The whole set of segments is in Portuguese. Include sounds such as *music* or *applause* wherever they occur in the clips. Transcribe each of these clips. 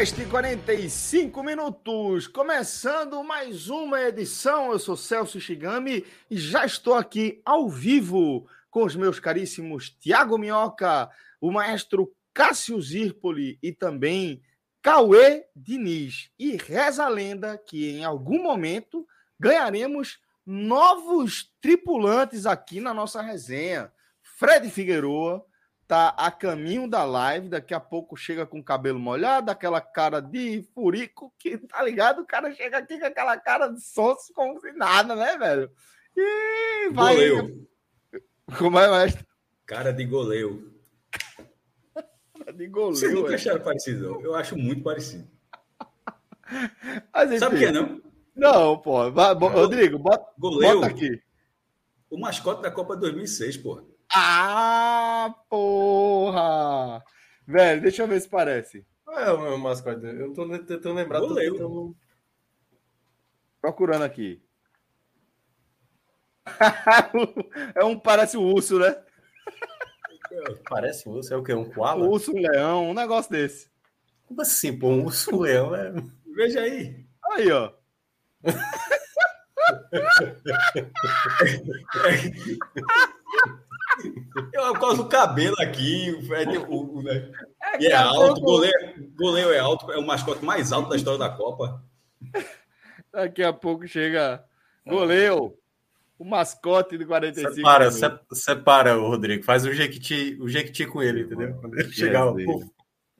Podcast 45 minutos, começando mais uma edição. Eu sou Celso Shigami e já estou aqui ao vivo com os meus caríssimos Tiago Minhoca, o maestro Cássio Zirpoli e também Cauê Diniz. E reza a lenda que em algum momento ganharemos novos tripulantes aqui na nossa resenha. Fred Figueroa, tá a caminho da live, daqui a pouco chega com o cabelo molhado, aquela cara de furico, que tá ligado? O cara chega aqui com aquela cara de sonso como se nada, né, velho? E vai. Goleiro. Como é, mestre? Cara de goleiro. De Vocês goleiro. nunca é. acharam parecido? não? Eu acho muito parecido. Mas, Sabe o que é, não? Não, pô. Vai, Rodrigo, bota, Goleiro. bota aqui. O mascote da Copa 2006, porra. Ah, porra! Velho, deixa eu ver se parece. Qual é o meu mascote? Eu não tô tentando lembrar. tô tentando- Procurando aqui. *laughs* é um, parece o urso, né? Parece um urso, é o quê? Um O koala? urso, um leão, um negócio desse. Como assim, pô? Um urso um leão é... Veja aí. Aí, ó. *laughs* Eu causo o cabelo aqui, o Fred, o, o, né? E daqui é a alto, pouco- goleiro, goleiro é alto, é o mascote mais alto da história da Copa. Daqui a pouco chega goleiro, o mascote de 45 Separa, se- separa, o Rodrigo. Faz o jequiti, o jequiti com ele, entendeu? Quando ele chegar,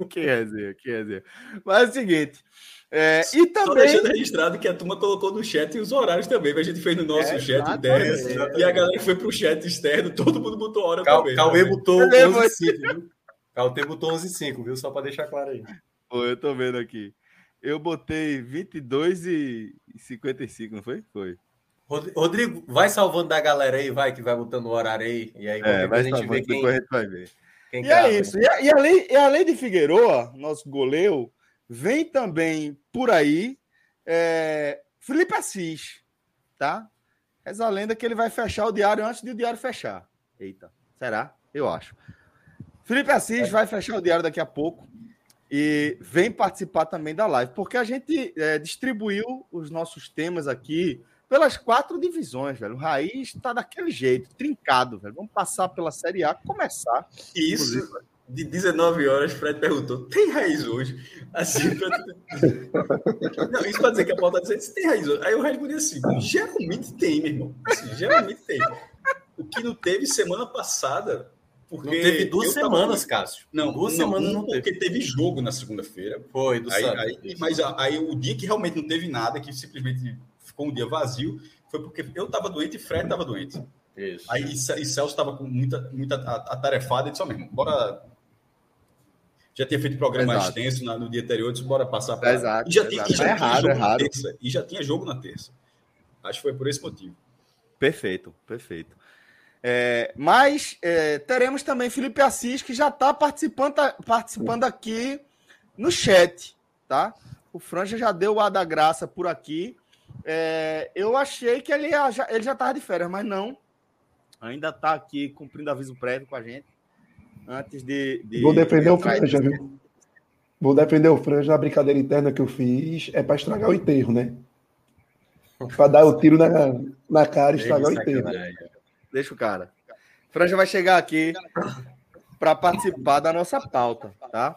Que resenha, que resenha. Mas é o seguinte, é, e Só também... deixando registrado que a turma colocou no chat e os horários também, a gente fez no nosso É, chat interno. E a galera que foi pro chat externo, todo mundo botou hora Cal- também. Cauê né? botou Eu lembro. 11 e 5, viu? Cauê botou 11 e 5, viu? Só pra deixar claro aí. Pô, eu tô vendo aqui. Eu botei 22 e e 55, não foi? Foi. Rod- Rodrigo, vai salvando da galera aí, vai, que vai botando o horário aí. E aí É, vai a gente vê quem, a gente vai ver. quem E grava, é né? isso. E, a- e além, e além de Figueroa, nosso goleiro, vem também por aí é, Felipe Assis, tá? Essa lenda que ele vai fechar o diário antes de o diário fechar. Eita, será? Eu acho. Felipe Assis vai fechar o diário daqui a pouco e vem participar também da live, porque a gente é, distribuiu os nossos temas aqui pelas quatro divisões, velho. O Raiz está daquele jeito, trincado, velho. Vamos passar pela Série A, começar. Isso, de 19 horas, Fred perguntou: tem raiz hoje? Assim, pra... *laughs* Não, isso pra dizer que a pauta tá dizendo: tem raiz hoje. Aí eu respondi assim: geralmente tem, meu irmão. Assim, geralmente tem. O que não teve semana passada. Porque Não teve duas eu tava- semanas, Cássio. Não, duas não, semanas um não teve. porque teve jogo na segunda-feira. Foi, do Aí, aí- mas aí o dia que realmente não teve nada, que simplesmente ficou um dia vazio, foi porque eu estava doente e Fred estava doente. Isso. Aí e Ce- Celso estava com muita, muita a- atarefada e disse, ó, meu irmão, bora. Já tinha feito programa Exato. extenso na- no dia anterior, disse, bora passar para. Exato, E já, tinha, exato. e já É tinha errado, jogo errado. na terça. E já tinha jogo na terça. Acho que foi por esse motivo. Perfeito, perfeito. É, mas é, teremos também Felipe Assis, que já está participando, tá participando aqui no chat, tá? O Franja já deu o ar da graça por aqui. É, eu achei que ele, ele já estava de férias, mas não. Ainda está aqui cumprindo aviso prévio com a gente. Antes de. de Vou defender o entrar em- Franja, viu? Vou defender o Franja na brincadeira interna que eu fiz. É para estragar o enterro, né? Para dar o tiro na, na cara e estragar o enterro. Deixa o cara. Franja vai chegar aqui para participar da nossa pauta, tá?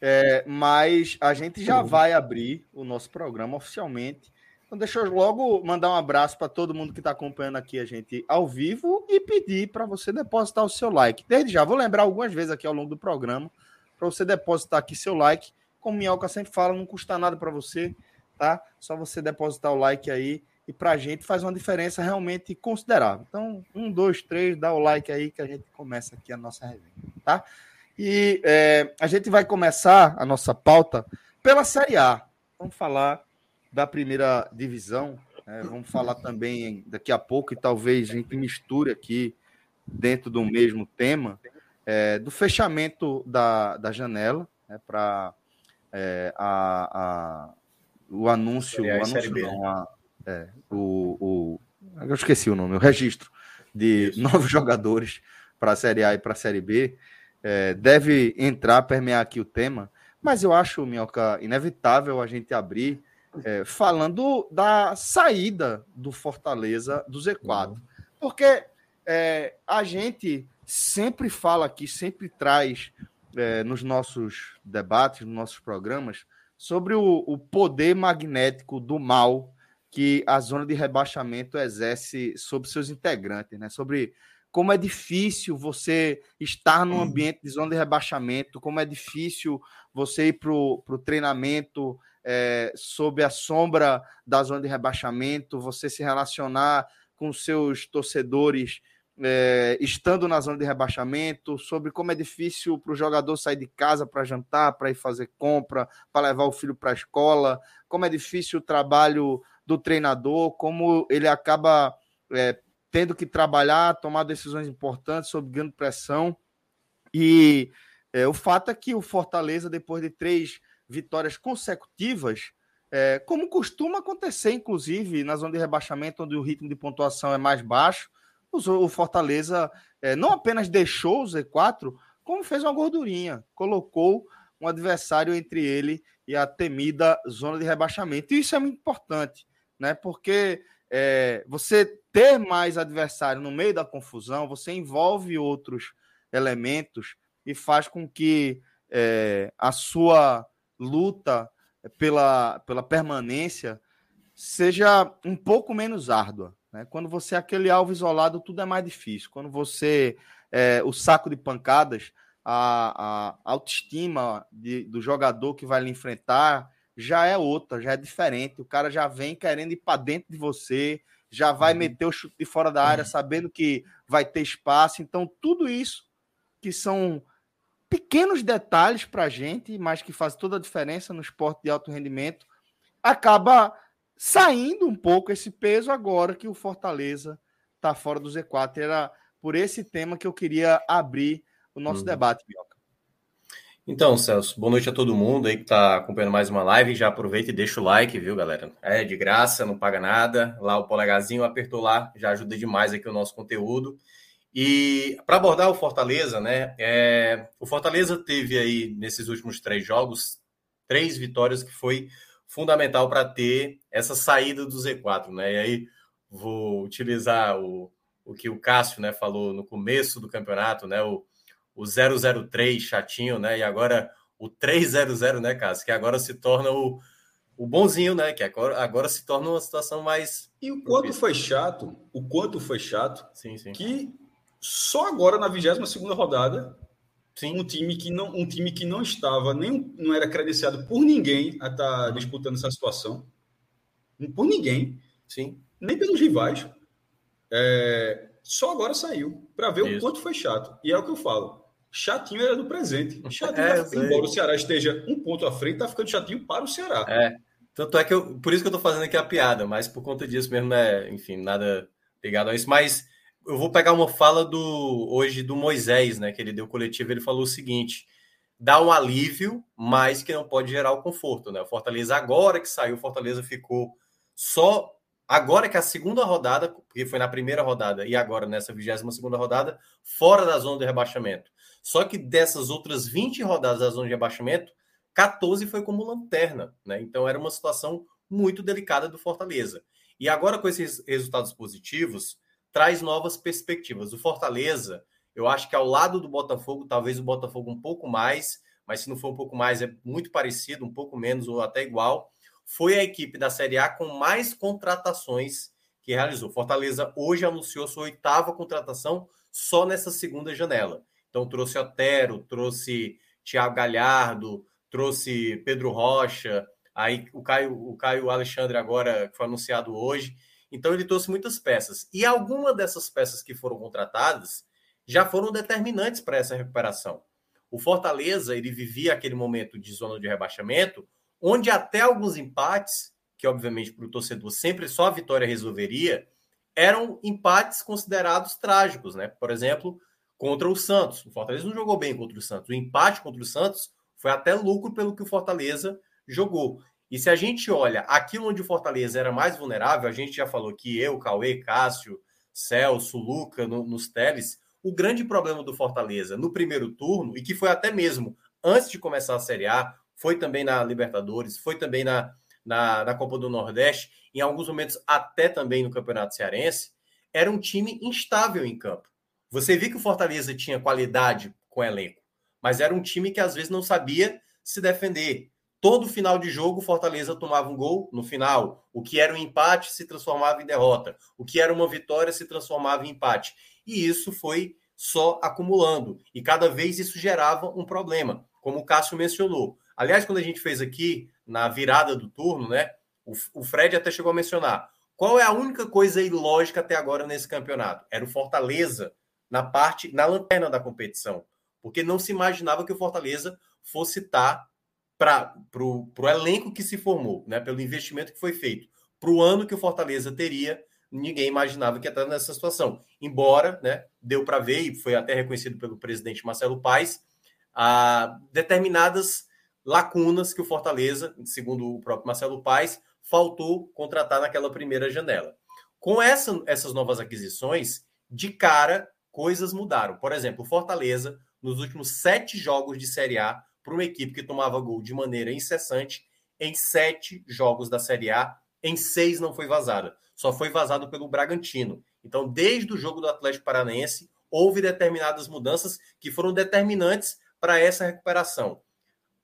É, mas a gente já vai abrir o nosso programa oficialmente Então, deixa eu logo mandar um abraço para todo mundo que está acompanhando aqui a gente ao vivo e pedir para você depositar o seu like. Desde já, vou lembrar algumas vezes aqui ao longo do programa para você depositar aqui seu like. Como Minhoca sempre fala, não custa nada para você, tá? Só você depositar o like aí e para a gente faz uma diferença realmente considerável. Então, um, dois, três, dá o like aí que a gente começa aqui a nossa resenha, tá? E é, a gente vai começar a nossa pauta pela Série A. Vamos falar da primeira divisão. Né? Vamos falar também daqui a pouco, e talvez a gente misture aqui dentro do mesmo tema, é, do fechamento da, da janela né? para é, a, a, o anúncio, o anúncio não, a, é, o, o, eu esqueci o nome, o registro de Isso. novos *laughs* jogadores para a Série A e para a Série B. É, deve entrar, permear aqui o tema, mas eu acho, Minhoca, inevitável a gente abrir é, falando da saída do Fortaleza do Z4. Uhum. Porque é, a gente sempre fala aqui, sempre traz é, nos nossos debates, nos nossos programas, sobre o, o, poder magnético do mal que a zona de rebaixamento exerce sobre seus integrantes, né? Sobre como é difícil você estar num ambiente de zona de rebaixamento, como é difícil você ir para o treinamento é, sob a sombra da zona de rebaixamento, você se relacionar com seus torcedores é, estando na zona de rebaixamento, sobre como é difícil para o jogador sair de casa para jantar, para ir fazer compra, para levar o filho para a escola, como é difícil o trabalho do treinador, como ele acaba é, tendo que trabalhar, tomar decisões importantes sob grande pressão. E é, o fato é que o Fortaleza, depois de três vitórias consecutivas, é, como costuma acontecer, inclusive, na zona de rebaixamento, onde o ritmo de pontuação é mais baixo, o Fortaleza é, não apenas deixou o Z4, como fez uma gordurinha, colocou um adversário entre ele e a temida zona de rebaixamento. E isso é muito importante, né? Porque é, você ter mais adversário no meio da confusão, você envolve outros elementos e faz com que é, a sua luta pela, pela permanência seja um pouco menos árdua. Né? Quando você é aquele alvo isolado, tudo é mais difícil. Quando você é o saco de pancadas, a, a autoestima de, do jogador que vai lhe enfrentar já é outra, já é diferente. O cara já vem querendo ir para dentro de você, já vai uhum. meter o chute de fora da área, uhum. sabendo que vai ter espaço. Então, tudo isso que são pequenos detalhes para a gente, mas que faz toda a diferença no esporte de alto rendimento, acaba saindo um pouco esse peso agora que o Fortaleza está fora do Z4. Era por esse tema que eu queria abrir o nosso uhum. debate, Bioca. Então, Celso, boa noite a todo mundo aí que está acompanhando mais uma live. Já aproveita e deixa o like, viu, galera? É de graça, não paga nada. Lá o polegarzinho apertou lá, já ajuda demais aqui o nosso conteúdo. E para abordar o Fortaleza, né? É, o Fortaleza teve aí nesses últimos três jogos três vitórias que foi fundamental para ter essa saída do Z4, né? E aí vou utilizar o, o que o Cássio, né, falou no começo do campeonato, né? O, o 003 chatinho, né? E agora o 300, né, Cássio? Que agora se torna o, o bonzinho, né? Que agora, agora se torna uma situação mais. E o quanto foi chato, o quanto foi chato, sim, sim. que só agora na 22 segunda rodada, Sim. um time que não um time que não estava nem não era credenciado por ninguém a estar tá disputando essa situação, por ninguém, sim, nem pelos rivais, é, só agora saiu para ver Isso. o quanto foi chato. E é o que eu falo. Chatinho era do presente. Chatinho, é, tá, embora o Ceará esteja um ponto à frente, tá ficando chatinho para o Ceará. É. Tanto é que eu, por isso que eu tô fazendo aqui a piada, mas por conta disso mesmo, né? Enfim, nada ligado a isso. Mas eu vou pegar uma fala do hoje do Moisés, né? Que ele deu coletivo, ele falou o seguinte: dá um alívio, mas que não pode gerar o conforto, né? O Fortaleza, agora que saiu, o Fortaleza ficou só. Agora que a segunda rodada, porque foi na primeira rodada e agora nessa 22 segunda rodada, fora da zona de rebaixamento. Só que dessas outras 20 rodadas da zona de rebaixamento, 14 foi como lanterna, né? Então era uma situação muito delicada do Fortaleza. E agora com esses resultados positivos, traz novas perspectivas. O Fortaleza, eu acho que ao lado do Botafogo, talvez o Botafogo um pouco mais, mas se não for um pouco mais, é muito parecido, um pouco menos ou até igual. foi a equipe da Série A com mais contratações que realizou. Fortaleza hoje anunciou sua oitava contratação só nessa segunda janela. Então trouxe Otero, trouxe Thiago Galhardo, trouxe Pedro Rocha, aí o Caio, o Caio Alexandre agora que foi anunciado hoje. Então ele trouxe muitas peças. E alguma dessas peças que foram contratadas já foram determinantes para essa recuperação. O Fortaleza, ele vivia aquele momento de zona de rebaixamento, onde até alguns empates, que obviamente para o torcedor sempre só a vitória resolveria, eram empates considerados trágicos, né? Por exemplo, contra o Santos. O Fortaleza não jogou bem contra o Santos. O empate contra o Santos foi até lucro pelo que o Fortaleza jogou. E se a gente olha aquilo onde o Fortaleza era mais vulnerável, a gente já falou que eu, Cauê, Cássio, Celso, Luca, no, nos teles, o grande problema do Fortaleza no primeiro turno, e que foi até mesmo antes de começar a Série A, foi também na Libertadores, foi também na, na, na Copa do Nordeste, em alguns momentos até também no Campeonato Cearense, era um time instável em campo. Você viu que o Fortaleza tinha qualidade com elenco, mas era um time que às vezes não sabia se defender. Todo final de jogo, o Fortaleza tomava um gol no final. O que era um empate se transformava em derrota. O que era uma vitória se transformava em empate. E isso foi só acumulando. E cada vez isso gerava um problema, como o Cássio mencionou. Aliás, quando a gente fez aqui, na virada do turno, né? O, o Fred até chegou a mencionar. Qual é a única coisa ilógica até agora nesse campeonato? Era o Fortaleza na parte, na lanterna da competição. Porque não se imaginava que o Fortaleza fosse estar para o elenco que se formou, né? pelo investimento que foi feito, para o ano que o Fortaleza teria, ninguém imaginava que ia estar nessa situação. Embora, né, deu para ver, e foi até reconhecido pelo presidente Marcelo Paes, a determinadas lacunas que o Fortaleza, segundo o próprio Marcelo Paes, faltou contratar naquela primeira janela. Com essa, essas novas aquisições, de cara, coisas mudaram. Por exemplo, o Fortaleza, nos últimos sete jogos de Série A, para uma equipe que tomava gol de maneira incessante, em sete jogos da Série A, em seis não foi vazada. Só foi vazado pelo Bragantino. Então, desde o jogo do Atlético Paranaense, houve determinadas mudanças que foram determinantes para essa recuperação.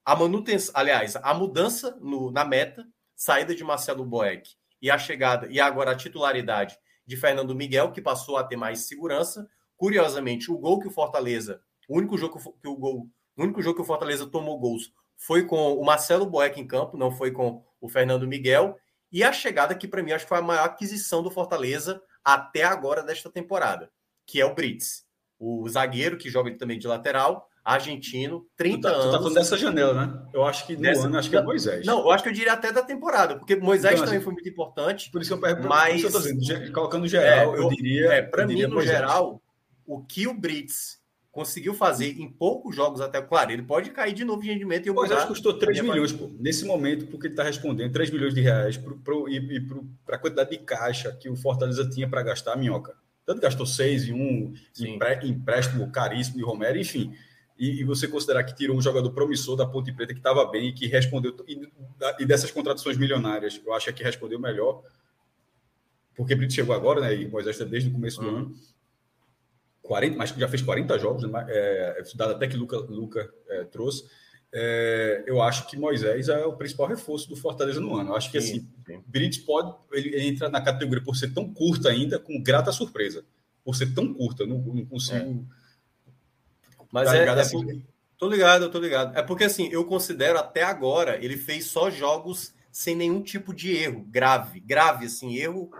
A manutenção, aliás, a mudança no, na meta, saída de Marcelo Boeck e a chegada e agora a titularidade de Fernando Miguel, que passou a ter mais segurança. Curiosamente, o gol que o Fortaleza, o único jogo que o gol o único jogo que o Fortaleza tomou gols foi com o Marcelo Boeck em campo, não foi com o Fernando Miguel. E a chegada que, para mim, acho que foi a maior aquisição do Fortaleza até agora desta temporada, que é o Brits. O zagueiro que joga também de lateral, argentino, 30 tu tá, anos. Tu tá falando dessa janela, né? Eu acho que no Nessa, ano, acho que é Moisés. Não, eu acho que eu diria até da temporada, porque Moisés então, também assim, foi muito importante. Por isso que eu pergunto, mas... eu tô dizendo, colocando geral, é, eu, eu, diria... É, para mim, no Moisés. geral, o que o Brits conseguiu fazer em poucos jogos até. Claro, ele pode cair de novo de rendimento. E o Moisés custou 3 milhões, pô, nesse momento, porque ele está respondendo 3 milhões de reais pro, pro, e, e para a quantidade de caixa que o Fortaleza tinha para gastar a minhoca. Tanto gastou 6 e um empréstimo caríssimo de Romero, enfim. E, e, você considerar que tirou um jogador promissor da Ponte Preta que estava bem e que respondeu. E, e, dessas contratações milionárias, eu acho que respondeu melhor. Porque Brito chegou agora, né? E Moisés está desde o começo do uhum. ano. 40, mas já fez 40 jogos, né? é, dado até que Luca, Luca é, trouxe. É, eu acho que Moisés é o principal reforço do Fortaleza no ano. Eu acho que sim, assim, Brits pode ele entra na categoria por ser tão curta ainda, com grata surpresa. Por ser tão curta, não, não consigo. É. Mas tá é, ligado é assim. Por... tô ligado, tô ligado. É porque assim, eu considero até agora ele fez só jogos sem nenhum tipo de erro grave, grave assim, erro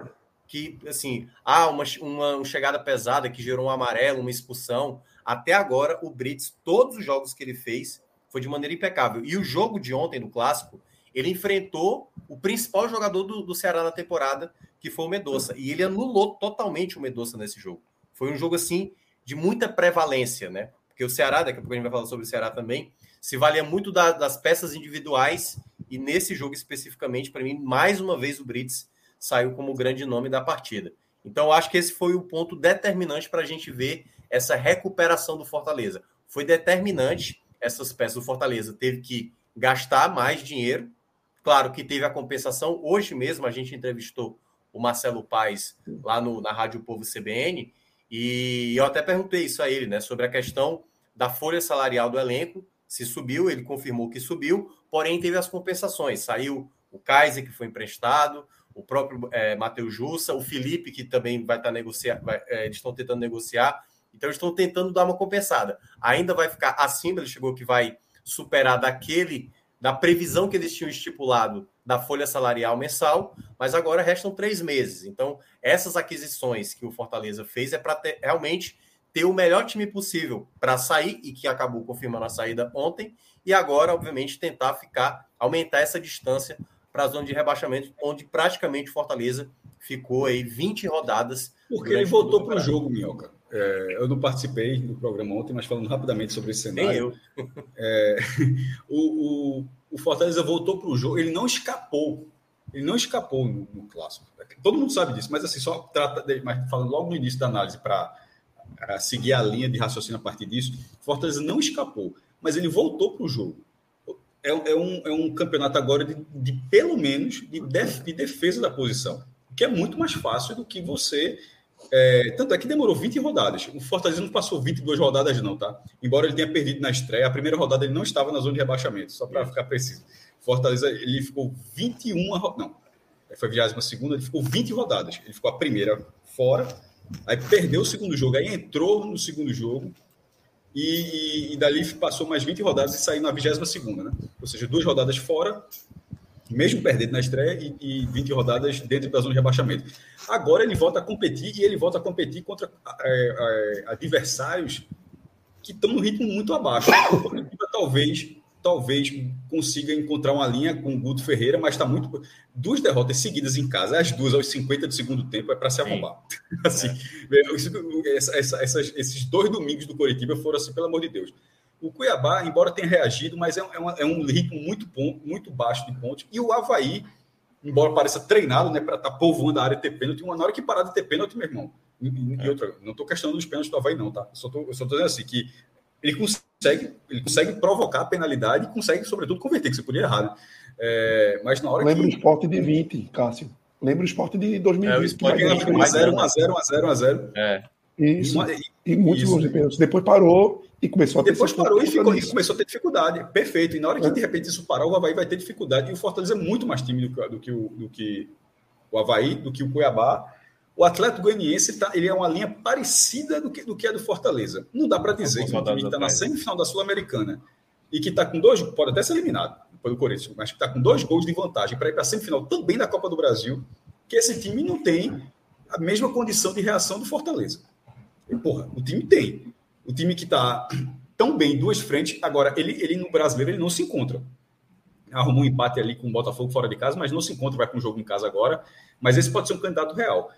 que, assim, há uma, uma, uma, chegada pesada que gerou um amarelo, uma expulsão. Até agora, o Brits, todos os jogos que ele fez, foi de maneira impecável. E o jogo de ontem, no Clássico, ele enfrentou o principal jogador do, do Ceará na temporada, que foi o Medoça. E ele anulou totalmente o Medoça nesse jogo. Foi um jogo, assim, de muita prevalência, né? Porque o Ceará, daqui a pouco a gente vai falar sobre o Ceará também, se valia muito da, das peças individuais. E nesse jogo especificamente, para mim, mais uma vez o Brits saiu como grande nome da partida. Então, acho que esse foi o ponto determinante para a gente ver essa recuperação do Fortaleza. Foi determinante essas peças. O Fortaleza teve que gastar mais dinheiro. Claro que teve a compensação. Hoje mesmo a gente entrevistou o Marcelo Paes lá no, na Rádio Povo CBN e eu até perguntei isso a ele, né, sobre a questão da folha salarial do elenco, se subiu, ele confirmou que subiu, porém teve as compensações. Saiu O Kaiser, que foi emprestado, o próprio é, Matheus Jussa, o Felipe, que também vai estar tá é, eles estão tentando negociar. Então, eles estão tentando dar uma compensada. Ainda vai ficar acima, ele chegou que vai superar daquele, da previsão que eles tinham estipulado da folha salarial mensal, mas agora restam três meses. Então, essas aquisições que o Fortaleza fez é para realmente ter o melhor time possível para sair, e que acabou confirmando a saída ontem, e agora, obviamente, tentar ficar, aumentar essa distância para a zona de rebaixamento, onde praticamente Fortaleza ficou aí 20 rodadas. Porque ele voltou para o jogo, Minhoca. É, eu não participei do programa ontem, mas falando rapidamente sobre esse cenário. Nem eu. É, *laughs* o, o, o, Fortaleza voltou para o jogo, ele não escapou. Ele não escapou no, no, clássico. Todo mundo sabe disso, mas assim, só trata de, mas falando logo no início da análise para seguir a linha de raciocínio a partir disso, Fortaleza não escapou, mas ele voltou para o jogo é, é, um, é um campeonato agora de, de pelo menos de, def, de defesa da posição, que é muito mais fácil do que você. É, tanto é que demorou 20 rodadas. O Fortaleza não passou 22 rodadas, não, tá? Embora ele tenha perdido na estreia, a primeira rodada ele não estava na zona de rebaixamento, só para ficar preciso. Fortaleza, ele ficou 21. Não, foi a 22 ele ficou 20 rodadas. Ele ficou a primeira fora, aí perdeu o segundo jogo, aí entrou no segundo jogo, e, e, dali passou mais 20 rodadas e saiu na 22 segunda, né? Ou seja, duas rodadas fora, mesmo perdendo na estreia, e, e 20 rodadas dentro da zona de rebaixamento. Agora ele volta a competir e ele volta a competir contra é, é, adversários que estão no ritmo muito abaixo. Talvez talvez consiga encontrar uma linha com o Guto Ferreira, mas está muito. Duas derrotas seguidas em casa, as duas aos 50 do segundo tempo, é para se arrombar. Assim, é. essa, essa, essas, esses dois domingos do Coritiba foram assim, pelo amor de Deus. O Cuiabá, embora tenha reagido, mas é, é, uma, é um ritmo muito, bom, muito baixo de pontos. E o Havaí, embora pareça treinado né, para estar tá povoando a área de ter pênalti, uma hora que parar de ter pênalti, meu irmão. E, e outra, não estou questionando os pênaltis do Havaí, não, tá? Eu só estou dizendo assim que ele consegue, ele consegue provocar a penalidade e consegue, sobretudo, converter, que você podia errar, né? É, mas na hora Lembra que... o esporte de 20, Cássio. Lembra o esporte de 2020. É, o esporte que 1x0, 1x0, 1x0, 1x0. É. Isso. E, e muitos gols de pênalti. Depois parou e começou a ter Depois parou e, ficou, e, começou a ter dificuldade. Perfeito. E na hora que é. de repente isso parar, o Havaí vai ter dificuldade. E o Fortaleza é muito mais tímido do, do, que, o, do que o Havaí, do que o Cuiabá. O Atlético Goianiense tá, ele é uma linha parecida do que, do que é do Fortaleza. Não dá para dizer que o time está na semifinal da Sul-Americana e que está com dois, pode até ser eliminado pelo Corinthians, mas que está com dois gols de vantagem para ir para a semifinal também da Copa do Brasil, que esse time não tem a mesma condição de reação do Fortaleza. E, porra, o time tem. O time que está tão bem em duas frentes, agora, ele, ele no brasileiro ele não se encontra. Arrumou um empate ali com o Botafogo fora de casa, mas não se encontra, vai com um jogo em casa agora. Mas esse pode ser um candidato real.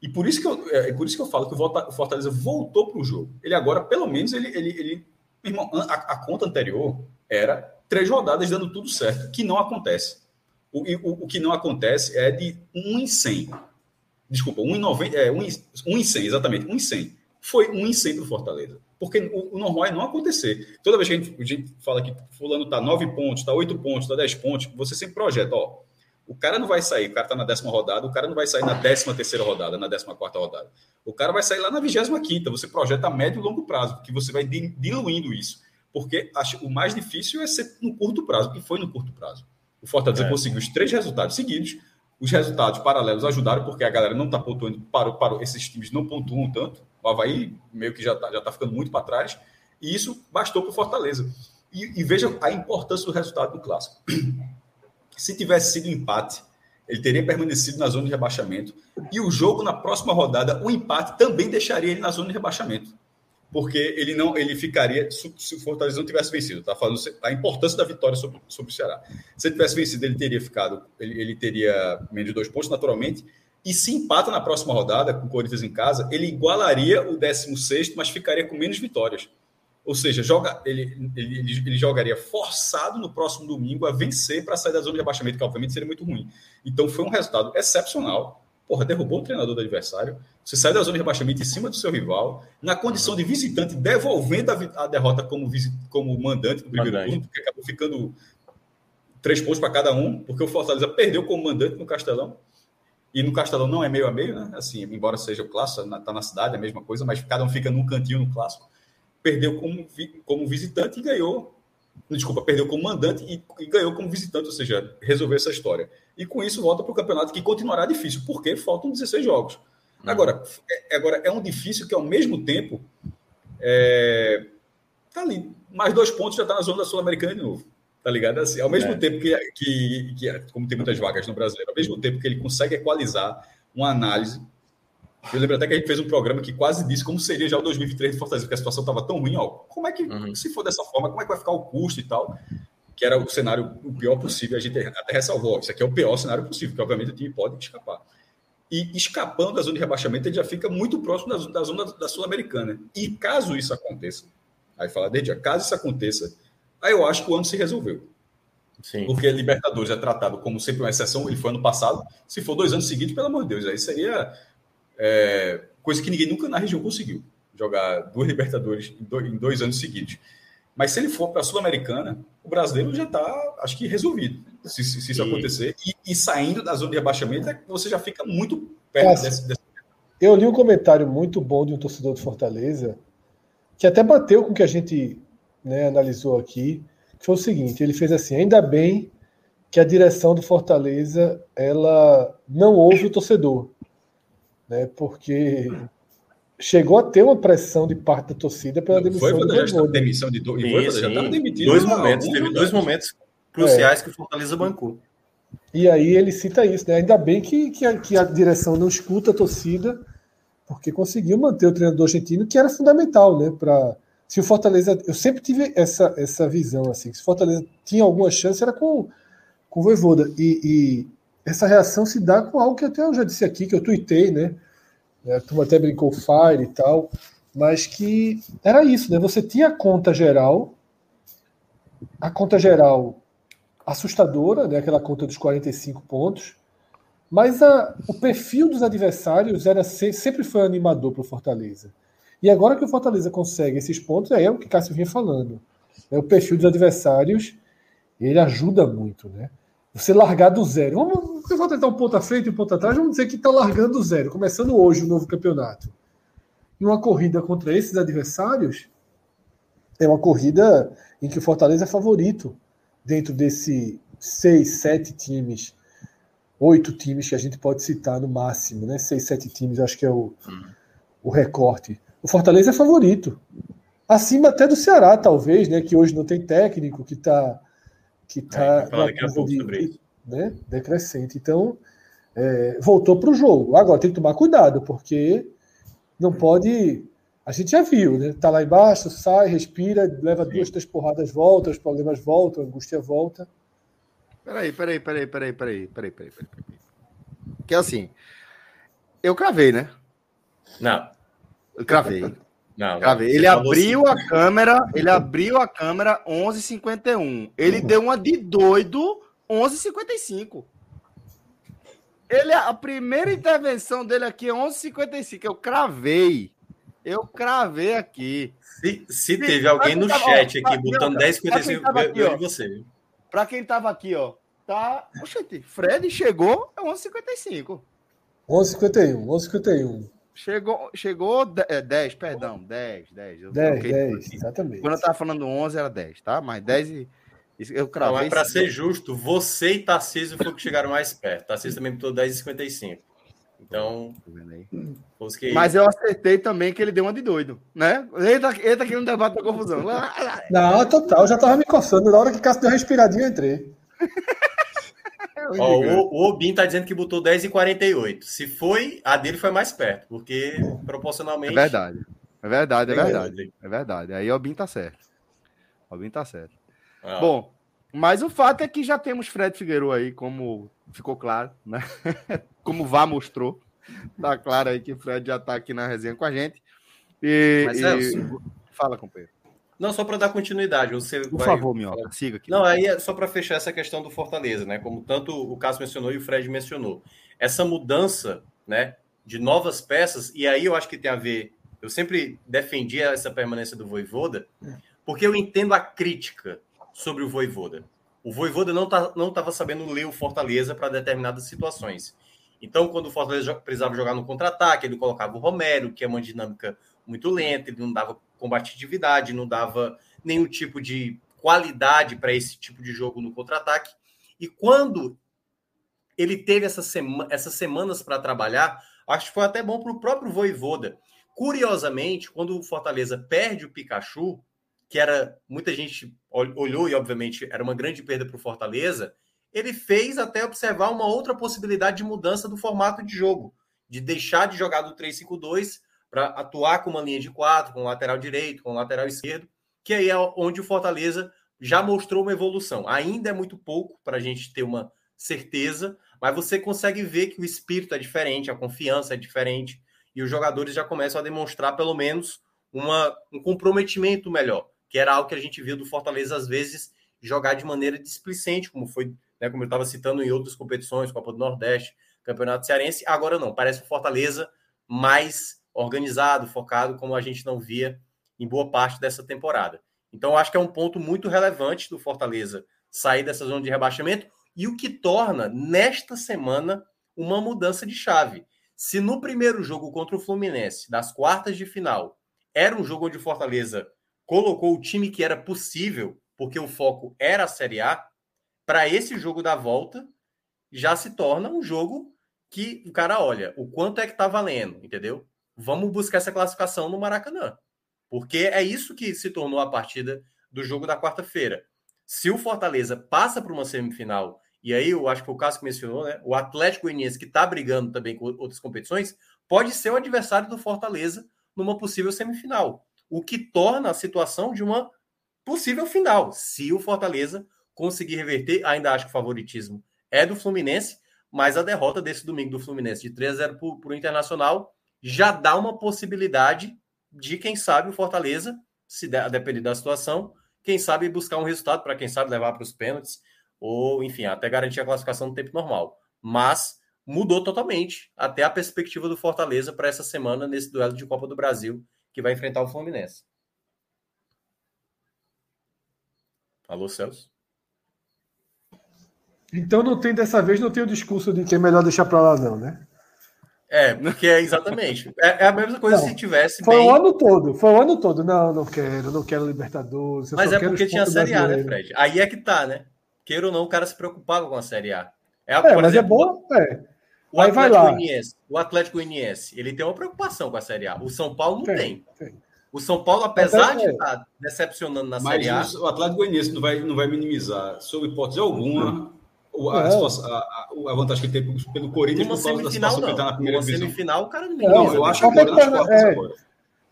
E por isso que eu, é, é por isso que eu falo que o Fortaleza voltou para o jogo. Ele agora, pelo menos, ele. ele, ele irmão, a, a, conta anterior era três rodadas dando tudo certo, que não acontece. O, o, o que não acontece é de 1 em 100. Desculpa, 1 em, 90, é, 1 em, 1 em 100, exatamente, 1 em 100. Foi 1 em 100 para o Fortaleza. Porque o, o, normal é não acontecer. Toda vez que a gente, a gente fala que fulano está 9 pontos, está 8 pontos, está 10 pontos, você sempre projeta, ó, o cara não vai sair, o cara está na décima rodada, o cara não vai sair na décima terceira rodada, na décima quarta rodada. O cara vai sair lá na vigésima quinta. Você projeta a médio e longo prazo, que você vai diluindo isso. Porque o mais difícil é ser no curto prazo, que foi no curto prazo. O Fortaleza é. conseguiu os três resultados seguidos. Os resultados paralelos ajudaram, porque a galera não está pontuando, parou, parou, esses times não pontuam tanto. O Havaí meio que já está já tá ficando muito para trás. E isso bastou para o Fortaleza. E, e veja a importância do resultado do clássico. Se tivesse sido empate, ele teria permanecido na zona de rebaixamento. E o jogo na próxima rodada, o empate também deixaria ele na zona de rebaixamento. Porque ele não ele ficaria se o Fortaleza não tivesse vencido. Tá falando a importância da vitória sobre, sobre o Ceará. Se ele tivesse vencido, ele teria ficado, ele, ele teria menos de dois pontos, naturalmente. E se empata na próxima rodada, com o Corinthians em casa, ele igualaria o 16, mas ficaria com menos vitórias. Ou seja, joga, ele, ele, ele, jogaria forçado no próximo domingo a vencer para sair da zona de abaixamento, que obviamente seria muito ruim. Então foi um resultado excepcional. Porra, derrubou o treinador do adversário. Você sai da zona de rebaixamento em cima do seu rival, na condição de visitante, devolvendo a, a derrota como, como mandante do primeiro mandante. turno, porque acabou ficando três pontos para cada um, porque o Fortaleza perdeu como mandante no Castelão. E no Castelão não é meio a meio, né? Assim, embora seja o clássico, está na cidade, é a mesma coisa, mas cada um fica num cantinho no clássico perdeu como, como visitante e ganhou Desculpa, perdeu como mandante e, e ganhou como visitante, ou seja, resolveu essa história. E com isso volta para o campeonato que continuará difícil, porque faltam 16 jogos. Uhum. Agora, é, agora, é um difícil que ao mesmo tempo é, tá ali. Mais dois pontos já está na zona da Sul-Americana de novo. Tá ligado? Assim, ao mesmo é. tempo que, que, que, como tem muitas vagas no brasileiro, ao mesmo tempo que ele consegue equalizar uma análise. Eu lembro até que a gente fez um programa que quase disse como seria já o 2023 de Fortaleza, porque a situação estava tão ruim, ó. Como é que, uhum. se for dessa forma, como é que vai ficar o custo e tal? Que era o cenário o pior possível. A gente até ressalvou, isso aqui é o pior cenário possível, que obviamente o time pode escapar. E escapando da zona de rebaixamento, ele já fica muito próximo da, da zona da Sul-Americana. E caso isso aconteça, aí fala, desde caso isso aconteça, aí eu acho que o ano se resolveu. Sim. Porque Libertadores é tratado como sempre uma exceção, ele foi ano passado. Se for dois anos seguidos, pelo amor de Deus, aí seria é, coisa que ninguém nunca na região conseguiu. Jogar duas Libertadores em dois, em dois anos seguidos. Mas se ele for para a Sul-Americana, o brasileiro já está, acho que, resolvido, se, se, se isso acontecer. E, e, saindo da zona de abaixamento, é você já fica muito perto desse, desse, Eu li um comentário muito bom de um torcedor de Fortaleza, que até bateu com o que a gente né, analisou aqui, que foi o seguinte: ele fez assim, ainda bem que a direção do Fortaleza ela não ouve o torcedor, né? Porque chegou a ter uma pressão de parte da torcida pela demissão foi, do Voivoda. demissão de do... já estava demitido. Dois momentos, teve dois momentos cruciais é. que o Fortaleza bancou. E aí ele cita isso, né? Ainda bem que, que, a, que a direção não escuta a torcida, porque conseguiu manter o treinador argentino, que era fundamental, né? Para se o Fortaleza, eu sempre tive essa, essa visão assim, se o Fortaleza tinha alguma chance era com, com o Voivoda. E, e essa reação se dá com algo que até eu já disse aqui, que eu tuitei, né? né? A turma até brincou Fire e tal, mas que era isso, né? Você tinha a conta geral, a conta geral assustadora, né? aquela conta dos 45 pontos, mas a, o perfil dos adversários era sempre foi animador para o Fortaleza. E agora que o Fortaleza consegue esses pontos, é o que Cássio vinha falando. É o perfil dos adversários, ele ajuda muito, né? Você largar do zero. Vamos, eu vou tentar um ponto à frente e um ponto atrás, vamos dizer que está largando do zero, começando hoje o novo campeonato. E uma corrida contra esses adversários é uma corrida em que o Fortaleza é favorito dentro desse seis, sete times, oito times que a gente pode citar no máximo, né? Seis, sete times, acho que é o, o recorte. O Fortaleza é favorito. Acima até do Ceará, talvez, né? Que hoje não tem técnico, que está que tá é, de, né, decrescente. Então, é, voltou para o jogo. Agora tem que tomar cuidado, porque não pode. A gente já viu, né? Tá lá embaixo, sai, respira, leva Sim. duas, três porradas, volta, os problemas voltam, a angústia volta. Peraí, peraí, peraí, peraí, peraí, peraí, peraí, peraí. Que é assim. Eu cravei, né? Não. Eu cravei. *laughs* Não, cravei. Ele abriu assim. a câmera, ele abriu a câmera 11:51. Ele uhum. deu uma de doido 11:55. Ele a primeira intervenção dele aqui é 11:55. Eu cravei. Eu cravei aqui. Se, se teve alguém no tava, chat aqui botando 10,55, eu e você. Para quem tava aqui, ó, tá. Oxente, Fred chegou, é 11,55. 11,51, 11,51. Chegou, chegou 10, é, perdão, 10, 10. Eu 10, 10, exatamente. Quando eu tava falando 11 era 10, tá? Mas 10 e. Eu cravei. Não, mas para ser justo, você e Tarcísio foram que chegaram mais perto. Tarcísio também botou 10,55. Então. Mas eu acertei também que ele deu uma de doido, né? Eita, eita aqui no debate da confusão. *laughs* Não, total, já tava me coçando. Na hora que Cássio deu uma respiradinha, eu entrei. *laughs* Ó, o, o Obin tá dizendo que botou 10 e 48. Se foi, a dele foi mais perto, porque proporcionalmente. É verdade. É verdade, é verdade. É verdade. Aí o Obin tá certo. O Obin tá certo. Ah. Bom, mas o fato é que já temos Fred Figueiredo aí, como ficou claro, né? *laughs* como Vá mostrou. Tá claro aí que o Fred já tá aqui na resenha com a gente. E, Mas, e... Fala, companheiro. Não, só para dar continuidade. Você Por vai... favor, Minhoca, siga aqui. Não, aí é só para fechar essa questão do Fortaleza, né? Como tanto o Cássio mencionou e o Fred mencionou. Essa mudança, né, de novas peças, e aí eu acho que tem a ver. Eu sempre defendi essa permanência do Voivoda, porque eu entendo a crítica sobre o Voivoda. O Voivoda não tá, não estava sabendo ler o Fortaleza para determinadas situações. Então, quando o Fortaleza precisava jogar no contra-ataque, ele colocava o Romero, que é uma dinâmica muito lenta, ele não dava combatividade, não dava nenhum tipo de qualidade para esse tipo de jogo no contra-ataque. E quando ele teve essa sema, essas semanas para trabalhar, acho que foi até bom para o próprio Voivoda. Curiosamente, quando o Fortaleza perde o Pikachu, que era muita gente olhou e obviamente era uma grande perda para o Fortaleza, ele fez até observar uma outra possibilidade de mudança do formato de jogo, de deixar de jogar do 3-5-2 para atuar com uma linha de quatro, com lateral direito, com lateral esquerdo, que aí é onde o Fortaleza já mostrou uma evolução. Ainda é muito pouco para a gente ter uma certeza, mas você consegue ver que o espírito é diferente, a confiança é diferente, e os jogadores já começam a demonstrar pelo menos uma, um comprometimento melhor, que era algo que a gente viu do Fortaleza às vezes jogar de maneira displicente, como foi, né, como eu estava citando em outras competições, Copa do Nordeste, Campeonato Cearense. Agora não, parece o Fortaleza mais organizado, focado, como a gente não via em boa parte dessa temporada. Então, acho que é um ponto muito relevante do Fortaleza sair dessa zona de rebaixamento e o que torna, nesta semana, uma mudança de chave. Se no primeiro jogo contra o Fluminense, das quartas de final, era um jogo onde o Fortaleza colocou o time que era possível, porque o foco era a Série A, para esse jogo da volta, já se torna um jogo que o cara olha o quanto é que tá valendo, entendeu? Vamos buscar essa classificação no Maracanã. Porque é isso que se tornou a partida do jogo da quarta-feira. Se o Fortaleza passa para uma semifinal e aí eu acho que o caso que mencionou, né? O Atlético Goianiense, que está brigando também com outras competições, pode ser o adversário do Fortaleza numa possível semifinal. O que torna a situação de uma possível final. Se o Fortaleza conseguir reverter, ainda acho que o favoritismo é do Fluminense, mas a derrota desse domingo do Fluminense de 3 a 0 para o Internacional já dá uma possibilidade de, quem sabe, o Fortaleza, se der, depender da situação, quem sabe buscar um resultado para quem sabe levar para os pênaltis ou, enfim, até garantir a classificação no tempo normal. Mas mudou totalmente até a perspectiva do Fortaleza para essa semana nesse duelo de Copa do Brasil que vai enfrentar o Fluminense. Alô, Celso? Então não tem dessa vez não tem o discurso de que é melhor deixar para lá não, né? É, porque é exatamente. É, é a mesma coisa não, se tivesse. Foi bem... o ano todo, foi o ano todo. Não, não quero, não quero Libertadores. Mas é porque tinha a Série A, né, Fred? Aí é que tá, né? queira ou não, o cara se preocupava com a Série A. É, é mas é exemplo, é bom. É. O Aí Atlético Goianiense, o Atlético ele tem uma preocupação com a Série A. O São Paulo não tem. tem. tem. O São Paulo, apesar Até de estar tá decepcionando na Série A. O Atlético Goianiense não vai, não vai minimizar, sob hipótese alguma, a, a, a, a, vantagem que ele tem pelo Corinthians Numa por causa semifinal, da situação não. que ele está na primeira Numa divisão. semifinal, o cara não minimiza. Não, eu acho que agora nas quartas é, agora.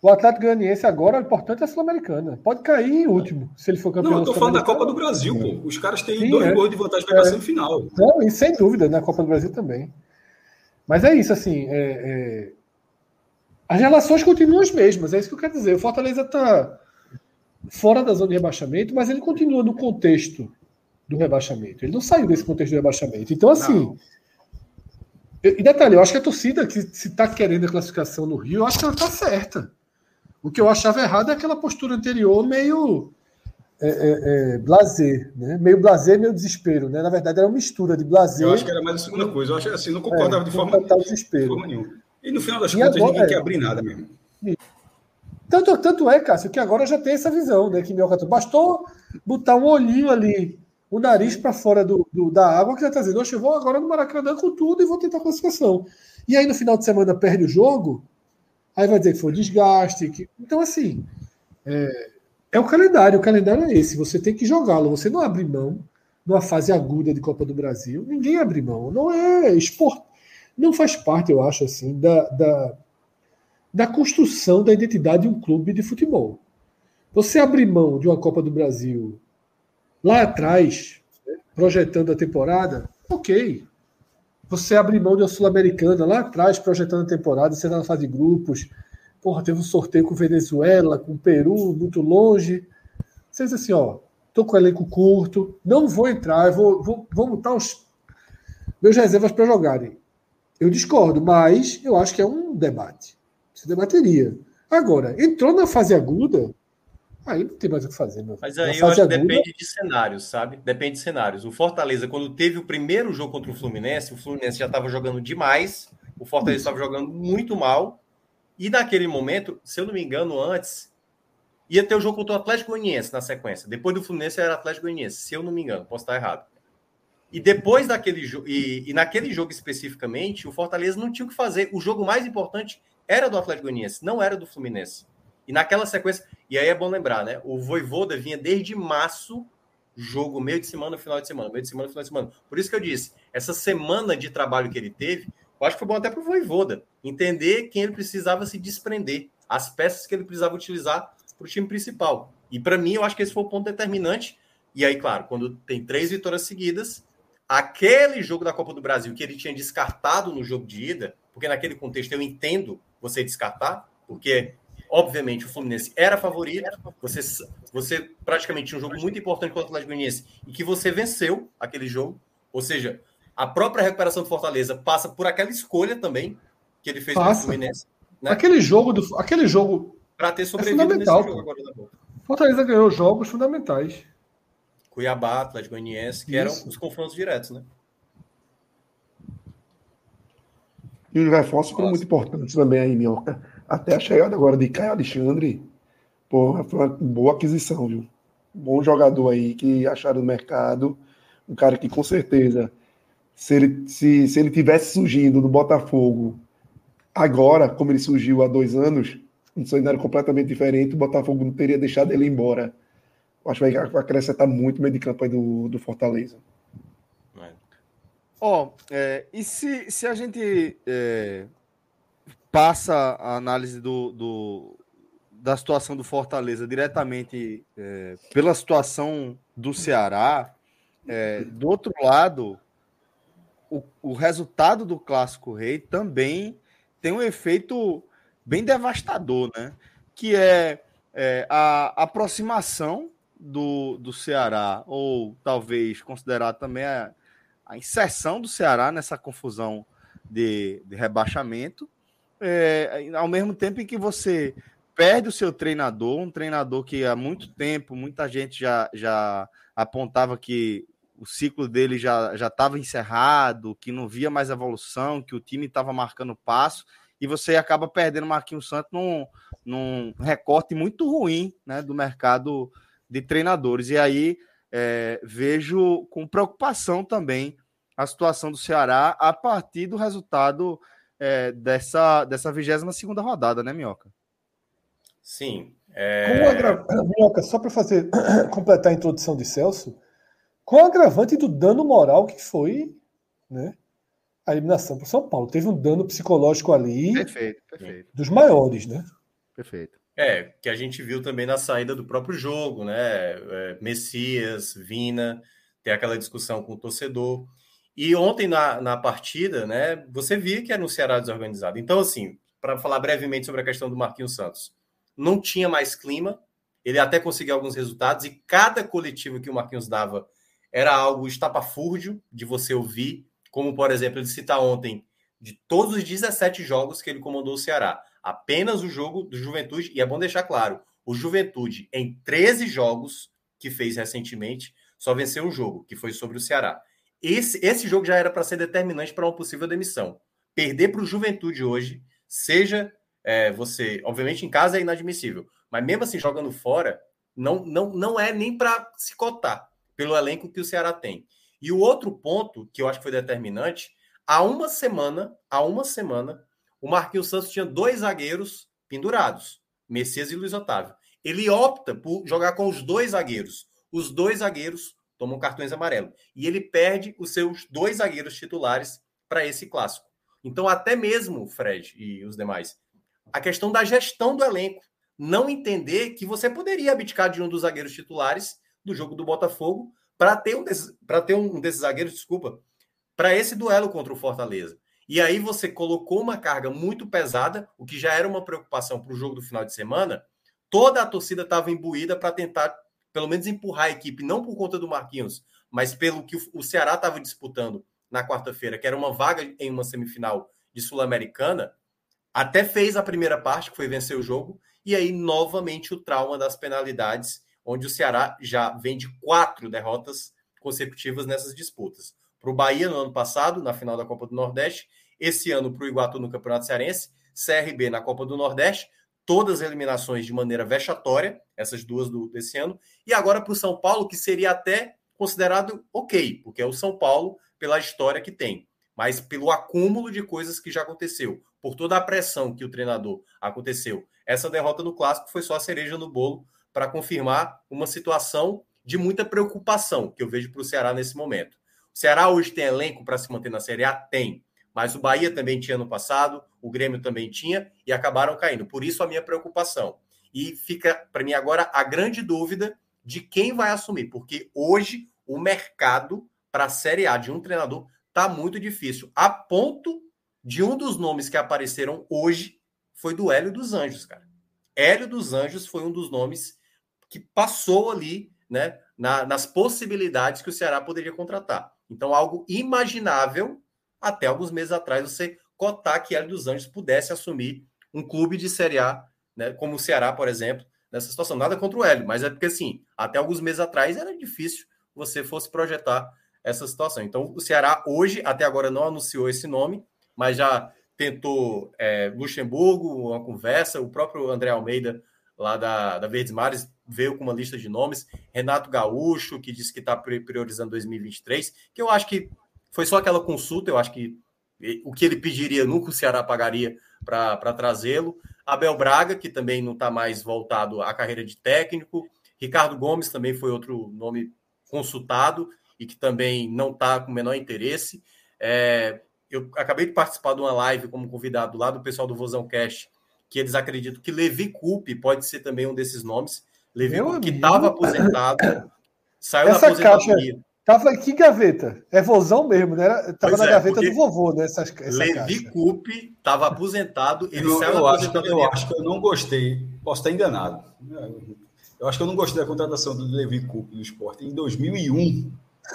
O Atlético Goianiense agora, o importante é a Sul-Americana. Pode cair em último, se ele for campeão. Não, eu tô falando da Copa do Brasil, pô. Os caras têm Sim, dois é. gols de vantagem para é. a semifinal. Não, e sem dúvida, na Copa do Brasil também. Mas é isso, assim. É, é... As relações continuam as mesmas, é isso que eu quero dizer. O Fortaleza está fora da zona de rebaixamento, mas ele continua no contexto do rebaixamento. Ele não saiu desse contexto do rebaixamento. Então, assim. Não. E detalhe, eu acho que a torcida que se está querendo a classificação no Rio, eu acho que ela está certa. O que eu achava errado é aquela postura anterior meio é, é, é, blazer, né? Meio blazer, meio desespero, né? Na verdade, era uma mistura de blazer. Eu acho que era mais a segunda coisa. Eu acho assim, não concordava é, de forma, desespero. forma nenhuma. E no final das e contas, agora, ninguém quer é. abrir nada mesmo. Tanto, tanto é, Cássio, que agora já tem essa visão, né? Que Minhoca bastou botar um olhinho ali, o nariz para fora do, do, da água, que já está dizendo, eu vou agora no Maracanã com tudo e vou tentar a classificação. E aí no final de semana perde o jogo, Aí vai dizer que foi desgaste. Que... Então, assim, é, é, o calendário. O calendário é esse. Você tem que jogá-lo. Você não abre mão numa fase aguda de Copa do Brasil. Ninguém abre mão. Não é esporte. Não faz parte, eu acho, assim, da, da, da construção da identidade de um clube de futebol. Você abrir mão de uma Copa do Brasil lá atrás, projetando a temporada, ok. Você abrir mão de uma Sul-Americana lá atrás, projetando a temporada, você está na fase de grupos. Porra, teve um sorteio com Venezuela, com Peru, muito longe. Você diz assim, ó, tô com o elenco curto, não vou entrar, vou, vou, vou botar os meus reservas para jogarem. Eu discordo, mas eu acho que é um debate. Se debateria. Agora, entrou na fase aguda, Aí não tem mais o que fazer, meu. Mas aí eu acho que depende de cenários, sabe? Depende de cenários. O Fortaleza, quando teve o primeiro jogo contra o Fluminense, o Fluminense já estava jogando demais, o Fortaleza estava jogando muito mal. E naquele momento, se eu não me engano, antes, ia ter o jogo contra o Atlético Goianiense na sequência. Depois do Fluminense era Atlético Goianiense, se eu não me engano, posso estar errado. E depois daquele jogo, e, e, naquele jogo especificamente, o Fortaleza não tinha o que fazer. O jogo mais importante era do Atlético Goianiense, não era do Fluminense. E naquela sequência, e aí é bom lembrar, né? O Voivoda vinha desde março, jogo meio de semana, final de semana, meio de semana, final de semana. Por isso que eu disse, essa semana de trabalho que ele teve, eu acho que foi bom até para o Voivoda entender quem ele precisava se desprender, as peças que ele precisava utilizar para o time principal. E para mim, eu acho que esse foi o ponto determinante. E aí, claro, quando tem três vitórias seguidas, aquele jogo da Copa do Brasil que ele tinha descartado no jogo de ida, porque naquele contexto eu entendo você descartar, porque obviamente o Fluminense era favorito, você, você praticamente tinha um jogo muito importante contra o Atlético e que você venceu aquele jogo, ou seja, a própria recuperação do Fortaleza passa por aquela escolha também que ele fez passa. no Fluminense. Né? Aquele jogo do aquele jogo para ter sobrevivido é nesse jogo agora da Fortaleza ganhou jogos fundamentais. Cuiabá, Atlético Goianiense, que Isso. eram os confrontos diretos, né? E os reforços foram muito importantes também aí, Minhoca. Até a chegada agora de Caio Alexandre, porra, foi uma boa aquisição, viu? Bom jogador aí que acharam no mercado. Um cara que com certeza, se ele, se, se ele tivesse surgindo no Botafogo agora, como ele surgiu há dois anos, um cenário completamente diferente, o Botafogo não teria deixado ele embora acho que vai acrescentar muito meio de campo aí do, do Fortaleza. Ó, oh, é, e se, se a gente é, passa a análise do, do, da situação do Fortaleza diretamente é, pela situação do Ceará, é, do outro lado, o, o resultado do Clássico Rei também tem um efeito bem devastador, né? Que é, é a aproximação do, do Ceará, ou talvez considerar também a, a inserção do Ceará nessa confusão de, de rebaixamento, é, ao mesmo tempo em que você perde o seu treinador, um treinador que há muito tempo muita gente já, já apontava que o ciclo dele já estava encerrado, que não via mais evolução, que o time estava marcando passo, e você acaba perdendo o Marquinhos Santos num, num recorte muito ruim né, do mercado de treinadores. E aí é, vejo com preocupação também a situação do Ceará a partir do resultado é, dessa, dessa 22 segunda rodada, né, Minhoca? Sim. É... Agra... Minhoca, só para fazer *coughs* completar a introdução de Celso, com o agravante do dano moral que foi né, a eliminação para o São Paulo. Teve um dano psicológico ali perfeito, perfeito. dos maiores, né? Perfeito. É, que a gente viu também na saída do próprio jogo, né? É, Messias, Vina, tem aquela discussão com o torcedor. E ontem na, na partida, né, você via que era no Ceará desorganizado. Então, assim, para falar brevemente sobre a questão do Marquinhos Santos, não tinha mais clima, ele até conseguiu alguns resultados, e cada coletivo que o Marquinhos dava era algo estapafúrdio de você ouvir, como, por exemplo, ele cita ontem, de todos os 17 jogos que ele comandou o Ceará, apenas o jogo do Juventude, e é bom deixar claro, o Juventude, em 13 jogos que fez recentemente, só venceu um jogo, que foi sobre o Ceará. Esse, esse jogo já era para ser determinante para uma possível demissão. Perder para o Juventude hoje, seja é, você, obviamente em casa é inadmissível, mas mesmo assim jogando fora, não, não, não é nem para se cotar pelo elenco que o Ceará tem. E o outro ponto que eu acho que foi determinante, há uma semana, há uma semana, o Marquinhos Santos tinha dois zagueiros pendurados, Messias e Luiz Otávio. Ele opta por jogar com os dois zagueiros. Os dois zagueiros tomam cartões amarelos. E ele perde os seus dois zagueiros titulares para esse clássico. Então, até mesmo, Fred e os demais, a questão da gestão do elenco. Não entender que você poderia abdicar de um dos zagueiros titulares do jogo do Botafogo para ter, um desses, ter um desses zagueiros, desculpa, para esse duelo contra o Fortaleza. E aí você colocou uma carga muito pesada, o que já era uma preocupação para o jogo do final de semana. Toda a torcida estava imbuída para tentar, pelo menos, empurrar a equipe, não por conta do Marquinhos, mas pelo que o Ceará estava disputando na quarta-feira, que era uma vaga em uma semifinal de Sul-Americana. Até fez a primeira parte, que foi vencer o jogo, e aí novamente o trauma das penalidades, onde o Ceará já vem de quatro derrotas consecutivas nessas disputas para o Bahia no ano passado, na final da Copa do Nordeste, esse ano para o Iguatu no Campeonato Cearense, CRB na Copa do Nordeste, todas as eliminações de maneira vexatória, essas duas do, desse ano, e agora para o São Paulo, que seria até considerado ok, porque é o São Paulo pela história que tem, mas pelo acúmulo de coisas que já aconteceu, por toda a pressão que o treinador aconteceu. Essa derrota no clássico foi só a cereja no bolo para confirmar uma situação de muita preocupação que eu vejo para o Ceará nesse momento. O Ceará hoje tem elenco para se manter na Série A? Tem. Mas o Bahia também tinha no passado, o Grêmio também tinha e acabaram caindo. Por isso a minha preocupação. E fica para mim agora a grande dúvida de quem vai assumir, porque hoje o mercado para a Série A de um treinador está muito difícil, a ponto de um dos nomes que apareceram hoje foi do Hélio dos Anjos, cara. Hélio dos Anjos foi um dos nomes que passou ali, né, na, nas possibilidades que o Ceará poderia contratar. Então, algo imaginável até alguns meses atrás você cotar que Hélio dos Anjos pudesse assumir um clube de Série A, né, como o Ceará, por exemplo, nessa situação. Nada contra o Hélio, mas é porque, assim, até alguns meses atrás era difícil você fosse projetar essa situação. Então, o Ceará hoje, até agora, não anunciou esse nome, mas já tentou é, Luxemburgo, uma conversa, o próprio André Almeida, lá da, da Verdes Mares, veio com uma lista de nomes, Renato Gaúcho, que disse que está priorizando 2023, que eu acho que foi só aquela consulta, eu acho que o que ele pediria *laughs* nunca o Ceará pagaria para trazê-lo. Abel Braga, que também não está mais voltado à carreira de técnico. Ricardo Gomes também foi outro nome consultado e que também não está com o menor interesse. É, eu acabei de participar de uma live como convidado lá do pessoal do Vozão Cast, que eles acreditam que Levi Coupe pode ser também um desses nomes. Levi Coupe, que estava aposentado, saiu Essa da aposentadoria. Caixa... Tava que gaveta? É vozão mesmo, né? Tava pois na é, gaveta do vovô, né? Essa, essa Levi caixa. Coupe estava aposentado. Ele eu, eu acho, que, eu acho que eu não gostei. Posso estar enganado. Eu acho que eu não gostei da contratação do Levi Coupe no esporte em 2001.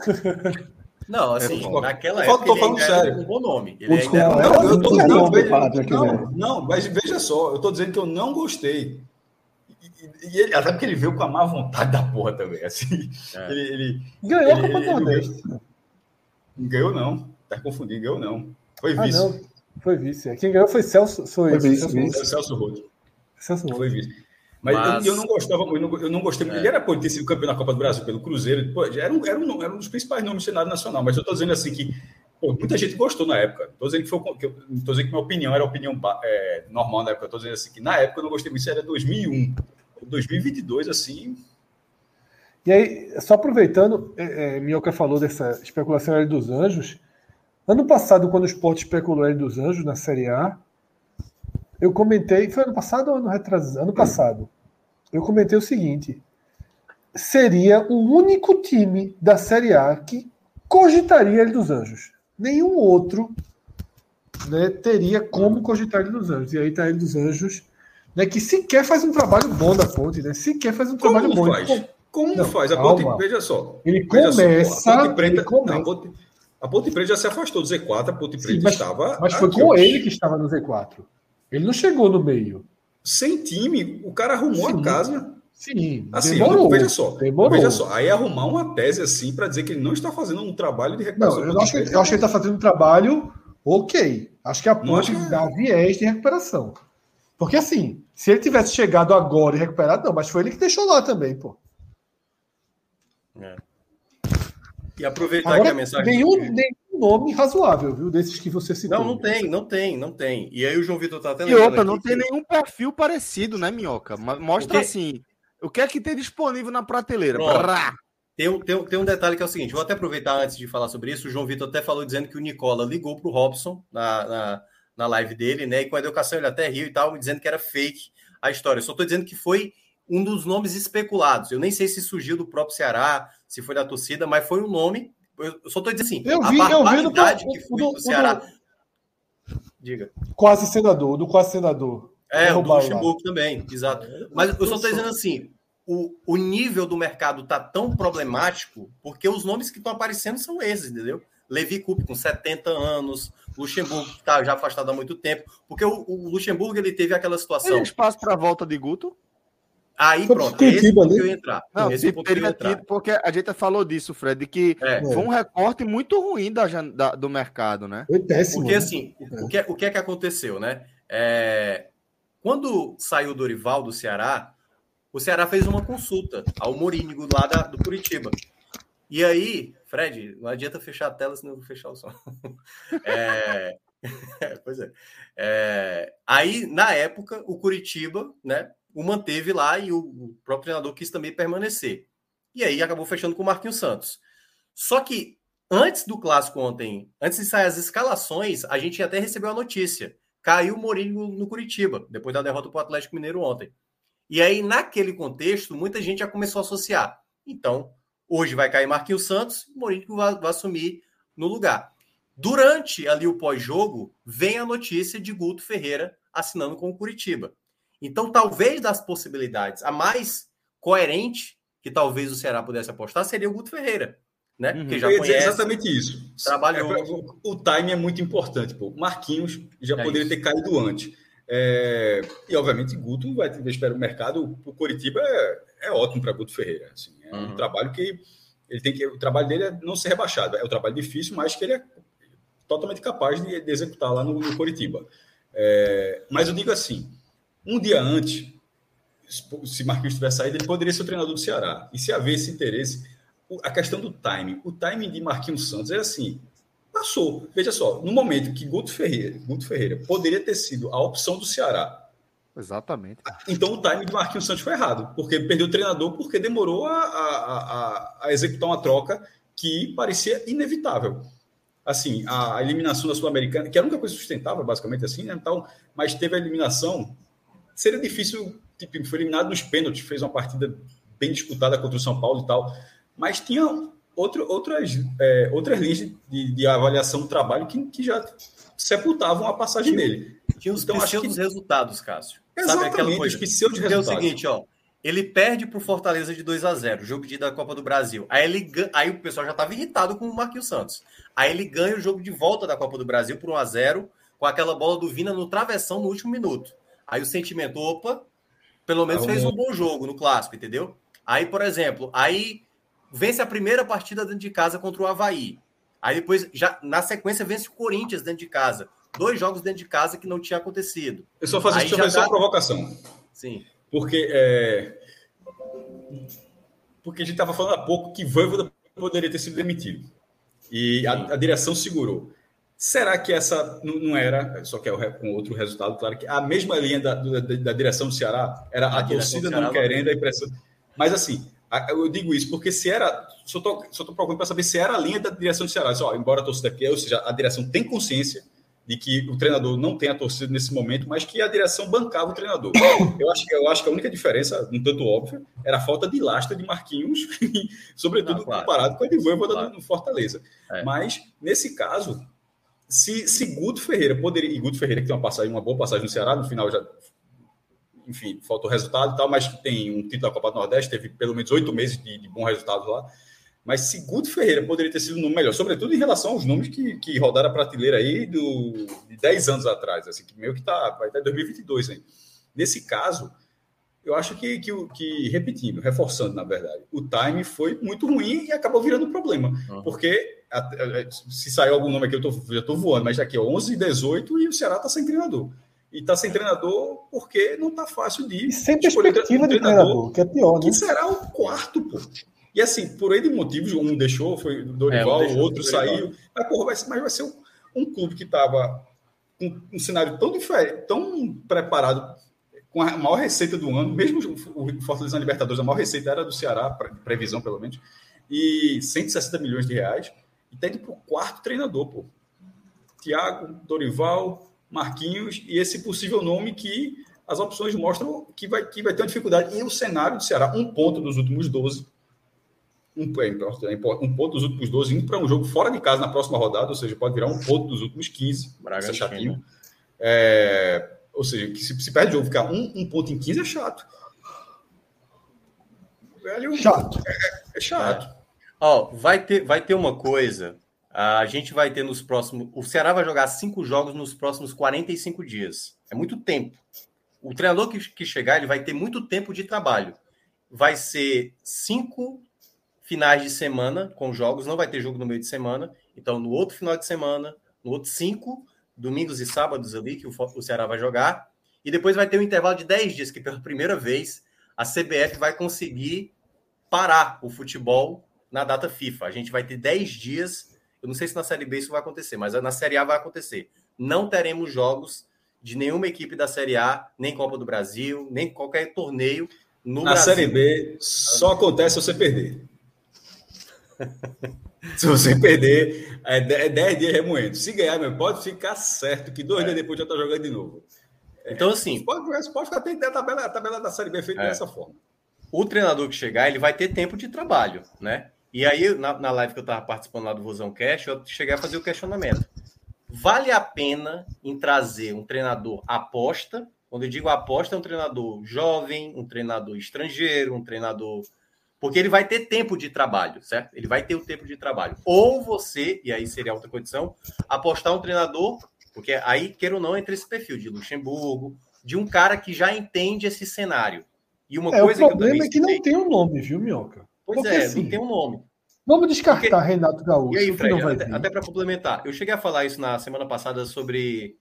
*laughs* Não, assim, é, naquela época tô falando sério. um bom nome. Ele ainda era... não, eu tô, não, não, não, mas veja só, eu tô dizendo que eu não gostei. E, e ele, até porque ele veio com a má vontade *laughs* da porra também. Assim, é. ele, ele, ganhou a Copa do Nordeste. Ganhou não. Tá confundindo, ganhou não. Foi ah, vice. Ah, não. Foi vice. Quem ganhou foi Celso. Foi, foi vice. Celso, vice. Celso Rodo. Celso Rodo. Foi vice. Mas, Mas... Eu, eu, não gostava, eu não, eu não gostei muito. É. Ele era pô, ter sido campeão da Copa do Brasil pelo Cruzeiro, pô, era, um, era, um, era um dos principais nomes do cenário nacional. Mas eu estou dizendo assim que pô, muita gente gostou na época. Estou dizendo que foi que eu, dizendo que minha opinião era opinião é, normal na época. Estou dizendo assim que na época eu não gostei muito, isso era 2001. 2022, assim. E aí, só aproveitando, é, é, Minhoca falou dessa especulação L dos Anjos. Ano passado, quando o Sport especulou L dos Anjos na Série A, eu comentei, foi ano passado ou ano retrasado? Ano passado. Eu comentei o seguinte: seria o único time da Série A que cogitaria ele dos Anjos. Nenhum outro né, teria como cogitar ele dos Anjos. E aí tá ele dos Anjos, né, que sequer faz um trabalho bom da ponte, né? Sequer faz um como trabalho bom. Faz? Como não, faz? A ponte, veja só. Ele começa. Só, a ponte preta, começa. Não, a, ponte, a ponte preta já se afastou do Z4, a ponte preta Sim, mas, estava. Mas foi com ele que estava no Z4. Ele não chegou no meio. Sem time, o cara arrumou Sim. a casa. Sim, assim, demorou, veja só, demorou. veja só, aí arrumar uma tese assim para dizer que ele não está fazendo um trabalho de recuperação. Não, eu acho, que, eu acho que ele está fazendo um trabalho ok. Acho que a ponte que... dá viés de recuperação. Porque assim, se ele tivesse chegado agora e recuperado, não, mas foi ele que deixou lá também, pô. É. E aproveitar agora, que a mensagem. Nenhum, nenhum nome razoável, viu? Desses que você citou. Não, não tem, não tem, não tem. E aí o João Vitor tá até E outra, não tem que... nenhum perfil parecido, né, Minhoca? Mostra Porque... assim. O que é que tem disponível na prateleira? Tem, tem, tem um detalhe que é o seguinte: vou até aproveitar antes de falar sobre isso. O João Vitor até falou dizendo que o Nicola ligou para o Robson na, na, na, live dele, né? E com a educação ele até riu e tal, dizendo que era fake a história. Eu só estou dizendo que foi um dos nomes especulados. Eu nem sei se surgiu do próprio Ceará, se foi da torcida, mas foi um nome eu só estou dizendo assim, eu vi, a barbaridade eu vi que foi do, do Ceará. Do... Diga. Quase senador, do quase senador. É, o do Luxemburgo lá. também, exato. Mas eu só estou dizendo assim, o, o nível do mercado tá tão problemático porque os nomes que estão aparecendo são esses, entendeu? Levi Coupe com 70 anos, Luxemburgo que está já afastado há muito tempo, porque o, o Luxemburgo ele teve aquela situação. Tem espaço para a volta de Guto? Aí Foi pronto, esse é ponto que eu ia entrar. Não, esse ponto teria entrar. Tido, porque a gente falou disso, Fred, que é. foi um recorte muito ruim da, da, do mercado, né? Foi péssimo. Porque né? assim, é. o, que, o que é que aconteceu, né? É, Quando saiu o Dorival do Ceará, o Ceará fez uma consulta ao Morínigo lá da, do Curitiba. E aí, Fred, não adianta fechar a tela, senão eu vou fechar o som. *laughs* É... *laughs* pois é. é. Aí, na época, o Curitiba, né, o manteve lá e o, próprio treinador quis também permanecer. E aí acabou fechando com o Marquinhos Santos. Só que antes do clássico ontem, antes de sair as escalações, a gente até recebeu a notícia. Caiu o Mourinho no Curitiba, depois da derrota para o Atlético Mineiro ontem. E aí, naquele contexto, muita gente já começou a associar. Então, hoje vai cair Marquinhos Santos, o Mourinho vai, vai assumir no lugar. Durante ali o pós-jogo, vem a notícia de Guto Ferreira assinando com o Curitiba. Então, talvez das possibilidades, a mais coerente que talvez o Ceará pudesse apostar seria o Guto Ferreira. Né? Uhum. já conhece, exatamente isso. Trabalhou. É, o time é muito importante. Pô. Marquinhos já é poderia isso. ter caído antes. É, e, obviamente, Guto vai ter, espero, o mercado. O Coritiba é, é ótimo para Guto Ferreira. Assim, é uhum. um trabalho que ele tem que. O trabalho dele é não ser rebaixado. É um trabalho difícil, mas que ele é totalmente capaz de, de executar lá no, no Coritiba. É, mas eu digo assim: um dia antes, se Marquinhos tivesse saído, ele poderia ser o treinador do Ceará. E se haver esse interesse, a questão do timing, o timing de Marquinhos Santos é assim, passou. Veja só, no momento que Guto Ferreira, Guto Ferreira poderia ter sido a opção do Ceará. Exatamente. Então o timing de Marquinhos Santos foi errado, porque perdeu o treinador porque demorou a, a, a, a executar uma troca que parecia inevitável assim, a eliminação da Sul-Americana, que era a única coisa sustentável, basicamente assim, né? Então, mas teve a eliminação seria difícil, tipo, foi eliminado nos pênaltis, fez uma partida bem disputada contra o São Paulo e tal, mas tinha outro, outras, é, outras linhas de, de, avaliação do trabalho que, que já sepultavam a passagem tinha, dele. Tinha os então, pseudos que... resultados, Cássio. Exatamente, Sabe coisa? os pseudos resultados. É o seguinte, ó, ele perde para o Fortaleza de 2 a 0 jogo de da Copa do Brasil. Aí, ele, aí o pessoal já estava irritado com o Marquinhos Santos. Aí ele ganha o jogo de volta da Copa do Brasil por 1 a 0 com aquela bola do Vina no travessão no último minuto. Aí o sentimento, opa, pelo menos fez um bom jogo no clássico, entendeu? Aí, por exemplo, aí vence a primeira partida dentro de casa contra o Havaí. Aí depois, já na sequência, vence o Corinthians dentro de casa. Dois jogos dentro de casa que não tinha acontecido. Eu só faço, isso, só uma provocação. Sim. Porque é... porque a gente estava falando há pouco que Voivoda poderia ter sido demitido. E a, a direção segurou. Será que essa não era, só que é com outro resultado, claro que a mesma linha da, da, da direção do Ceará era a, a torcida não querendo a impressão. Mas assim, eu digo isso porque se era, só estou procurando para saber se era a linha da direção do Ceará. Embora a torcida quer, ou seja, a direção tem consciência de que o treinador não tem a torcida nesse momento, mas que a direção bancava o treinador. Eu acho, eu acho que a única diferença, um tanto óbvia, era a falta de lastra de Marquinhos, *laughs* sobretudo não, claro. comparado com a de Voivoda claro. no Fortaleza. É. Mas, nesse caso, se, se Guto Ferreira poderia, e Guto Ferreira que tem uma passagem, uma boa passagem no Ceará, no final já, enfim, faltou resultado e tal, mas tem um título da Copa do Nordeste, teve pelo menos oito meses de, de bons resultados lá. Mas se Guto Ferreira poderia ter sido um nome melhor, sobretudo em relação aos nomes que, que rodaram a prateleira aí do, de 10 anos atrás, assim, que meio que tá, vai até 2022 aí. Nesse caso, eu acho que, que, que, repetindo, reforçando, na verdade, o time foi muito ruim e acabou virando um problema. Uhum. Porque se saiu algum nome aqui, eu tô, já estou voando, mas daqui é 11 e 18 e o Ceará está sem treinador. E está sem treinador porque não está fácil de. E sem perspectiva um de treinador, que é pior, né? Que será o quarto, pô. E assim, por aí de motivos, um deixou, foi o Dorival, é, um o outro saiu. Mas, porra, vai ser, mas vai ser um, um clube que estava com um cenário tão diferente, tão preparado com a maior receita do ano, mesmo o Fortaleza na Libertadores, a maior receita era do Ceará, previsão pelo menos, e 160 milhões de reais, e tá indo para o quarto treinador, pô. Thiago, Dorival, Marquinhos, e esse possível nome que as opções mostram que vai, que vai ter uma dificuldade. E o cenário do Ceará, um ponto dos últimos 12, um, é, é um ponto dos últimos 12, indo para um jogo fora de casa na próxima rodada, ou seja, pode virar um ponto dos últimos 15. Braga chatinho. É, ou seja, que se, se perde o jogo, ficar um, um ponto em 15 é chato. Velho, chato. É, é chato. É. Ó, vai ter, vai ter uma coisa. A gente vai ter nos próximos. O Ceará vai jogar cinco jogos nos próximos 45 dias. É muito tempo. O treinador que, que chegar, ele vai ter muito tempo de trabalho. Vai ser cinco finais de semana com jogos, não vai ter jogo no meio de semana. Então, no outro final de semana, no outro cinco, domingos e sábados ali, que o, o Ceará vai jogar. E depois vai ter um intervalo de 10 dias, que pela primeira vez a CBF vai conseguir parar o futebol na data FIFA. A gente vai ter 10 dias. Eu não sei se na Série B isso vai acontecer, mas na Série A vai acontecer. Não teremos jogos de nenhuma equipe da Série A, nem Copa do Brasil, nem qualquer torneio no na Brasil. Série B só acontece se você perder. *laughs* se você perder, é 10 dias remoendo. Se ganhar, meu, pode ficar certo que dois é. dias depois já está jogando de novo. Então, assim. Pode, pode ficar atento a tabela, a tabela da Série B feita é. dessa forma. O treinador que chegar, ele vai ter tempo de trabalho, né? E aí, na, na live que eu estava participando lá do Vozão Cash, eu cheguei a fazer o questionamento. Vale a pena em trazer um treinador aposta? Quando eu digo aposta, é um treinador jovem, um treinador estrangeiro, um treinador. Porque ele vai ter tempo de trabalho, certo? Ele vai ter o tempo de trabalho. Ou você, e aí seria outra condição, apostar um treinador porque aí, queira ou não, entra esse perfil de Luxemburgo, de um cara que já entende esse cenário. E uma é, coisa o problema que é que não tem um nome, viu, Minhoca? Pois Porque, é, assim, não tem um nome. Vamos descartar Porque... Renato Gaúcho. E aí, Fred, até, até para complementar, eu cheguei a falar isso na semana passada sobre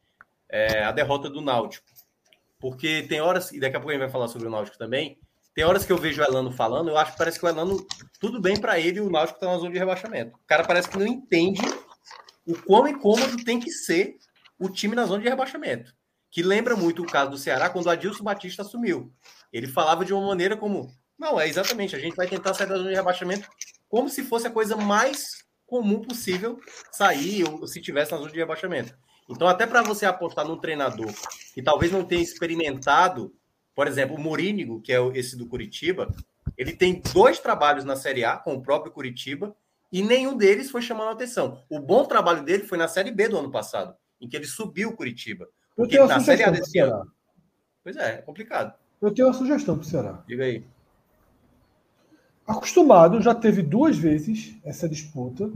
é, a derrota do Náutico. Porque tem horas, e daqui a pouco a gente vai falar sobre o Náutico também, tem horas que eu vejo o Elano falando, eu acho que parece que o Elano, tudo bem para ele, o Náutico está na zona de rebaixamento. O cara parece que não entende o quão incômodo tem que ser o time na zona de rebaixamento. Que lembra muito o caso do Ceará quando o Adilson Batista assumiu. Ele falava de uma maneira como: não, é exatamente, a gente vai tentar sair da zona de rebaixamento como se fosse a coisa mais comum possível sair ou se tivesse na zona de rebaixamento. Então, até para você apostar num treinador que talvez não tenha experimentado, por exemplo, o Morínigo, que é esse do Curitiba, ele tem dois trabalhos na Série A com o próprio Curitiba e nenhum deles foi chamando a atenção. O bom trabalho dele foi na Série B do ano passado em que ele subiu o Curitiba. Porque na Série A desse ano. Pois é, é complicado. Eu tenho uma sugestão para o Ceará. Diga aí. Acostumado, já teve duas vezes essa disputa.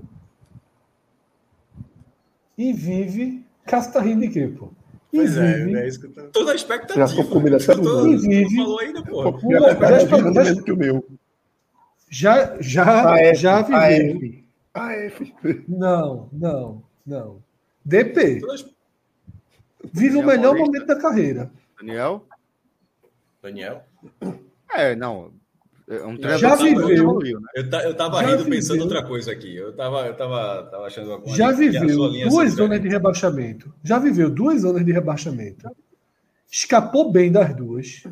E vive Castarrinho de quê, pô? E pois é, vive... é, é isso que eu tô... Toda a expectativa. Já com comida tô... E vive... falou ainda, pô. Já, já, que o meu. Já, já, já viveu. AF. Não, não, não. DP. Vive o melhor Paulista. momento da carreira. Daniel? Daniel? É, não. É um já viveu. né? Eu, eu tava já rindo viveu. pensando outra coisa aqui. Eu tava, eu tava, tava achando alguma Já viveu duas zonas de rebaixamento. Já viveu duas zonas de rebaixamento. Escapou bem das duas.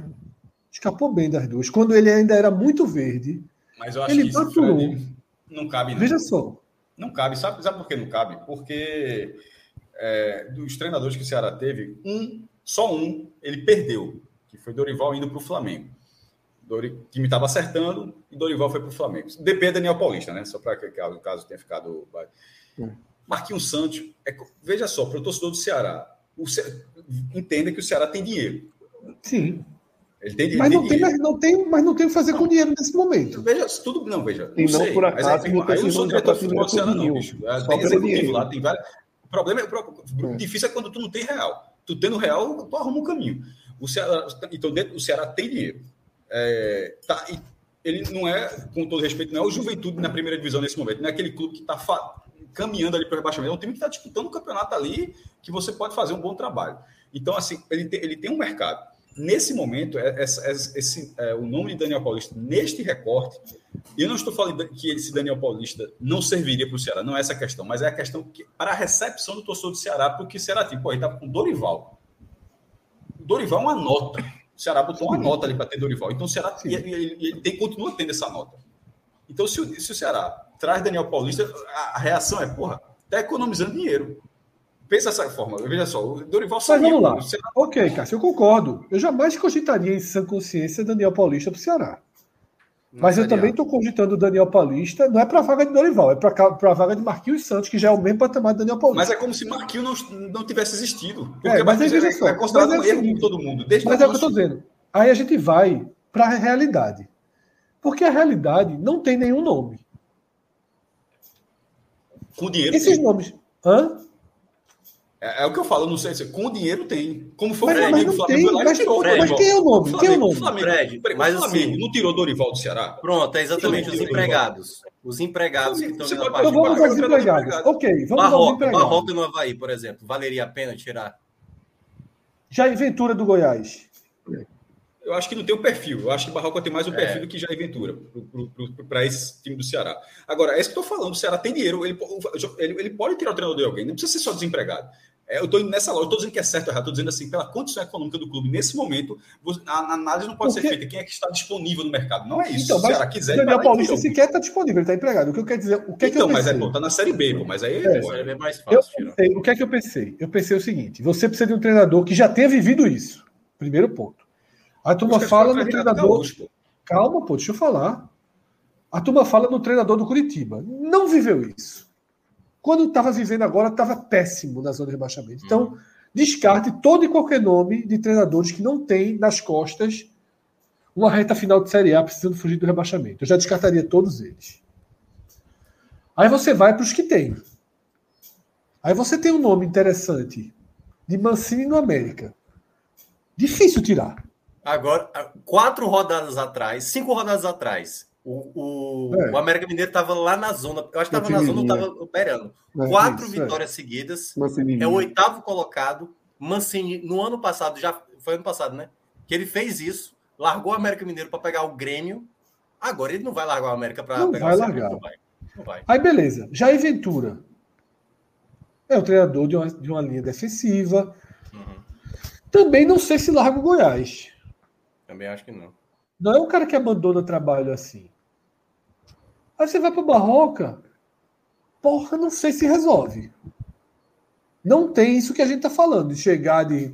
Escapou bem das duas. Quando ele ainda era muito verde. Mas eu acho ele que isso, Fred, não cabe. Não. Veja só. Não cabe. Sabe, sabe por que não cabe? Porque é, dos treinadores que o Ceará teve, um, só um, ele perdeu, que foi Dorival indo para o Flamengo. Dori, o time estava acertando e Dorival foi para o Flamengo. DP é Daniel Paulista, né? Só para que o caso tenha ficado. Hum. Marquinhos Santos, é, veja só, para o torcedor do Ceará, o Ce... entenda que o Ceará tem dinheiro. Sim. Ele tem, ele mas, tem não tem, mas, não tem, mas não tem o que fazer não. com dinheiro nesse momento. Veja, tudo. Não, veja. E não, não por acaso, mas, é, aí eu sou diretor do Ceará, não, bicho. Tem executivo lá, tem vários problema é, o difícil é quando tu não tem real. Tu tendo real, tu arruma um caminho. O Ceará, então, dentro, o Ceará tem dinheiro. É, tá, ele não é, com todo respeito, não é o Juventude na primeira divisão nesse momento. Não é aquele clube que está caminhando ali para o rebaixamento. É um time que está disputando o campeonato ali, que você pode fazer um bom trabalho. Então, assim, ele tem, ele tem um mercado. Nesse momento, é, esse, é, o nome de Daniel Paulista, neste recorte, eu não estou falando que esse Daniel Paulista não serviria para o Ceará, não é essa a questão, mas é a questão que, para a recepção do torcedor do Ceará, porque o Ceará, tipo, ele estava com Dorival. Dorival é uma nota. O Ceará botou uma nota ali para ter Dorival. Então o Ceará ele, ele, ele tem, continua tendo essa nota. Então, se o, se o Ceará traz Daniel Paulista, a, a reação é, porra, está economizando dinheiro. Pensa dessa forma, veja só, o Dorival saiu. Mas vamos lá. Ceará... Ok, Cássio, eu concordo. Eu jamais cogitaria em sã consciência Daniel Paulista para o Ceará. Mas eu também estou cogitando o Daniel Paulista, não é para a vaga de Dorival, é para a vaga de Marquinhos Santos, que já é o mesmo patamar do Daniel Paulista. Mas é como se Marquinhos não, não tivesse existido. Porque é, mas Marquinhos é, é considerado um erro todo mundo. Desde mas é o que eu estou dizendo. Aí a gente vai para a realidade. Porque a realidade não tem nenhum nome. Com dinheiro. Esses tem. nomes. Hã? É, é, o que eu falo, não sei se com dinheiro tem. Como foi mas, o Flamengo, mas não tem, lá, mas, tirou Fred, mas quem é o nome? Quem é o nome? Flamengo, Fred, mas o Flamengo assim, não tirou Dorival do Ceará? Pronto, é exatamente os empregados. Os empregados que estão na parte Então vamos aos empregados. Ok, vamos Barroca, aos empregados. Barroca no Havaí, por exemplo. Valeria a pena tirar? Jair Ventura do Goiás. Eu acho que não tem o perfil. Eu acho que o Barroca tem mais o perfil é. do que Jair Ventura para esse time do Ceará. Agora, é isso que eu estou falando. O Ceará tem dinheiro. Ele, ele, ele pode tirar o treinador de alguém. Não precisa ser só desempregado. É, eu estou indo nessa loja, estou dizendo que é certo ou errado, estou dizendo assim, pela condição econômica do clube, nesse momento, a análise não pode Porque... ser feita. Quem é que está disponível no mercado? Não é isso. Então, Se o Ceará quiser. Daniel Paulista sequer está disponível, ele está empregado. O que eu quero dizer. O que então, é que mas é, está na Série B, pô, mas aí é, é, é mais fácil. Eu pensei, o que é que eu pensei? Eu pensei o seguinte: você precisa de um treinador que já tenha vivido isso. Primeiro ponto. A turma fala no treinador. Calma, pô, deixa eu falar. A turma fala no treinador do Curitiba. Não viveu isso. Quando estava vivendo agora, estava péssimo na zona de rebaixamento. Então. Hum Descarte todo e qualquer nome de treinadores que não tem nas costas uma reta final de Série A precisando fugir do rebaixamento. Eu já descartaria todos eles. Aí você vai para os que tem. Aí você tem um nome interessante de Mancini no América. Difícil tirar. Agora, quatro rodadas atrás, cinco rodadas atrás, o, o, é. o América Mineiro estava lá na zona. Eu acho que estava na zona, estava operando. É, Quatro isso, é. vitórias é. seguidas. É o oitavo colocado. Mancini, no ano passado, já foi ano passado, né? Que ele fez isso, largou o América Mineiro para pegar o Grêmio. Agora ele não vai largar o América para pegar vai o largar. Não vai. não vai. Aí beleza. Jair Ventura é o treinador de uma, de uma linha defensiva. Uhum. Também não sei se larga o Goiás. Também acho que não. Não é um cara que abandona trabalho assim. Aí você vai para Barroca, porra, não sei se resolve. Não tem isso que a gente está falando, de chegar de.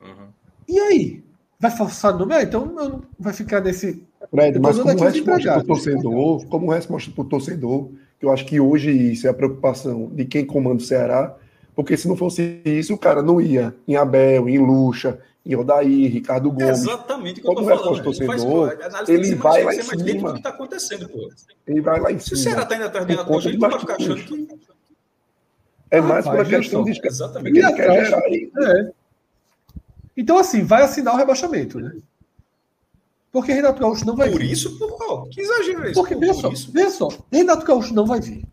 Uhum. E aí? Vai forçar no meio? então vai ficar nesse. Fred, mas como resposta para o torcedor, como resposta para o torcedor, eu acho que hoje isso é a preocupação de quem comanda o Ceará, porque se não fosse isso, o cara não ia em Abel, em Lucha, em Odair, Ricardo Gomes. exatamente o que Como eu tô falando. Torcedor, ele, ele vai lá em cima. que está acontecendo, pô. Ele vai lá em cima. Se o Ceará está indo atrás do hoje, ele vai ficar achando que... É mais ah, por questão de... Exatamente. Ele quer gerar é. Então, assim, vai assinar o rebaixamento, né? Porque Renato Gaúcho não vai por vir. Por isso, por Que exagero é isso? Porque, veja só, veja só, Renato Gaúcho não vai vir.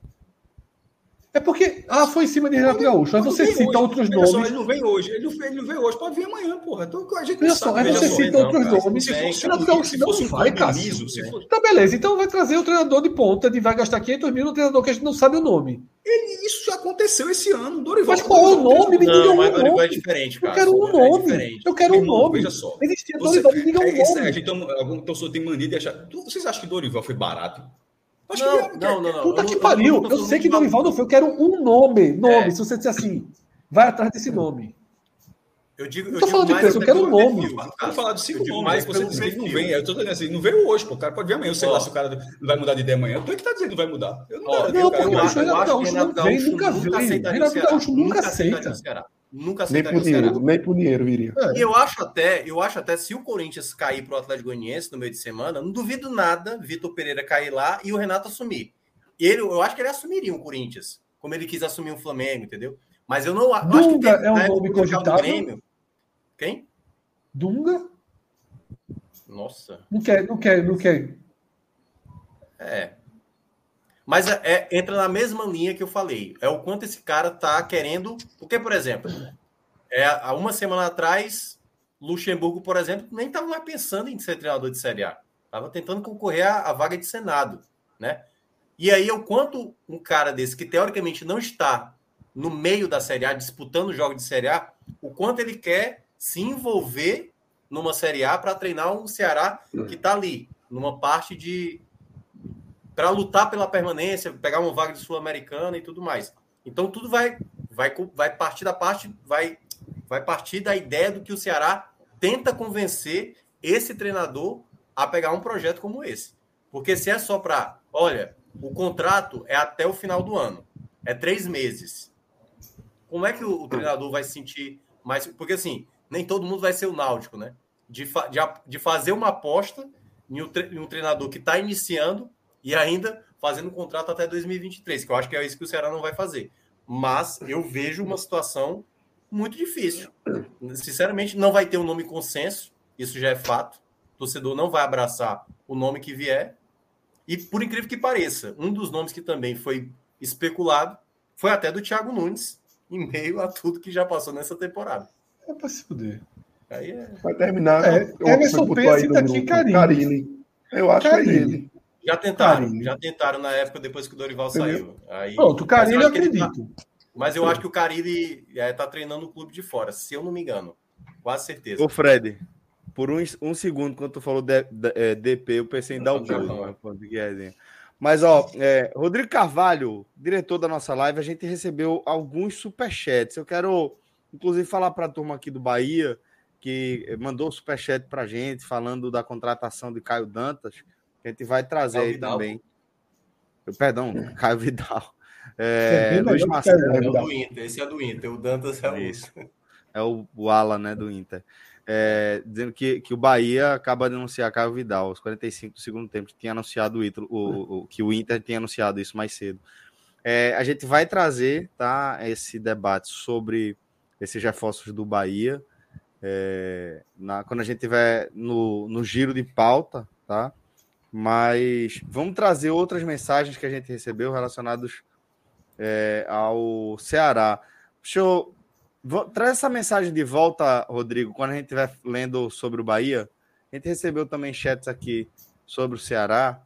É porque, ah, foi em cima de Renato Gaúcho. Aí você cita hoje. outros nomes. Só, ele não vem hoje. Ele não, ele não vem hoje. Pode vir amanhã, porra. Então, a gente veja só, aí você cita não, outros cara, nomes. Se fosse, Renato Gaúcho não um vai, cara. Tá beleza. Então vai trazer o treinador de ponta de vai gastar 500 mil no treinador que a gente não sabe o nome. Ele, isso já aconteceu esse ano. Dorival. Mas qual é o nome? Me diga um mas Dorival é diferente, cara. Eu quero um é nome. Eu quero um nome. Veja só. Existia Dorival, me diga um nome. Então, algum torcedor tem mania de achar. Vocês acham que Dorival foi barato? Acho não, que, não, não, não. Puta que pariu. Eu, sei que Dorival não foi. Eu quero um nome. Nome. É. Se você disser assim, vai atrás desse nome. Eu digo, eu não tô falando de preço, eu quero um nome. Vou falar de cinco nomes, mas você disse que não vem. Eu tô dizendo assim, não veio hoje, pô. O cara pode vir amanhã. Eu sei oh. lá se o cara não vai mudar de ideia amanhã. Tu é que tá dizendo que não vai mudar. Eu não, oh, não, porque eu acho que o Renato Gaúcho não vem, nunca vem. Renato Gaúcho nunca aceita. Nunca nem por dinheiro, nem por dinheiro viria. É. E eu acho até, eu acho até se o Corinthians cair pro Atlético Goianiense no meio de semana, não duvido nada Vitor Pereira cair lá e o Renato assumir. Ele, eu acho que ele assumiria um Corinthians, como ele quis assumir um Flamengo, entendeu? Mas eu não eu Dunga acho que tem, é um nome cogitável. Quem? Dunga? Nossa. Não quer, não quer, não quer. É. Mas é, é, entra na mesma linha que eu falei. É o quanto esse cara tá querendo. Porque, por exemplo, é, há uma semana atrás, Luxemburgo, por exemplo, nem estava mais pensando em ser treinador de Série A. Estava tentando concorrer à, à vaga de Senado, né? E aí, o quanto um cara desse, que teoricamente não está no meio da Série A, disputando o jogo de Série A, o quanto ele quer se envolver numa Série A para treinar um Ceará que está ali, numa parte de. Para lutar pela permanência, pegar uma vaga de Sul-Americana e tudo mais. Então, tudo vai, vai, vai partir da parte. Vai, vai partir da ideia do que o Ceará tenta convencer esse treinador a pegar um projeto como esse. Porque se é só para, olha, o contrato é até o final do ano. É três meses. Como é que o, o treinador vai se sentir mais. Porque assim, nem todo mundo vai ser o náutico, né? De, fa... de, de fazer uma aposta em um, tre... em um treinador que está iniciando e ainda fazendo um contrato até 2023, que eu acho que é isso que o Ceará não vai fazer. Mas eu vejo uma situação muito difícil. Sinceramente, não vai ter um nome consenso, isso já é fato. O torcedor não vai abraçar o nome que vier. E por incrível que pareça, um dos nomes que também foi especulado foi até do Thiago Nunes, em meio a tudo que já passou nessa temporada. É pra se fuder. Aí é... Vai terminar. É, Emerson Pensa e daqui Carilli. Carilli. Eu acho Carilli. que é ele. Já tentaram, Carilli. já tentaram na época depois que o Dorival saiu. Aí, Pronto, o Carilli mas eu acho que ele tá- acredito. Mas eu acho que o Carilli é, tá treinando o clube de fora, se eu não me engano. Quase certeza. Ô, Fred, por um, um segundo, quando tu falou de- de- é, DP, eu pensei em dar o né, é, né? Mas, ó, é, Rodrigo Carvalho, diretor da nossa live, a gente recebeu alguns superchats. Eu quero, inclusive, falar para a turma aqui do Bahia, que mandou superchat para gente, falando da contratação de Caio Dantas, que a gente vai trazer Caio aí Vidal. também. Perdão, *laughs* Caio Vidal. É É, Luiz que Marcelo. É do Inter, esse é do Inter. O Dantas é o Isso. É o, o ala, né, do Inter. É, dizendo que, que o Bahia acaba de anunciar Caio Vidal aos 45 do segundo tempo. Tinha anunciado o, Ítalo- o, o- que o Inter tinha anunciado isso mais cedo. É, a gente vai trazer tá, esse debate sobre esses reforços do Bahia é, na- quando a gente tiver no, no giro de pauta, tá? Mas vamos trazer outras mensagens que a gente recebeu relacionadas é, ao Ceará. Deixa eu Traz essa mensagem de volta, Rodrigo, quando a gente estiver lendo sobre o Bahia. A gente recebeu também chats aqui sobre o Ceará,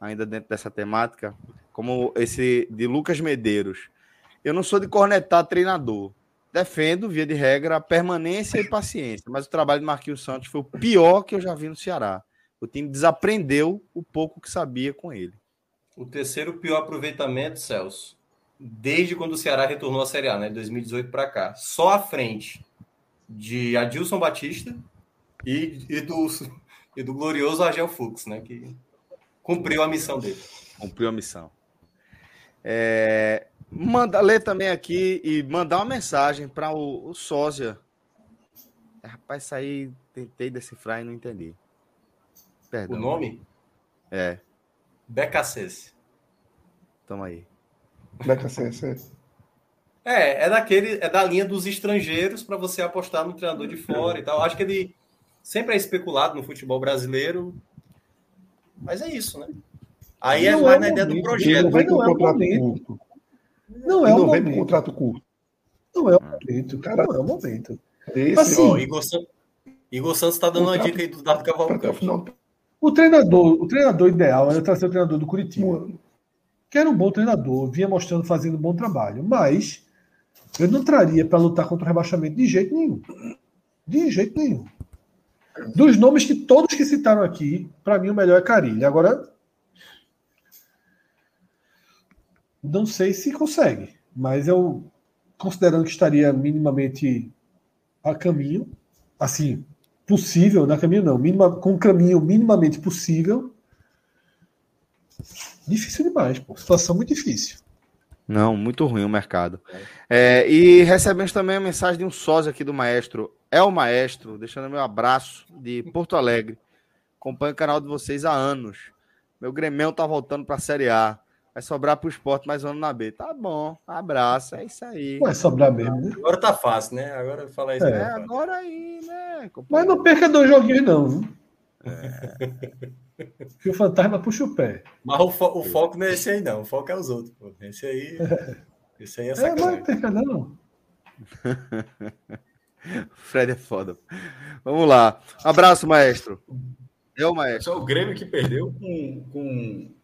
ainda dentro dessa temática, como esse de Lucas Medeiros. Eu não sou de cornetar treinador. Defendo, via de regra, permanência e paciência, mas o trabalho de Marquinhos Santos foi o pior que eu já vi no Ceará. O time desaprendeu o pouco que sabia com ele. O terceiro pior aproveitamento, Celso, desde quando o Ceará retornou à Série A, né? 2018 para cá. Só à frente de Adilson Batista e, e do, *laughs* e do glorioso Argel Fux, né? Que cumpriu a missão dele. Cumpriu a missão. É, manda ler também aqui e mandar uma mensagem para o, o sósia. É, rapaz, isso aí tentei decifrar e não entendi. Perdão. O nome? É, BKCS. toma aí. Beca Sense. É, é daquele, é da linha dos estrangeiros para você apostar no treinador de fora e tal. Acho que ele sempre é especulado no futebol brasileiro, mas é isso, né? Aí é Não mais é na ideia do momento, projeto. não vai com não é o contrato momento. curto. Não é o não vem com momento. contrato curto. Não é o momento. Cara, Não é o momento. Esse Assim, Ó, Igor, San- Igor Santos está dando uma dica aí do Dado Cavalcante. O treinador, o treinador ideal era trazer o treinador do Curitiba. que era um bom treinador, vinha mostrando fazendo um bom trabalho, mas eu não traria para lutar contra o rebaixamento de jeito nenhum. De jeito nenhum. Dos nomes que todos que citaram aqui, para mim o melhor é Carilho. Agora, não sei se consegue, mas eu, considerando que estaria minimamente a caminho, assim, possível, na caminho não, com um caminho minimamente possível, difícil demais, pô. Situação muito difícil. Não, muito ruim o mercado. É, e recebemos também a mensagem de um sócio aqui do Maestro. É o Maestro, deixando meu abraço de Porto Alegre. Acompanho o canal de vocês há anos. Meu Grêmio tá voltando para a Série A. Vai sobrar para o esporte mais um ano na B. Tá bom, abraço, é isso aí. É sobrar mesmo, né? Agora tá fácil, né? Agora fala isso. É, É, tá agora aí, né? Mas não perca dois joguinhos, não. viu? Que o fantasma puxa o pé. Mas o, fo- o foco não é esse aí, não. O foco é os outros. Pô. Esse aí. Esse aí é É, mas sacanagem. não perca, não. *laughs* Fred é foda. Vamos lá. Abraço, maestro. Eu, maestro. Só o Grêmio que perdeu com, com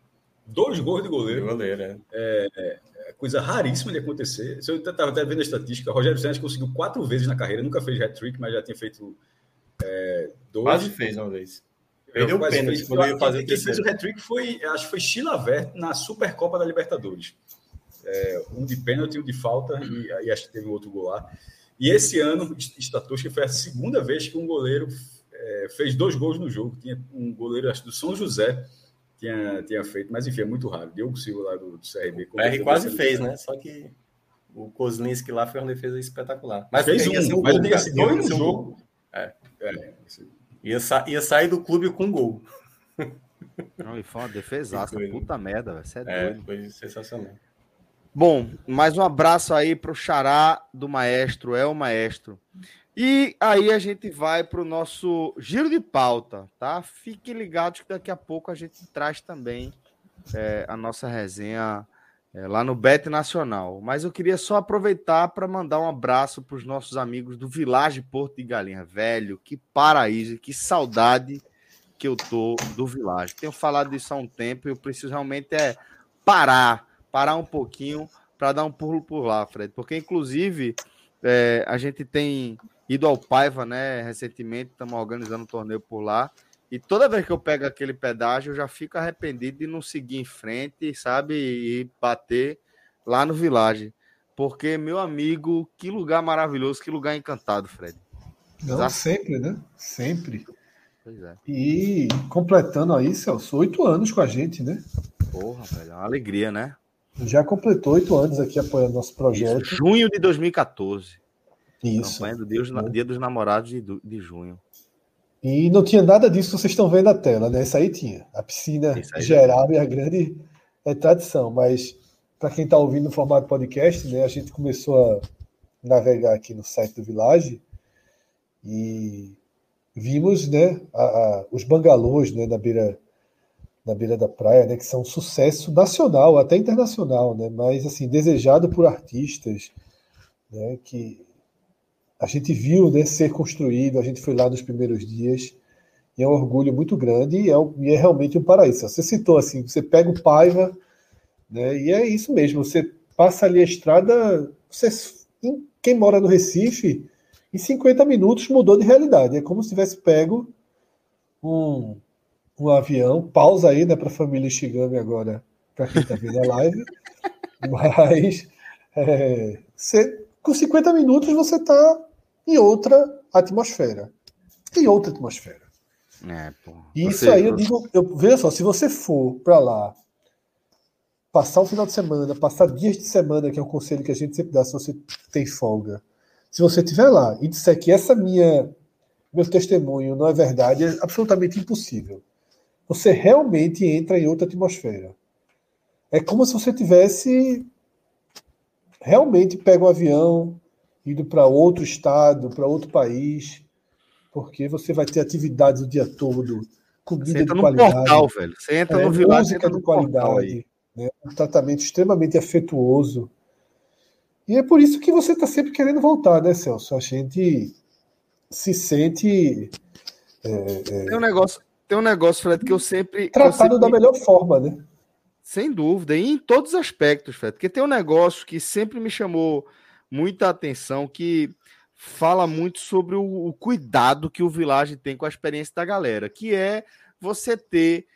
dois gols de goleiro. Goleiro, é. É coisa raríssima de acontecer. Eu estava até vendo a estatística, Rogério Santos conseguiu quatro vezes na carreira, nunca fez hat-trick, mas já tinha feito é, dois. Quase fez uma vez. Perdeu o pênalti quando ia fazer o Quem fez o hat-trick foi, acho que foi Chilavert na Supercopa da Libertadores. É, um de pênalti, um de falta, e aí acho que teve outro gol lá. E esse ano, Statuski foi a segunda vez que um goleiro é, fez dois gols no jogo. Tinha um goleiro, acho, do São José, tinha, tinha feito, mas enfim, é muito raro. Diogo Silva lá do, do CRB. O R quase fez, né? Só que o Kozlinski lá foi uma defesa espetacular. Mas fez ia ser um, mas eu gol, cara. assim, dois Ia no ser um jogo. É. É, Ia, sa- ia sair do clube com gol. Não, e foi uma defesaça. Puta merda, velho. Você é, É, doido. foi sensacional. Bom, mais um abraço aí pro xará do maestro, é o maestro. E aí a gente vai pro nosso giro de pauta, tá? Fiquem ligados que daqui a pouco a gente traz também é, a nossa resenha é, lá no Bet Nacional. Mas eu queria só aproveitar para mandar um abraço para os nossos amigos do Village Porto de Galinha. Velho, que paraíso, que saudade que eu tô do Village. Tenho falado disso há um tempo e eu preciso realmente é parar, parar um pouquinho para dar um pulo por lá, Fred. Porque, inclusive, é, a gente tem ido ao Paiva, né? Recentemente, estamos organizando um torneio por lá. E toda vez que eu pego aquele pedágio, eu já fico arrependido de não seguir em frente, sabe? E bater lá no Village. Porque, meu amigo, que lugar maravilhoso, que lugar encantado, Fred. Não, sempre, né? Sempre. É. E completando aí, Celso, oito anos com a gente, né? Porra, velho, é uma alegria, né? Já completou oito anos aqui apoiando nosso projeto. Isso, junho de 2014. Isso. Campanha do Deus, é. Dia dos Namorados de, de junho. E não tinha nada disso que vocês estão vendo na tela, né? Isso aí tinha. A piscina geral e a grande é tradição. Mas para quem está ouvindo no formato podcast, né? A gente começou a navegar aqui no site do Village e vimos, né? A, a, os bangalôs, né? Na beira na beira da praia, né, que são um sucesso nacional, até internacional, né, mas assim desejado por artistas, né, que a gente viu né, ser construído, a gente foi lá nos primeiros dias e é um orgulho muito grande e é, e é realmente um paraíso. Você citou assim, você pega o Paiva, né, e é isso mesmo. Você passa ali a estrada, você, quem mora no Recife, em 50 minutos mudou de realidade. É como se tivesse pego um um avião. Pausa aí, né, para a família Shigami agora, para quem está vendo a live. *laughs* Mas é, você, com 50 minutos você está em outra atmosfera. Em outra atmosfera. É. E isso aí eu digo, eu, veja só, se você for para lá passar o final de semana, passar dias de semana, que é um conselho que a gente sempre dá se você tem folga. Se você estiver lá e disser que essa minha meu testemunho não é verdade, é absolutamente impossível você realmente entra em outra atmosfera. É como se você tivesse realmente pega um avião, indo para outro estado, para outro país, porque você vai ter atividades o dia todo, comida de qualidade. Portal, velho. Você entra é, no música de qualidade, né? um tratamento extremamente afetuoso. E é por isso que você está sempre querendo voltar, né, Celso? A gente se sente. É, é... Tem um negócio, tem um negócio, Fred, que eu sempre. Tratado eu sempre... da melhor forma, né? Sem dúvida, e em todos os aspectos, Fred. Porque tem um negócio que sempre me chamou muita atenção, que fala muito sobre o, o cuidado que o Village tem com a experiência da galera, que é você ter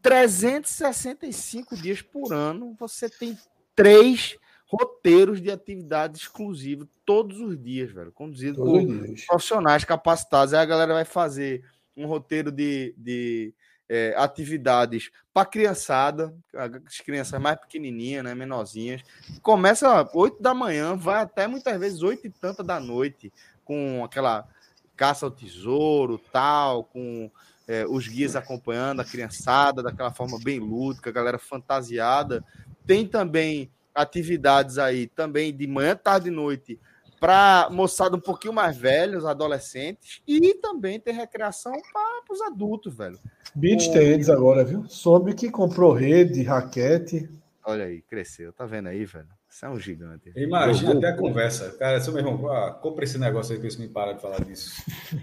365 dias por ano, você tem três roteiros de atividade exclusiva todos os dias, velho, conduzido todos por profissionais capacitados. Aí a galera vai fazer um roteiro de, de é, atividades para criançada, as crianças mais pequenininhas, né, menorzinhas. Começa 8 da manhã, vai até muitas vezes 8 e tanta da noite, com aquela caça ao tesouro, tal, com é, os guias acompanhando a criançada daquela forma bem lúdica, a galera fantasiada. Tem também atividades aí, também de manhã, tarde e noite, para moçada um pouquinho mais velha, os adolescentes, e também tem recreação para os adultos, velho. Beach Tennis agora, viu? Soube que comprou rede, raquete. Olha aí, cresceu. Tá vendo aí, velho? Isso é um gigante. Imagina até a conversa. Cara, seu meu irmão, ah, compra esse negócio aí que você me para de falar disso.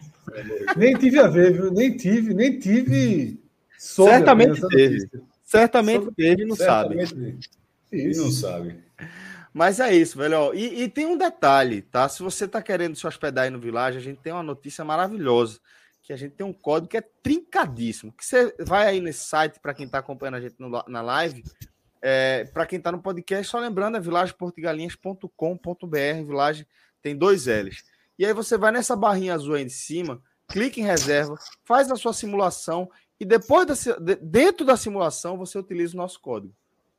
*laughs* nem tive a ver, viu? Nem tive, nem tive. Certamente teve. Certamente teve, não Certamente sabe. Isso. E não sabe. Mas é isso, velho. E, e, tem um detalhe, tá? Se você tá querendo se hospedar aí no Village, a gente tem uma notícia maravilhosa. Que a gente tem um código que é trincadíssimo. Que você vai aí nesse site, para quem tá acompanhando a gente no, na live, é, para quem tá no podcast, só lembrando, é vilageportugalinhas.com.br. Village tem dois L's. E aí você vai nessa barrinha azul aí de cima, clica em reserva, faz a sua simulação e depois da, dentro da simulação você utiliza o nosso código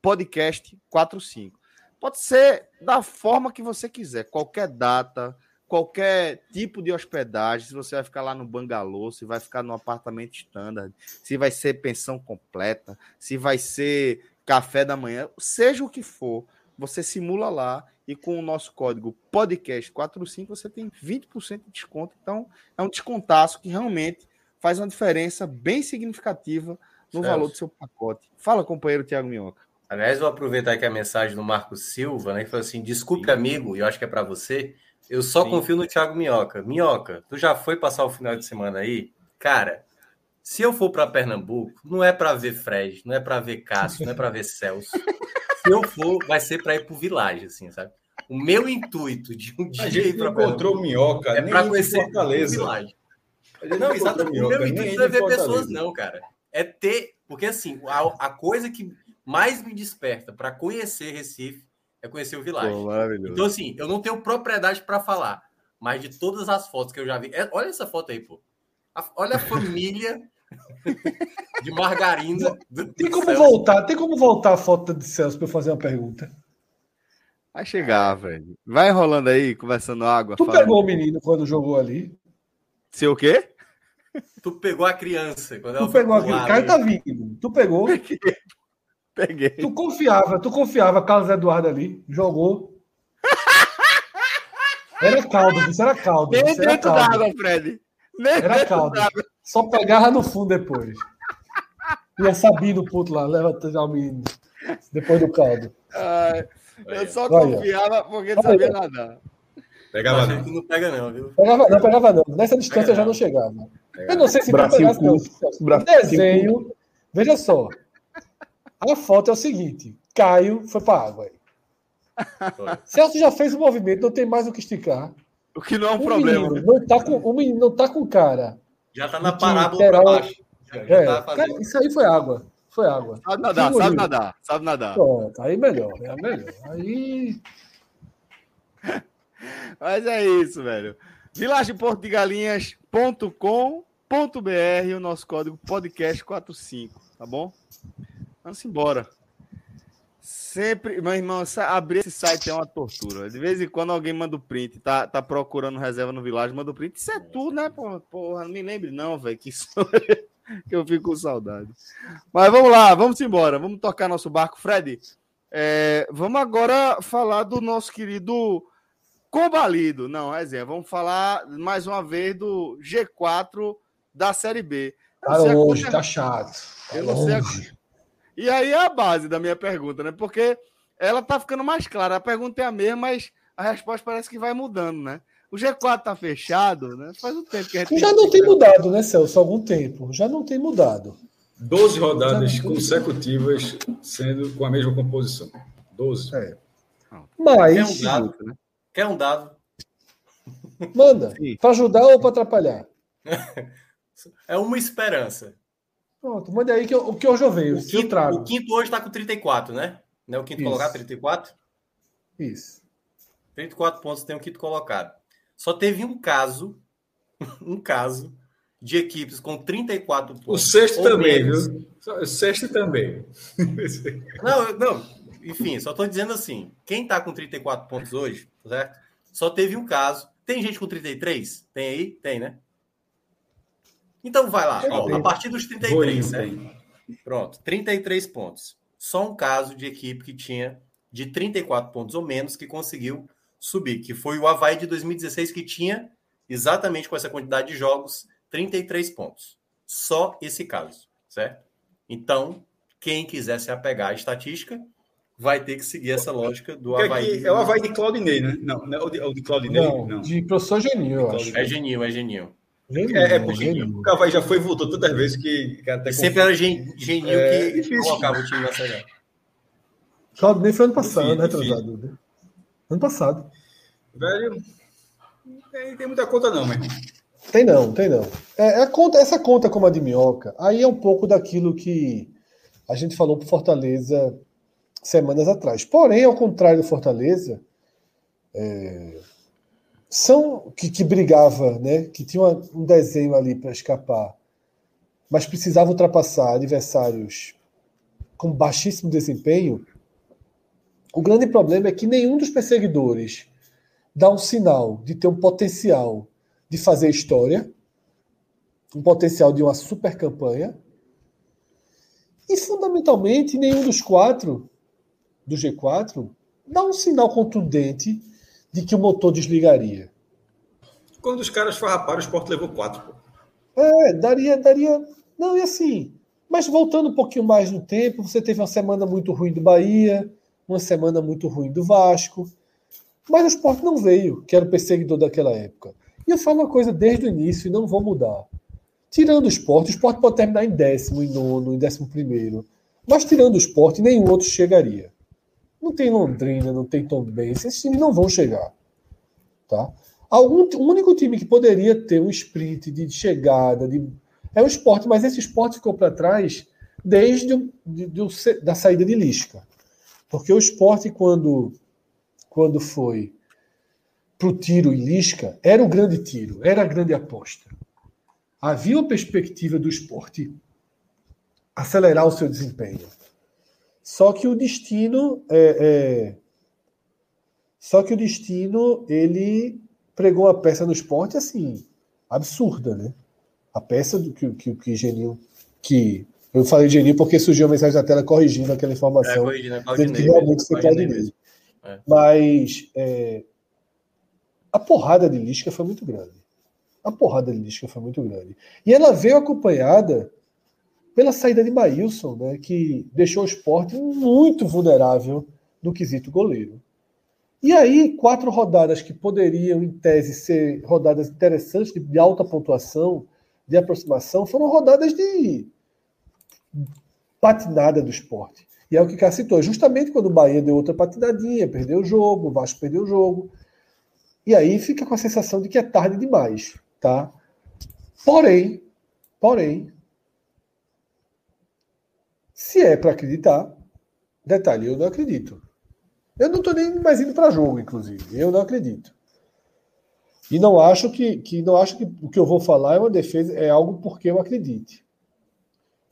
podcast 45. Pode ser da forma que você quiser, qualquer data, qualquer tipo de hospedagem, se você vai ficar lá no bangalô, se vai ficar no apartamento standard, se vai ser pensão completa, se vai ser café da manhã, seja o que for, você simula lá e com o nosso código podcast45 você tem 20% de desconto. Então, é um descontaço que realmente faz uma diferença bem significativa no Celso. valor do seu pacote. Fala, companheiro Tiago Minhoca. Aliás, vou aproveitar aqui a mensagem do Marco Silva, né? Que falou assim: desculpe, amigo, e eu acho que é para você. Eu só Sim. confio no Thiago Minhoca. Minhoca, tu já foi passar o final de semana aí? Cara, se eu for para Pernambuco, não é para ver Fred, não é para ver Cássio, não é para ver Celso. Se eu for, vai ser para ir pro Village, assim, sabe? O meu intuito de um dia A ir gente para não encontrou minhoca, é para conhecer Fortaleza. Não, encontrou exatamente. O meu intuito não é ver pessoas, não, cara. É ter. Porque, assim, a, a coisa que mais me desperta para conhecer Recife é conhecer o Village. maravilhoso. Então, assim, eu não tenho propriedade para falar, mas de todas as fotos que eu já vi. é- olha essa foto aí, pô. A- olha a família *laughs* de margarina. Do, Tem do como Celso. voltar, tem como voltar a foto de Celso para eu fazer uma pergunta? Vai chegar, velho. Vai rolando aí, conversando água. Tu pegou o menino quando jogou ali? Seu o quê? Tu pegou a criança. Quando ela Tu pegou aqui, pular o cara tá vindo. Tu pegou? *laughs* Peguei. Tu confiava, tu confiava, Carlos Eduardo ali, jogou. *laughs* Era caldo, isso era caldo. Nem Isso era dentro caldo. d'água, Fred. Nem Era caldo. Só pegava no fundo depois. Ia Sabino puto lá, leva já o menino. Depois do caldo. Ai, eu só Olha. confiava porque não Olha. sabia nadar. Pegava não. não pega, não, viu? Pegava, não pegava não. Nessa distância Pega já não. não chegava. Pegava. Eu não sei se tu Bracinho pegasse, não. O bracinho desenho. Veja só. A foto é o seguinte: Caio foi pra água. Foi. Celso já fez o movimento, não tem mais o que esticar. O que não é um O problema. menino não tá com, o menino não tá com cara. Já tá na parábola para baixo. Já, já É, tá cara, isso aí foi água. Foi água. Sabe nadar, Sim, sabe nadar, sabe nadar. Pronto, aí melhor, é melhor. Aí. *laughs* Mas é isso, velho. vilageportodegalinhas.com.br, o nosso código podcast45, tá bom? Vamos embora. Sempre, meu irmão, abrir esse site é uma tortura. De vez em quando alguém manda o print, tá, tá procurando reserva no Village, manda o print. Isso é tu, né, porra? Porra, não me lembre não, velho, que, isso- *laughs* que eu fico com saudade. Mas vamos lá, vamos embora. Vamos tocar nosso barco. Fred, é, vamos agora falar do nosso querido combalido. Não, resenha. Vamos falar mais uma vez do G4 da Série B. Tá longe, tá chato. Tá Eu não sei longe. E aí é a base da minha pergunta, né? Porque ela tá ficando mais clara. A pergunta é a mesma, mas a resposta parece que vai mudando, né? O G4 tá fechado, né? Faz um tempo que a gente Já não tem mudado, né, Celso? Há algum tempo. Já não tem mudado. 12 rodadas consecutivas sendo com a mesma composição. 12. É. É Mas, um dado. Quer um dado? manda. Para ajudar ou para atrapalhar? *laughs* É uma esperança. Pronto, manda aí que eu, o que hoje eu venho. O eu quinto, trago. o quinto hoje está com 34, né? Não é o quinto Isso. colocado, 34? Isso. 34 pontos tem o quinto colocado. Só teve um caso, *laughs* um caso de equipes com 34 O pontos. sexto ou também, menos. viu? O sexto também. *laughs* Não, eu- não. Enfim, só tô dizendo assim, quem tá com 34 pontos hoje, certo? Só teve um caso. Tem gente com 33? Tem aí? Tem, né? Então vai lá, ó, a partir dos 33, certo? Pronto, 33 pontos. Só um caso de equipe que tinha de 34 pontos ou menos que conseguiu subir, que foi o Havaí de 2016, que tinha exatamente com essa quantidade de jogos 33 pontos. Só esse caso, certo? Então, quem quiser se apegar à estatística vai ter que seguir essa lógica do Porque Havaí. é o Havaí de Claudinei, né? Não, não é o de, é o de Claudinei, Não, não. de professor eu acho. É genil, é genil. Geninho, É, é porque Geninho. o Havaí já foi e voltou tantas vezes que, que até sempre era gen- genil É que difícil. colocava o time na Série A. Claudinei foi ano passado, Enfim, né? Retrasado, né? Ano passado. Velho, não tem, tem muita conta não, irmão. Tem não, tem não. É, a conta, essa conta como a de minhoca, aí é um pouco daquilo que a gente falou pro Fortaleza semanas atrás. Porém, ao contrário do Fortaleza, é, são que, que brigava, né? Que tinha uma- um desenho ali para escapar, mas precisava ultrapassar adversários com baixíssimo desempenho. O grande problema é que nenhum dos perseguidores dá um sinal de ter um potencial de fazer história, um potencial de uma super campanha. E, fundamentalmente, nenhum dos quatro do G4 dá um sinal contundente de que o motor desligaria. Quando os caras farraparam, o Sport levou quatro. Pô. É, daria, daria. Não, e assim, Mas voltando um pouquinho mais no tempo, você teve uma semana muito ruim do Bahia, uma semana muito ruim do Vasco. Mas o esporte não veio, que era o perseguidor daquela época. E eu falo uma coisa desde o início e não vou mudar. Tirando o esporte, o esporte pode terminar em décimo, em nono, em décimo primeiro. Mas tirando o esporte, nenhum outro chegaria. Não tem Londrina, não tem Tom Benz, esses times não vão chegar. Tá? Algum, o único time que poderia ter um sprint de chegada de, é o esporte, mas esse esporte ficou para trás desde de, de, da saída de Lisca. Porque o esporte, quando, quando foi para o tiro em Lisca, era o grande tiro, era a grande aposta. Havia uma perspectiva do esporte acelerar o seu desempenho. Só que o destino é, é... só que o destino ele pregou uma peça no esporte assim absurda, né? A peça do que que, que Genil que eu falei Genil porque surgiu a mensagem na tela corrigindo aquela informação, é, corrigindo, é dizendo que realmente foi Claudinei. É. Mas é, a porrada de Lisca foi muito grande. A porrada de Lisca foi muito grande. E ela veio acompanhada pela saída de Maílson, né, que deixou o esporte muito vulnerável no quesito goleiro. E aí, quatro rodadas que poderiam, em tese, ser rodadas interessantes, de alta pontuação, de aproximação, foram rodadas de patinada do esporte. E é o que Cássio citou, justamente quando o Bahia deu outra patinadinha, perdeu o jogo, o Vasco perdeu o jogo. E aí fica com a sensação de que é tarde demais, tá? Porém, porém, se é para acreditar, detalhe, eu não acredito. Eu não estou nem mais indo para jogo, inclusive. Eu não acredito. E não acho que, que não acho que o que eu vou falar é uma defesa, é algo porque eu acredite.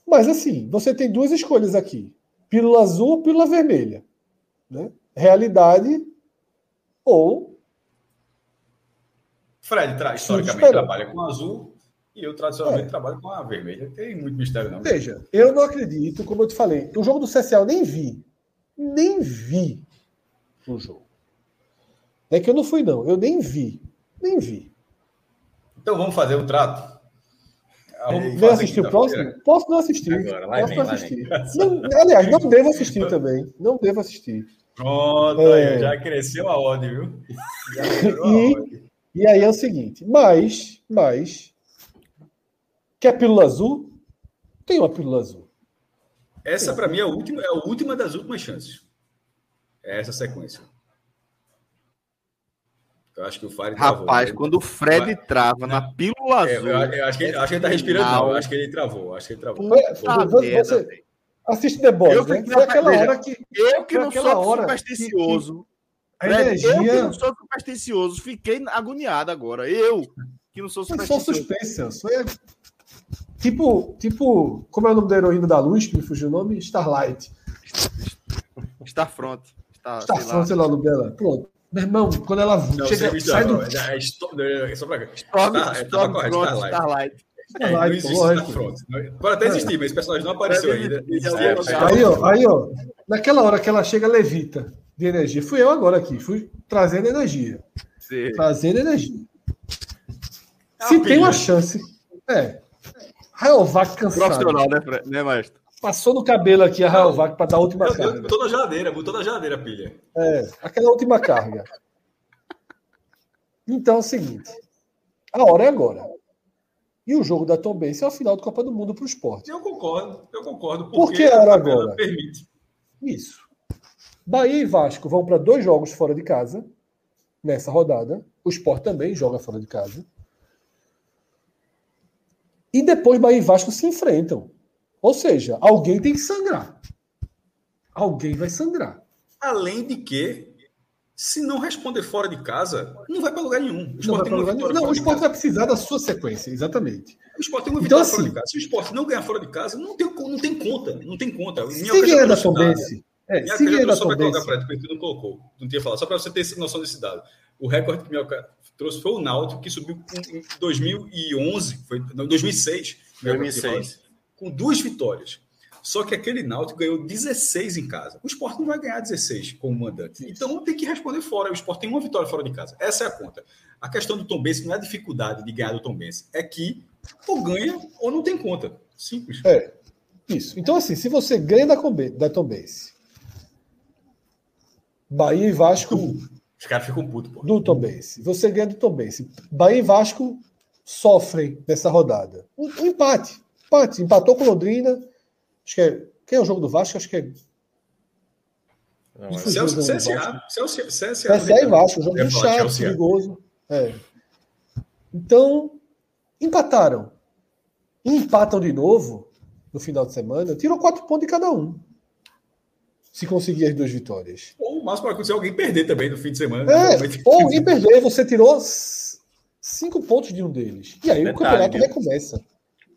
Mas assim, você tem duas escolhas aqui: pílula azul ou pílula vermelha. Né? Realidade ou. Fred tra historicamente trabalha com azul e eu tradicionalmente é. trabalho com a vermelha. Tem muito mistério, não. Veja, eu não acredito, como eu te falei, o jogo do CSA eu nem vi. Nem vi o jogo. É que eu não fui, não. Eu nem vi. Nem vi. Então vamos fazer o um trato. Vem assistir o próximo? Posso não assistir. Agora, Posso vem, não assistir. Não, aliás, não devo assistir também. Não devo assistir. Pronto, é... já cresceu a ordem, viu? e, e aí é o seguinte, mas, mas Quer pílula azul? Tem uma pílula azul. Essa, para mim, é a, última, é a última das últimas chances. É essa sequência. Eu acho que o Fire Rapaz, travou, quando o Fred trava na pílula é, azul. Eu, eu, acho que, acho que ele tá respirando, não. Eu acho que ele travou. Acho que ele travou. Tá você, assiste The Boys, né? Foi aquela hora que. Eu que não sou supersticioso. Que, que, energia... Eu que não sou supersticioso, fiquei agoniado agora. Eu que não sou supersticioso. Eu sou suspensa. Sou Tipo, tipo, como é o nome da heroína da luz, que me fugiu o nome? Starlight. Starfront. Star, Starfront, sei lá, sei lá o nome dela. Pronto. Meu irmão, quando ela não, chega, sai do... É, é, é, só pra... Starlight. Starlight. Starlight, não existe Pode até existir, mas esse personagem não apareceu ainda. Aí, ó, aí, ó. Naquela hora que ela chega, levita de energia. Fui eu agora aqui, fui trazendo energia. Sim. Trazendo energia. Se tem uma chance. É, Rayovac cansado. Profissional, né, né, maestro? Passou no cabelo aqui a Rayovac para dar a última eu, carga. Botou na geladeira, botou na geladeira, pilha. É, aquela última carga. Então é o seguinte: a hora é agora. E o jogo da Tom Benz é o final do Copa do Mundo para o esporte. Eu concordo, eu concordo. Por que a hora agora? Permite. Isso. Bahia e Vasco vão para dois jogos fora de casa nessa rodada. O esporte também joga fora de casa. E depois Bahia e Vasco se enfrentam. Ou seja, alguém tem que sangrar. Alguém vai sangrar. Além de que, se não responder fora de casa, não vai para lugar nenhum. O não, vai, lugar nenhum. não, o esporte vai precisar da sua sequência, exatamente. O esporte tem uma então, vitória assim, fora de casa. Se o esporte não ganhar fora de casa, não tem, não tem conta. Não tem conta. Se ganhar da Tombense. É, se ganhar da Tombense. não. Não tinha falado. Só para você ter noção desse dado. O recorde que o Minhoca trouxe foi o Náutico, que subiu em 2011, foi 2006, 2006. com duas vitórias. Só que aquele Náutico ganhou 16 em casa. O Sport não vai ganhar 16 como mandante. Então tem que responder fora. O Sport tem uma vitória fora de casa. Essa é a conta. A questão do Tom Benz não é a dificuldade de ganhar do Tom Benz, é que ou ganha ou não tem conta. Simples. É. Isso. Então, assim, se você ganha da, da Tombense, Bahia e Vasco. Os caras ficam putos, pô. Do Tombense. Você ganha do Tombense. Bahia e Vasco sofrem nessa rodada. Um, um empate. Empate. Empatou com Londrina. Acho que é. Quem é o jogo do Vasco? Acho que é. Não, é... Celso, CSA. Celso, CSA. CSA e Vasco. Jogo chato, perigoso. É. Então, empataram. Empatam de novo no final de semana. Tirou quatro pontos de cada um. Se conseguir as duas vitórias. Ou o máximo pode acontecer alguém perder também no fim de semana. É, ou alguém perder, você tirou cinco pontos de um deles. E aí Detalhe, o campeonato né? recomeça.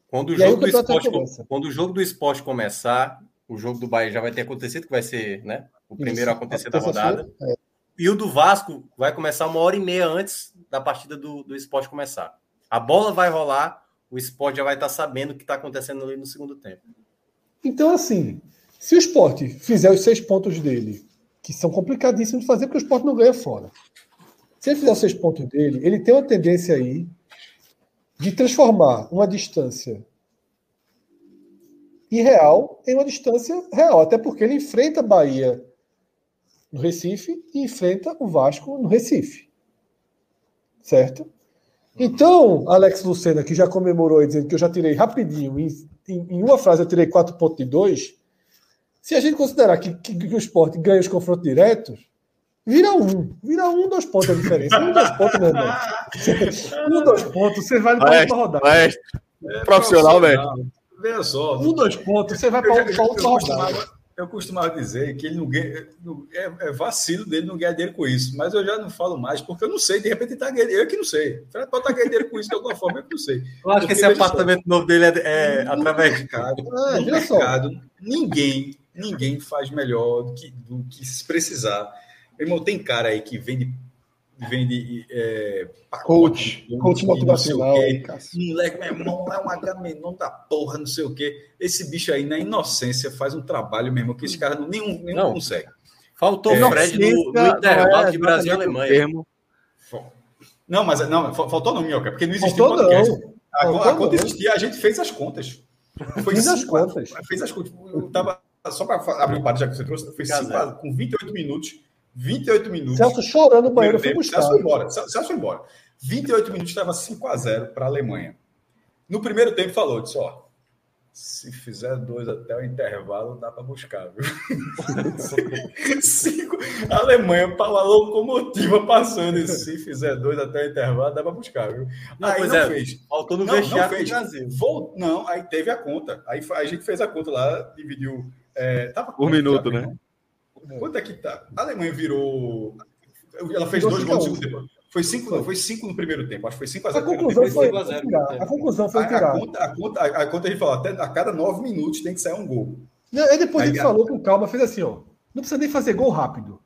Quando o, jogo do esporte, quando o jogo do esporte começar, o jogo do Bahia já vai ter acontecido, que vai ser né, o primeiro Isso, a acontecer da rodada. É. E o do Vasco vai começar uma hora e meia antes da partida do, do esporte começar. A bola vai rolar, o esporte já vai estar sabendo o que está acontecendo ali no segundo tempo. Então, assim, se o esporte fizer os seis pontos dele, que são complicadíssimos de fazer, porque o esporte não ganha fora. Se ele fizer os seis pontos dele, ele tem uma tendência aí de transformar uma distância irreal em uma distância real, até porque ele enfrenta a Bahia no Recife e enfrenta o Vasco no Recife. Certo? Então, Alex Lucena, que já comemorou aí, dizendo que eu já tirei rapidinho, em, em, em uma frase eu tirei 4,2. Se a gente considerar que, que, que, o esporte ganha os confrontos diretos, vira um. Vira um, dois pontos a diferença. Um, dois pontos, meu irmão. *laughs* um, dois pontos, você vai para outra rodada. Maestro, é, profissional, velho. Veja só. Um, dois pontos, você vai para outra rodada eu costumava dizer que ele não ganha, é, é, vacilo dele não ganhar dinheiro com isso, mas eu já não falo mais, porque eu não sei, de repente ele está ganhando, eu que não sei. Pode estar tá ganhando dinheiro com isso de alguma forma, eu que não sei. Eu acho porque, que esse apartamento só, novo dele é, é através mercado, ah, no mercado, ninguém, ninguém faz melhor do que, do que se precisar. Meu irmão, tem cara aí que vende vende é, coach, coach motivacional. Moleque, meu irmão, é um Agamenon da porra, não sei o quê. Esse bicho aí, na inocência, faz um trabalho mesmo que esse cara nenhum, nenhum não. consegue. Faltou é, Fred no, no intervalo é, de Brasil e Alemanha. Não, mas não, faltou não, Minhoca, porque não existiu faltou podcast. Não. A, faltou a conta existia, a gente fez as contas. *laughs* Foi fez as contas. Fez as contas. Eu tava, só para abrir um par, já que você trouxe, foi cinco, com 28 minutos 28 minutos. Celso chorando no banheiro, foi buscar. Celso foi embora. Celso foi embora. 28 minutos estava 5 a 0 para a Alemanha. No primeiro tempo falou, disse, ó, se fizer dois até o intervalo, dá para buscar, viu? *laughs* Cinco, a Alemanha, a locomotiva passando, se fizer dois até o intervalo, dá para buscar, viu? Não, aí não é, fez. Faltou no não, vestiário não fez. Brasil. Não, aí teve a conta. Aí a gente fez a conta lá, dividiu. É, tava um minuto, né? Quanto é que tá? A Alemanha virou. Ela fez dois gols no segundo tempo. Foi cinco, não, foi cinco no primeiro tempo. Acho que foi 5 a 0 A conclusão foi, a, a conclusão foi tirar. A, conta, a, conta, a, conta a gente falou, até a cada nove minutos tem que sair um gol. Aí depois Aí, a gente falou com calma, fez assim, ó. Não precisa nem fazer gol rápido.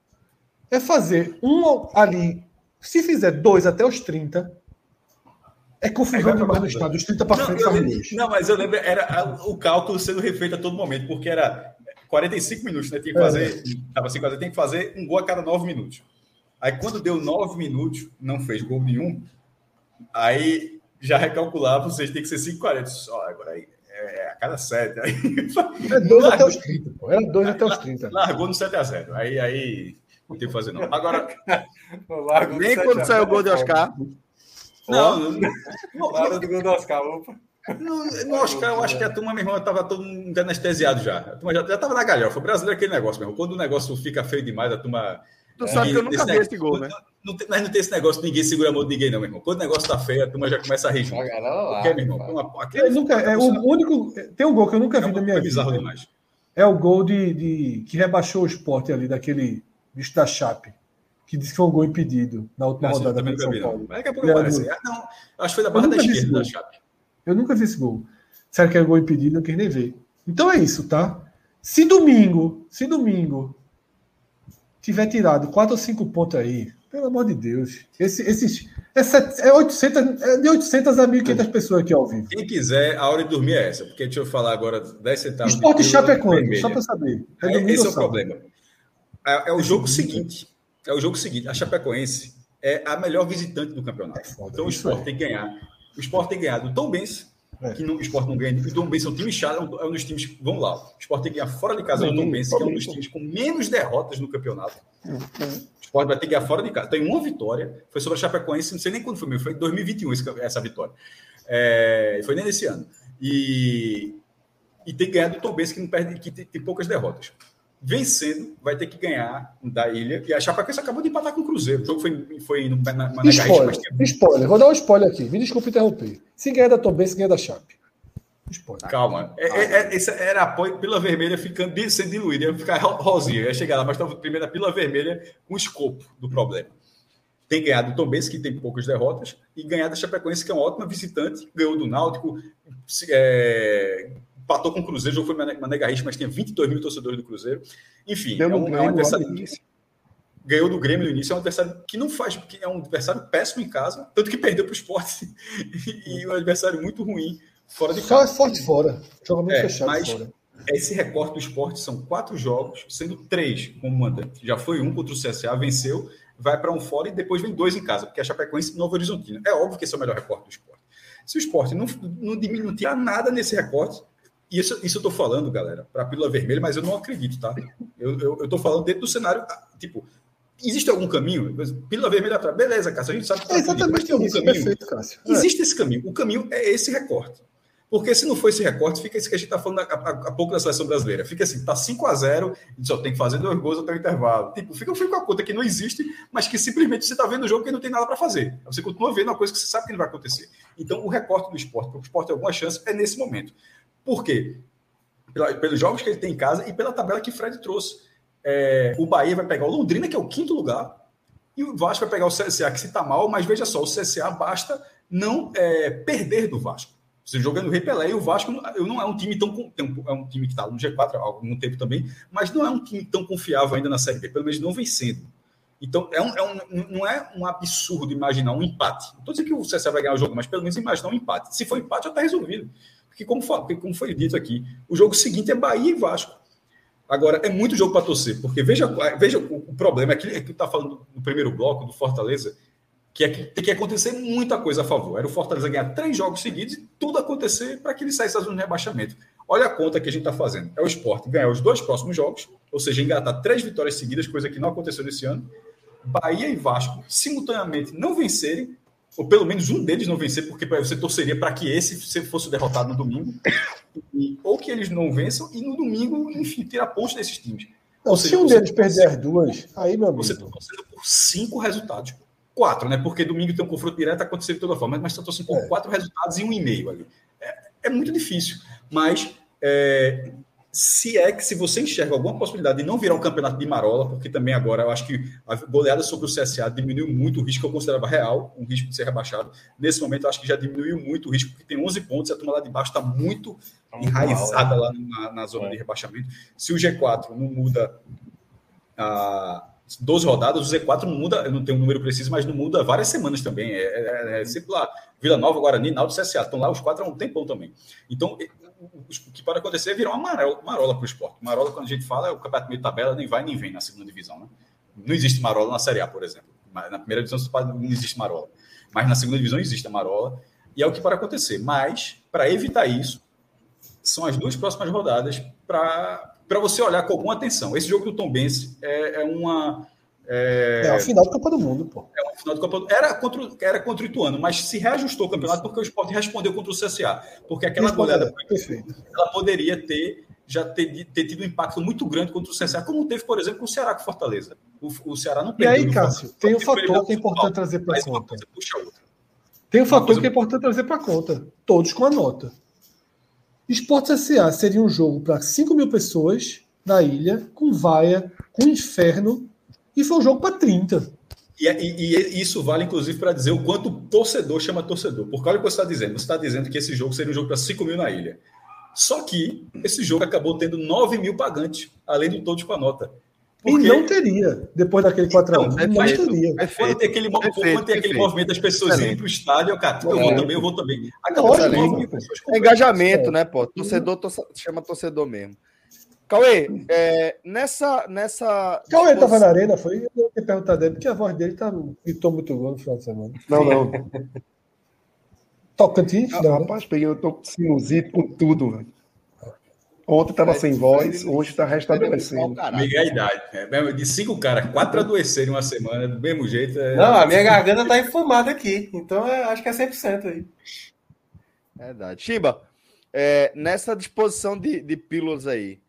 É fazer um ali. Se fizer dois até os 30, é confusão demais no estado. Os 30 para frente. Não, mas eu lembro, era o cálculo sendo refeito a todo momento, porque era 45 minutos, né? Tinha que fazer. Estava assim, fazer, tem que fazer um gol a cada 9 minutos. Aí quando deu 9 minutos, não fez gol nenhum. Aí já recalculava, vocês tem que ser 5,40. Só agora aí. É, a cada 7. Aí, é 2 até os 30, pô. Era 2 até os 30. Largou no 7 a 0 Aí, aí não tem que fazer, não. Agora. *laughs* Nem quando saiu o gol de Oscar. Não, não. não, não, não, do gol do Oscar, opa. No, no Oscar, eu acho que a turma, meu irmão, estava todo mundo anestesiado já. A turma já, já tava na galhofa. O brasileiro é aquele negócio mesmo. Quando o negócio fica feio demais, a turma. Tu é, sabe que eu nunca vi esse gol, né? Não, não, mas não tem esse negócio, ninguém segura a mão de ninguém, não, meu irmão. Quando o negócio tá feio, a turma já começa a rir junto. Porque, meu irmão, uma, aquele, nunca, é, o único. Tem um gol que eu nunca é vi na minha vida. Demais. É o gol de, de, que rebaixou o esporte ali, daquele bicho da Chape que disse que foi um gol impedido na última ah, rodada do São Paulo. Mas daqui a pouco aparece. Ah, não, acho que foi da barra da esquerda da Chape. Eu nunca vi esse gol. Será que é gol impedido? Não quis nem ver. Então é isso, tá? Se domingo, se domingo tiver tirado 4 ou 5 pontos aí, pelo amor de Deus, esse, esses, é, é, 800, é de 800 a 1.500 pessoas aqui ao vivo. Quem quiser, a hora de dormir é essa, porque deixa eu falar agora 10 centavos. Esporte Chape é quando? Só para saber. É é, esse é o problema. É, é o jogo seguinte. É o jogo seguinte. A Chapecoense é a melhor visitante do campeonato. É então o esporte é. tem que ganhar. O esporte tem ganhado do Tom Benz, é. que não, o esporte não ganha. O Tom Benz é um time chato, é um, é dos times. Vamos lá. O esporte tem que ganhar fora de casa do Tom Benz, que é um dos times com menos derrotas no campeonato. É, é. O esporte vai ter que ganhar fora de casa. Tem uma vitória, foi sobre a Chapecoense, não sei nem quando foi meu, foi em 2021 essa vitória. É, foi nem nesse ano. E, e tem que ganhar do Tom Benz, que não perde, que tem, tem poucas derrotas vencendo, vai ter que ganhar da ilha. E a Chapecoense acabou de empatar com o Cruzeiro. O jogo foi, foi no, na, na spoiler, tinha... spoiler, vou dar um spoiler aqui. Me desculpe interromper. Se ganhar da Tom se ganha da Chape. Spoiler. Calma. É, é, é, esse era apoio pila vermelha ficando sendo diluída. Ia ficar rosinha, ia chegar lá, mas estava primeiro a pila vermelha com o escopo do problema. Tem ganhado do Tom Benz, que tem poucas derrotas, e ganhar da Chapecoense, que é uma ótima visitante, ganhou do Náutico, é, empatou com o Cruzeiro, o jogo foi Mané Garrincha, mas tinha 22 mil torcedores do Cruzeiro. Enfim, é um, é um adversário ganhou do Grêmio no início, é um adversário que não faz, que é um adversário péssimo em casa, tanto que perdeu para o esporte *laughs* e um adversário muito ruim fora de casa. Só é forte fora, joga muito é, fechado mas fora. Esse recorte do esporte são quatro jogos, sendo três como mandante. Já foi um contra o CSA, venceu, vai para um fora e depois vem dois em casa, porque a Chapecoense Novo Horizontino. É óbvio que esse é o melhor recorte do esporte. Se o esporte não, não diminuir nada nesse recorte, isso, isso eu tô falando, galera, para a pílula vermelha, mas eu não acredito, tá? Eu, eu, eu tô falando dentro do cenário, tipo, existe algum caminho? Pílula vermelha para beleza, Cássio, a gente sabe que é exatamente tem algum isso, caminho. Perfeito, Cássio. É. Existe é. esse caminho. O caminho é esse recorte. Porque se não for esse recorte, fica isso que a gente está falando há, pouco da seleção brasileira. Fica assim, tá 5 a 0 e só tem que fazer dois gols até o intervalo. Tipo, fica, fica com a conta que não existe, mas que simplesmente você está vendo o jogo que não tem nada para fazer. Você continua vendo uma coisa que você sabe que não vai acontecer. Então, o recorte do esporte, para o esporte ter alguma chance, é nesse momento. Por quê? pela, pelos jogos que ele tem em casa e pela tabela que Fred trouxe. É, o Bahia vai pegar o Londrina, que é o quinto lugar, e o Vasco vai pegar o CSA, que se está mal, mas veja só, o CSA basta não é, perder do Vasco. Você jogando o Rei Pelé e o Vasco não é um time tão. É um time que está no G4 há algum tempo também, mas não é um time tão confiável ainda na Série B, pelo menos não vencendo. Então, é um, é um, não é um absurdo imaginar um empate. Não estou dizendo que o CSA vai ganhar o jogo, mas pelo menos imaginar um empate. Se for empate, já está resolvido. Porque, como, foi, como foi dito aqui, o jogo seguinte é Bahia e Vasco. Agora, é muito jogo para torcer, porque veja, veja o, problema, é que é está falando no primeiro bloco do Fortaleza, que é que tem que acontecer muita coisa a favor. Era o Fortaleza ganhar três jogos seguidos e tudo acontecer para que ele saísse da zona de rebaixamento. Olha a conta que a gente está fazendo. É o esporte ganhar os dois próximos jogos, ou seja, engatar três vitórias seguidas, coisa que não aconteceu nesse ano. Bahia e Vasco simultaneamente não vencerem ou pelo menos um deles não vencer, porque você torceria para que esse fosse derrotado no domingo, e, ou que eles não vençam, e no domingo, enfim, tirar pontos desses times. Não, seja, se um deles perder as duas, aí, meu amigo. Você está torcendo por cinco resultados. Quatro, né? Porque domingo tem um confronto direto acontecer de toda forma, mas está torcendo por é. quatro resultados e um e meio ali. É, é muito difícil. Mas é, se é que se você enxerga alguma possibilidade de não virar um campeonato de marola, porque também agora eu acho que a goleada sobre o CSA diminuiu muito o risco que eu considerava real, um risco de ser rebaixado. Nesse momento eu acho que já diminuiu muito o risco, porque tem 11 pontos e a turma lá de baixo está muito tá enraizada mal, né? lá na, na zona é. de rebaixamento. Se o G4 não muda a 12 rodadas, o Z4 não muda, eu não tenho um número preciso, mas não muda várias semanas também. É, é, é sempre lá. Vila Nova, Guarani, Náutico, CSA. Estão lá os quatro há um tempão também. Então, o que pode acontecer é virar uma marola, marola para o esporte. Marola, quando a gente fala, é o campeonato meio tabela, nem vai nem vem na segunda divisão. Né? Não existe marola na Série A, por exemplo. Na primeira divisão não existe marola. Mas na segunda divisão existe a marola. E é o que pode acontecer. Mas, para evitar isso, são as duas próximas rodadas para você olhar com alguma atenção. Esse jogo do Tom Benz é, é uma é, é a final do Copa do Mundo, pô. É uma final do Copa do Mundo. Era contra, era contra o Ituano, mas se reajustou o campeonato porque o Sport respondeu contra o CSA. Porque aquela goleada ela poderia ter já ter, ter, tido um impacto muito grande contra o CSA, como teve, por exemplo, com o Ceará com Fortaleza. O, o Ceará não perdeu. E aí, Cássio, tem um fator que é importante trazer para conta. Tem um fator que é importante trazer para conta. Todos com a nota. Esporte CSA seria um jogo para 5 mil pessoas na ilha, com vaia, com inferno e foi um jogo para 30. E, e, e, isso vale, inclusive, para dizer o quanto torcedor chama torcedor. Porque olha o que você está dizendo. Você está dizendo que esse jogo seria um jogo para 5 mil na ilha. Só que esse jogo acabou tendo 9 mil pagantes, além do todos com a nota. Porque... E não teria, depois daquele 4x1. Não, não teria. Perfeito, quando tem aquele, perfeito, quando tem aquele movimento das pessoas indo para o estádio, cara, eu vou também, eu vou também. Acabou é engajamento, né, pô? Torcedor chama torcedor mesmo. Cauê, é, nessa, nessa. Cauê estava na arena, foi? Eu ia perguntar dele, porque a voz dele tá, gritou muito gol no final de semana. Não, não. *laughs* Tocantins? Não, rapaz, peguei, eu tô com sinusite com tudo, velho. Ontem tava sem voz, hoje tá restabelecendo. Amiga, a idade. É, de cinco caras, quatro adoeceram uma semana, do mesmo jeito. É... Não, a minha garganta tá inflamada aqui. Então é, acho que é 100% aí. Verdade. Chiba, é, nessa disposição de, de pílulas aí,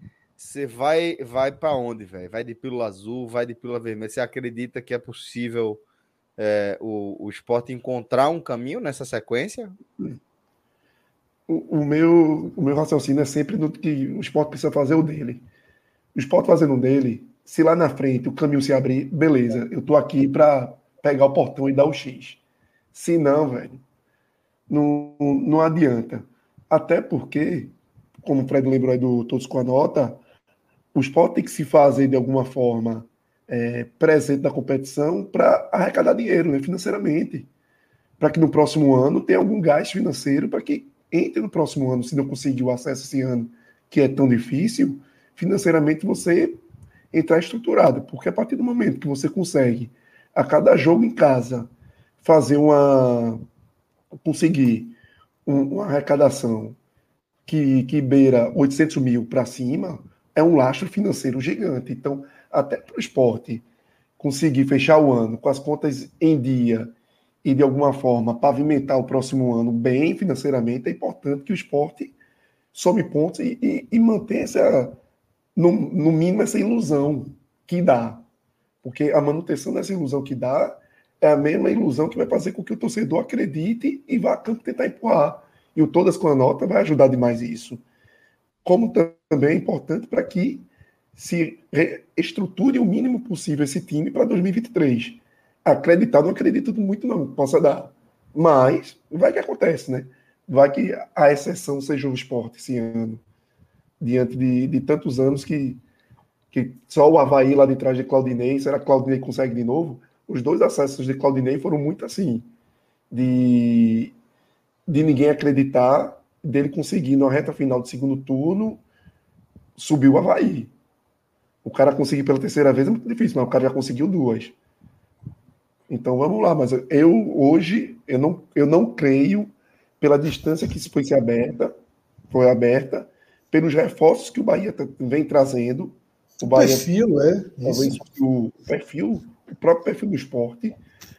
você vai vai para onde, velho? Vai de pílula azul, vai de pílula vermelha? Você acredita que é possível é, o, o esporte encontrar um caminho nessa sequência? O, o, meu, o meu raciocínio é sempre no que o esporte precisa fazer o dele. O esporte fazendo o dele, se lá na frente o caminho se abrir, beleza, eu tô aqui para pegar o portão e dar o X. Se não, velho, não, não adianta. Até porque, como o Fred lembrou aí do Todos com a Nota, o esporte tem que se fazer de alguma forma é, presente na competição para arrecadar dinheiro né, financeiramente. Para que no próximo ano tenha algum gasto financeiro para que entre no próximo ano, se não conseguir o acesso esse ano, que é tão difícil, financeiramente você entrar estruturado. Porque a partir do momento que você consegue, a cada jogo em casa, fazer uma. conseguir uma arrecadação que, que beira 800 mil para cima, é um lastro financeiro gigante. Então, até para o esporte conseguir fechar o ano com as contas em dia e, de alguma forma, pavimentar o próximo ano bem financeiramente, é importante que o esporte some pontos e, e, e mantenha essa, no, no mínimo essa ilusão que dá. Porque a manutenção dessa ilusão que dá é a mesma ilusão que vai fazer com que o torcedor acredite e vá a campo tentar empurrar. E o Todas com a Nota vai ajudar demais isso. Como também é importante para que se estruture o mínimo possível esse time para 2023. Acreditar, não acredito muito não, possa dar. Mas vai que acontece, né? Vai que a exceção seja o esporte esse ano. Diante de, de tantos anos que, que só o Havaí lá de trás de Claudinei, será que Claudinei consegue de novo? Os dois acessos de Claudinei foram muito assim, de, de ninguém acreditar, dele conseguir na reta final do segundo turno subir o Havaí. O cara conseguir pela terceira vez é muito difícil, mas o cara já conseguiu duas. Então vamos lá, mas eu hoje eu não, eu não creio pela distância que foi se aberta, foi aberta, pelos reforços que o Bahia tá, vem trazendo. O Bahia, perfil, é. Talvez o perfil o próprio perfil do esporte,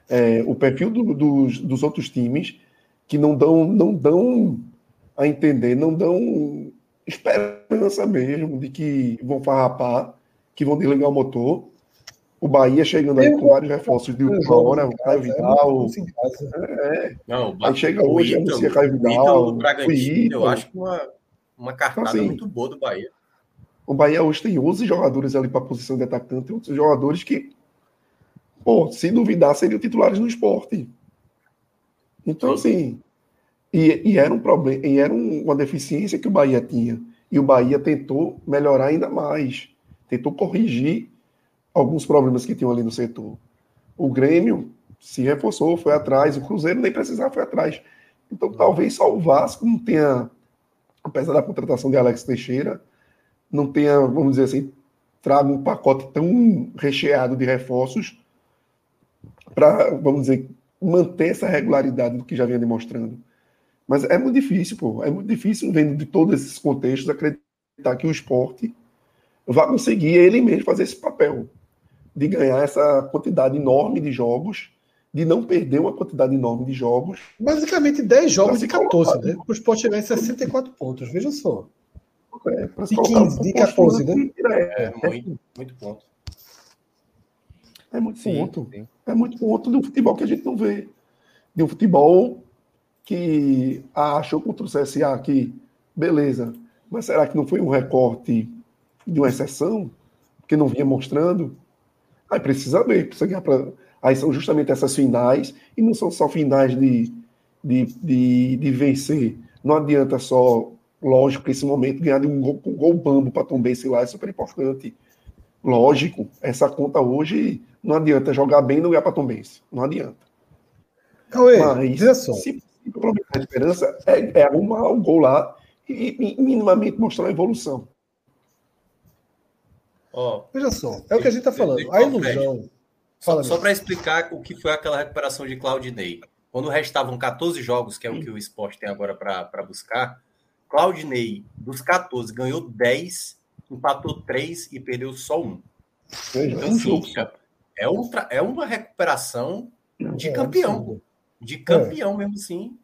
é, o perfil do, dos, dos outros times, que não dão, não dão a entender, não dão esperança mesmo de que vão farrapar, que vão desligar o motor. O Bahia chegando aí com vários reforços de última hora, o Caio Vidal. É, não, aí chega hoje, anuncia Caio Vidal. O Bragantino, eu acho que uma, uma cartada então, assim, muito boa do Bahia. O Bahia hoje tem 11 jogadores ali para a posição de atacante, outros jogadores que pô, se duvidar, seriam titulares no esporte. Então, assim, e, e era um problema, e era um, uma deficiência que o Bahia tinha. E o Bahia tentou melhorar ainda mais, tentou corrigir alguns problemas que tinham ali no setor. O Grêmio se reforçou, foi atrás, o Cruzeiro nem precisava, foi atrás. Então, talvez só o Vasco não tenha, apesar da contratação de Alex Teixeira, não tenha, vamos dizer assim, trago um pacote tão recheado de reforços para, vamos dizer, manter essa regularidade do que já vinha demonstrando. Mas é muito difícil, pô. É muito difícil, vendo de todos esses contextos, acreditar que o esporte vai conseguir ele mesmo fazer esse papel de ganhar essa quantidade enorme de jogos, de não perder uma quantidade enorme de jogos. Basicamente 10 jogos de 14, né? Para o esporte chegar em 64 pontos, veja só. É, de 15, de 14, né? É, é, muito, muito ponto. É muito sim, ponto. Sim. É muito ponto do futebol que a gente não vê. De um futebol que ah, achou contra o CSA que, beleza, mas será que não foi um recorte de uma exceção? Porque não vinha mostrando? Aí precisa ver, precisa ganhar para. Aí são justamente essas finais, e não são só finais de, de, de, de vencer. Não adianta só, lógico, esse momento ganhar de um gol, um gol bambo para Tom Bense lá é super importante. Lógico, essa conta hoje não adianta jogar bem e não ganhar para Tom Benz. Não adianta. Cauê, Mas, só. Se o problema da esperança é, é arrumar o gol lá e, e minimamente mostrar a evolução. Oh, Veja só, é o que a gente está falando. A ilusão. Fala só, para explicar o que foi aquela recuperação de Claudinei. quando restavam 14 jogos, que é o que o esporte tem agora para buscar, Claudinei, dos 14, ganhou 10, empatou 3 e perdeu só um. Então, assim, é, um, é uma recuperação de é, campeão. De campeão é. mesmo, sim.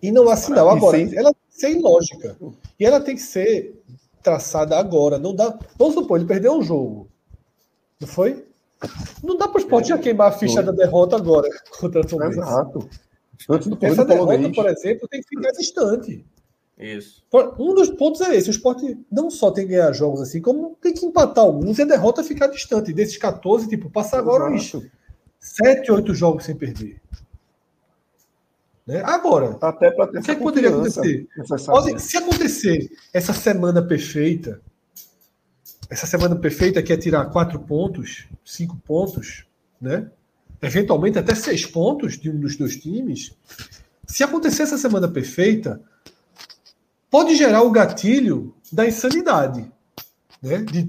E não há sinal. Agora, ela tem que ser ilógica. E ela tem que ser traçada agora. Não dá. Vamos supor, ele perdeu um jogo. Não foi? Não dá para o esporte é, já queimar a ficha foi. da derrota agora *laughs* contra o Tom Exato. Antes do Essa derrota, por exemplo, tem que ficar distante. Isso. Um dos pontos é esse: o esporte não só tem que ganhar jogos assim, como tem que empatar alguns e a derrota ficar distante. Desses 14, tipo, passar agora isso. 7, 8 jogos sem perder. Né? Agora, até para ter o que, é que poderia acontecer? Pode, se acontecer essa semana perfeita, essa semana perfeita que é tirar quatro pontos, cinco pontos, né? Eventualmente até seis pontos de um dos dois times. Se acontecer essa semana perfeita, pode gerar o gatilho da insanidade, né? De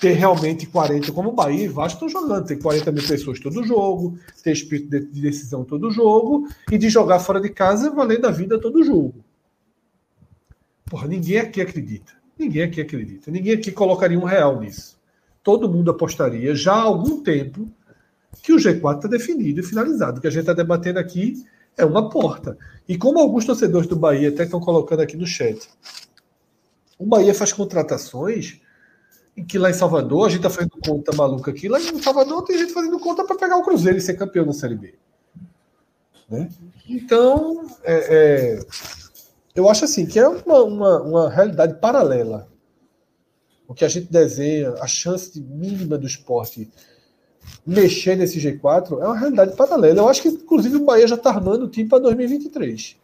ter realmente 40, como o Bahia e Vasco estão jogando, ter 40 mil pessoas todo jogo, ter espírito de decisão todo jogo e de jogar fora de casa valendo a vida todo jogo. Porra, ninguém aqui acredita. Ninguém aqui acredita. Ninguém aqui colocaria um real nisso. Todo mundo apostaria já há algum tempo que o G4 está definido e finalizado. O que a gente está debatendo aqui é uma porta. E como alguns torcedores do Bahia até estão colocando aqui no chat, o Bahia faz contratações que lá em Salvador a gente está fazendo conta maluca aqui. Lá em Salvador tem gente fazendo conta para pegar o Cruzeiro e ser campeão na Série B. Né? Então, é, é, eu acho assim que é uma, uma, uma, realidade paralela. O que a gente desenha, a chance mínima do esporte mexer nesse G4 é uma realidade paralela. Eu acho que, inclusive, o Bahia já está armando o time para 2023.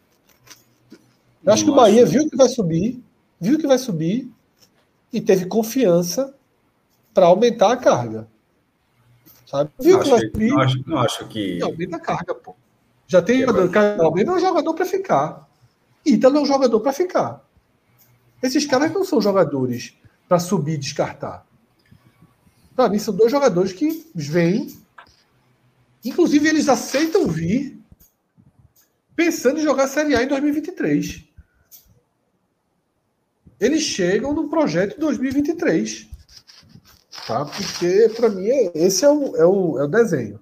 Eu acho que o Bahia viu que vai subir, viu que vai subir, e teve confiança para aumentar a carga. Sabe? Viu que vai subir? Não acho, não acho que. Aumenta a carga, pô. Já tem jogador. Caldeira é um jogador para ficar. Ítalo é um jogador para ficar. Esses caras não são jogadores para subir e descartar. Para mim, são dois jogadores que vêm. Inclusive, eles aceitam vir pensando em jogar Série A em 2023 eles chegam no projeto 2023. Tá? Porque, para mim, esse é o, é, o, é o desenho.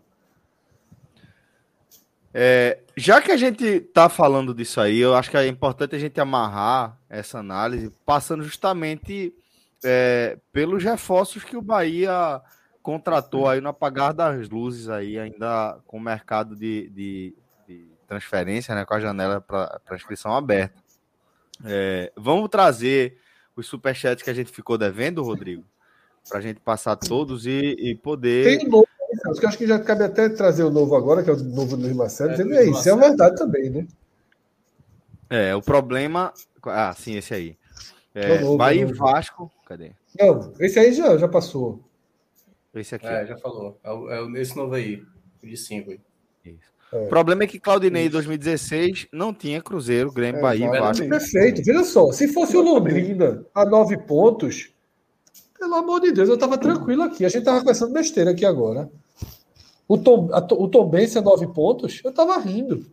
É, já que a gente está falando disso aí, eu acho que é importante a gente amarrar essa análise, passando justamente é, pelos reforços que o Bahia contratou aí no apagar das luzes aí, ainda com o mercado de, de, de transferência, né, com a janela para inscrição aberta. É, vamos trazer os superchats que a gente ficou devendo, Rodrigo, para a gente passar todos e, e poder. Tem novo, eu acho que já cabe até trazer o novo agora, que é o novo Luiz Marcelo, é, é isso, é verdade também, né? É, o problema. Ah, sim, esse aí. É, novo, Bahia e Vasco. Cadê? Não, esse aí já, já passou. Esse aqui. É, já falou. É, é esse novo aí, de 5 aí. Isso. É. O problema é que Claudinei em 2016 não tinha Cruzeiro, Grêmio, é, Bahia, Vasco. Perfeito. Veja só, se fosse o Londrina a nove pontos, pelo amor de Deus, eu estava tranquilo aqui. A gente estava conversando besteira aqui agora. O Tom, a, o Tom Benz a nove pontos, eu estava rindo.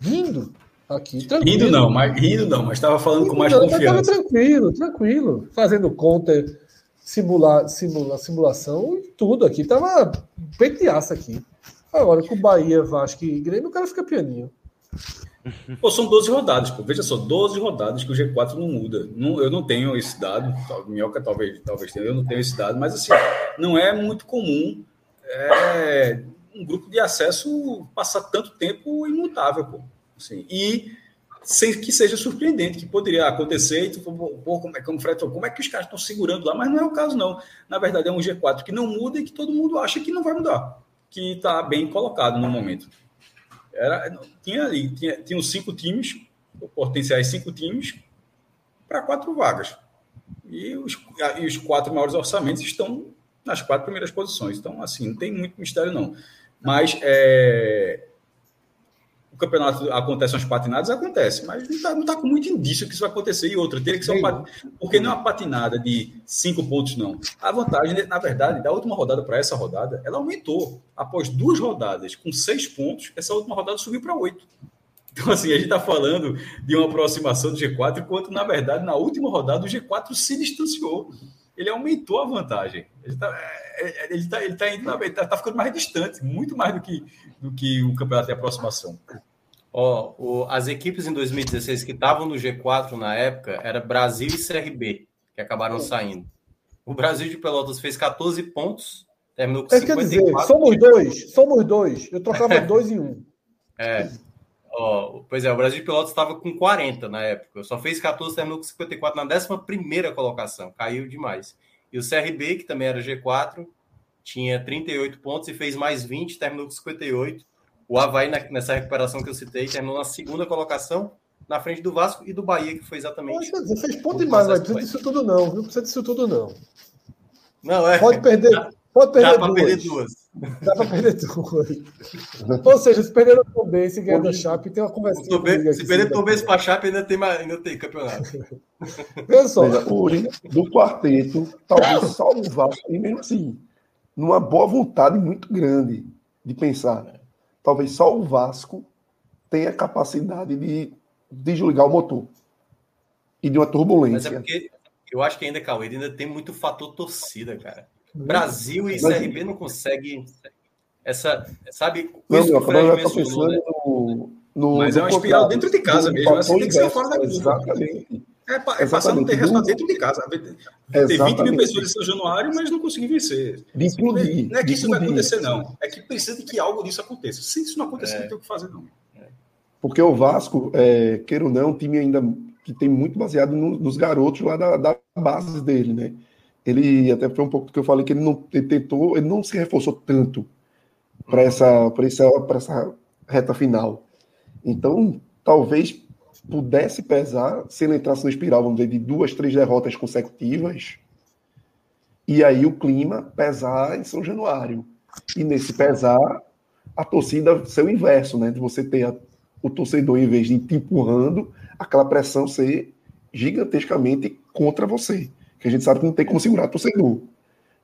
Rindo. Aqui, tranquilo. Rindo não, mas rindo não, mas estava falando rindo com mais não, confiança. Estava tranquilo, tranquilo. Fazendo conta, simular, simula, simulação e tudo aqui. Tava peiteaça aqui. Agora, com Bahia, Vasco e Grêmio, o cara fica pianinho. Pô, são 12 rodadas, pô. Veja só, 12 rodadas que o G4 não muda. Não, eu não tenho esse dado, Minhoca talvez, talvez tenha, eu não tenho esse dado, mas assim, não é muito comum é, um grupo de acesso passar tanto tempo imutável, pô. Assim, e sem que seja surpreendente, que poderia acontecer, tu, pô, como é, como Fred como é que os caras estão segurando lá, mas não é o caso, não. Na verdade, é um G4 que não muda e que todo mundo acha que não vai mudar que está bem colocado no momento. Era, tinha ali, tinha, tinha cinco times, potenciais cinco times, para quatro vagas. E os, e os quatro maiores orçamentos estão nas quatro primeiras posições. Então, assim, não tem muito mistério, não. Mas é, o campeonato acontece umas patinadas, acontece, mas não está tá com muito indício que isso vai acontecer. E outra, teria que ser uma porque não é uma patinada de cinco pontos, não. A vantagem, na verdade, da última rodada para essa rodada, ela aumentou. Após duas rodadas com seis pontos, essa última rodada subiu para oito. Então, assim, a gente está falando de uma aproximação do G4, enquanto, na verdade, na última rodada, o G4 se distanciou. Ele aumentou a vantagem. Ele está é, é, ele tá, ele tá indo, ele tá, tá, ficando mais distante, muito mais do que, do que o campeonato de aproximação. Ó, o, as equipes em 2016 que estavam no G4 na época era Brasil e CRB, que acabaram saindo. O Brasil de Pelotas fez 14 pontos, terminou com é, 54. Quer dizer, somos dois, somos dois. Eu trocava *laughs* dois em um. É. Ó, pois é, o Brasil de Pelotas estava com 40 na época. Só fez 14, terminou com 54 na 11 colocação. Caiu demais. E o CRB, que também era G4, tinha 38 pontos e fez mais 20, terminou com 58. O Havaí, nessa recuperação que eu citei, terminou na segunda colocação, na frente do Vasco e do Bahia, que foi exatamente. Você fez ponto demais, não precisa disso tudo, não. Não precisa disso tudo, não. Não, é. Pode perder. Pode perder Dá duas. perder duas. Dá para perder duas. Ou seja, se perder o Tom se ganhar da Chape, tem uma conversa. Se perder o Tom para a Chape, ainda tem, ainda tem campeonato. *laughs* Veja só, hoje, do quarteto, talvez só o Vasco, e mesmo assim, numa boa vontade muito grande de pensar talvez só o Vasco tenha capacidade de desligar o motor e de uma turbulência. Mas é porque eu acho que ainda, Cauê, ainda tem muito fator torcida, cara. Brasil e Mas, CRB não conseguem essa, sabe? Não, isso que o Fred mencionou, né? no, no, Mas é uma espiral dentro de casa mesmo, assim tem que ser fora da curva. Exatamente. É, é passar não ter resultado dentro de casa. Ter 20 mil pessoas em São Januário, mas não conseguir vencer. De implodir, não é que isso vai acontecer, não. É que precisa de que algo disso aconteça. Se isso não acontecer, é. não tem o que fazer, não. Porque o Vasco, é, queira ou não, é um time ainda que tem muito baseado no, nos garotos lá da, da, base dele, né? Ele, até foi um pouco do que eu falei, que ele não ele tentou, ele não se reforçou tanto para essa, essa, essa reta final. Então, talvez pudesse pesar se ele entrasse no espiral, vamos dizer, de duas, três derrotas consecutivas, e aí o clima pesar em São Januário. E nesse pesar, a torcida ser o inverso, né? De você ter a, o torcedor, em vez de te empurrando, aquela pressão ser gigantescamente contra você. Que a gente sabe que não tem como segurar torcedor.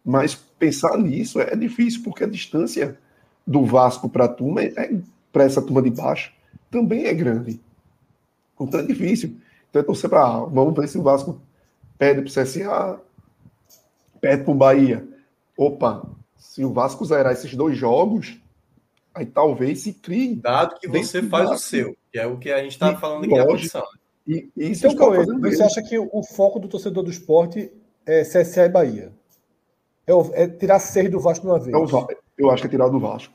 Mas pensar nisso é difícil, porque a distância do Vasco para a turma, é, para essa turma de baixo, também é grande. Então é difícil. Então é torcer para. Vamos ver se o Vasco perde para o CSA, perde para o Bahia. Opa, se o Vasco zerar esses dois jogos, aí talvez se crie. Dado que você faz o seu, que é o que a gente está falando aqui lógico, na E, e então, Cauê, você acha que o foco do torcedor do esporte é CSA e Bahia? É, é tirar seis do Vasco de uma vez? É eu acho que é tirar do Vasco.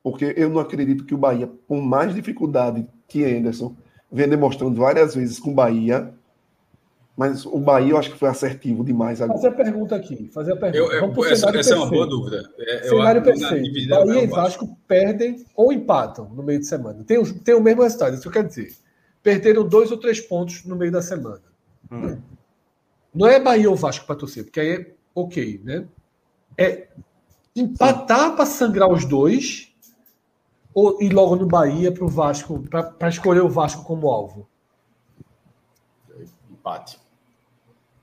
Porque eu não acredito que o Bahia, com mais dificuldade que Anderson, vem demonstrando várias vezes com o Bahia, mas o Bahia eu acho que foi assertivo demais agora. Fazer a pergunta aqui, fazer a pergunta. Eu, eu, essa, essa é uma boa dúvida. É, cenário perfeito. Bahia e Vasco perdem ou empatam no meio de semana. Tem, tem o mesmo resultado, isso que eu quero dizer. Perderam dois ou três pontos no meio da semana. Hum. Não é Bahia ou Vasco para torcer, porque aí é ok, né? É empatar para sangrar os dois ou ir logo no Bahia para o Vasco, para escolher o Vasco como alvo? Empate.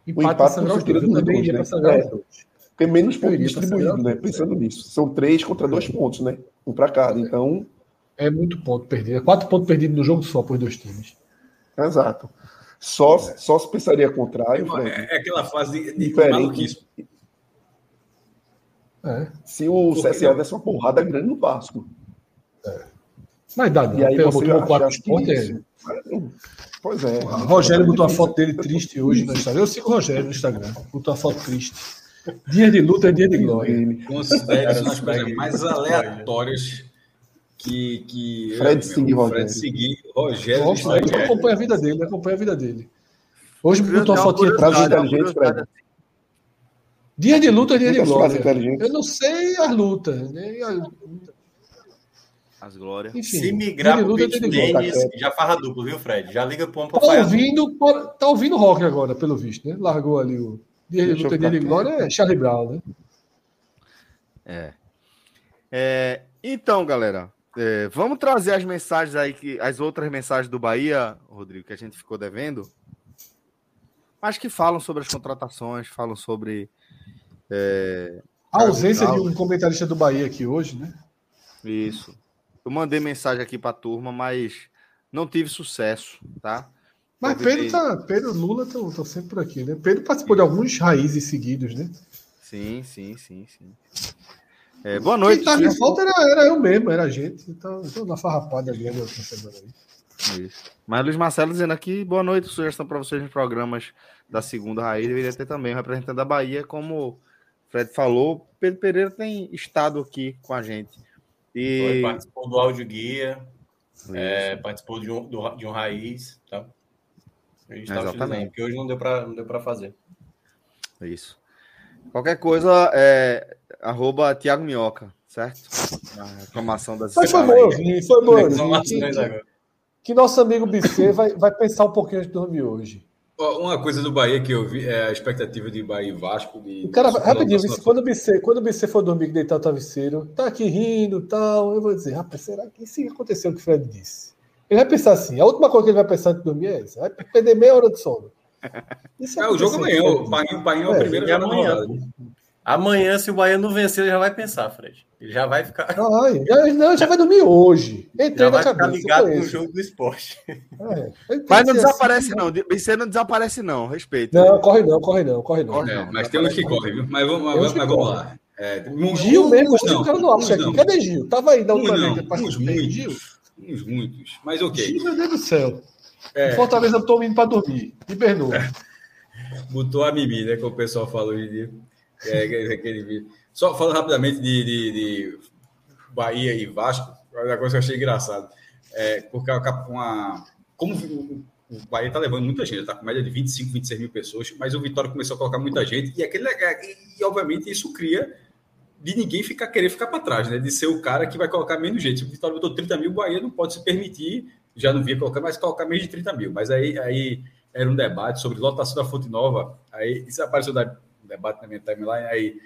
Empate, o empate não tira do também iria né? sangrar é, Tem menos pontos distribuídos, né? Pensando nisso. São três contra dois pontos, né? Um para cada. Então. É muito ponto perdido. É quatro pontos perdidos no jogo só por dois times. Exato. Só, é. só se pensaria contrário. É, é aquela fase de, de maluquice. É. Se o CSA desse uma porrada grande no Vasco. É. Mas dá, não. E aí você botou quatro esporte, é... Pois é. O Rogério botou a foto dele triste hoje no Instagram. Eu sigo o Rogério no Instagram. Botou a foto triste. Dia de luta é dia de glória. Considere das coisas mais aleatórias que. que Fred seguir Rogério. Fred seguir Rogério. Gosto, acompanha a vida dele, acompanha a vida dele. Hoje botou a fotinha atrás inteligente, Fred. Dia de luta é dia de glória. Eu não sei as lutas. Né? As glórias. Enfim, Se migrar pro beat tênis, já farra duplo, viu, Fred? Já liga pro um tá ouvindo, tá ouvindo rock agora, pelo visto, né? Largou ali o dia de luta, dia de glória é Charlie Brown, né? É. é. Então, galera, É, vamos trazer as mensagens aí, que, as outras mensagens do Bahia, Rodrigo, que a gente ficou devendo. Mas que falam sobre as contratações, falam sobre. É, a ausência de um comentarista do Bahia aqui hoje, né? Isso. Eu mandei mensagem aqui para a turma, mas não tive sucesso, tá? Mas Pedro, tá, Pedro Lula estão sempre por aqui, né? Pedro participou de alguns raízes seguidos, né? Sim, sim, sim, sim. É, boa noite. Quem tava em falta era, era eu mesmo, era a gente. Então, estou na farrapada ali na semana aí. Isso. Mas Luiz Marcelo dizendo aqui, boa noite, sugestão para vocês nos programas da segunda raiz. Deveria ter também um representante da Bahia, como o Fred falou. Pedro Pereira tem estado aqui com a gente. E... Foi, participou do áudio guia, é, participou de um, do, de um raiz, tá? A gente Exatamente. porque hoje não deu para não deu para fazer. Isso. Qualquer coisa, é, arroba Tiago Minhoca, certo? A reclamação das Mas foi bom, foi bom. Que, que, que, nosso amigo BC vai, vai pensar um pouquinho antes de dormir hoje. Uma coisa do Bahia que eu vi é a expectativa de Bahia e Vasco. De... O cara, rapidinho, quando o, BC, quando o BC for dormir, deitar o travesseiro, tá aqui rindo tal, eu vou dizer, rapaz, será que isso aconteceu o que o Fred disse? Ele vai pensar assim, a última coisa que ele vai pensar antes de dormir é essa, vai perder meia hora de sono. Isso é, o jogo amanhã, o Bahia, o Bahia é o é, primeiro jogo amanhã. Amanhã, se o Bahia não vencer, ele já vai pensar, Fred. Ele já vai ficar. Ai, já, não, já vai dormir hoje. Entrei já vai cabeça, ficar ligado no jogo do esporte. É, mas não desaparece, assim, não. Você não desaparece, não. Respeito. Não, corre não, corre não, corre não. Corre não. mas tem uns que correm, viu? Mas vamos, mas, mas vamos lá. É, um, Gil mesmo, não, o cara não acha aqui. Cadê Gil? Tava aí da última vez. Uns muitos, Gil. uns muitos. Mas ok. Gil, meu Deus do céu. É. Fortaleza, eu tô indo para dormir. Me perdoa. É. Botou a mimi, né? Como o pessoal fala hoje em dia. É, aquele vídeo. Só falando rapidamente de, de, de, Bahia e Vasco, uma coisa que eu achei engraçado. É, porque uma, como o Bahia está levando muita gente, está com média de 25, 26 mil pessoas, mas o Vitória começou a colocar muita gente, e aquele e, obviamente isso cria de ninguém ficar querer ficar para trás, né? De ser o cara que vai colocar menos gente. O Vitória botou 30 mil, o Bahia não pode se permitir, já não via colocar, mas colocar menos de 30 mil. Mas aí, aí era um debate sobre lotação da Fonte Nova, aí isso apareceu da debate na minha timeline aí.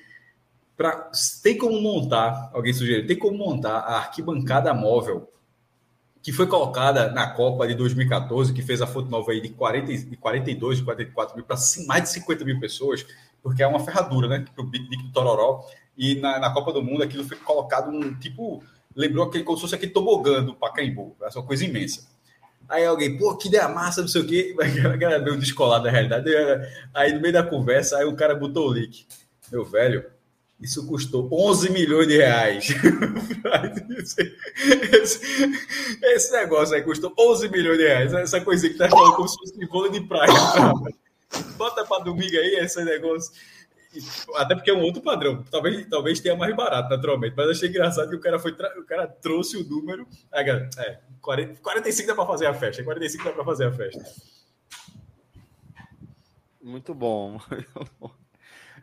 Pra, tem como montar, alguém sugeriu, tem como montar a arquibancada móvel que foi colocada na Copa de 2014, que fez a foto nova aí de, 40, de 42, 44 mil para mais de 50 mil pessoas, porque é uma ferradura, né? Para o Bic do Tororó. E na, na, Copa do Mundo aquilo foi colocado um tipo. Lembrou aquele, como se fosse aquele tobogã do Pacaembu. Essa coisa imensa. Aí alguém, pô, que ideia massa, não sei o quê. *laughs* A galera meio descolada da realidade. Aí no meio da conversa, aí o cara botou o link. Meu velho, isso custou 11 milhões de reais. *laughs* esse, esse, negócio aí custou 11 milhões de reais. Essa coisinha que tá falando como se fosse vôlei de praia. *laughs* Bota para domingo aí esse negócio. Até porque é um outro padrão. Talvez, talvez tenha mais barato, naturalmente. Mas achei engraçado que o cara, foi o cara trouxe o número. Aí, galera, é, 40, 45 dá para fazer a festa. 45 dá para fazer a festa. *laughs* Muito bom.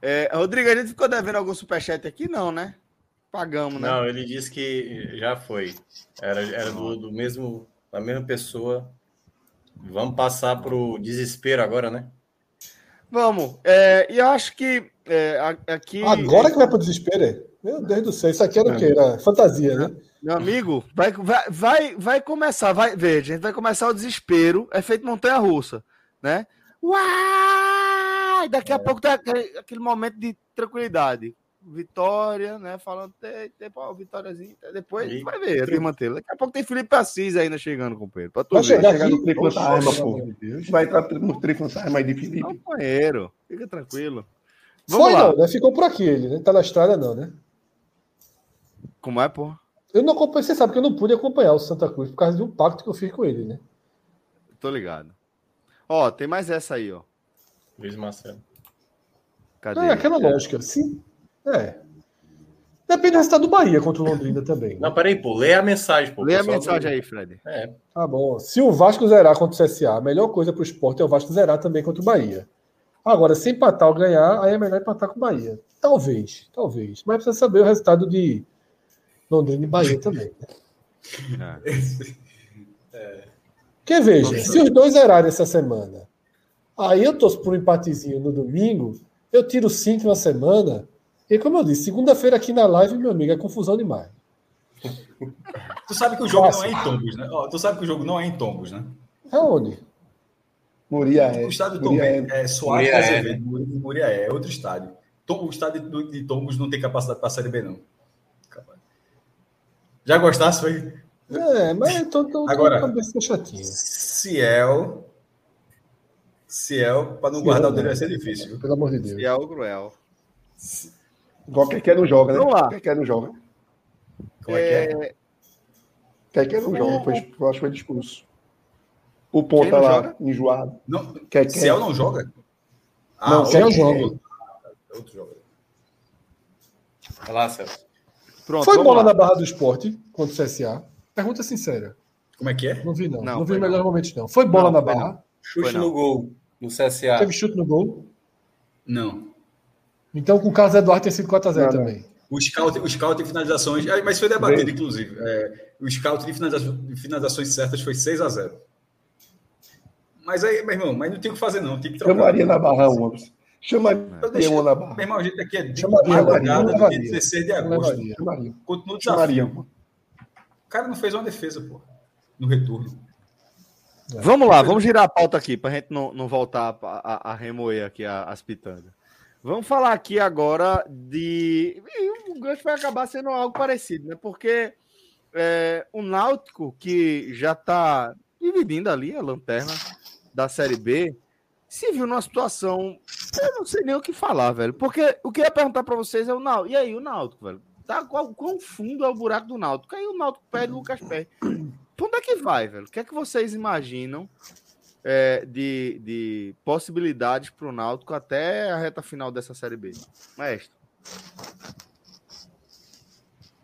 É, Rodrigo, a gente ficou devendo algum superchat aqui? Não, né? Pagamos, né? Não, ele disse que já foi. Era, era do, do mesmo, da mesma pessoa. Vamos passar para o desespero agora, né? Vamos. É, e eu acho que é, aqui. Agora que vai para o desespero, é? Meu Deus do céu, isso aqui era o quê? Era fantasia, né? Meu amigo, vai, vai, vai, vai começar, vai ver, gente, vai começar o desespero, é feito montanha russa, né? Uai! Daqui a é. pouco tá aquele momento de tranquilidade. Vitória, né? Falando, tem, tem pô, Vitóriazinha. Depois e... vai ver, tem manter. Daqui a pouco tem Felipe Assis ainda chegando, companheiro. Pra vai chegar, chegar no triplo time, pô. Vai entrar no triplo time aí de Felipe. Companheiro, fica tranquilo. Vamos Foi, lá. não, né? Ficou por aqui ele, né? Tá na estrada, não, né? Como é, pô? Eu não acompanhei, você sabe que eu não pude acompanhar o Santa Cruz por causa de um pacto que eu fiz com ele, né? Tô ligado. Ó, tem mais essa aí, ó. Luiz Marcelo. Cadê? É aquela é. lógica, sim. É. Depende do resultado do Bahia contra o Londrina também. Não, peraí, pô. Lê a mensagem, pô. Lê a mensagem aí, Fred. É. Tá bom. Se o Vasco zerar contra o CSA, a melhor coisa pro esporte é o Vasco zerar também contra o Bahia. Agora, se empatar ou ganhar, aí é melhor empatar com o Bahia. Talvez, talvez. Mas precisa saber o resultado de Londrina e Bahia *laughs* também. Né? É. Porque veja, se os dois zerarem essa semana, aí eu torço por um empatezinho no domingo, eu tiro cinco na semana, e como eu disse, segunda-feira aqui na live, meu amigo, é confusão demais. Tu sabe que o jogo não é em tombos, né? Ó, tu sabe que o jogo não é em tombos, né? É onde? Muriaé. O estádio Muriaé. Tombos é Soares Muriaé. Azevedo, Muri- Muriaé, é outro estádio. O estádio de Tombos não tem capacidade para a Série B, não. Já gostasse, foi? É, mas eu tô, tô, Agora- tô com a cabeça chatinha. Ciel. Ciel, para não Ciel, guardar o dele vai ser difícil. viu? Pelo amor de Deus. E é o Cruel. Igual quer quer não joga, né? Vamos lá. Quer quer não joga. Como é que é? Quer quer não joga. Foi, eu acho que foi expulso. O ponta não lá, joga? enjoado. Não, Quer quer. Ciel não joga? Não, outro Ciel jogo. joga. Outro jogo. Vai lá, Celso. Pronto, Foi bola lá. na barra do esporte contra o CSA? Pergunta sincera. Como é que é? Não vi, não. Não, Não, vi foi os melhores momentos, não. Foi bola Não, na foi barra? Chute Foi não. no gol, no CSA. Teve chute no gol? Não. Então com o Carlos Eduardo tem sido 4x0 Não, não. também. O scout, o scout de finalizações. é, Mas foi debatido, Bem. inclusive. É, o scout de finalizações, de finalizações certas foi 6 a 0 Mas aí, meu irmão, mas não tem o que fazer, não. Tem que trocar. Chamaria na barra uma. Uma na Meu irmão, a gente aqui é de Chamaria, madrugada do dia levaria. 16 de agosto. Chamaria. Continua o desafio. O cara não fez uma defesa, pô. No retorno. Vamos lá, vamos girar a pauta aqui para a gente não, não voltar a, a, a remoer aqui a- as pitangas. Vamos falar aqui agora de. e o gancho vai acabar sendo algo parecido, né? Porque é, o Náutico, que já está dividindo ali a lanterna da Série B, se viu numa situação. Eu não sei nem o que falar, velho. Porque o que eu ia perguntar para vocês é o Náutico. E aí, o Náutico, velho? Tá, qual, quão fundo é o buraco do Náutico? Aí o Náutico perde o Lucas Pérez. Pra onde é que vai, velho? O que é que vocês imaginam é, de, de possibilidades para o Náutico até a reta final dessa Série B? Mestre.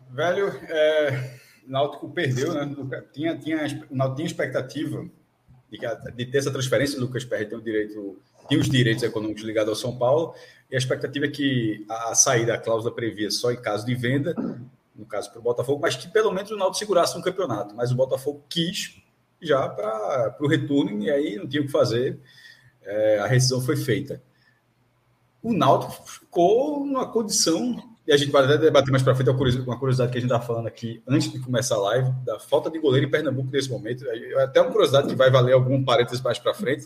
Velho, é, o Náutico perdeu, né? Tinha, tinha, o Náutico tinha expectativa de, de ter essa transferência. Lucas Perry tem, o direito, tem os direitos econômicos ligados ao São Paulo. E a expectativa é que a saída, a cláusula previa só em caso de venda, no caso para o Botafogo, mas que pelo menos o Náutico segurasse no campeonato. Mas o Botafogo quis já para o retorno e aí não tinha o que fazer. É, a rescisão foi feita. O Náutico ficou numa condição e a gente vai até debater mais para frente uma curiosidade, uma curiosidade que a gente está falando aqui antes de começar a live, da falta de goleiro em Pernambuco nesse momento. Aí, Até uma curiosidade que vai valer algum parênteses mais para frente,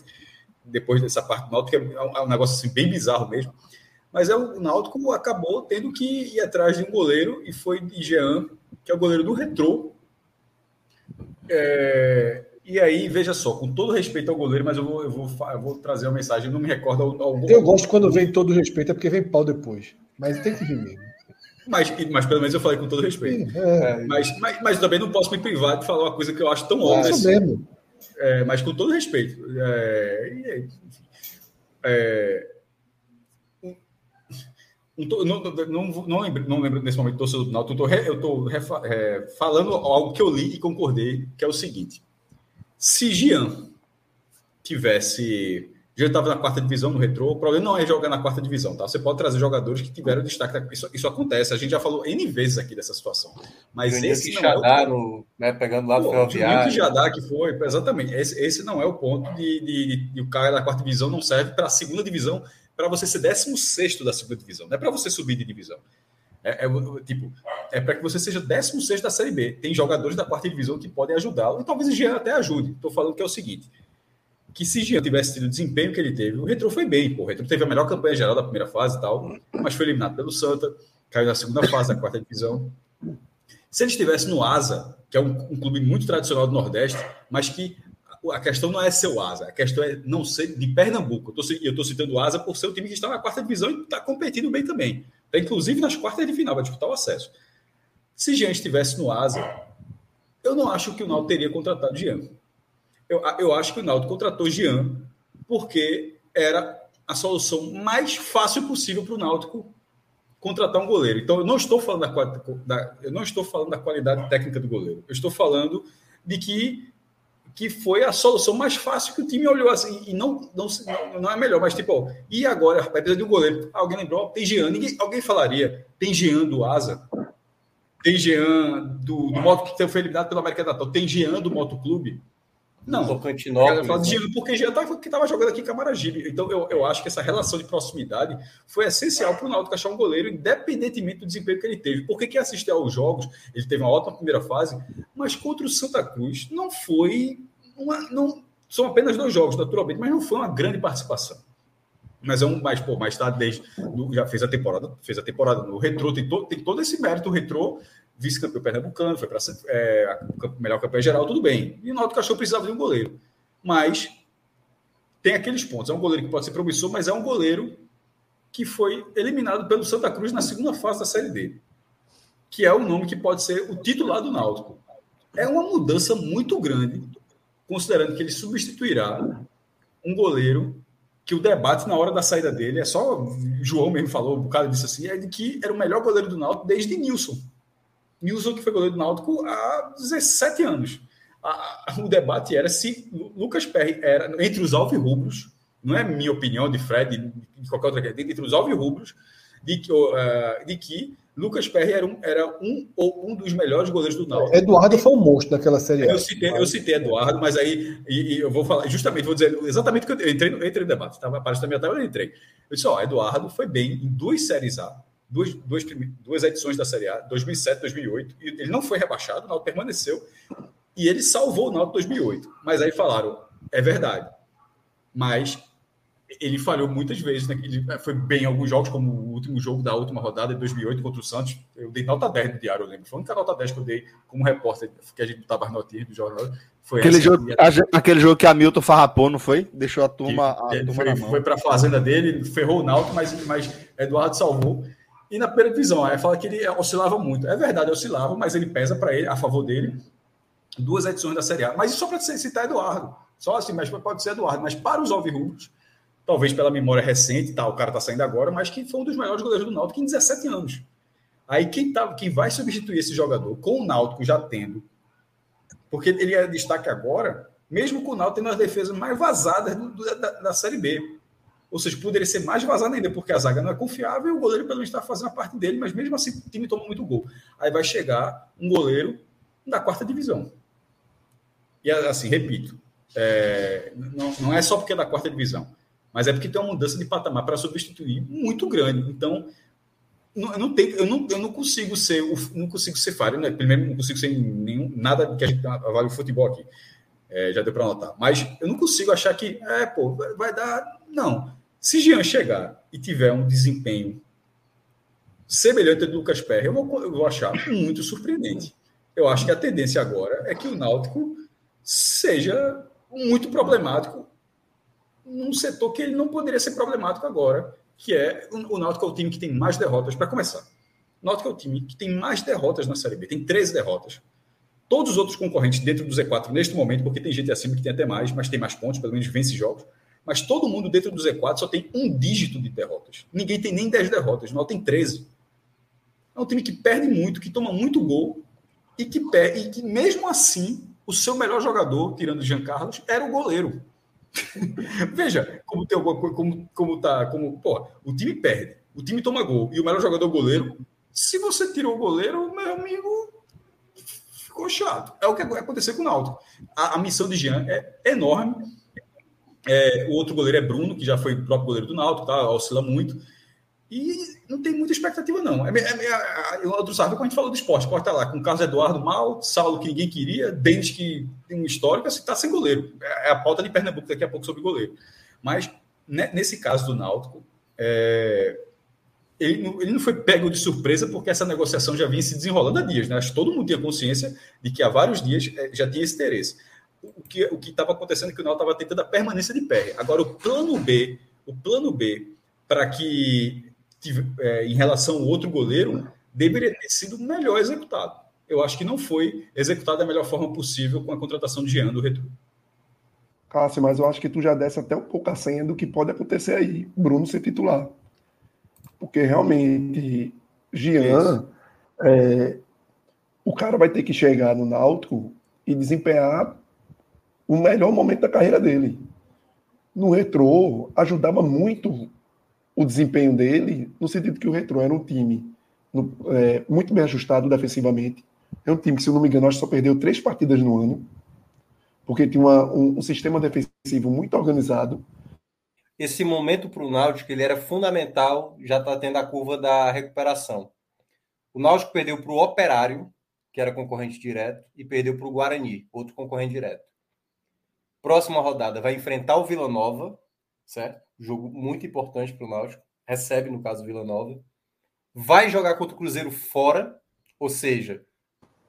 depois dessa parte do Náutico, que é um, é negócio assim, bem bizarro mesmo. Mas é, o Náutico acabou tendo que ir atrás de um goleiro e foi de Jean, que é o goleiro do Retrô. É, e aí, veja só, com todo respeito ao goleiro, mas eu vou, eu vou, eu vou trazer uma mensagem, não me recordo ao, ao Eu gosto quando vem todo respeito, é porque vem pau depois. Mas tem que vir mesmo. Mas, mas pelo menos eu falei com todo respeito. É, Mas, mas, mas também não posso me privar de falar uma coisa que eu acho tão é óbvia assim. mesmo. É, mas com todo respeito. É. É, to- não, não, não, lembro, não lembro nesse momento do torcedor do Náutico, eu estou falando algo que eu li e concordei, que é o seguinte. Se Jean tivesse... Jean estava na quarta divisão no retrô, o problema não é jogar na quarta divisão, tá? Você pode trazer jogadores que tiveram destaque. Isso, isso acontece, a gente já falou N vezes aqui dessa situação. Mas Juninho esse não é o no- né, pegando lá do Ferroviário. que já dá que foi, exatamente. Esse, esse não é o ponto de, de, de- de o cara da quarta divisão não serve para a segunda divisão, para você ser 16 da segunda divisão, não é para você subir de divisão. É, é tipo, é para que você seja 16 da Série B. Tem jogadores da quarta divisão que podem ajudá-lo, e talvez o Jean até ajude. Estou falando que é o seguinte: que se Jean tivesse tido o desempenho que ele teve, o Retro foi bem, pô. O Retro teve a melhor campanha geral da primeira fase e tal, mas foi eliminado pelo Santa, caiu na segunda fase da quarta divisão. Se ele estivesse no Asa, que é um, um clube muito tradicional do Nordeste, mas que a questão não é ser o Asa, a questão é não ser de Pernambuco. Eu estou citando o Asa por ser o time que está na quarta divisão e está competindo bem também. Está inclusive nas quartas de final, vai disputar o acesso. Se Jean estivesse no Asa, eu não acho que o Náutico teria contratado Jean. Eu, eu acho que o Náutico contratou Jean porque era a solução mais fácil possível para o Náutico contratar um goleiro. Então, eu não estou falando da, da- eu não estou falando da qualidade técnica do goleiro. Eu estou falando de que que foi a solução mais fácil que o time olhou assim e não não, não, não é melhor, mas tipo, ó, e agora, rapaz, precisa de um goleiro. Alguém lembrou? Tem Jean. Ninguém, alguém falaria, tem Jean do Asa, tem Jean do, do Moto que foi eliminado pelo América Natal, tem Jean do Motoclube. Não, Tocantinópolis. Né? Porque já estava jogando aqui em Camaragibe. Então, eu, eu acho que essa relação de proximidade foi essencial para o Náutico achar um goleiro, independentemente do desempenho que ele teve. Porque quem assistiu aos jogos, ele teve uma ótima primeira fase, mas contra o Santa Cruz não foi uma. Não, são apenas dois jogos, naturalmente, mas não foi uma grande participação. Mas é um mais, pô, mais tarde, desde, já fez a temporada, fez a temporada no Retrô, tem, to, tem todo esse mérito, o Retrô vice-campeão pernambucano, foi para é, melhor campeão geral, tudo bem. E o Náutico achou que precisava de um goleiro. Mas tem aqueles pontos. É um goleiro que pode ser promissor, mas é um goleiro que foi eliminado pelo Santa Cruz na segunda fase da Série D, que é o nome que pode ser o titular do Náutico. É uma mudança muito grande, considerando que ele substituirá um goleiro que o debate na hora da saída dele é só João mesmo falou, um bocado disso assim, é de que era o melhor goleiro do Náutico desde Nilson. Nilson, que foi goleiro do Náutico há 17 anos. A, a, o debate era se Lucas Perry era, entre os alvirrubros, não é minha opinião de Fred, de, de qualquer outra coisa, entre os alvirrubros, de que, uh, de que Lucas Perry era um, era um ou um dos melhores goleiros do Náutico. Eduardo foi um monstro daquela série. Eu citei, eu citei Eduardo, mas aí e, e eu vou falar, justamente, vou dizer exatamente o que eu entrei, entrei no debate, estava aparecendo na minha tela, eu entrei. Eu disse, ó, Eduardo foi bem em duas séries A, duas, duas, duas edições da Série A, 2007 2008. E ele não foi rebaixado, o Náutico permaneceu. E ele salvou o Náutico 2008. Mas aí falaram, é verdade. Mas ele falhou muitas vezes. Né? Ele foi bem em alguns jogos, como o último jogo da última rodada de 2008 contra o Santos. Eu dei nota 10 no diário, eu lembro. Foi a única nota 10 que eu dei como repórter, que a gente botava as notinhas do jornal. Foi aquele, jogo, aquele jogo que a Milton farrapou, não foi? Deixou a turma, a turma foi, foi para a fazenda dele, ferrou o Náutico, mas, mas Eduardo salvou. E na primeira divisão, aí fala que ele oscilava muito. É verdade, oscilava, mas ele pesa para ele, a favor dele, duas edições da Série A. Mas só para citar Eduardo. Só assim, mas pode ser Eduardo. Mas para os Alvirrubros, talvez pela memória recente, tá, o cara está saindo agora, mas que foi um dos melhores goleiros do Náutico em 17 anos. Aí quem, tá, quem vai substituir esse jogador, com o Náutico já tendo, porque ele é destaque agora, mesmo com o Náutico tendo as defesas mais vazadas do, da, da Série B. Ou seja, poderia ser mais vazado ainda, porque a zaga não é confiável e o goleiro pelo menos está fazendo a parte dele, mas mesmo assim o time toma muito gol. Aí vai chegar um goleiro da quarta divisão. E assim, repito, é, não, não é só porque é da quarta divisão, mas é porque tem uma mudança de patamar para substituir muito grande. Então, não, eu, não tenho, eu, não, eu não consigo ser não consigo ser falho, né? Primeiro, não consigo ser nenhum, nada que a gente avalie o futebol aqui. É, já deu para notar. Mas eu não consigo achar que, é, pô, vai dar. Não. Se Jean chegar e tiver um desempenho semelhante ao do Lucas Perry, eu vou, eu vou achar muito surpreendente. Eu acho que a tendência agora é que o Náutico seja muito problemático num setor que ele não poderia ser problemático agora, que é o Náutico é o time que tem mais derrotas para começar. O Náutico é o time que tem mais derrotas na Série B, tem 13 derrotas. Todos os outros concorrentes dentro do Z4 neste momento, porque tem gente acima que tem até mais, mas tem mais pontos, pelo menos vence jogos mas todo mundo dentro do Z4 só tem um dígito de derrotas. Ninguém tem nem 10 derrotas, não tem 13. É um time que perde muito, que toma muito gol e que, perde, e que mesmo assim, o seu melhor jogador, tirando Jean Carlos, era o goleiro. *laughs* Veja como tem como, como tá, como, pô, o time perde, o time toma gol e o melhor jogador é o goleiro. Se você tirou o goleiro, meu amigo, ficou chato. É o que vai acontecer com o Náutico. A, a missão de Jean é enorme é, o outro goleiro é Bruno, que já foi o próprio goleiro do Náutico, tá? oscila muito. E não tem muita expectativa, não. É, é, é, é outro sabe, quando a gente falou do esporte, tá lá com o Carlos Eduardo mal, Saulo que ninguém queria, Denis que tem um histórico, assim, está sem goleiro. É, é a pauta de Pernambuco daqui a pouco sobre goleiro. Mas né, nesse caso do Náutico, é, ele, não, ele não foi pego de surpresa porque essa negociação já vinha se desenrolando há dias. Né? Acho que todo mundo tinha consciência de que há vários dias é, já tinha esse interesse o que o que estava acontecendo é que o Náutico estava tentando a permanência de pé. Agora o plano B, o plano B para que é, em relação ao outro goleiro deveria ter sido melhor executado. Eu acho que não foi executado da melhor forma possível com a contratação de Jean do Retro. Cássio, mas eu acho que tu já desce até um pouco a senha do que pode acontecer aí, Bruno ser titular. Porque realmente, Jean, é, o cara vai ter que chegar no Náutico e desempenhar o melhor momento da carreira dele. No retrô, ajudava muito o desempenho dele, no sentido que o retrô era um time no, é, muito bem ajustado defensivamente. É um time que, se eu não me engano, só perdeu três partidas no ano. porque tinha uma, um, um sistema defensivo muito organizado. Esse momento para o Náutico ele era fundamental, já está tendo a curva da recuperação. O Náutico perdeu para o Operário, que era concorrente direto, e perdeu para o Guarani, outro concorrente direto. Próxima rodada vai enfrentar o Vila Nova, certo? Jogo muito importante para o Náutico. Recebe, no caso, o Vila Nova. Vai jogar contra o Cruzeiro fora, ou seja,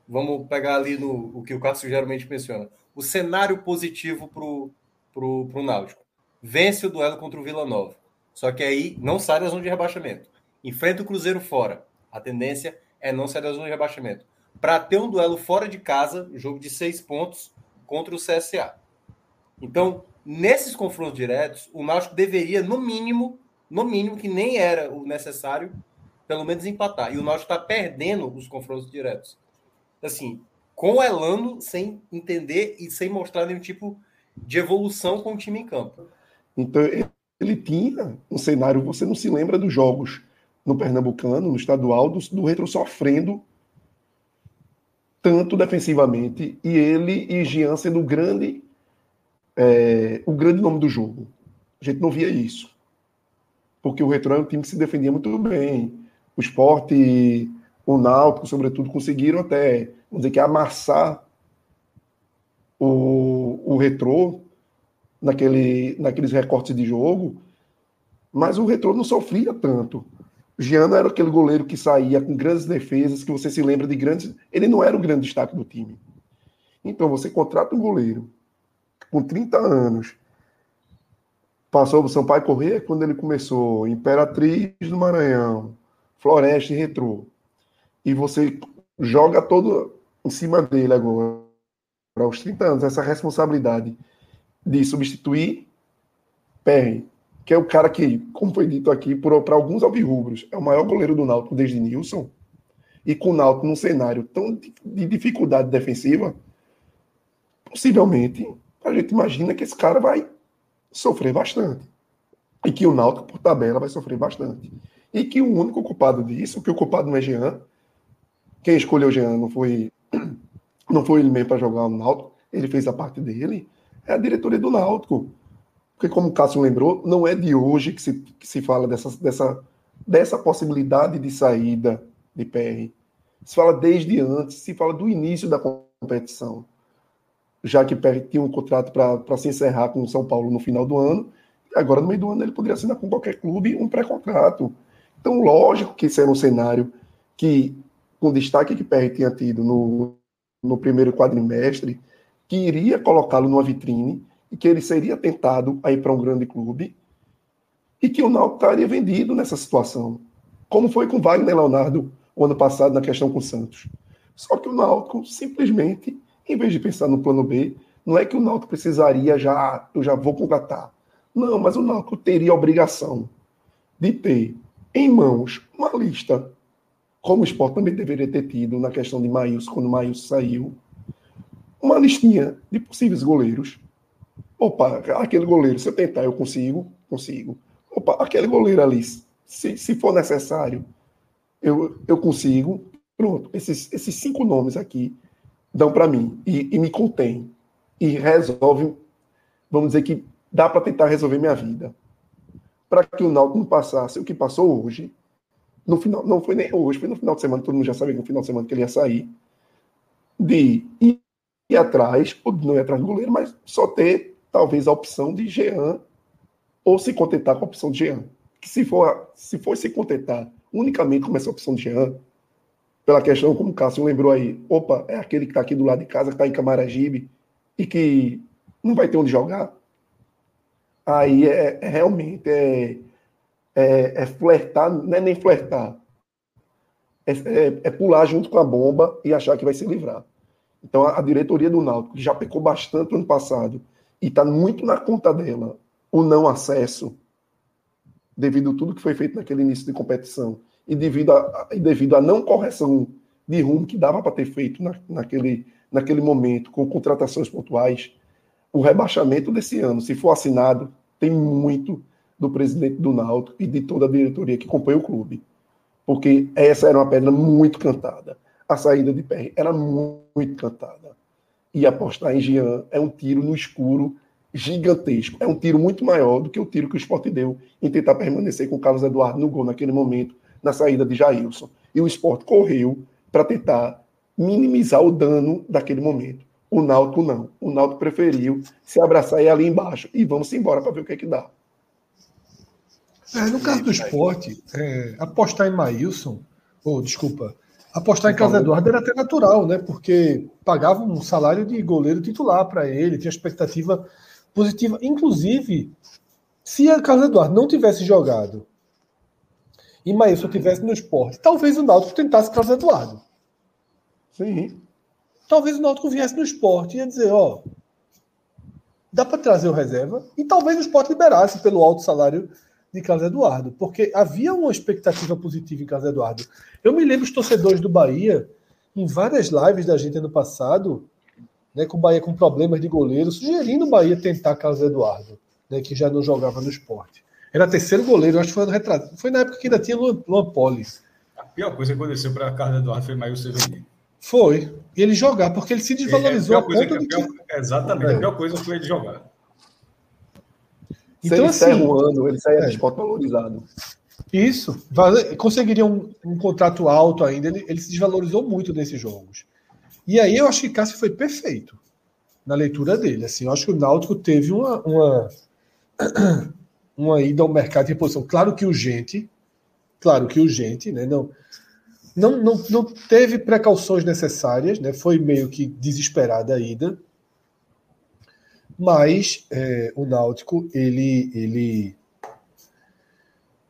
vamos pegar ali no o que o Cássio geralmente menciona. O cenário positivo para o pro, pro Náutico. Vence o duelo contra o Vila Nova. Só que aí não sai da zona de rebaixamento. Enfrenta o Cruzeiro fora. A tendência é não sair da zona de rebaixamento. Para ter um duelo fora de casa, jogo de seis pontos contra o CSA. Então, nesses confrontos diretos, o Náutico deveria, no mínimo, no mínimo, que nem era o necessário, pelo menos empatar. E o Náutico está perdendo os confrontos diretos. Assim, com o Elano, sem entender e sem mostrar nenhum tipo de evolução com o time em campo. Então, ele tinha um cenário, você não se lembra dos jogos no Pernambucano, no estadual, do, do Retro sofrendo tanto defensivamente, e ele e Jean sendo grande é, o grande nome do jogo. A gente não via isso. Porque o Retro é um time que se defendia muito bem. O esporte, o Náutico, sobretudo, conseguiram até, vamos dizer que, amassar o, o Retro naquele, naqueles recortes de jogo, mas o Retro não sofria tanto. Giano era aquele goleiro que saía com grandes defesas, que você se lembra de grandes. Ele não era o grande destaque do time. Então você contrata um goleiro com 30 anos. Passou o Sampaio Corrêa quando ele começou Imperatriz do Maranhão, Floresta e Retrô. E você joga todo em cima dele agora, aos 30 anos, essa responsabilidade de substituir Perry, que é o cara que, como foi dito aqui, para alguns alvirrubros, é o maior goleiro do Náutico desde Nilson, e com o Náutico num cenário tão de dificuldade defensiva, possivelmente a gente imagina que esse cara vai sofrer bastante. E que o Náutico, por tabela, vai sofrer bastante. E que o único culpado disso, que o culpado não é Jean, quem escolheu Jean não foi, *clears throat* não foi ele mesmo para jogar no Náutico, ele fez a parte dele, é a diretoria do Náutico. Porque, como o Cássio lembrou, não é de hoje que se, que se fala dessa, dessa, dessa possibilidade de saída de PR. Se fala desde antes, se fala do início da competição já que tinha um contrato para se encerrar com o São Paulo no final do ano, agora no meio do ano ele poderia assinar com qualquer clube um pré-contrato. Então, lógico que esse era um cenário que, com o destaque que Perry tinha tido no, no primeiro quadrimestre, que iria colocá-lo numa vitrine e que ele seria tentado a ir para um grande clube e que o Náutico estaria vendido nessa situação, como foi com Wagner Leonardo o ano passado na questão com o Santos. Só que o Náutico simplesmente em vez de pensar no plano B, não é que o Náutico precisaria já, eu já vou contratar. Não, mas o Náutico teria a obrigação de ter em mãos uma lista, como o Sport também deveria ter tido na questão de Maíus, quando o Maíus saiu, uma listinha de possíveis goleiros. Opa, aquele goleiro, se eu tentar, eu consigo? Consigo. Opa, aquele goleiro ali, se, se for necessário, eu, eu consigo. Pronto, esses, esses cinco nomes aqui dão para mim e, e me contém e resolve, vamos dizer que dá para tentar resolver minha vida. Para que o Náutico não passasse o que passou hoje, no final, não foi nem hoje, foi no final de semana, todo mundo já sabia que no final de semana que ele ia sair, de ir, ir atrás, ou não ir atrás do goleiro, mas só ter talvez a opção de Jean, ou se contentar com a opção de Jean. Que se for, se for se contentar unicamente com essa opção de Jean, pela questão, como o Cássio lembrou aí, opa, é aquele que está aqui do lado de casa, que está em Camaragibe e que não vai ter onde jogar. Aí é, é realmente é, é, é, flertar, não é nem flertar, é, é, é, pular junto com a bomba e achar que vai se livrar. Então a, a diretoria do Náutico já pecou bastante no ano passado e está muito na conta dela o não acesso devido a tudo que foi feito naquele início de competição e devido a, e devido a não correção de rumo que dava para ter feito na, naquele, naquele momento, com contratações pontuais, o rebaixamento desse ano, se for assinado, tem muito do presidente do Náutico e de toda a diretoria que acompanha o clube. Porque essa era uma pedra muito cantada. A saída de PR era muito cantada. e apostar em Jean é um tiro no escuro gigantesco. É um tiro muito maior do que o tiro que o Sport deu em tentar permanecer com o Carlos Eduardo no gol naquele momento, na saída de Jailson. E o Sport correu para tentar minimizar o dano daquele momento. O Náutico não. O Náutico preferiu se abraçar e ali embaixo. E vamos embora para ver o que é que dá. É, no caso do esporte, é, apostar em Maílson, ou desculpa, apostar em Carlos Eduardo era até natural, né? Porque pagava um salário de goleiro titular para ele, tinha expectativa positiva. Inclusive, se a Carlos Eduardo não tivesse jogado e Maílson tivesse no esporte, talvez o Náutico tentasse Carlos Eduardo. Sim. Talvez o Náutico viesse no esporte e ia dizer, ó, dá para trazer o reserva e talvez o esporte liberasse pelo alto salário de Carlos Eduardo, porque havia uma expectativa positiva em Carlos Eduardo. Eu me lembro os torcedores do Bahia, em várias lives da gente ano passado, né, com o Bahia com problemas de goleiro, sugerindo o Bahia tentar Carlos Eduardo, né, que já não jogava no esporte. Era terceiro goleiro, acho que foi no retrato. Foi na época que ainda tinha Luan, Luan Polis. A pior coisa que aconteceu para Carlos Eduardo foi Maio Severinho. Foi. E ele jogar, porque ele se desvalorizou é, a coisa que, pior, que... Exatamente, é. a pior coisa foi ele jogar. Então, ele assim, um ano, ele sai é. esporte valorizado. Isso. Conseguiria um, um, contrato alto ainda. Ele, ele se desvalorizou muito nesses jogos. E aí eu acho que Cássio foi perfeito na leitura dele. Assim, eu acho que o Náutico teve uma, uma, *clears throat* uma ida ao mercado de reposição. Claro que urgente, claro que urgente, né? Não, não, não, não teve precauções necessárias, né? Foi meio que desesperada a ida mas é, o Náutico ele, ele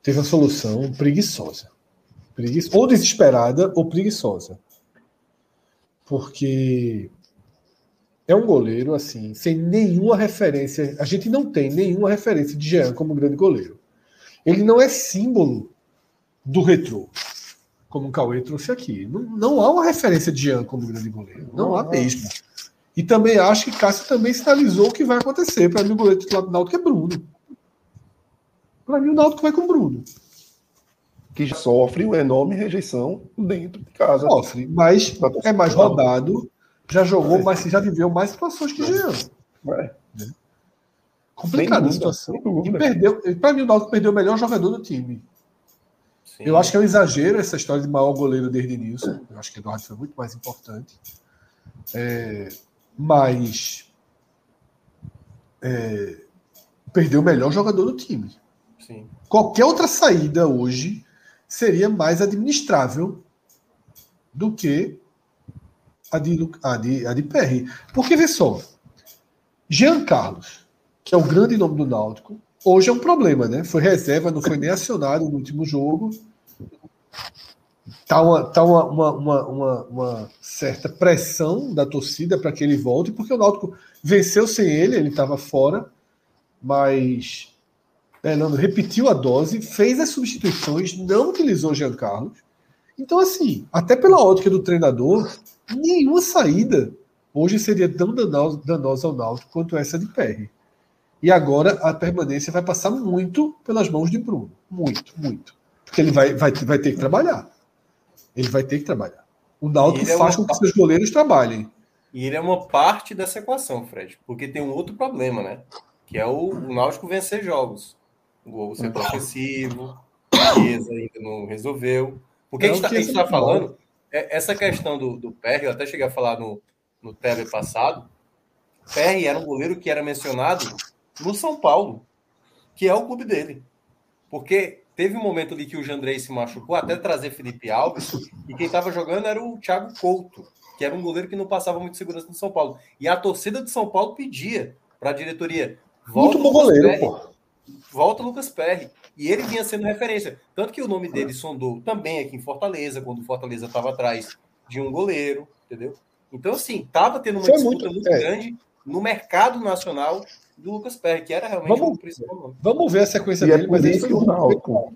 teve uma solução preguiçosa. Preguiçosa, ou desesperada ou preguiçosa. Porque é um goleiro assim, sem nenhuma referência. A gente não tem nenhuma referência de Jean como grande goleiro. Ele não é símbolo do retrô, como o Cauê trouxe aqui. Não, não há uma referência de Jean como grande goleiro. Não, não há mesmo. E também acho que Cássio também sinalizou o que vai acontecer. Para mim, o goleiro titular do Náutico é Bruno. Para mim, o Náutico vai com Bruno. Que já sofre uma enorme rejeição dentro de casa. Sofre, mas é mais rodado, já jogou, mas já viveu mais situações que Jean. É. Complicada a situação. E perdeu. Para mim, o Náutico perdeu o melhor jogador do time. Sim. Eu acho que é um exagero essa história de maior goleiro desde Nilson. Eu acho que Eduardo foi muito mais importante. É, mas é, perdeu o melhor jogador do time. Sim. Qualquer outra saída hoje seria mais administrável do que a de, a de, a de Perry. Porque, vê só, Jean Carlos, que é o grande nome do Náutico, hoje é um problema, né? Foi reserva, não foi nem acionado no último jogo. Tá uma, tá uma, uma, uma, uma certa pressão da torcida para que ele volte, porque o Náutico venceu sem ele, ele estava fora, mas Fernando repetiu a dose, fez as substituições, não utilizou Jean Carlos. Então, assim, até pela ótica do treinador, nenhuma saída hoje seria tão danosa, ao Náutico quanto essa de PR. E agora a permanência vai passar muito pelas mãos de Bruno. Muito, muito. Porque ele vai, vai, vai ter que trabalhar. Ele vai ter que trabalhar. O Náutico é faz com que seus goleiros trabalhem. E ele é uma parte dessa equação, Fred, porque tem um outro problema, né? Que é o, o Náutico vencer jogos. O gol ser ofensivo, a ainda não resolveu. Porque é a gente está tá falando, é, essa questão do, do Perry, eu até cheguei a falar no, no tele passado, Perry era um goleiro que era mencionado no São Paulo, que é o clube dele. Porque Teve um momento ali que o Jandrei se machucou, até trazer Felipe Alves, e quem estava jogando era o Thiago Couto, que era um goleiro que não passava muito segurança no São Paulo. E a torcida de São Paulo pedia para a diretoria: volta muito bom goleiro, Perry, pô. Volta Lucas Perry. E ele vinha sendo referência. Tanto que o nome dele sondou também aqui em Fortaleza, quando o Fortaleza estava atrás de um goleiro, entendeu? Então, assim, estava tendo uma Foi disputa muito, muito é. grande no mercado nacional do Lucas Perry, que era realmente vamos, o principal nome. Vamos ver a sequência e é dele, é mas isso que o Náutico.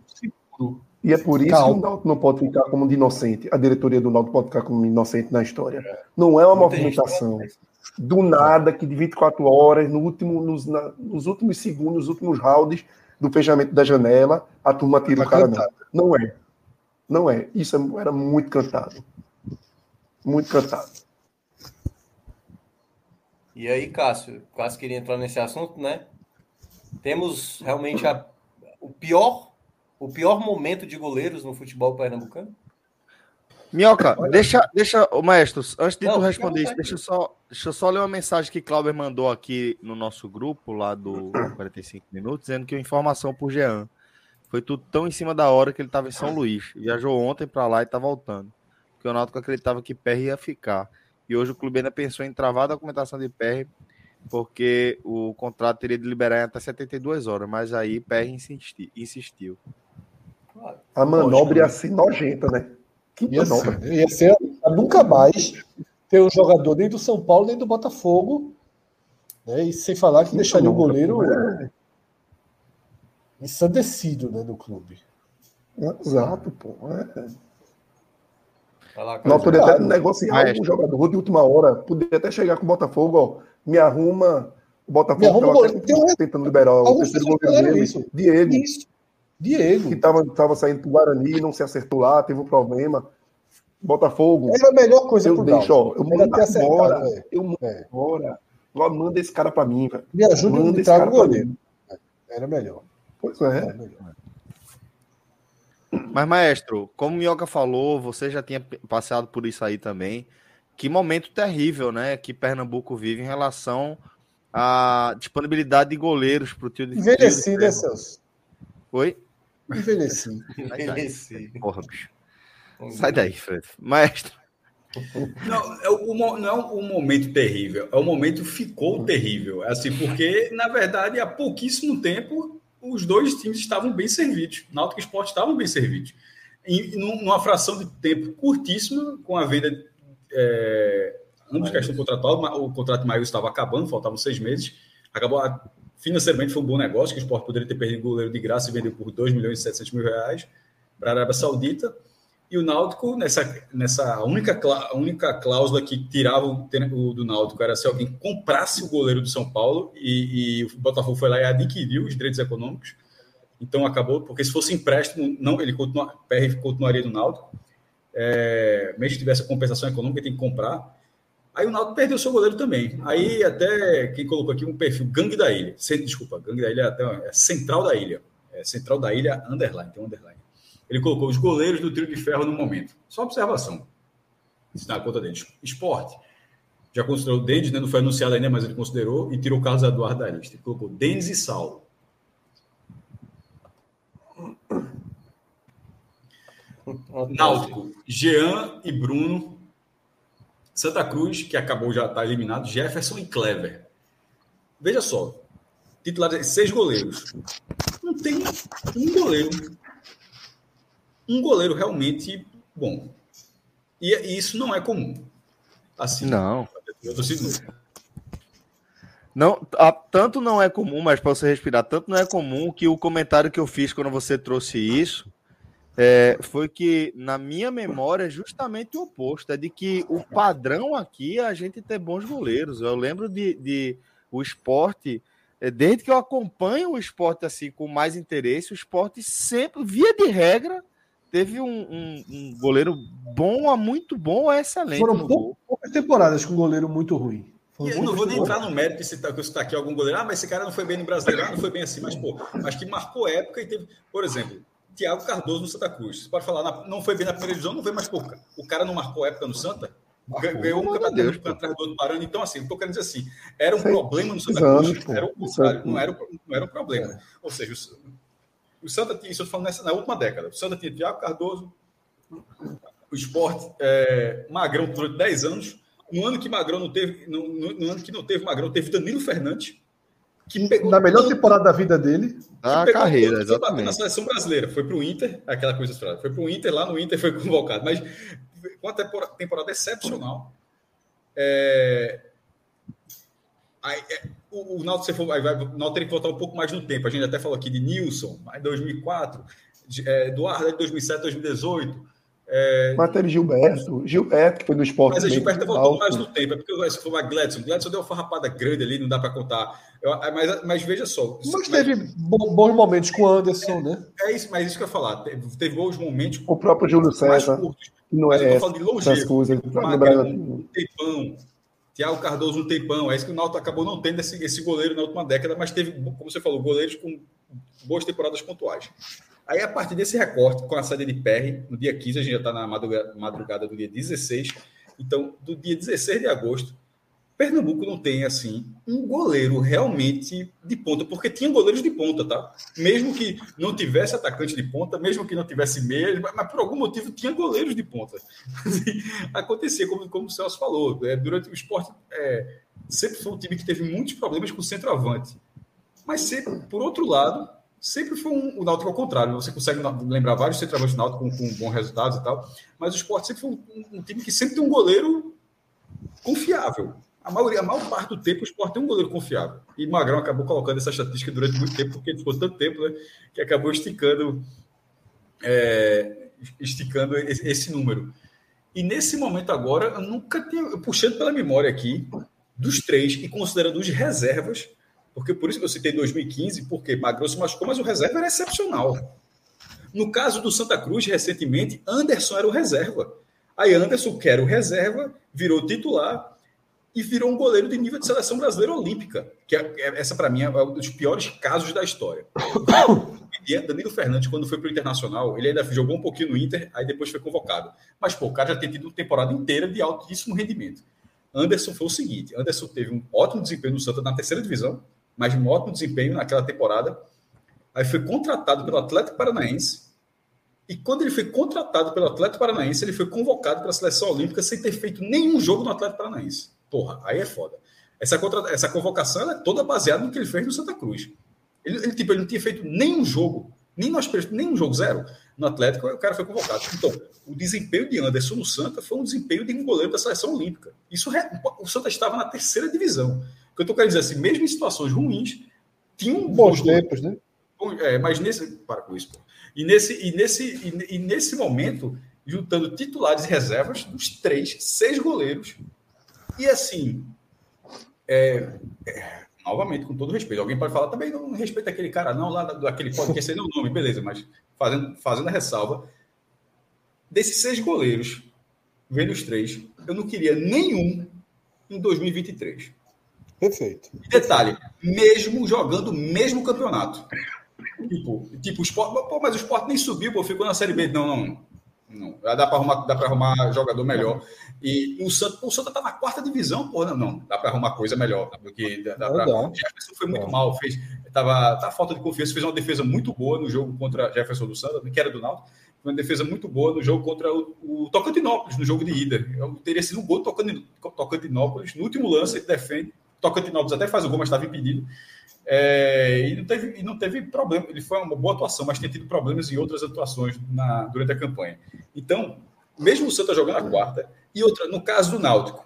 E é por isso Calma. que o Náutico não pode ficar como de inocente. A diretoria do Náutico pode ficar como inocente na história. Não é uma movimentação do nada que de 24 horas, no último, nos, na, nos últimos segundos, nos últimos rounds do fechamento da janela, a turma tira o cara. Não. não é. Não é. Isso era muito cantado. Muito cantado. E aí, Cássio, Cássio queria entrar nesse assunto, né? Temos realmente a, o pior o pior momento de goleiros no futebol pernambucano? Minhoca, deixa, deixa, o maestro, antes de Não, tu responder isso, deixa eu, só, deixa eu só ler uma mensagem que Clauber mandou aqui no nosso grupo, lá do *clears throat* 45 Minutos, dizendo que a informação por Jean. Foi tudo tão em cima da hora que ele estava em São Luís. Viajou ontem para lá e está voltando. Porque o Náutico acreditava que Perry ia ficar. E hoje o clube ainda pensou em travar a documentação de Perry, porque o contrato teria de liberar em até 72 horas, mas aí Perry insistiu. A manobra ia ser nojenta, né? Que ia manobra. Ser, ia ser nunca mais ter um jogador nem do São Paulo nem do Botafogo. Né? E sem falar que, deixaria o goleiro é. ensandecido né, no clube. Exato, pô. É. Não, poderia até negociar um jogador de última hora. Poderia até chegar com o Botafogo, ó. Me arruma. O Botafogo estava tentando liberar o terceiro goleiro dele. Isso. Diego. Isso. Diego. Que estava tava saindo pro Guarani, não se acertou lá, teve um problema. Botafogo. Era a melhor coisa eu deixo, ó, eu mando agora. É. Eu mando é. agora. Manda esse cara para mim, velho. Me ajuda a entrar no goleiro. Era melhor. Pois é. Era melhor. Mas, maestro, como o Minhoca falou, você já tinha passado por isso aí também. Que momento terrível, né? Que Pernambuco vive em relação à disponibilidade de goleiros para o tio de Envelhecido, né, Celso? Oi? Envelheci. Envelheci. Porra, bicho. Sai daí, Fred. Maestro. Não, é o, não é um momento terrível, é o momento ficou terrível. É assim, porque, na verdade, há pouquíssimo tempo, os dois times estavam bem servidos. Náutico e Esporte estavam bem servidos. E numa fração de tempo curtíssima, com a venda. É, ambos questão contratual, o contrato de Maio estava acabando, faltavam seis meses. Acabou Financeiramente foi um bom negócio, que o Sport poderia ter perdido o goleiro de graça e vendeu por 2 milhões e 700 mil reais para a Arábia Saudita. E o Náutico, nessa, nessa única, única cláusula que tirava o, do Náutico, era se alguém comprasse o goleiro do São Paulo e, e o Botafogo foi lá e adquiriu os direitos econômicos. Então acabou, porque se fosse empréstimo, não, ele continua, PR continuaria no Náutico. É, mesmo que tivesse compensação econômica, tem que comprar. Aí o Náutico perdeu seu goleiro também. Aí até quem colocou aqui um perfil Gangue da Ilha. Desculpa, Gangue da Ilha é até é Central da Ilha. É Central da Ilha underline, tem um underline. Ele colocou os goleiros do trio de ferro no momento. Só observação. Isso na conta dele. Esporte. Já considerou o Denis, né? não foi anunciado ainda, mas ele considerou e tirou o Carlos Eduardo da lista. Ele colocou Denis e Saulo. Náutico, Jean e Bruno Santa Cruz, que acabou já está eliminado, Jefferson e Clever. Veja só, titulares seis goleiros. Não tem um goleiro. Um goleiro realmente bom. E, e isso não é comum. Assim, não. Eu tô não, tanto não é comum, mas para você respirar, tanto não é comum que o comentário que eu fiz quando você trouxe isso é, foi que, na minha memória, é justamente o oposto. É de que o padrão aqui é a gente ter bons goleiros. Eu lembro de, de o esporte, é, desde que eu acompanho o esporte assim com mais interesse, o esporte sempre, via de regra, teve um, um, um goleiro bom a muito bom a excelente. Foram poucas temporadas com um goleiro muito ruim. Eu não vou nem entrar no mérito de citar, que citar aqui algum goleiro. Ah, mas esse cara não foi bem no brasileiro, não foi bem assim, mas, pô, acho que marcou época e teve. Por exemplo, Thiago Cardoso no Santa Cruz. Você pode falar, não foi bem na primeira divisão, não foi mais pouca. O cara não marcou época no Santa? Marcou, ganhou um campeonato atrás do Parano. Então, assim, estou querendo dizer assim, era um problema no Santa Cruz, era o contrário, não era, não era um problema. Ou seja, o, o Santa tinha, isso eu estou falando nessa, na última década, o Santa tinha Thiago Cardoso, o esporte, é, Magrão durante 10 anos. No ano que Magrão não teve, no, no, no ano que não teve Magrão, teve Danilo Fernandes que pegou na melhor temporada da vida dele. Da carreira, exatamente. Na seleção brasileira. Foi para o Inter, aquela coisa estrada. Foi para o Inter, lá no Inter foi *laughs* convocado. Mas uma temporada, temporada excepcional. É... Aí, é... o, o Náutico, você for, vai, vai, o Náutico tem que voltar um pouco mais no tempo. A gente até falou aqui de Nilson, em 2004, de, é, Eduardo em 2007, 2018. É... Mas teve Gilberto, Gilberto, que foi do esporte. Mas a Gilberto voltou mais no tempo, é porque se for a Gladson, Gladson deu uma farrapada grande ali, não dá para contar. Eu, é, mas, mas veja só. Mas teve bons momentos com o Anderson, né? É isso, mas isso que eu ia falar. Teve, teve bons momentos. O próprio Júlio César. Curtos, não é. Eu tô falando de. Coisas, Magrão, Teipão. Tiago Cardoso um tempão. É isso que o Náutico acabou não tendo esse, esse goleiro na última década, mas teve, como você falou, goleiros com boas temporadas pontuais. Aí, a partir desse recorte, com a saída de PR, no dia 15, a gente já está na madrugada, do dia 16. Então, do dia 16 de agosto, Pernambuco não tem, assim, um goleiro realmente de ponta, porque tinha goleiros de ponta, tá? Mesmo que não tivesse atacante de ponta, mesmo que não tivesse meia, mas por algum motivo tinha goleiros de ponta. Acontecia, como, como o Celso falou, é, durante o esporte, é, sempre foi um time que teve muitos problemas com o centroavante. Mas sempre, por outro lado, sempre foi um, o Náutico ao contrário. Você consegue lembrar vários centroavantes do Náutico com, com bons resultados e tal, mas o esporte sempre foi um, um time que sempre tem um goleiro confiável a maioria, a maior parte do tempo, o esporte tem um goleiro confiável. E Magrão acabou colocando essa estatística durante muito tempo, porque ele ficou tanto tempo, né? Que acabou esticando, é, esticando esse, esse, número. E nesse momento agora, eu nunca tinha, puxando pela memória aqui, dos três, e considerando os reservas, porque por isso que eu citei 2015, porque Magrão se machucou, mas o reserva era excepcional. No caso do Santa Cruz, recentemente, Anderson era o reserva. Aí Anderson, que era o reserva, virou titular e virou um goleiro de nível de seleção brasileira olímpica, que é, é essa para mim é um dos piores casos da história. Danilo Fernandes, quando foi para o Internacional, ele ainda jogou um pouquinho no Inter, aí depois foi convocado. Mas, pô, o cara já tem tido uma temporada inteira de altíssimo rendimento. Anderson foi o seguinte: Anderson teve um ótimo desempenho no Santa na terceira divisão, mas um ótimo desempenho naquela temporada. Aí foi contratado pelo Atlético Paranaense. E quando ele foi contratado pelo Atlético Paranaense, ele foi convocado para a seleção olímpica sem ter feito nenhum jogo no Atlético Paranaense. Porra, aí é foda. Essa, contra... Essa convocação é toda baseada no que ele fez no Santa Cruz. Ele, ele, tipo, ele não tinha feito nenhum jogo, nem nós nenhum jogo zero no Atlético, o cara foi convocado. Então, o desempenho de Anderson no Santa foi um desempenho de um goleiro da seleção olímpica. Isso o Santa estava na terceira divisão. O que eu estou querendo dizer assim, mesmo em situações ruins, tinha um bons tempos, né? É, mas nesse. Para com isso, pô. E nesse, e, nesse, e, e nesse momento, juntando titulares e reservas, dos três, seis goleiros e assim, é, é, novamente, com todo respeito, alguém pode falar também, não respeita aquele cara, não, lá daquele sei nem o nome, beleza, mas fazendo, fazendo a ressalva, desses seis goleiros, vendo os três, eu não queria nenhum em 2023. Perfeito. E detalhe, mesmo jogando o mesmo campeonato. Tipo, tipo o esporte, pô, mas o esporte nem subiu, pô, ficou na Série B. Não, não. Não, dá para arrumar, dá arrumar jogador melhor. E o Santa, o Santa tá na quarta divisão, pô, não, não dá para arrumar coisa melhor, porque dá, dá pra, o Jefferson foi muito mal, fez, tava, tá falta de confiança, fez uma defesa muito boa no jogo contra Jefferson do Santa, que era do Náutico, foi uma defesa muito boa no jogo contra o, o Tocantinópolis, no jogo de ida. Eu teria sido um gol do Tocantinópolis, no último lance ele defende, Tocantinópolis até faz o gol, mas estava impedido. É, e, não teve, e não teve problema. Ele foi uma boa atuação, mas tem tido problemas em outras atuações na, durante a campanha. Então, mesmo o Santa jogando a quarta, e outra, no caso do Náutico,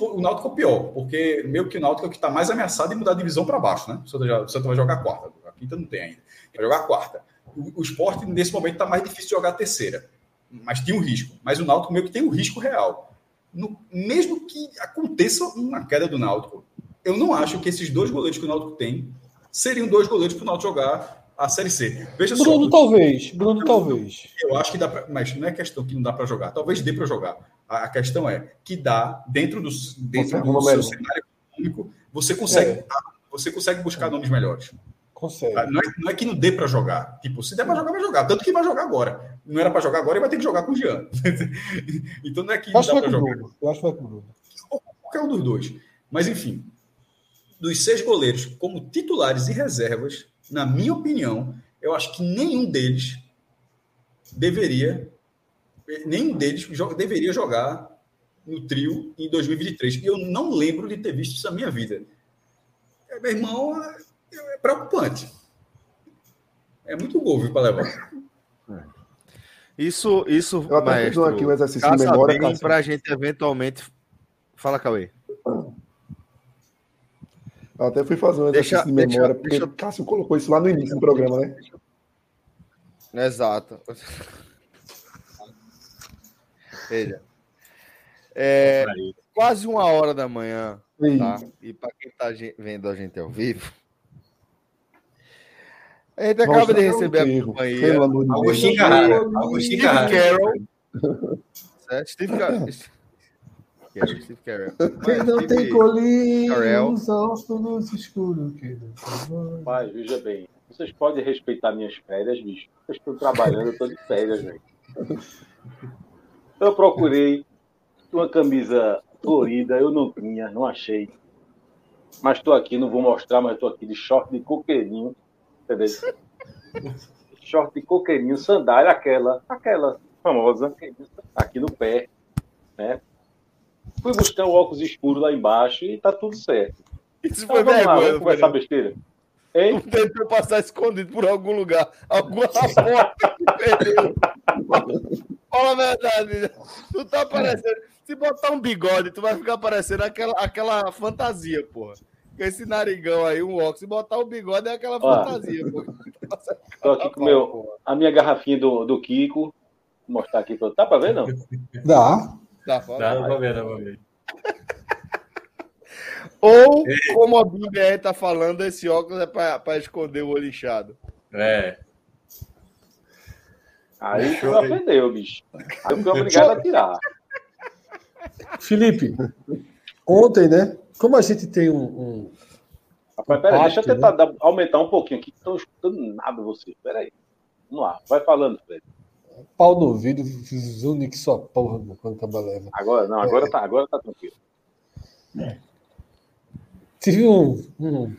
o Náutico é o pior, porque meio que o Náutico é o que está mais ameaçado de mudar a divisão para baixo, né? O Santa, já, o Santa vai jogar a quarta, a quinta não tem ainda. Vai jogar a quarta. O, o esporte, nesse momento, está mais difícil jogar a terceira, mas tem um risco. Mas o Náutico meio que tem um risco real. No, mesmo que aconteça uma queda do Náutico, eu não acho que esses dois goleiros que o Náutico tem seriam dois goleiros para o Náutico jogar a Série C. Veja Bruno, só, talvez. Bruno, eu, talvez. Eu acho que dá para. Mas não é questão que não dá para jogar. Talvez dê para jogar. A, a, questão é que dá, dentro do, dentro do seu cenário econômico, você consegue, é. você consegue buscar nomes melhores. Consegue. Ah, não é, não é que não dê para jogar. Tipo, se der para jogar, vai jogar. Tanto que vai jogar agora. Não era para jogar agora, ele vai ter que jogar com o Jean. *laughs* então não é que. Eu acho, que vai, jogar. Eu acho que vai com o Bruno. Qualquer um dos dois. Mas enfim, dos seis goleiros como titulares e reservas, na minha opinião, eu acho que nenhum deles deveria, nenhum deles deveria jogar no trio em 2023. E eu não lembro de ter visto isso na minha vida. É, meu irmão, é, é preocupante. É muito gol, para levar. Isso, isso, eu até maestro, aqui um exercício de memória para a gente eventualmente. Fala, Cauê. Eu até fui fazer um exercício deixa, de memória, deixa, porque deixa... Cássio colocou isso lá no início do programa, né? Exato. *laughs* Veja. É quase uma hora da manhã, tá? E para quem está vendo a gente ao vivo, a gente acaba de receber a companhia. Agostinho Carrara. Agostinho Carrara. Carroll. Steve Carroll. *laughs* Carey, Steve Carell. Quem não Steve tem colírio, Carell. os ossos escuros. Tem voz. Mas veja bem, vocês podem respeitar minhas férias, bicho. Eu estou trabalhando, eu tô de férias, velho. Eu procurei uma camisa florida, eu não tinha, não achei. Mas estou aqui, não vou mostrar, mas estou aqui de short de coqueirinho. Entendeu? Short de coqueirinho, sandália, aquela, aquela famosa, aqui no pé. Né? Fui buscar o óculos escuro lá embaixo e tá tudo certo. Isso Então foi vamos lá, vergonha. vamos conversar besteira. Hein? Tentou passar escondido por algum lugar. Alguma *laughs* porta que perdeu. Fala a verdade. Tu tá parecendo. Se botar um bigode, tu vai ficar parecendo aquela, aquela fantasia, porra. Com esse narigão aí, um óculos. Se botar o bigode, é aquela Ó. fantasia, porra. Tô aqui com meu, a minha garrafinha do, do Kiko. Vou mostrar aqui. pra- Tá pra ver, não? Dá. Dá, pra ver, dá pra ver. *laughs* Ou, como a Bíblia aí tá falando, esse óculos é pra, pra esconder o olho inchado. É. Aí me ofendeu, bicho. Eu fui obrigado a tirar. Felipe, ontem, né? Como a gente tem um. um- Rapaz, peraí, deixa eu tentar dar- aumentar um pouquinho aqui. Não estou escutando nada vocês. Peraí. Vamos lá, vai falando, Fred. Pau no ouvido, zune que sua porra quando acaba leva. Agora, não, agora tá, agora tá tranquilo. Tive um. um-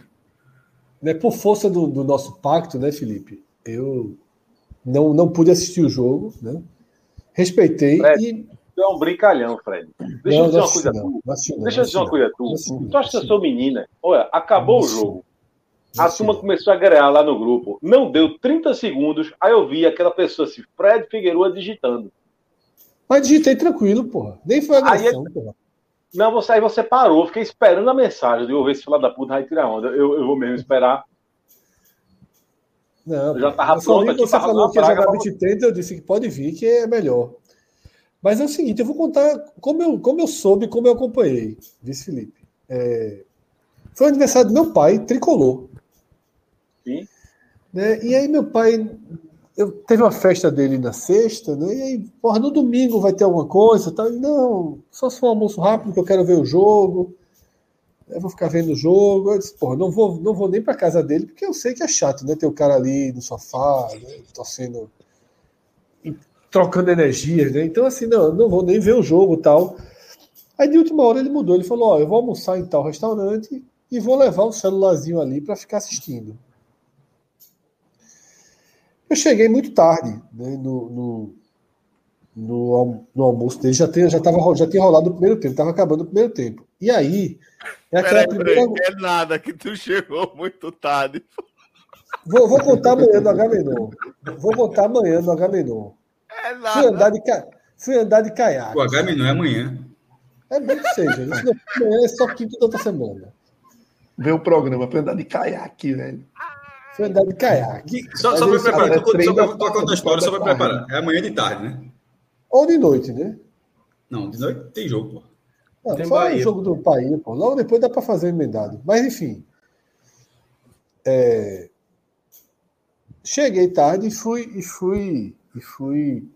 né, por força do, do nosso pacto, né, Felipe? Eu não, não pude assistir o jogo, né? Respeitei Fred, e. Tu é um brincalhão, Fred. Deixa não, eu dizer uma coisa não. tua. Não Deixa eu dizer uma coisa tua. Tu acha que eu sou menina? Olha, acabou o jogo. A turma começou a ganhar lá no grupo. Não deu 30 segundos. Aí eu vi aquela pessoa assim, Fred Figueiredo digitando. Mas digitei tranquilo, porra. Nem foi agressão, porra. Não, você, aí você parou. Fiquei esperando a mensagem. Eu ver se falar da puta vai tirar onda. Eu, eu vou mesmo esperar. Não, Eu já tava Eu pronto aqui Você falou que ia jogar pra 20 eu disse que pode vir, que é melhor. Mas é o seguinte, eu vou contar como eu, como eu soube, como eu acompanhei, disse Felipe. É, foi o aniversário do meu pai, tricolor. Sim. Né? E aí meu pai, eu teve uma festa dele na sexta, né? E aí, porra, no domingo vai ter alguma coisa, tá? Não, só se for um almoço rápido que eu quero ver o jogo. Eu vou ficar vendo o jogo. Eu disse, porra, não vou, não vou nem para casa dele, porque eu sei que é chato, né? Ter o cara ali no sofá, né? torcendo, trocando energia, né? Então, assim, não, não vou nem ver o jogo tal. Aí, de última hora, ele mudou. Ele falou: Ó, eu vou almoçar em tal restaurante e vou levar o celularzinho ali para ficar assistindo. Eu cheguei muito tarde né, no, no, no, no almoço dele, já, tinha, já, tava, já tinha rolado o primeiro tempo, estava acabando o primeiro tempo. E aí, é aquela Peraí, peraí, primeira. é nada que tu chegou muito tarde. Vou, vou contar amanhã no Agamenon. Vou contar amanhã no Agamenon. É Fui nada. andar de, ca... Fui andar de caiaque. O não é amanhã. É bem que seja. Isso não, amanhã é só quinta da outra semana. Ver o programa pra andar de caiaque, velho. Fui andar de caiaque. Só, só para preparar, só para contar a história, só para preparar. É amanhã de tarde, né? Ou de noite, né? Não, de noite tem jogo, pô. Não, Tem só Bahia. o jogo do Bahia, pô. Logo depois dá para fazer emendado. Mas enfim. É, Cheguei tarde e fui. E fui, e fui...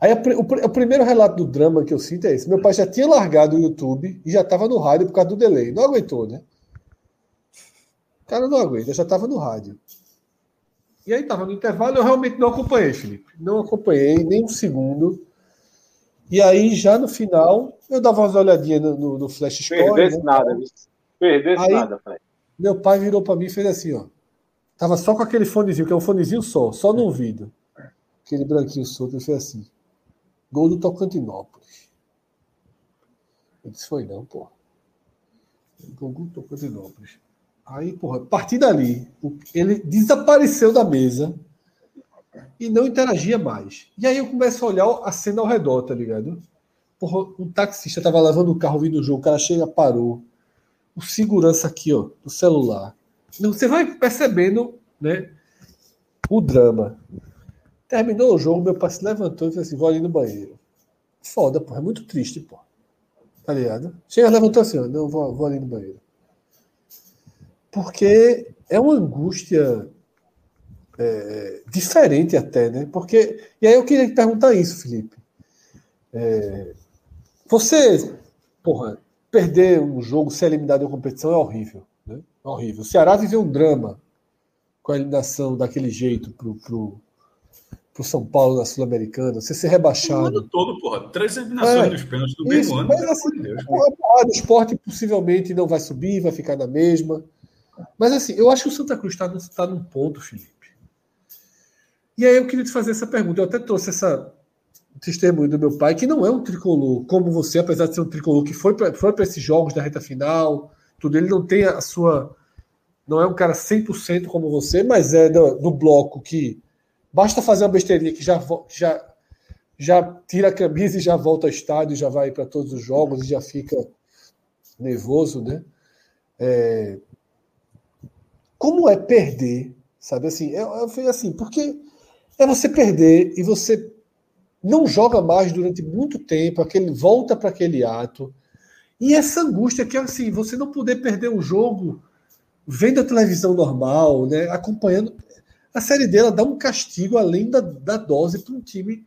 Aí o, o primeiro relato do drama que eu sinto é esse. Meu pai já tinha largado o YouTube e já estava no rádio por causa do delay. Não aguentou, né? O cara não aguenta, já estava no rádio. E aí estava no intervalo, eu realmente não acompanhei, Felipe. Não acompanhei nem um segundo. E aí, já no final, eu dava umas olhadinhas no, no, no Flash Story. Perdesse né? nada? Perdesse Aí- nada, Fred. Meu pai virou para mim e fez assim, ó. Tava só com aquele fonezinho, que é um fonezinho só, só no ouvido. Aquele branquinho solto, ele fez assim. Gol do Tocantinópolis. Eu disse, foi não, porra. Gol do Tocantinópolis. Aí, porra, a partir dali, ele desapareceu da mesa e não interagia mais. E aí eu começo a olhar a cena ao redor, tá ligado? Porra, um taxista tava levando o carro vindo o jogo, o cara chega, parou. O segurança aqui, ó, do celular. Então, Você vai percebendo, né, o drama. Terminou o jogo, meu pai se levantou e disse assim, vou ali no banheiro. Foda, porra, é muito triste, porra. Tá ligado? Chega, levantou assim, ó, não, vou, vou ali no banheiro. Porque é uma angústia é, diferente até, né? Porque, e aí eu queria te perguntar isso, Felipe. É, você porra, perder um jogo, ser eliminado em uma competição é horrível. Né? É horrível. O Ceará viveu um drama com a eliminação daquele jeito pro, pro, pro São Paulo na Sul-Americana, você ser rebaixado. O ano todo, porra. Três eliminações é, dos pênaltis do isso, mesmo ano. Mas assim, Deus, porra, o esporte possivelmente não vai subir, vai ficar na mesma. Mas assim, eu acho que o Santa Cruz está tá num ponto, Felipe. E aí eu queria te fazer essa pergunta. Eu até trouxe essa testemunho do meu pai, que não é um tricolor como você, apesar de ser um tricolor que foi para foi esses jogos da reta final, tudo. Ele não tem a sua. Não é um cara 100% como você, mas é do, do bloco que basta fazer uma besteirinha que já, já, já tira a camisa e já volta ao estádio, já vai para todos os jogos e já fica nervoso, né? É... Como é perder, sabe assim? Eu, eu falei assim, porque é você perder e você não joga mais durante muito tempo, aquele volta para aquele ato. E essa angústia que é assim, você não poder perder o jogo vendo a televisão normal, né, acompanhando. A série dela dá um castigo além da, da dose para um time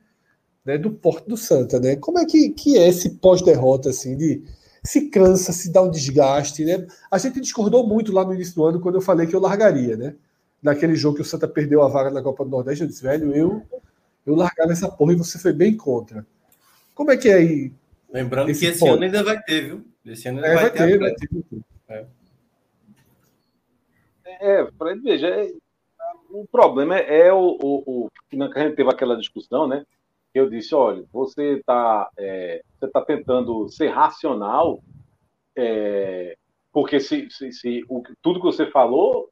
né, do Porto do Santa. Né? Como é que, que é esse pós-derrota assim, de se cansa, se dá um desgaste, né? A gente discordou muito lá no início do ano quando eu falei que eu largaria, né? Naquele jogo que o Santa perdeu a vaga na Copa do Nordeste, eu disse, velho, eu eu largava essa porra e você foi bem contra. Como é que é aí? Lembrando esse que esse ponto? ano ainda vai ter, viu? Esse ano ainda é, vai, vai, ter. ter vai ter. É, é Fred, veja, é, o problema é, é o, o, o, que a gente teve aquela discussão, né? Eu disse, olha, você está é, você tá tentando ser racional, é, porque se, se, se o, tudo que você falou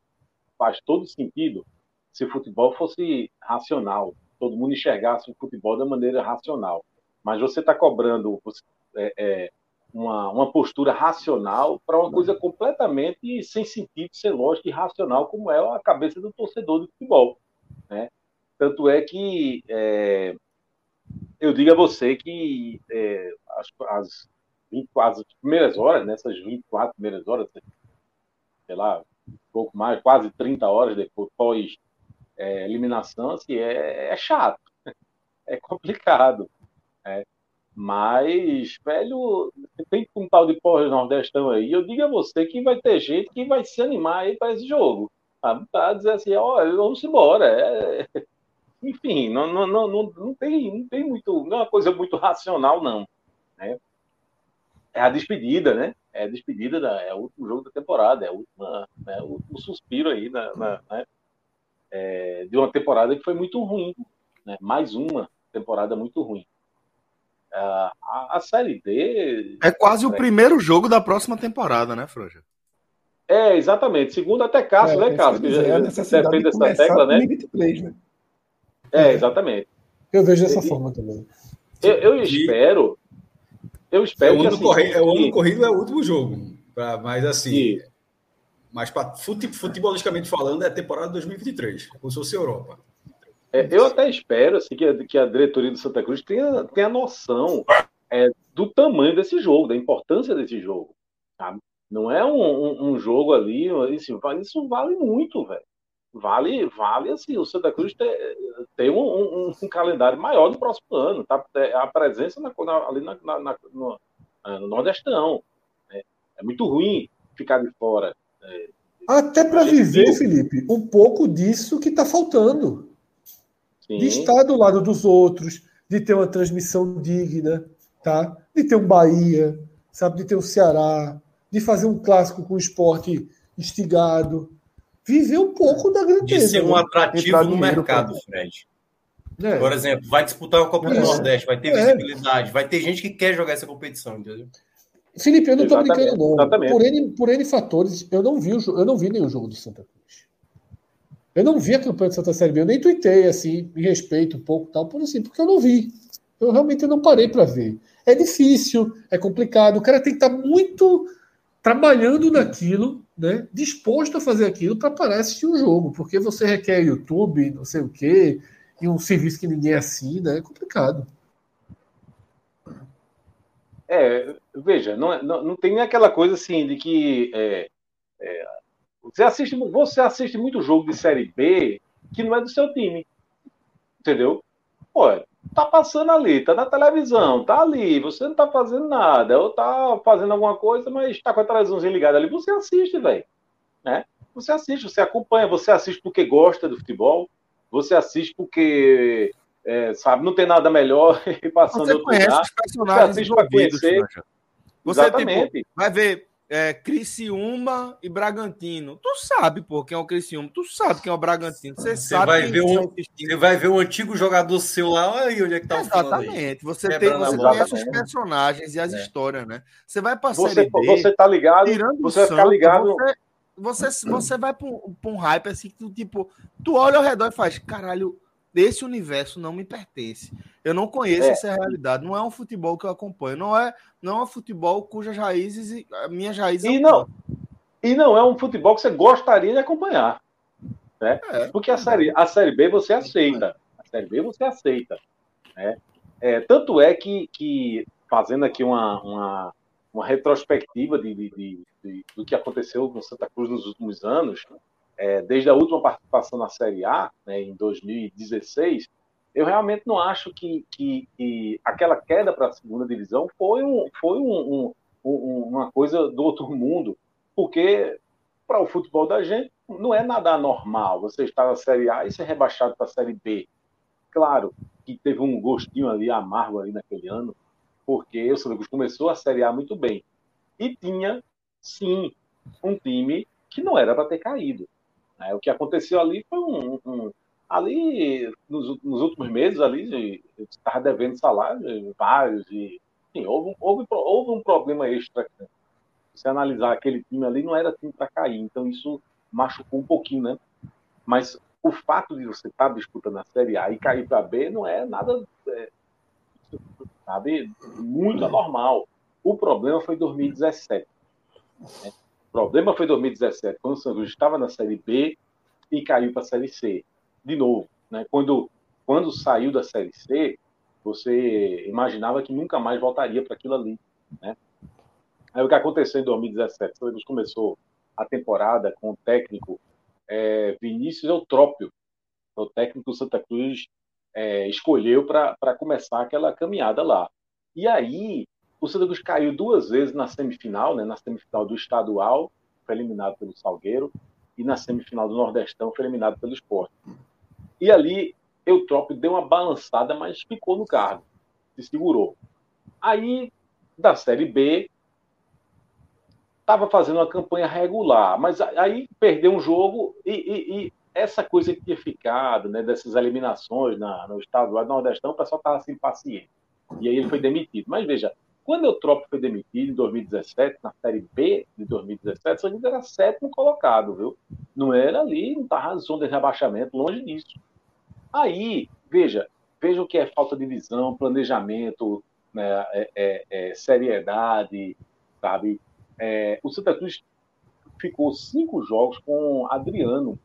faz todo sentido se o futebol fosse racional todo mundo enxergasse o futebol da maneira racional. Mas você está cobrando é, é, uma, uma postura racional para uma coisa completamente sem sentido, sem lógica e racional, como é a cabeça do torcedor de futebol. Né? Tanto é que é, eu digo a você que é, as, as, 20, as primeiras horas, nessas 24 primeiras horas, sei lá, um pouco mais, quase 30 horas depois, pós é, eliminação, assim, é, é, chato, *laughs* é complicado. É. Mas, velho, tem um tal de porra nordestão aí, eu digo a você que vai ter gente que vai se animar aí para esse jogo. Pra dizer assim, olha, vamos embora. É... Enfim, não, não, não, não, não, tem, não tem muito, não é uma coisa muito racional, não. Né? É a despedida, né? É a despedida, da, é o último jogo da temporada, é, a última, é o último suspiro aí na, na né? é, de uma temporada que foi muito ruim, né? mais uma temporada muito ruim. A, a, Série D. É quase é, o primeiro jogo da próxima temporada, né, Froja? É, exatamente. Segundo até Cássio, é, né, Cássio? Que já, é defende essa tecla, né? 23, né? É, exatamente. Eu vejo dessa e, forma também. Eu, eu espero. Eu espero é o ano, assim, corrido, é o ano corrido é o último jogo. Pra, mas assim. Mas fute, futebolisticamente falando, é a temporada 2023, como se fosse Europa. É, eu até espero assim, que, a, que a diretoria do Santa Cruz tenha, tenha noção é, do tamanho desse jogo, da importância desse jogo. Sabe? Não é um, um, um jogo ali, assim, isso vale muito, velho. Vale, vale assim, o Santa Cruz tem, um, um, um, calendário maior no próximo ano, tá? É, a presença na, na, ali na, na, no, no Nordestão. Né? É muito ruim ficar de fora. É, Até para viver, viu. Felipe, um pouco disso que está faltando. Sim. De estar do lado dos outros, de ter uma transmissão digna, tá? de ter um Bahia, sabe, de ter um Ceará, de fazer um clássico com o esporte instigado. Viver um pouco da grandeza. De ser um né? atrativo no mercado. Fred. É. Por exemplo, vai disputar a Copa é. do Nordeste, vai ter é. visibilidade, vai ter gente que quer jogar essa competição, entendeu? Felipe, eu não estou brincando, não. Exatamente. Por N, por N fatores, eu não vi o eu não vi nenhum jogo do Santa Cruz. Eu não vi a campanha do Santa Série B, eu nem tuitei assim, me respeito um pouco tal, por assim, porque eu não vi. Eu realmente não parei para ver. É difícil, é complicado. O cara tem que estar tá muito trabalhando naquilo, né? Disposto a fazer aquilo para parar assistir o jogo, porque você requer YouTube, não sei o quê, e um serviço que ninguém assina, é complicado. É, veja, não, é, não, não tem nem aquela coisa assim de que é, é, você, assiste, você assiste muito jogo de Série B que não é do seu time. Entendeu? Pô, tá passando ali, tá na televisão, tá ali, você não tá fazendo nada, ou tá fazendo alguma coisa, mas tá com a televisãozinha ligada ali, você assiste, velho. Né? Você assiste, você acompanha, você assiste porque gosta do futebol, você assiste porque, é, sabe, não tem nada melhor *laughs* passando Você conhece lugar, os personagens você assiste pra conhecer. Você, Exatamente. tipo, vai ver é, Criciúma e Bragantino. Tu sabe, pô, quem é o Criciúma. Tu sabe quem é o Bragantino. Você Você sabe vai quem ver são um-. Você vai ver um antigo jogador seu lá, olha aí onde é que tá o. Exatamente. Você, tem, você conhece os personagens e as É. histórias, né? Você vai pra Você, Série B, você tá ligado, tirando você o vai ficar Santos, ligado. Você, você, você vai pra um, pra um hype assim, que tu, tipo, tu olha ao redor e faz, caralho, esse universo não me pertence. Eu não conheço É. essa realidade. Não é um futebol que eu acompanho. Não é, não é um futebol cujas raízes, minhas raízes... E não, e não é um futebol que você gostaria de acompanhar. Né? É. Porque a série, a série B você aceita. A série B você aceita. Né? É, tanto é que, que fazendo aqui uma, uma, uma retrospectiva de, de- de- de- do que aconteceu com Santa Cruz nos últimos anos, é, desde a última participação na Série A, né, em 2016, eu realmente não acho que, que, que aquela queda para a segunda divisão foi, um, foi um, um- um- uma coisa do outro *laughs* mundo, porque para o futebol da gente não é nada anormal você estar na Série A e ser rebaixado para a Série B. Claro que teve um gostinho ali amargo ali naquele ano, porque o Santa Cruz começou a Série A muito bem. E tinha, sim, um time que não era para ter caído. né? O que aconteceu ali foi um. um- ali, nos, nos últimos meses, ali, estava devendo salário, vários, e enfim, houve, um- houve, houve um problema extra. né? Se analisar aquele time ali, não era time para cair. Então isso machucou um pouquinho, né? Mas o fato de você estar disputando a Série A e cair para B não é nada, é, sabe, muito anormal. O problema foi 2017. né? O problema foi 2017, quando o São Cruz estava na Série B e caiu para a Série C. De novo, né? quando, quando saiu da Série C, você imaginava que nunca mais voltaria para aquilo ali. Né? Aí o que aconteceu em 2017? O Cruz começou a temporada com o técnico é, Vinícius Eutrópio, o técnico do Santa Cruz é, escolheu para começar aquela caminhada lá. E aí, o Santa Cruz caiu duas vezes na semifinal, né, na semifinal do estadual, foi eliminado pelo Salgueiro, e na semifinal do Nordestão foi eliminado pelo Sport. E ali, Eutrópio deu uma balançada, mas ficou no cargo, se segurou. Aí, da Série B, estava fazendo uma campanha regular, mas aí perdeu um jogo e, e- e essa coisa que tinha ficado, né, dessas eliminações na, no estadual do Nordestão, o pessoal estava assim, paciente. E aí ele foi demitido. Mas veja, quando o Eutrópio foi demitido em 2017, na Série B de 2017, o Santa era sétimo colocado, viu? Não era ali, não estava na zona de rebaixamento, longe disso. Aí, veja, veja o que é falta de visão, planejamento, né, é- é- é seriedade, sabe? É, o Santa Cruz ficou cinco jogos com Adriano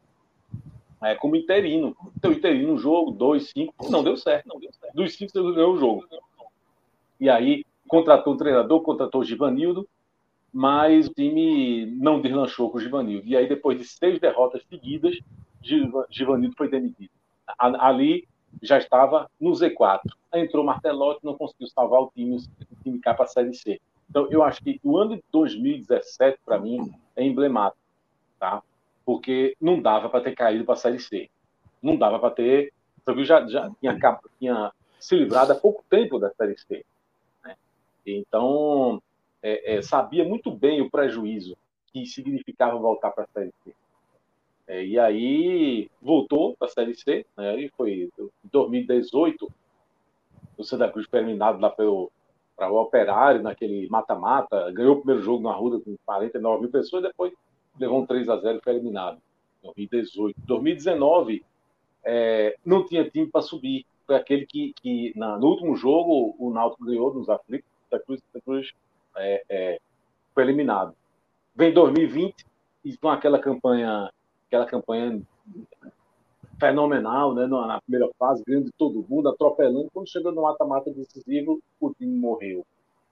é, como interino. Então, interino um jogo, dois, cinco, não deu certo. Não deu certo. Dos cinco, você ganhou o jogo. E aí, contratou o treinador, contratou o Givanildo, mas o time não deslanchou com o Givanildo. E aí, depois de seis derrotas seguidas, Giva- Givanildo foi demitido. Ali já estava no Z4. Aí entrou Martelotti, não conseguiu salvar o time, o time cá para a Série C. Então, eu acho que o ano de 2017, para mim, é emblemático, tá? Porque não dava para ter caído para a Série C. Não dava para ter. Só que já, já tinha, tinha se livrado há pouco tempo da Série C. Então, é, é, sabia muito bem o prejuízo que significava voltar para a Série C. É, e aí voltou para a Série C, né? e foi em 2018, o Santa Cruz foi eliminado lá pelo para o Operário, naquele mata-mata, ganhou o primeiro jogo na Ruda com 49 mil pessoas, depois levou um 3 a 0 e foi eliminado. 2018. 2019, é, não tinha time para subir. Foi aquele que, que na, no último jogo, o Náutico ganhou nos aflitos, Santa Cruz, Santa Cruz é, é, foi eliminado. Vem 2020 e com aquela campanha, aquela campanha fenomenal, né, na primeira fase, ganhando todo mundo, atropelando. Quando chegou no mata-mata decisivo, o time morreu.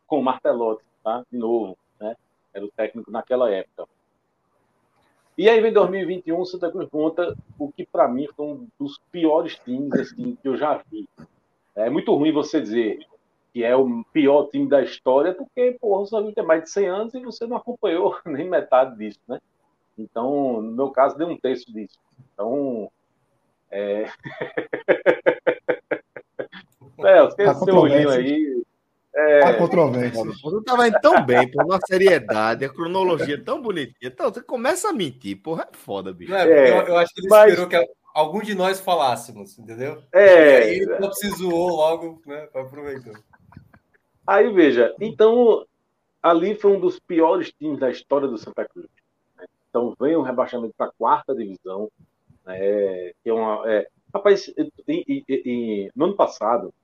Com o Martelotti, tá? De novo, né? Era o técnico naquela época. E aí vem 2021, o Santa Cruz monta o que para mim foi um dos piores times assim, que eu já vi. É muito ruim você dizer que é o pior time da história, porque, porra, o Santa tem mais de 100 anos e você não acompanhou *laughs* nem metade disso, né? Então, no meu caso, deu um terço disso. Então, é... *laughs* é, esquece seu olhinho aí. É... A controvérsia. Você tava indo tão bem, por uma seriedade, a cronologia tão bonitinha. Então, você começa a mentir, porra, é foda, bicho. É, eu, eu, acho que ele mas... esperou que algum de nós falássemos, entendeu? É. E aí ele só precisou logo, né, para aproveitar. Aí, veja, então, ali foi um dos piores times da história do Santa Cruz. Né? Então, vem um rebaixamento para a quarta divisão, né? que é uma... É... Rapaz, e, e, e, no ano passado,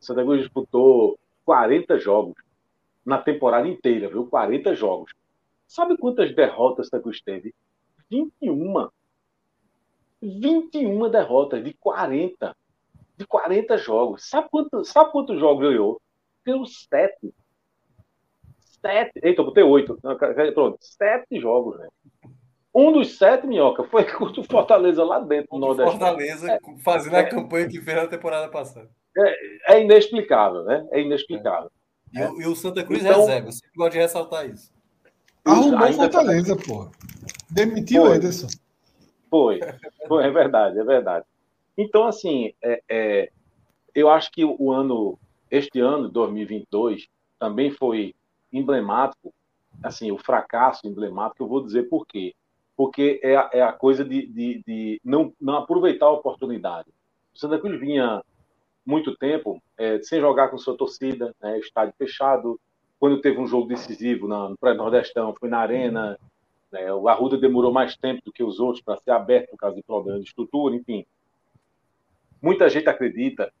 o Santa Cruz disputou 40 jogos na temporada inteira, viu? 40 jogos. Sabe quantas derrotas o Santa Cruz teve? 21. 21 derrotas de 40. De 40 jogos. Sabe, quanto, sabe quantos jogos ganhou? Ganhou 7. 7. Eita, eu botei 8. Pronto, 7 jogos, né? Um dos sete, Minhoca, foi *laughs* contra o Fortaleza lá dentro do Nordeste. Fortaleza, é, fazendo é, a campanha que fez na temporada passada. É, é inexplicável, né? É inexplicável. É. E, e, o Santa Cruz então, reserva, eu sempre gosto de ressaltar isso. Arrumou o Fortaleza, tá... porra. Demitiu o Ederson. Foi, foi, é verdade, é verdade. Então, assim, é, é, eu acho que o ano, este ano, 2022, também foi emblemático, assim, o fracasso emblemático, eu vou dizer por quê. Porque é, a, é a coisa de, de, de, não, não aproveitar a oportunidade. O Santa Cruz vinha muito tempo é, sem jogar com sua torcida, né, estádio fechado. Quando teve um jogo decisivo no pré-nordestão, foi na Arena, né? O Arruda demorou mais tempo do que os outros para ser aberto por causa de problemas de estrutura, enfim. Muita gente acredita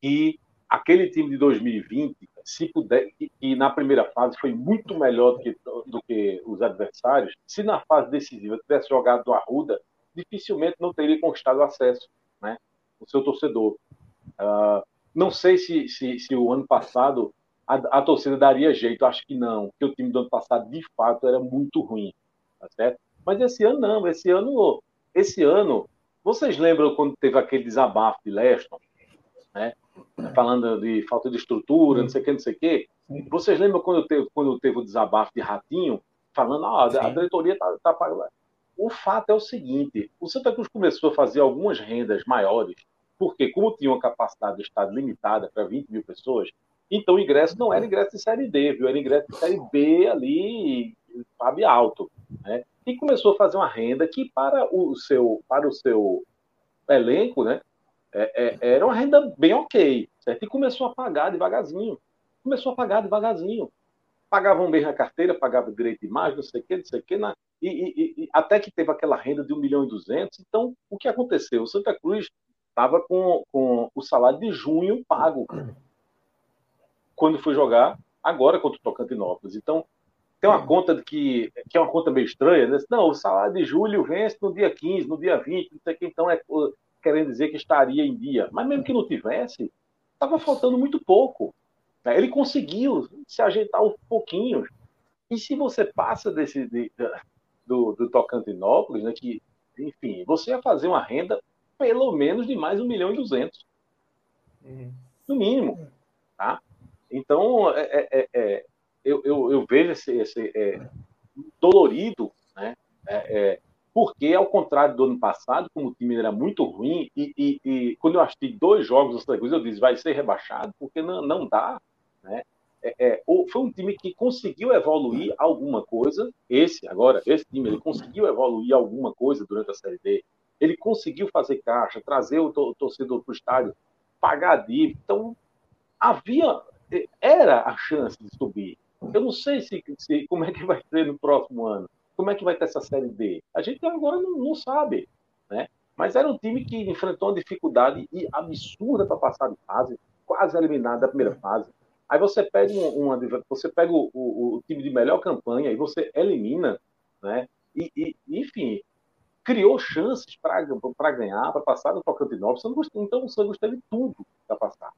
que aquele time de 2020, se puder, que, na primeira fase foi muito melhor do que, do que os adversários, se na fase decisiva tivesse jogado do Arruda, dificilmente não teria conquistado acesso, né? O seu torcedor. Uh, não sei se, se, se, o ano passado a, a, torcida daria jeito, acho que não, porque o time do ano passado de fato era muito ruim tá certo? Mas esse ano não, esse ano, esse ano, vocês lembram quando teve aquele desabafo de Leston, né? Falando de falta de estrutura, não sei o que, não sei o que. Vocês lembram quando teve, quando teve o desabafo de Ratinho, falando, ah, a diretoria tá, tá pagando. O fato é o seguinte: o Santa Cruz começou a fazer algumas rendas maiores, porque, como tinha uma capacidade de estado limitada para 20 mil pessoas, então o ingresso não era ingresso de série D, viu? Era ingresso de série B ali, sabe, alto. Né? E começou a fazer uma renda que para o seu, para o seu elenco, né, é, é, era uma renda bem ok, certo? E começou a pagar devagarzinho. Começou a pagar devagarzinho. Pagavam bem na carteira, pagava direito de imagem, não sei o que, não sei o que, na, e, e, e, até que teve aquela renda de 1 milhão e 200. Então, o que aconteceu? O Santa Cruz estava com, com o salário de junho pago quando foi jogar agora contra o Tocantinópolis. Então, tem uma conta que, que é uma conta meio estranha, né? Não, o salário de julho vence no dia 15, no dia 20, não sei o que, então é querendo dizer que estaria em dia. Mas mesmo que não tivesse, estava faltando muito pouco. Né? Ele conseguiu se ajeitar um pouquinho. E se você passa desse de, do, do Tocantinópolis, né, que, enfim, você ia fazer uma renda pelo menos de mais um milhão e duzentos. Uhum. No mínimo. Tá? Então, é, é, é, é eu, eu, eu vejo esse, esse é, dolorido, né? É, é, porque, ao contrário do ano passado, como o time era muito ruim, e, e, e quando eu assisti dois jogos do Santa eu disse, vai ser rebaixado, porque não, não dá, né? É, é, foi um time que conseguiu evoluir alguma coisa, esse agora, esse time, ele conseguiu evoluir alguma coisa durante a Série D, ele conseguiu fazer caixa, trazer o, torcedor para o estádio, pagar a dívida, então havia, era a chance de subir, eu não sei se, se, como é que vai ser no próximo ano. Como é que vai ter essa Série D? A gente agora não, não sabe. Né? Mas era um time que enfrentou uma dificuldade absurda para passar de fase, quase eliminado da primeira fase. Aí você pega, uma, você pega o, o, o, time de melhor campanha e você elimina, né? E, e enfim, criou chances para ganhar, para passar no Tocantinópolis. Então o Santos teve tudo para passar.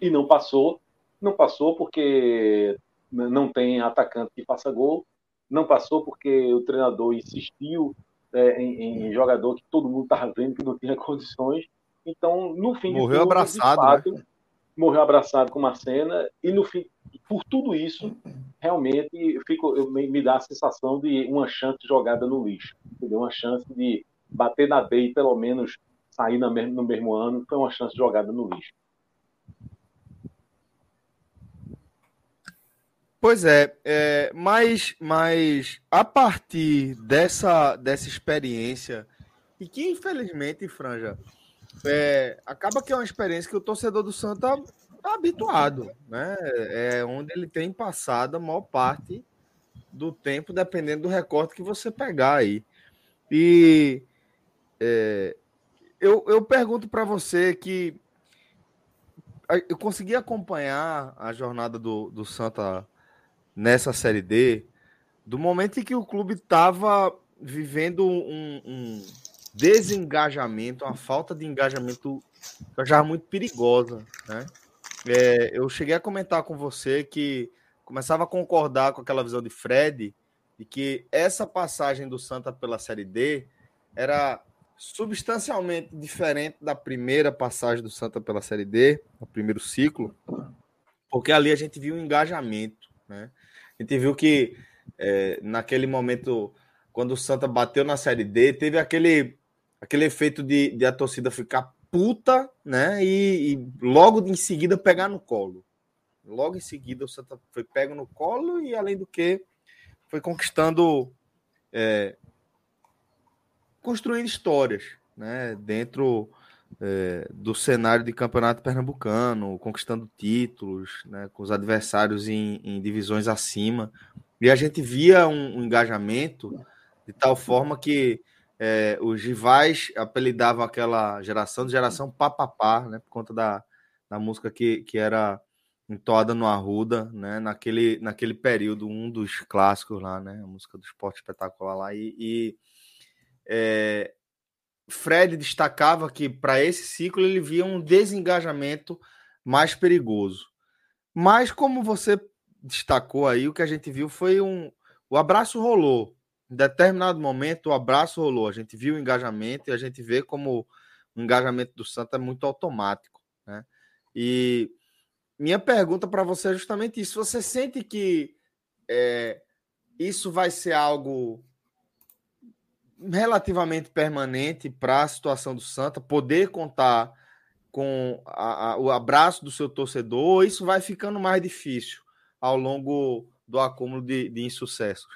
E não passou. Não passou porque não tem atacante que faça gol, não passou porque o treinador insistiu é, em, em, jogador que todo mundo estava vendo que não tinha *laughs* condições, Então, no fim morreu tudo, abraçado, fato, né? morreu abraçado com uma cena e no fim, por tudo isso, realmente eu fico, eu, me, me dá a sensação de uma chance jogada no lixo, entendeu? Uma chance de bater na B e pelo menos sair mesmo, no mesmo ano, foi uma chance jogada no lixo. Pois é, é, mas, mas a partir dessa, dessa experiência, e que infelizmente, Franja, é, acaba que é uma experiência que o torcedor do Santa está habituado, né? É onde ele tem passado a maior parte do tempo, dependendo do recorte que você pegar aí. E é, eu, eu pergunto para você que eu consegui acompanhar a jornada do, do Santa nessa Série D, do momento em que o clube estava vivendo um, um, desengajamento, uma falta de engajamento já muito perigosa, né? É, eu cheguei a comentar com você que começava a concordar com aquela visão de Fred de que essa passagem do Santa pela Série D era substancialmente diferente da primeira passagem do Santa pela Série D, o primeiro ciclo, porque ali a gente viu um engajamento, né? A gente viu que é, naquele momento, quando o Santa bateu na Série D, teve aquele, aquele efeito de, de a torcida ficar puta, né? E, e, logo em seguida pegar no colo. Logo em seguida o Santa foi pego no colo e, além do que, foi conquistando. É, construindo histórias, né? Dentro é, do cenário de campeonato pernambucano, conquistando títulos, né, com os adversários em, em, divisões acima. E a gente via um, um engajamento de tal forma que é, os rivais apelidavam aquela geração de geração papapá, né, por conta da, da música que, que era entoada no Arruda, né, naquele, naquele período, um dos clássicos lá, né, a música do esporte espetacular lá, e, e é, Fred destacava que para esse ciclo ele via um desengajamento mais perigoso. Mas como você destacou aí, o que a gente viu foi um o abraço rolou. Em determinado momento o abraço rolou. A gente viu o engajamento e a gente vê como o engajamento do Santa é muito automático, né? E minha pergunta para você é justamente isso. Você sente que é, isso vai ser algo relativamente permanente para a situação do Santa, poder contar com a, a, o abraço do seu torcedor, isso vai ficando mais difícil ao longo do acúmulo de, de insucessos.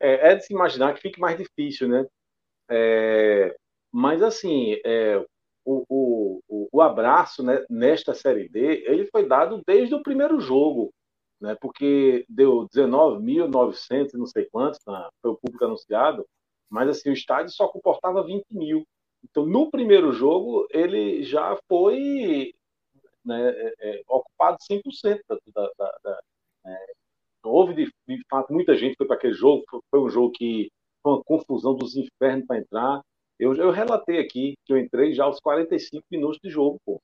É, é, de se imaginar que fique mais difícil, né? É, mas assim, é, o, o, o abraço né, nesta série D, ele foi dado desde o primeiro jogo né, porque deu 19.900 não sei quantos, tá, foi o público anunciado, mas assim, o estádio só comportava 20 mil. Então, no primeiro jogo, ele já foi né, é, é, ocupado 100% da, da, da, da é, houve de, de, fato muita gente foi para aquele jogo, foi, foi, um jogo que foi uma confusão dos infernos para entrar. Eu, eu relatei aqui que eu entrei já aos 45 minutos de jogo, pô.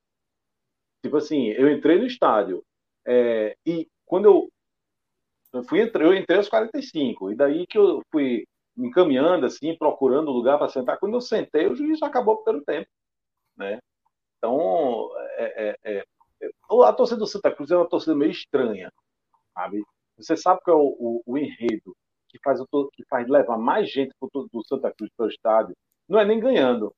Tipo assim, eu entrei no estádio é, e quando eu, eu fui eu entrei aos 45, e daí que eu fui me encaminhando assim, procurando lugar para sentar. Quando eu sentei, o juiz acabou pelo tempo, né? Então, é, é, é, a torcida do Santa Cruz é uma torcida meio estranha, sabe? Você sabe que é o, o, o enredo que faz, que faz levar mais gente pro, do Santa Cruz para o estádio, não é nem ganhando.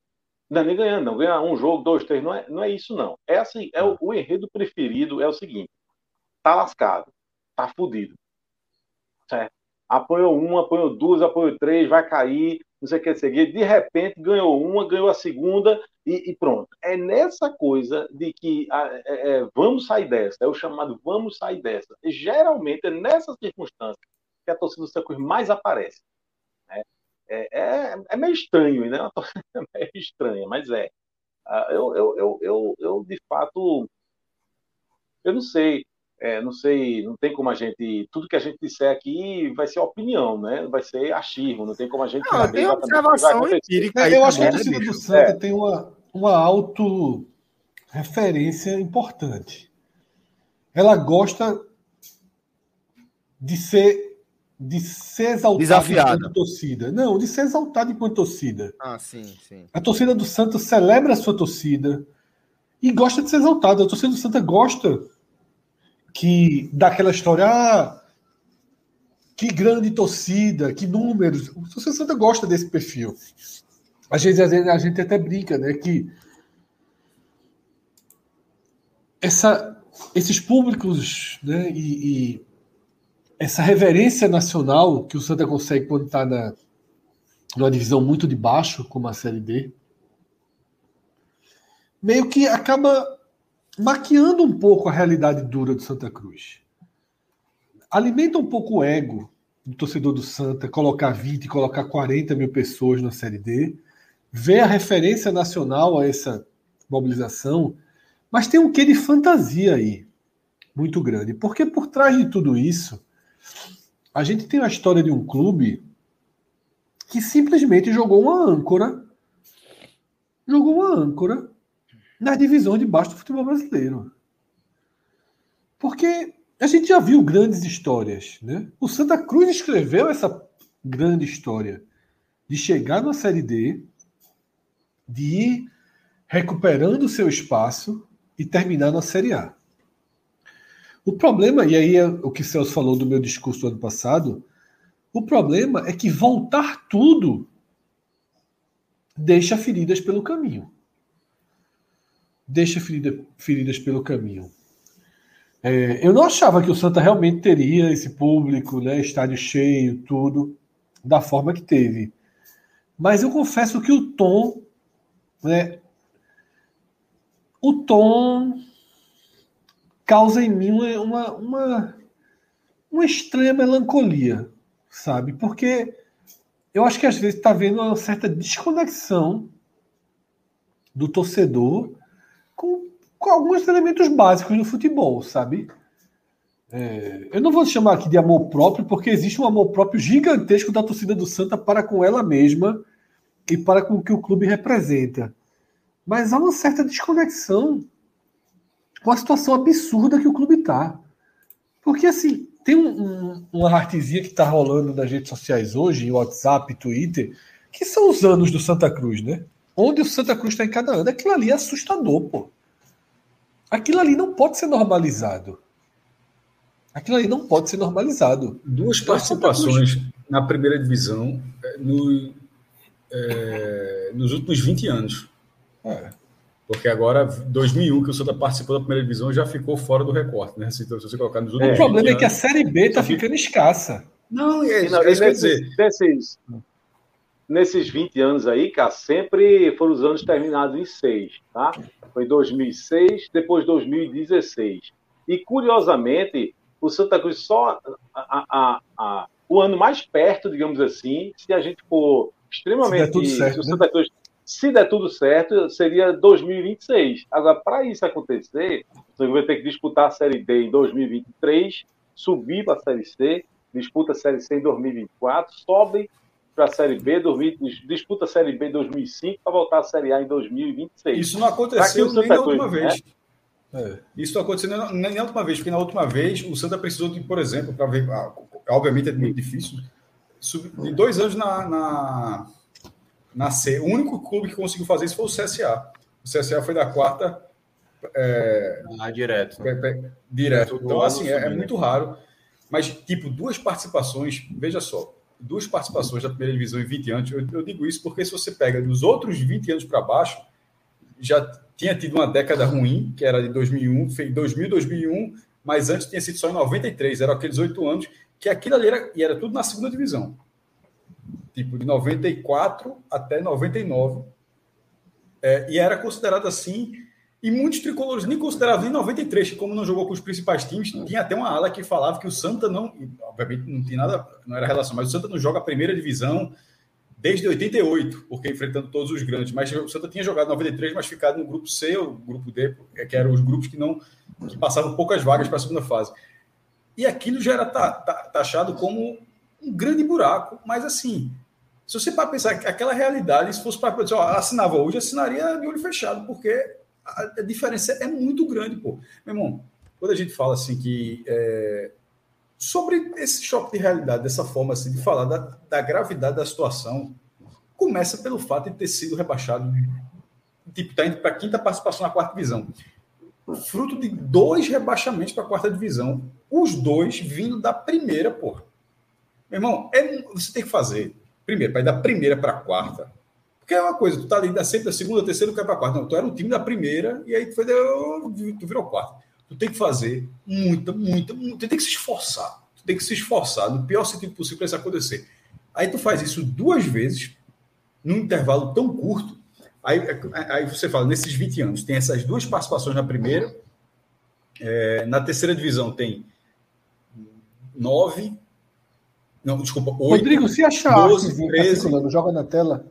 Não é nem ganhando, não. Ganhar um jogo, dois, três, não é, não é isso, não. É assim, é o, o enredo preferido é o seguinte: tá lascado, tá fudido. Certo? Apanhou uma, apanhou duas, apanhou três, vai cair, não sei o que seguir. De repente ganhou uma, ganhou a segunda e, e pronto. É nessa coisa de que é, é, vamos sair dessa, é o chamado vamos sair dessa. E, geralmente é nessas circunstâncias que a torcida do Santa mais aparece. Né? É, é, é, meio estranho, né? Torcida *laughs* meio estranha, mas é. Ah, eu, eu, eu, eu, eu, de fato, eu não sei é, não sei, não tem como a gente. Tudo que a gente disser aqui vai ser opinião, né? Vai ser achismo, não tem como a gente. Não, tem observação empírica. É, eu acho que a torcida do Santa é. tem uma, uma auto-referência importante. Ela gosta de ser de ser exaltado Desafiada. enquanto torcida. Não, de ser exaltado enquanto torcida. Ah, sim, sim. A torcida do Santa celebra a sua torcida e gosta de ser exaltada. A torcida do Santa gosta que daquela história, ah, que grande torcida, que números. A torcida Santa gosta desse perfil. Às vezes, às vezes a gente até brinca, né, que essa, esses públicos né, e, e essa reverência nacional que o Santa consegue quando está na, numa divisão muito de baixo, como a Série D, meio que acaba maquiando um pouco a realidade dura do Santa Cruz. Alimenta um pouco o ego do torcedor do Santa, colocar 20, colocar 40 mil pessoas na Série D, ver a referência nacional a essa mobilização, mas tem um quê de fantasia aí, muito grande. Porque por trás de tudo isso, a gente tem a história de um clube que simplesmente jogou uma âncora, jogou uma âncora na divisão de baixo do futebol brasileiro. Porque a gente já viu grandes histórias, né? O Santa Cruz escreveu essa grande história de chegar na Série D, de ir recuperando o seu espaço e terminar na Série A. O problema, e aí é o que Celso falou do meu discurso do ano passado, o problema é que voltar tudo deixa feridas pelo caminho. Deixa ferida, feridas pelo caminho. É, eu não achava que o Santa realmente teria esse público, né, estádio cheio, tudo, da forma que teve. Mas eu confesso que o tom, né, o tom causa em mim uma, uma, uma, estranha melancolia, sabe? Porque eu acho que às vezes está vendo uma certa desconexão do torcedor com, com alguns elementos básicos do futebol, sabe? É, eu não vou chamar aqui de amor próprio, porque existe um amor próprio gigantesco da torcida do Santa para com ela mesma e para com o que o clube representa. Mas há uma certa desconexão com a situação absurda que o clube está. Porque, assim, tem um, um, uma artezinha que está rolando nas redes sociais hoje, em WhatsApp, Twitter, que são os anos do Santa Cruz, né? Onde o Santa Cruz está em cada ano. Aquilo ali é assustador, pô. Aquilo ali não pode ser normalizado. Aquilo ali não pode ser normalizado. Duas Então, participações na primeira divisão eh, no, eh, nos últimos 20 anos. É. Porque agora, 2001, que o Santa participou da primeira divisão, já ficou fora do recorte, né? Então, se você colocar nos O últimos problema 20 é que a Série B está ficando escassa. Não, é, E, não, é isso que eu ia dizer. Nesses, nesses, nesses 20 anos aí, cara, sempre foram os anos terminados em 6, tá? Foi 2006, depois 2016. E, curiosamente, o Santa Cruz só... A, a- a- o ano mais perto, digamos assim, se a gente for extremamente... Se der tudo certo, se o né? Santa Cruz, se der tudo certo, seria 2026. Agora, para isso acontecer, você vai ter que disputar a Série D em 2023, subir para a Série C, disputa a Série C em 2024, sobe para a Série B, 2000 disputa a Série B em 2005 para voltar à Série A em 2026. Isso não Pra que aconteceu nem na Cruz, última né? vez. É. Isso não aconteceu nem na última vez, porque na última vez o Santa precisou de, por exemplo, para ver. ah, Obviamente é muito difícil, de dois anos na, na, na C. O único clube que conseguiu fazer isso foi o CSA. O CSA foi da quarta Ah, direto. Pe- pe- direto. Então, assim, é, é subindo. muito raro. Mas, tipo, duas participações, veja só, duas participações da primeira divisão em 20 anos, eu, eu digo isso porque se você pega dos outros 20 anos para baixo, já tinha tido uma década ruim, que era de 2001, fez 2000, 2001, mas antes tinha sido só em 93, eram aqueles oito anos, que aquilo ali era, e era tudo na segunda divisão. Tipo, de 94 até 99. É, e era considerado assim, e muitos tricolores nem consideravam nem 93, que como não jogou com os principais times, tinha até uma ala que falava que o Santa não, obviamente não tinha nada, não era relação, mas o Santa não joga a primeira divisão desde 88, porque enfrentando todos os grandes, mas o Santa tinha jogado 93, mas ficado no grupo C ou grupo D, que eram os grupos que não que passavam poucas vagas para a segunda fase. E aquilo já era ta- ta- taxado como um grande buraco, mas assim, se você para pensar que aquela realidade, se fosse para assinava hoje, assinaria de olho fechado, porque a, diferença é muito grande, pô. Meu irmão, quando a gente fala assim que é, sobre esse choque de realidade, dessa forma assim, de falar da, da gravidade da situação, começa pelo fato de ter sido rebaixado, tipo, tá indo para a quinta participação na quarta divisão. Fruto de dois rebaixamentos para a quarta divisão. Os dois vindo da primeira, porra. Meu irmão, é, você tem que fazer. Primeiro, para ir da primeira para a quarta. Porque é uma coisa, tu tá ali da sempre da segunda, terceira, cai para a quarta. Não, tu era um time da primeira e aí tu, foi, tu virou quarta. Tu tem que fazer muita, muita, muita. Tu tem que se esforçar. Tu tem que se esforçar no pior sentido possível para isso acontecer. Aí tu faz isso duas vezes, num intervalo tão curto. Aí, aí você fala, nesses 20 anos, tem essas duas participações na primeira. É, na terceira divisão tem nove. Não, desculpa, oito. Rodrigo, se achar 12, 13, joga na tela.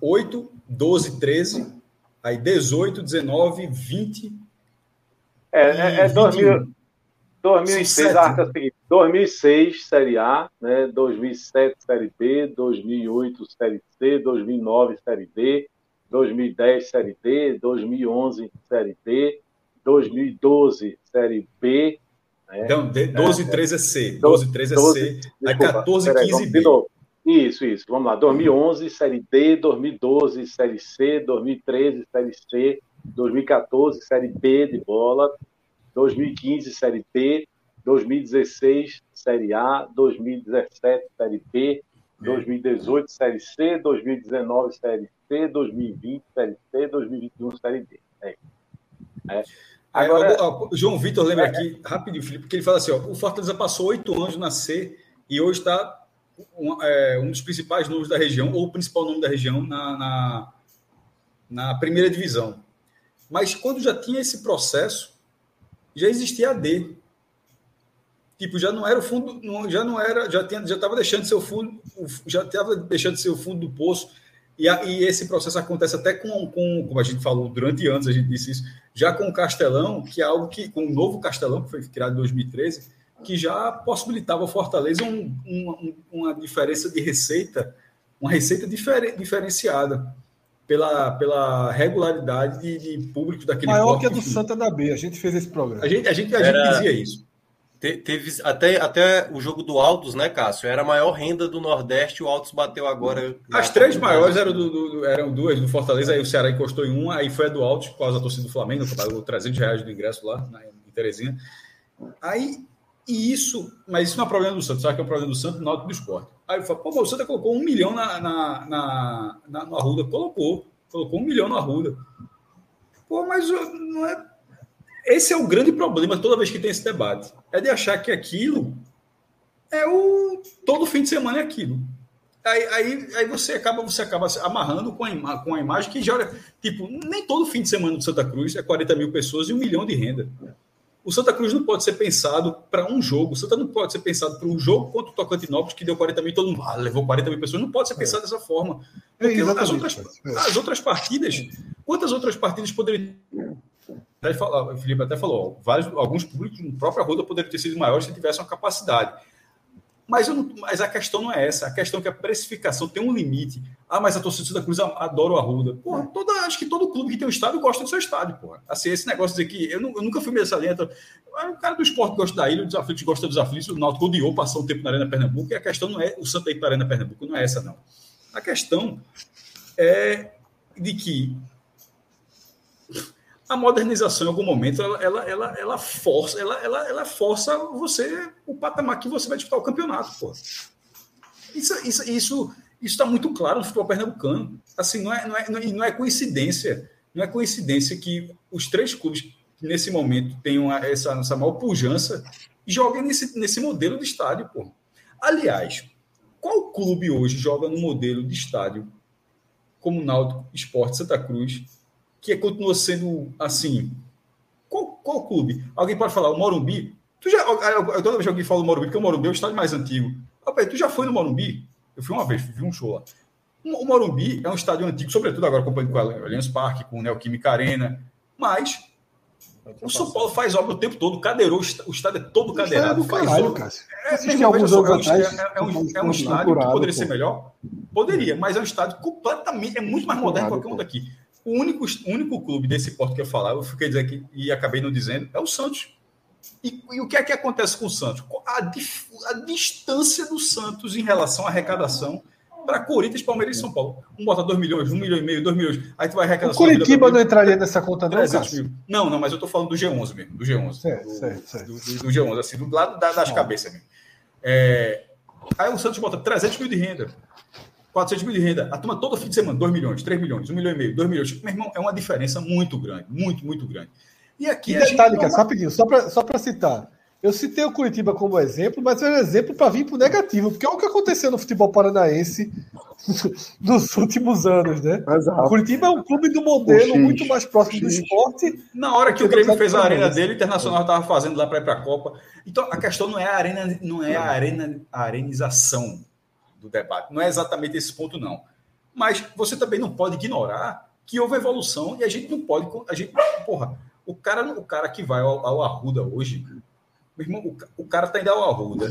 8, 12, 13, aí 18, 19, 20, é, é, é 2000, 2006, a arca seguinte: 2006, Série A, né? 2007, Série B, 2008, Série C, 2009, Série D, 2010, Série D, 2011, Série D, 2012, Série B. Né? Então, 12 e 13 é C, 12 e 13 é 12, C, aí 14 e 15 B. Isso, isso. Vamos lá. 2011, Série D, 2012, Série C, 2013, Série C, 2014, Série B de bola, 2015, Série B, 2016, Série A, 2017, Série B, 2018, Série C, 2019, Série C, 2020, Série C, 2021, Série D. É. É. Agora, ó, João Vitor lembra é, aqui, rapidinho, Felipe, porque ele fala assim: ó, o Fortaleza passou oito anos na C e hoje está um, é, um, dos principais nomes da região, ou o principal nome da região, na, na, na primeira divisão. Mas quando já tinha esse processo, já existia a D. Tipo, já não era o fundo, já não era, já tinha, já estava deixando o fundo, já estava deixando o fundo do poço. E, a, e, esse processo acontece até com, com, como a gente falou durante anos, a gente disse isso, já com o Castelão, que é algo que, com o novo Castelão, que foi criado em 2013, que já possibilitava ao Fortaleza um, um, uma diferença de receita, uma receita difer, diferenciada pela, pela regularidade de, de público daquele Maior que a do Santa da B, a gente fez esse programa. A gente, a gente, a Era... gente dizia isso. Te, teve até, até o jogo do Altos, né, Cássio? Era a maior renda do Nordeste, o Altos bateu agora. As três maiores eram, do, do, eram duas do Fortaleza, aí o Ceará encostou em uma, aí foi a do Altos, por causa da torcida do Flamengo, que pagou 300 reais do ingresso lá na, em Terezinha. Aí, e isso, mas isso não é problema do Santos, sabe que é problema do Santos, no do esporte. Aí eu falo, pô, o Santa colocou um milhão na, na, na, na, no Arruda. Colocou. Colocou um milhão no Arruda. Pô, mas não é. Esse é o grande problema toda vez que tem esse debate. É de achar que aquilo é o. Todo fim de semana é aquilo. Aí, aí, aí você acaba você acaba amarrando com a, com a imagem que já olha. Tipo, nem todo fim de semana do Santa Cruz é 40 mil pessoas e um milhão de renda. O Santa Cruz não pode ser pensado para um jogo. O Santa não pode ser pensado para um jogo contra o Tocantinópolis, que deu 40 mil, todo mundo ah, levou 40 mil pessoas. Não pode ser é. pensado é. dessa forma. Porque é, as, outras, as outras partidas, quantas outras partidas poderiam. O Felipe até falou, vários, alguns públicos no próprio Arruda poderiam ter sido maiores se tivessem uma capacidade. Mas, não, mas, a questão não é essa. A questão é que a precificação tem um limite. Ah, mas a torcida da Cruz adora o Arruda. Porra, toda, acho que todo clube que tem um estádio gosta do seu estádio, porra. Assim, esse negócio de dizer que eu, eu nunca fui meio salenta. O cara do esporte gosta da ilha, dos aflitos gosta dos aflitos. O Náutico odiou passar um tempo na Arena Pernambuco. E a questão não é o Santa ir para a Arena Pernambuco, não é essa, não. A questão é de que a modernização em algum momento ela, ela, ela, ela força ela, ela, ela força você o patamar que você vai disputar o campeonato pô. isso isso isso está muito claro no futebol pernambucano assim não é, não é não é coincidência não é coincidência que os três clubes que nesse momento tenham essa, essa maior pujança joguem nesse, nesse modelo de estádio pô. aliás qual clube hoje joga no modelo de estádio como Náutico Esporte Santa Cruz que continua sendo assim. Qual, qual clube? Alguém pode falar, o Morumbi? Tu já, toda vez que alguém fala do Morumbi, porque o Morumbi é o estádio mais antigo. Rapaz, tu já foi no Morumbi? Eu fui uma vez, vi um show lá. O Morumbi é um estádio antigo, sobretudo agora acompanhando com o Allianz Parque, com o Neoquímica Arena, mas o São Paulo faz obra o tempo todo, cadeirou, o estádio é todo cadeirado. Faz caralho, obra. É, é, alguns anos é, é, um, é um estádio que poderia pô. ser melhor? Poderia, mas é um estádio completamente, é muito mais moderno que qualquer um daqui. O único, único clube desse porto que eu falava, eu fiquei dizendo aqui e acabei não dizendo, é o Santos. E, e, o que é que acontece com o Santos? A, dif, a distância do Santos em relação à arrecadação para Corinthians, Palmeiras e São Paulo. Um bota 2 milhões, 1 um milhão e meio, 2 milhões. Aí tu vai arrecadar. O Curitiba não entraria nessa conta, não, Não, não, mas eu estou falando do G11 mesmo. Do G11. Certo, do, certo, certo. Do, do, do, G11, assim, do lado da, das ah. cabeças mesmo. É, aí o Santos bota 300 mil de renda. 400 mil de renda. A turma todo fim de semana, 2 milhões, 3 milhões, 1 milhão e meio, 2 milhões. Meu irmão, é uma diferença muito grande, muito, muito grande. E aqui. E detalhe, gente... só rapidinho, só para só citar. Eu citei o Curitiba como exemplo, mas é um exemplo para vir para o negativo, porque é o que aconteceu no futebol paranaense *laughs* nos últimos anos, né? Exato. O Curitiba é um clube do modelo muito mais próximo do esporte. Na hora que o Grêmio fez a arena dele, o Internacional estava fazendo lá para ir para a Copa. Então a questão não é a arena, não é a arena, a arenização do debate, não é exatamente esse ponto não. Mas você também não pode ignorar que houve evolução e a gente não pode, a gente, porra, o cara, o cara que vai ao, ao Arruda hoje, meu irmão, o, o cara tá indo ao Arruda.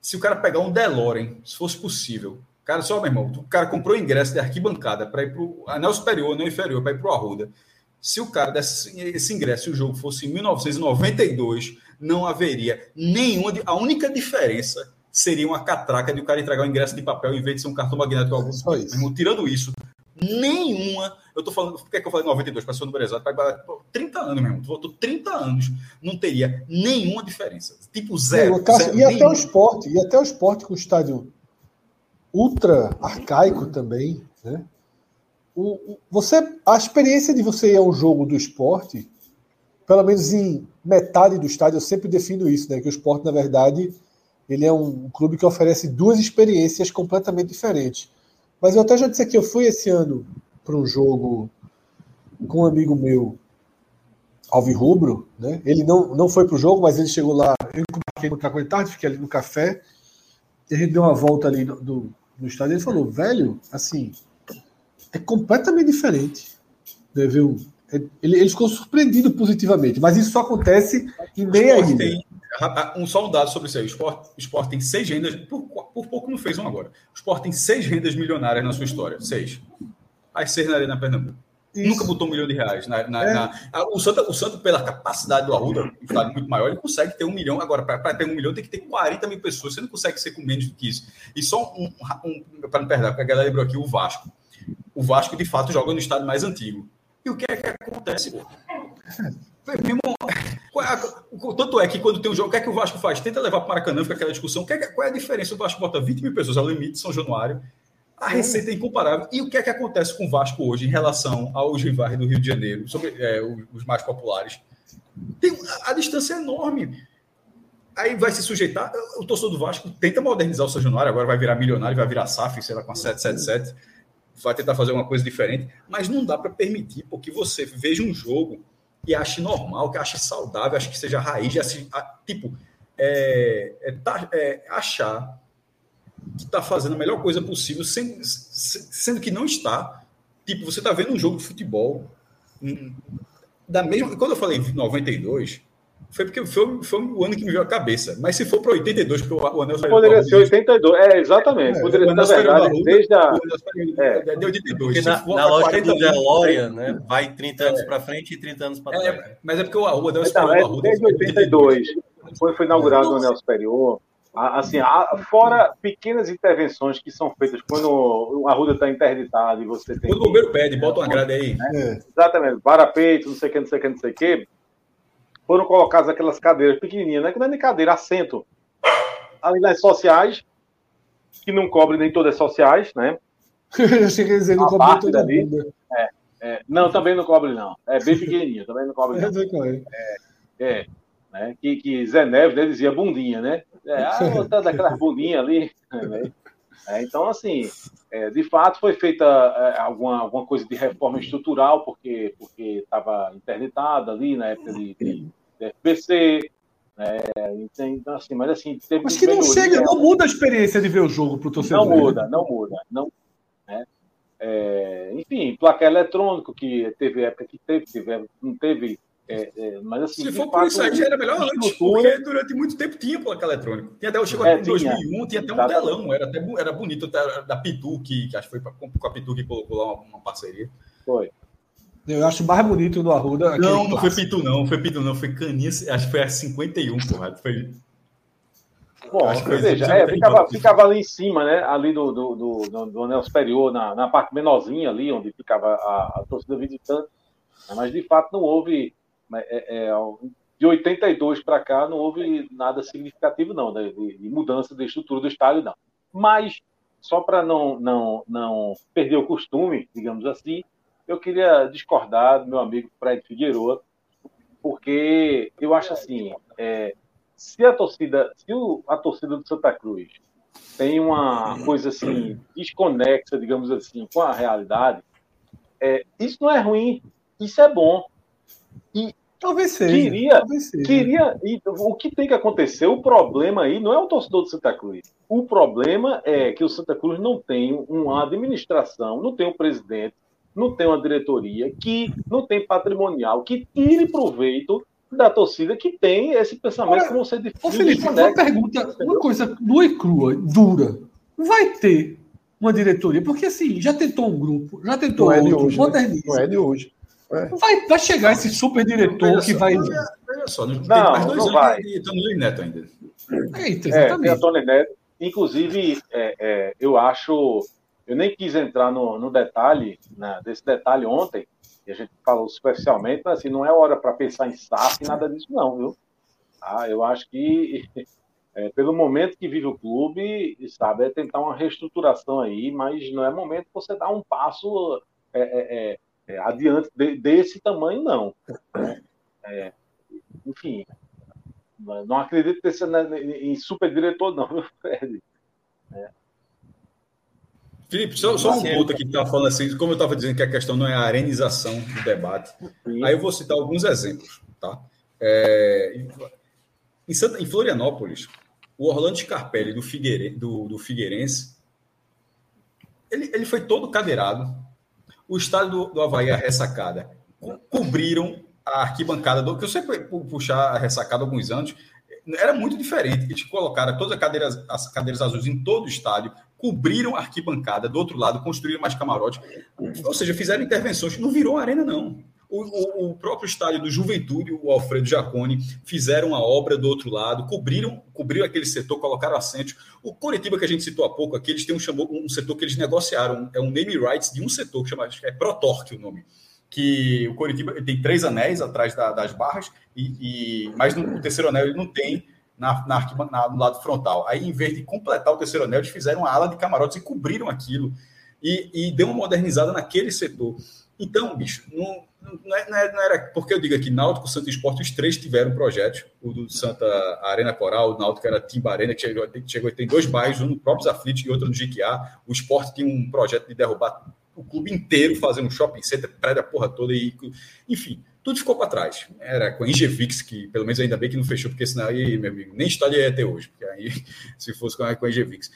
Se o cara pegar um DeLorean, se fosse possível, cara, só, meu irmão, o cara comprou ingresso de arquibancada para ir para o anel superior, anel inferior, para ir para o Arruda. Se o cara desse esse ingresso e o jogo fosse em 1992, não haveria nenhuma. A única diferença seria uma catraca de o cara entregar o ingresso de papel em vez de ser um cartão magnético. Algum. Só isso. Irmão, tirando isso, nenhuma. Eu tô falando, por que, é que eu falei 92? Para ser o número exato, 30 anos. Tu votou 30 anos, não teria nenhuma diferença. Tipo zero. zero e até o esporte, e até o esporte com o estádio ultra arcaico também, né? O, o, você, a experiência de você ir a um jogo do esporte, pelo menos em metade do estádio, eu sempre defino isso, né? Que o esporte, na verdade, ele é um clube que oferece duas experiências completamente diferentes. Mas eu até já disse aqui, eu fui esse ano para um jogo com um amigo meu, Alvirrubro, né? Ele não, não foi para o jogo, mas ele chegou lá, eu marquei encontrar com ele tarde, fiquei ali no café, e a gente deu uma volta ali do, do, no estádio, ele falou, velho, assim, é completamente diferente. Né, viu? Ele, ele ficou surpreendido positivamente, mas isso só acontece em meia ilha. Um, só um dado sobre isso aí. O Sport, o Sport tem seis rendas, por, por pouco não fez um agora. O Sport tem seis rendas milionárias na sua história. Seis. As seis na Arena Pernambuco. Isso. Nunca botou um milhão de reais. Na, na, é. na, o, Santa, o Santa, pela capacidade do Arruda, um estado muito maior, ele consegue ter um milhão. Agora, para ter um milhão, tem que ter 40 mil pessoas. Você não consegue ser com menos do que isso. E só um, um para não perder, porque a galera lembrou aqui o Vasco. O Vasco, de fato, joga no estado mais antigo. E o que é que acontece? Tanto é que quando tem um jogo, o que é que o Vasco faz? Tenta levar para o Maracanã, fica aquela discussão. É, qual é a diferença? O Vasco bota 20 mil pessoas ao limite São Januário. A receita é incomparável. E o que é que acontece com o Vasco hoje em relação aos rivais do Rio de Janeiro, sobre é, os mais populares? Tem, a distância é enorme. Aí vai se sujeitar. O torcedor do Vasco tenta modernizar o São Januário, agora vai virar milionário, vai virar SAF, sei lá, com a 777. Vai tentar fazer uma coisa diferente. Mas não dá para permitir, porque você veja um jogo e ache normal, que ache saudável, acho que seja raiz, assim, tipo, é, é, tá, é, achar que está fazendo a melhor coisa possível, sendo, sendo que não está. Tipo, você está vendo um jogo de futebol hum, da mesma. Quando eu falei 92, foi porque foi, foi o ano que me veio a cabeça. Mas se for para 82, porque o Anel Poderia ser 82, é, exatamente. É, poderia ser, na verdade, desde a. É, de 82. Porque na, na lógica do DeLorean, né? Vai 30 anos é. para frente e 30 anos para trás. É, mas é porque o Anel então, é, Desde 82, foi, foi inaugurado o Anel Superior. Assim, fora pequenas intervenções que são feitas quando o Arruda está interditado e você tem. Quando o bombeiro pede, bota uma grade aí. Né? Exatamente, para-peito, não sei o que, não sei o que, não sei o que foram colocadas aquelas cadeiras pequenininhas, né? Que não é nem cadeira, assento. Ali nas sociais, que não cobre nem todas as sociais, né? *laughs* Eu cheguei a dizer, não cobre toda ali. É, é, não, também não cobre, não. É bem pequenininho, também não cobre, *laughs* não. É, é né? Que, que Zé Neves né, dizia bundinha, né? É, ah, *laughs* botando aquelas bundinhas ali. Né? É, então, assim, é, de fato foi feita é, alguma, alguma coisa de reforma estrutural, porque estava interditada ali na época de, de FBC. Né? Então, assim, mas assim, teve Mas que não chega, não muda a experiência de ver o jogo para o torcedor. Não muda, não muda. Não, né? É, enfim, placa eletrônico, que teve época que teve, teve não teve é, é, mas assim, Se for por isso aí, já era melhor antes, porque durante muito tempo tinha placa eletrônica. Tinha até, chegou é, em 2001, tinha até um telão, era, até, era bonito, da Pitu, que, que acho que foi com a Pitu que colocou lá uma, uma parceria. Foi. Eu acho mais bonito no Arruda. Não, não foi Pitu, não. Foi Pitu, não. Foi Caninha. Acho que foi a 51, porra. Foi. Bom, acho que veja, é, ficava, ficava, ali em cima, né? Ali do, do, do, do anel superior, na, na parte menorzinha ali, onde ficava a, a torcida visitante. Mas de fato não houve. É, é, de 82 para cá não houve nada significativo, não, de, de, mudança da estrutura do estádio, não. Mas, só para não, não, não perder o costume, digamos assim, eu queria discordar do meu amigo Fred Figueiredo, porque eu acho assim, é, se a torcida, se o, a torcida do Santa Cruz tem uma coisa assim desconexa, digamos assim, com a realidade, é, isso não é ruim, isso é bom. E talvez seja. Queria, talvez seja. queria. E, o que tem que acontecer? O problema aí não é o torcedor do Santa Cruz. O problema é que o Santa Cruz não tem uma administração, não tem um presidente, não tem uma diretoria, que não tem patrimonial, que tire proveito da torcida que tem esse pensamento Olha, que você define. Ô Felipe, uma pergunta, uma coisa nua e crua, dura. Vai ter uma diretoria? Porque assim, já tentou um grupo, já tentou não outro, é de hoje, moderniza. Né? Não é de hoje. É. Vai, vai chegar esse super diretor que vai. Veja só, não, não, tem mais dois não vai. de Antônio Neto ainda. Eita, exatamente. É, Antônio Neto. Inclusive, é, é, eu acho eu nem quis entrar no, no detalhe, né, desse detalhe ontem, e a gente falou superficialmente, mas assim, não é hora para pensar em SAF, nada disso não, viu? Ah, eu acho que, *laughs* é, pelo momento que vive o clube, sabe, é tentar uma reestruturação aí, mas não é momento que você dar um passo é, é, é, é adiante de, desse tamanho, não. Né? enfim, não acredito em super diretor, não, viu, Fred? É. Felipe, só, só um ponto aqui que estava falando assim, como eu estava dizendo que a questão não é a arenização do debate. Sim. Aí eu vou citar alguns exemplos, tá? É, em, Santa, em Florianópolis, o Orlando Scarpelli do, Figueire, do, do Figueirense, ele, ele foi todo cadeirado. O estádio do, do Havaí, a ressacada, co cobriram a arquibancada, do, que eu sempre puxar a ressacada há alguns anos, era muito diferente. Eles colocaram todas as cadeiras, as cadeiras azuis em todo o estádio, cobriram a arquibancada do outro lado, construíram mais camarote. Ou seja, fizeram intervenções. Não virou arena, não. O, o, o, próprio estádio do Juventude, o Alfredo Jaconi, fizeram uma obra do outro lado, cobriram, cobriram aquele setor, colocaram assentos. O Coritiba, que a gente citou há pouco aqui, eles têm um, um setor que eles negociaram, é um name rights de um setor que chama, acho que é Protorque o nome que o Coritiba tem três anéis atrás da, das barras, e, e mas no, o terceiro anel ele não tem na, na, na, no lado frontal. Aí, em vez de completar o terceiro anel, eles fizeram uma ala de camarotes e cobriram aquilo. E, e deu uma modernizada naquele setor. Então, bicho, não, não, é, é, não, era. Porque eu digo aqui, Náutico, Santa Esporte, os três tiveram projetos. O do Santa Arena Coral, o Náutico era Timba Arena, que chegou, chegou tem dois bairros, um no próprio Aflitos e outro no Jiquiá. O Esporte tinha um projeto de derrubar o clube inteiro, fazendo um shopping center, prédio a porra toda. E, enfim, tudo ficou para trás. Era com a Ingevix, que pelo menos ainda bem que não fechou, porque senão aí, meu amigo, nem estádio ia ter hoje, porque aí, *laughs* se fosse com a, com a Ingevix.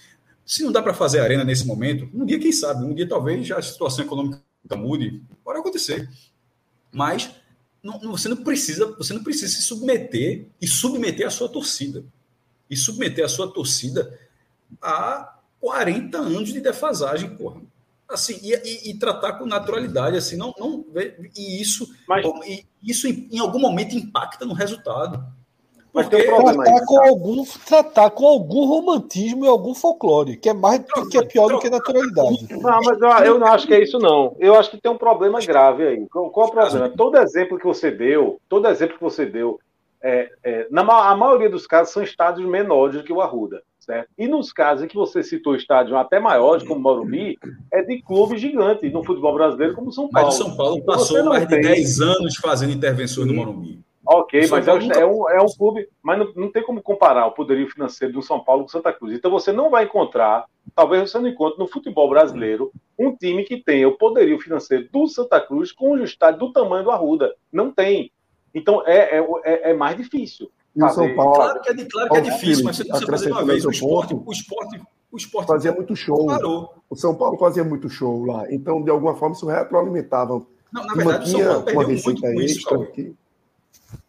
Se não dá para fazer arena nesse momento, um dia, quem sabe, um dia talvez já a situação econômica mude, pode acontecer. Mas não, você não precisa, você não precisa se submeter e submeter a sua torcida. E submeter a sua torcida a 40 anos de defasagem, porra assim e, e, e, tratar com naturalidade assim não não e isso Mas... e isso em, em, algum momento impacta no resultado. Porque um tratar com algum tratar com algum romantismo e algum folclore que é mais que é pior do que naturalidade. Não mas eu, eu, não acho que é isso não. Eu acho que tem um problema grave aí. Qual, qual é o problema? Todo exemplo que você deu todo exemplo que você deu é, é, na a maioria dos casos são estados menores do que o Arruda Certo? E nos casos em que você citou estádios até maiores, como Morumbi, é de clube gigante no futebol brasileiro, como São Paulo. Mas o São Paulo então, passou mais tem... de 10 anos fazendo intervenções no Morumbi. Ok, mas é, é, um, é um clube, mas não, não tem como comparar o poderio financeiro do São Paulo com Santa Cruz. Então você não vai encontrar, talvez você não encontre no futebol brasileiro, um time que tenha o poderio financeiro do Santa Cruz com o estádio do tamanho do Arruda. Não tem. Então é, é, é, é mais difícil. E o São Paulo. Claro que é, claro que é difícil, mas você precisa fazer uma vez. O esporte, ponto, o esporte, o esporte fazia muito show. Parou. O São Paulo fazia muito show lá. Então, de alguma forma, isso retroalimentava. Não, na verdade, o São Paulo perdeu muito com isso,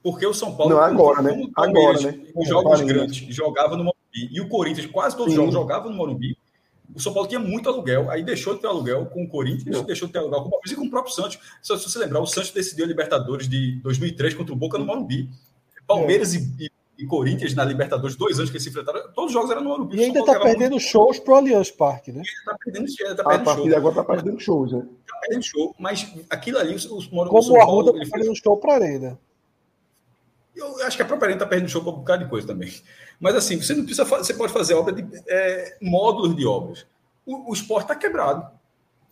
Porque o São Paulo. Não, agora, né? Agora, né? Os jogos grandes jogava no Morumbi. E o Corinthians, quase todos os jogos jogavam no Morumbi. O São Paulo tinha muito aluguel, aí deixou de ter aluguel com o Corinthians, deixou de ter aluguel com o Palmeiras e com o próprio Santos. Se você lembrar, o Santos decidiu a Libertadores de 2003 contra o Boca no Morumbi. Palmeiras é. e, e, Corinthians na Libertadores, dois anos que eles se enfrentaram, todos os jogos eram no Morumbi. E ainda está perdendo muito... shows pro Allianz Parque, né? Está perdendo, tá perdendo a show. agora está perdendo shows, né? Está perdendo show, mas aquilo ali, os, os Como o Arruda está perdendo show para a Arena. Eu acho que a própria Arena está perdendo show para um bocado de coisa também. Mas assim, você não precisa você pode fazer obra de é, módulos de obras. O, o esporte está quebrado.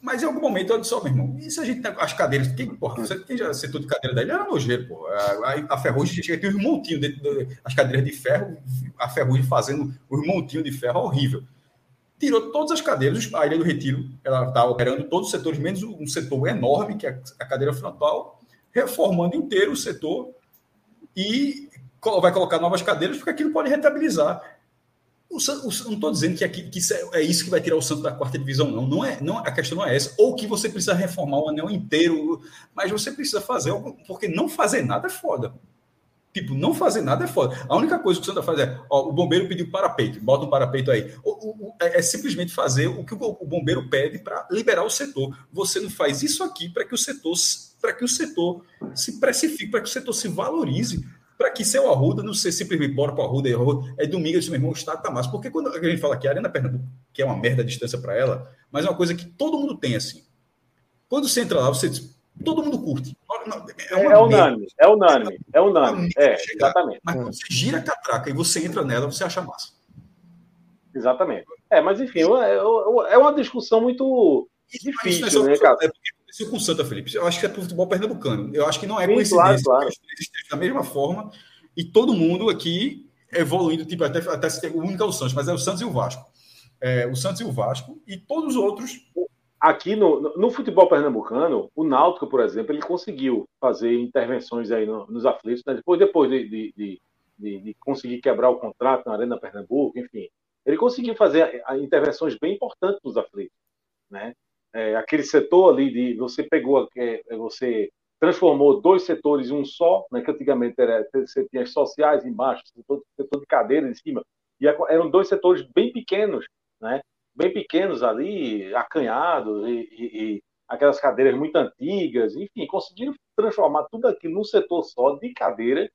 Mas em algum momento eu disse, ó, oh, meu irmão, e se a gente tem as cadeiras? Quem, porra, você, quem já setor de cadeira daí era nojeiro, pô. A, a ferrugem tinha um montinho dentro das cadeiras de ferro, a ferrugem fazendo um montinho de ferro horrível. Tirou todas as cadeiras, a Ilha do Retiro, ela está operando todos os setores, menos um setor enorme, que é a cadeira frontal, reformando inteiro o setor e vai colocar novas cadeiras, porque aquilo pode rentabilizar. O, o, não estou dizendo que, aqui, que isso é, é, isso que vai tirar o Santos da quarta divisão, não. não, é, não. A questão não é essa. Ou que você precisa reformar o anel inteiro, mas você precisa fazer, porque não fazer nada é foda. Tipo, não fazer nada é foda. A única coisa que o Santa faz é: ó, o bombeiro pediu parapeito, bota um parapeito aí. O, o, é, é, simplesmente fazer o que o, o bombeiro pede para liberar o setor. Você não faz isso aqui para que o setor para que o setor se precifique, para que o setor se valorize para que seu Arruda não ser simplesmente bora para o Arruda, é domingo, eu disse, meu irmão, o estado está massa. Porque quando a gente fala que a Arena Pernambuco, que é uma merda a distância para ela, mas é uma coisa que todo mundo tem assim. Quando você entra lá, você diz, todo mundo curte. É, é, é unânime, é unânime, é unânime. É, exatamente. Mas quando você gira a catraca e você entra nela, você acha massa. Exatamente. É, mas enfim, é, é uma discussão muito difícil, né, cara? É porque aconteceu com o Santa Felipe. Eu acho que é para o futebol pernambucano. Eu acho que não é Sim, coincidência claro, claro. da mesma forma e todo mundo aqui evoluindo, tipo, até, até se tem o único é o Santos, mas é o Santos e o Vasco. É, o Santos e o Vasco e todos os outros. Aqui no, no futebol pernambucano, o Náutico, por exemplo, ele conseguiu fazer intervenções aí no, nos aflitos, né? depois, depois de, de, de, de, conseguir quebrar o contrato na Arena Pernambuco, enfim, ele conseguiu fazer intervenções bem importantes nos aflitos, né? É, aquele setor ali de você pegou, é, é, você transformou dois setores em um só, né, que antigamente era, você tinha sociais embaixo, setor, setor de cadeira em cima, e eram dois setores bem pequenos, né, bem pequenos ali, acanhados, e, e, e aquelas cadeiras muito antigas, enfim, conseguiram transformar tudo aquilo num setor só de cadeira,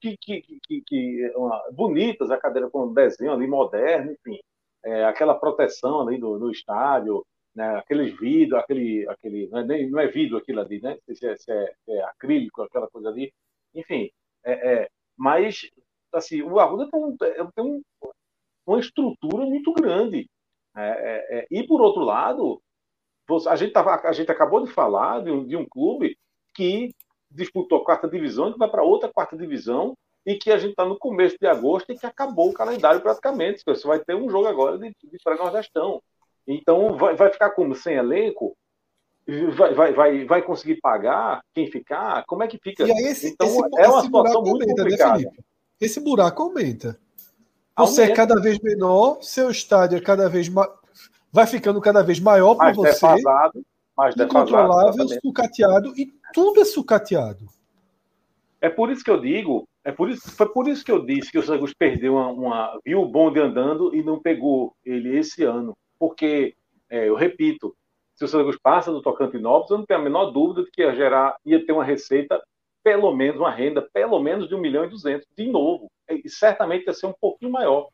que, que, que, que uma, bonitas, a cadeira com um desenho ali moderno, enfim, é, aquela proteção ali do, no estádio, né, aqueles vidros, aquele, aquele não, é, não é vidro aquilo ali, né? Se é, se é, é acrílico, aquela coisa ali, enfim. É, é, mas, assim, o Arruda tem, um, tem um, uma estrutura muito grande. É, é, e, por outro lado, a gente, tava, a gente acabou de falar de um, de um clube que disputou a quarta divisão, que vai para outra quarta divisão, e que a gente está no começo de agosto e que acabou o calendário praticamente. Você vai ter um jogo agora de, de pré-nordestão. Então, vai, vai ficar como? Sem elenco? Vai, vai, vai, vai conseguir pagar quem ficar? Como é que fica? E esse, então, esse, é uma situação muito aumenta, né, complicada. Né, esse buraco aumenta. Você é aumenta. é cada vez menor, seu estádio é cada vez mais. Vai ficando cada vez maior para você. Defasado, mais incontrolável, sucateado, e tudo é sucateado. É por isso que eu digo, é por isso, foi por isso que eu disse que o Santos perdeu uma, uma, viu o bonde andando e não pegou ele esse ano porque, é, eu repito, se o Santa passa do Tocantinópolis, eu não tenho a menor dúvida de que ia gerar, ia ter uma receita, pelo menos uma renda, pelo menos de 1 milhão e 200, de novo. E certamente ia ser um pouquinho maior.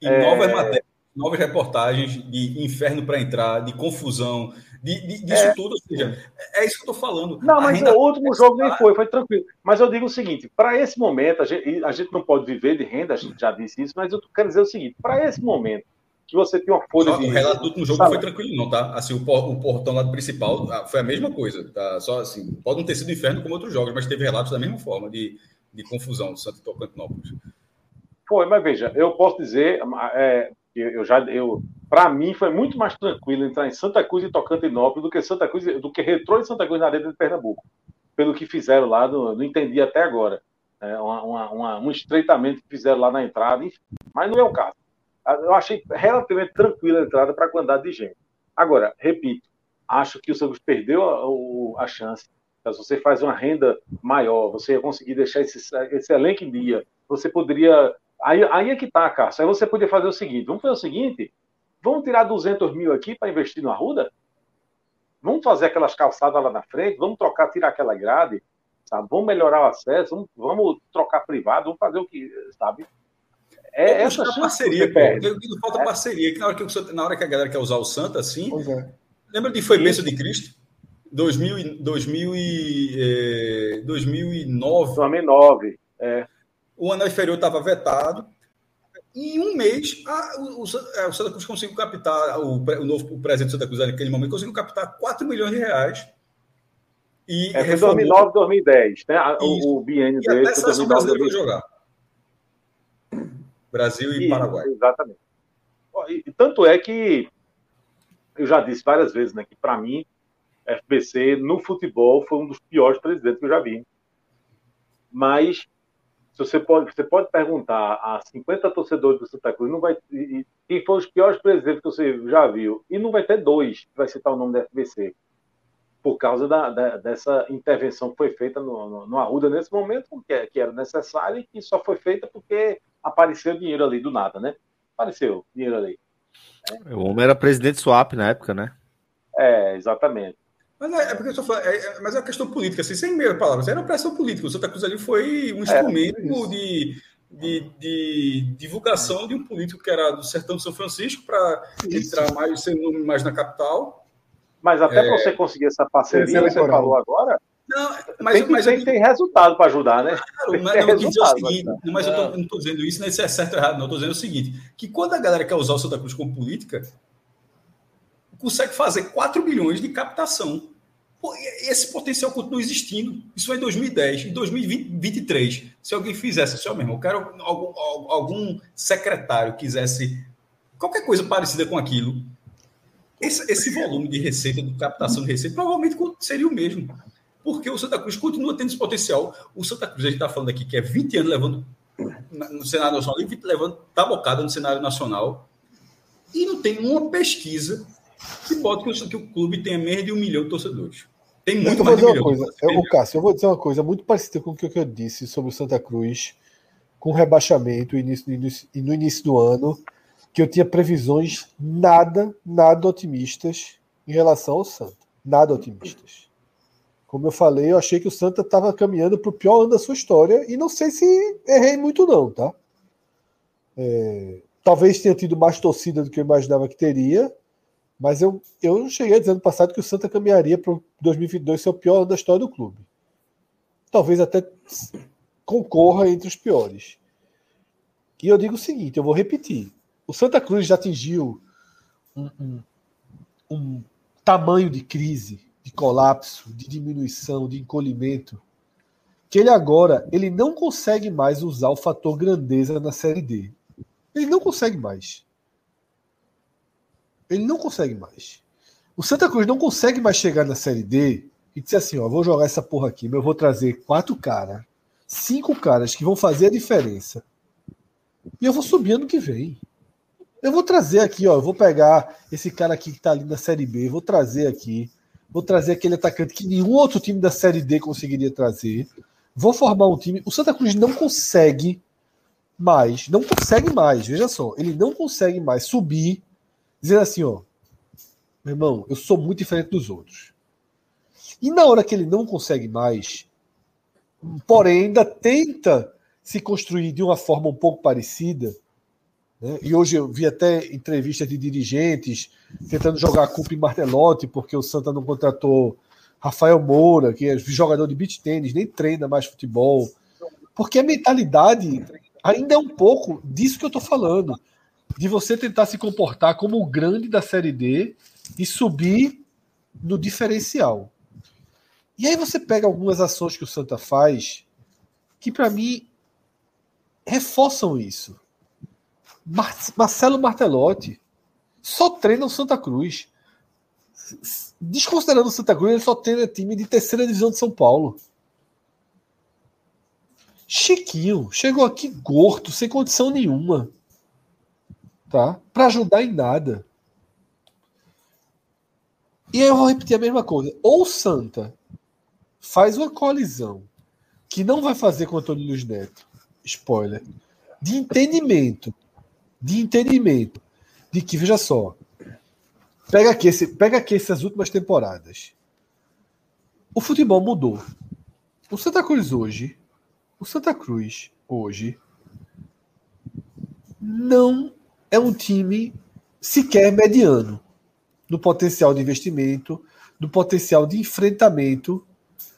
E é... novas matérias, novas reportagens de inferno para entrar, de confusão, de, de, disso é... tudo. Ou seja, é isso que eu estou falando. Não, mas o último jogo nem foi, foi tranquilo. Mas eu digo o seguinte: para esse momento, a gente, a gente não pode viver de renda, a gente já disse isso, mas eu quero dizer o seguinte: para esse momento, que você tem uma folha Só, de. O relato do último jogo sabe? foi tranquilo, não, tá? Assim, o, por, o portão lá do principal ah, foi a mesma coisa, tá? Só assim, pode não ter sido inferno como outros jogos, mas teve relatos da mesma forma de, de confusão do Santo Tocantinópolis. Foi, mas veja, eu posso dizer, é, eu já, eu, para mim foi muito mais tranquilo entrar em Santa Cruz e Tocantinópolis do que Santa Cruz, do que Retrô e Santa Cruz na Arena de Pernambuco, pelo que fizeram lá, não, não entendi até agora, é, uma, uma, um estreitamento que fizeram lá na entrada, enfim, mas não é o caso eu achei relativamente tranquila a entrada para a quantidade de gente. Agora, repito, acho que o Santos perdeu a, a, chance. Se você faz uma renda maior, você ia conseguir deixar esse, esse elenco em dia, você poderia. Aí, aí é que tá, Cássio. Aí você poderia fazer o seguinte: vamos fazer o seguinte. vamos tirar 200 mil aqui para investir no Arruda? Vamos fazer aquelas calçadas lá na frente, vamos trocar, tirar aquela grade, sabe? Vamos melhorar o acesso, vamos, vamos trocar privado, vamos fazer o que, sabe? É, essa parceria, pô. falta é. parceria. Que na, hora que, na hora que a galera quer usar o Santa, assim. É. Lembra de Foi Bênção de Cristo? 2000, 2000 e, eh, 2009. 2009, é. O ano inferior estava vetado. Em um mês, a, o, o, é, o, Santa Cruz conseguiu captar, o, o novo o presidente do Santa Cruz naquele momento conseguiu captar 4 milhões de reais. E é, foi 2009, 2010, né? O, o biênio dele. Até foi 2009, 2010. jogar. Brasil e, e Paraguai. Exatamente. E, tanto é que eu já disse várias vezes, né, que para mim, FBC no futebol foi um dos piores presidentes que eu já vi. Mas se você pode, você pode perguntar a 50 torcedores do Santa Cruz, não vai quem foram os piores presidentes que você já viu, e não vai ter dois que vai citar o nome da FBC por causa da, da, dessa intervenção que foi feita no, no, no Arruda nesse momento, que, que era necessária e que só foi feita porque apareceu dinheiro ali do nada, né? Apareceu dinheiro ali. Né? O homem era presidente swap na época, né? É, exatamente. Mas é, é porque eu estou falando, é, é, mas é uma questão política, assim, sem meia palavras, era uma pressão política. O Santa Cruz ali foi um instrumento é, de, de, de, divulgação de um político que era do sertão de São Francisco para entrar mais, ser mais na capital. Mas até é... você conseguir essa parceria que você falou agora, não, mas, tem, que, mas tem que ter resultado para ajudar, né? Claro, mas, não, eu seguinte, mas eu tô, não estou dizendo isso, nem se é certo ou errado, não. Estou dizendo o seguinte: que quando a galera quer usar o Santa Cruz como política, consegue fazer 4 bilhões de captação. Pô, esse potencial continua existindo. Isso foi em 2010. Em 2023, se alguém fizesse assim, ó, meu irmão, eu quero algum, algum secretário quisesse qualquer coisa parecida com aquilo, esse, esse volume de receita, de captação de receita, provavelmente seria o mesmo. Porque o Santa Cruz continua tendo esse potencial. O Santa Cruz, a gente está falando aqui que é 20 anos levando no cenário nacional e 20 levando tabocada no cenário nacional. E não tem uma pesquisa que pode que o, que o clube tenha menos de um milhão de torcedores. Tem muito mais de um milhão. Coisa, eu, Cássio, eu vou dizer uma coisa muito parecida com o que eu disse sobre o Santa Cruz com o rebaixamento início, no início do ano, que eu tinha previsões nada, nada otimistas em relação ao Santa. Nada otimistas. Como eu falei, eu achei que o Santa estava caminhando para o pior ano da sua história e não sei se errei muito não, tá? É, talvez tenha tido mais torcida do que eu imaginava que teria, mas eu, eu cheguei dizendo passado que o Santa caminharia para 2022 ser o pior ano da história do clube. Talvez até concorra entre os piores. E eu digo o seguinte, eu vou repetir. O Santa Cruz já atingiu um, um, um tamanho de crise, de colapso, de diminuição, de encolhimento, que ele agora ele não consegue mais usar o fator grandeza na Série D. Ele não consegue mais. Ele não consegue mais. O Santa Cruz não consegue mais chegar na Série D e dizer assim: ó, vou jogar essa porra aqui, mas eu vou trazer quatro caras, cinco caras que vão fazer a diferença. E eu vou subir ano que vem. Eu vou trazer aqui, ó, eu vou pegar esse cara aqui que tá ali na Série B, vou trazer aqui, vou trazer aquele atacante que nenhum outro time da Série D conseguiria trazer. Vou formar um time. O Santa Cruz não consegue mais, não consegue mais, veja só, ele não consegue mais subir dizendo assim, ó, meu irmão, eu sou muito diferente dos outros. E na hora que ele não consegue mais, porém ainda tenta se construir de uma forma um pouco parecida, né? e hoje eu vi até entrevistas de dirigentes tentando jogar a culpa em Martelotti, porque o Santa não contratou Rafael Moura, que é jogador de beach tênis, nem treina mais futebol. Porque a mentalidade ainda é um pouco disso que eu estou falando de você tentar se comportar como o grande da Série D e subir no diferencial. E aí você pega algumas ações que o Santa faz que para mim reforçam isso. Mar Marcelo Martelotti só treina o Santa Cruz. Desconsiderando o Santa Cruz, ele só treina time de terceira divisão de São Paulo. Chiquinho chegou aqui gordo, sem condição nenhuma tá? Para ajudar em nada. E aí eu vou repetir a mesma coisa. Ou Santa faz uma colisão que não vai fazer com o Antônio Luiz Neto, spoiler, de entendimento, de entendimento, de que, veja só, pega aqui, esse, pega aqui essas últimas temporadas. O futebol mudou. O Santa Cruz hoje, o Santa Cruz hoje, não é um time sequer mediano do potencial de investimento, do potencial de enfrentamento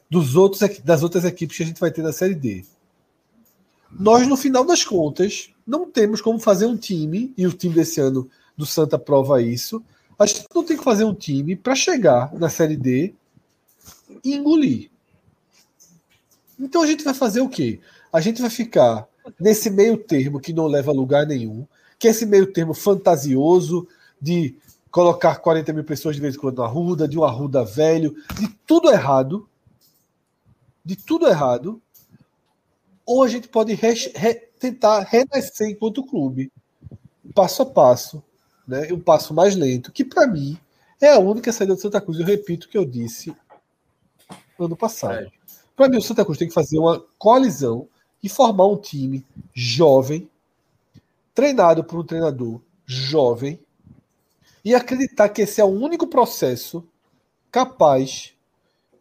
dos outros, das outras equipes que a gente vai ter na Série D. Nós, no final das contas, não temos como fazer um time, e o time desse ano do Santa prova isso. A gente não tem que fazer um time para chegar na Série D e engolir. Então a gente vai fazer o quê? A gente vai ficar nesse meio termo que não leva a lugar nenhum, que é esse meio termo fantasioso de colocar 40 mil pessoas de vez em quando na Arruda, de um Arruda velho, de tudo errado, de tudo errado, ou a gente pode re, tentar renascer enquanto clube, passo a passo, né? um passo mais lento, que para mim é a única saída do Santa Cruz. Eu repito o que eu disse ano passado. É. Para mim, o Santa Cruz tem que fazer uma colisão e formar um time jovem, treinado por um treinador jovem, e acreditar que esse é o único processo capaz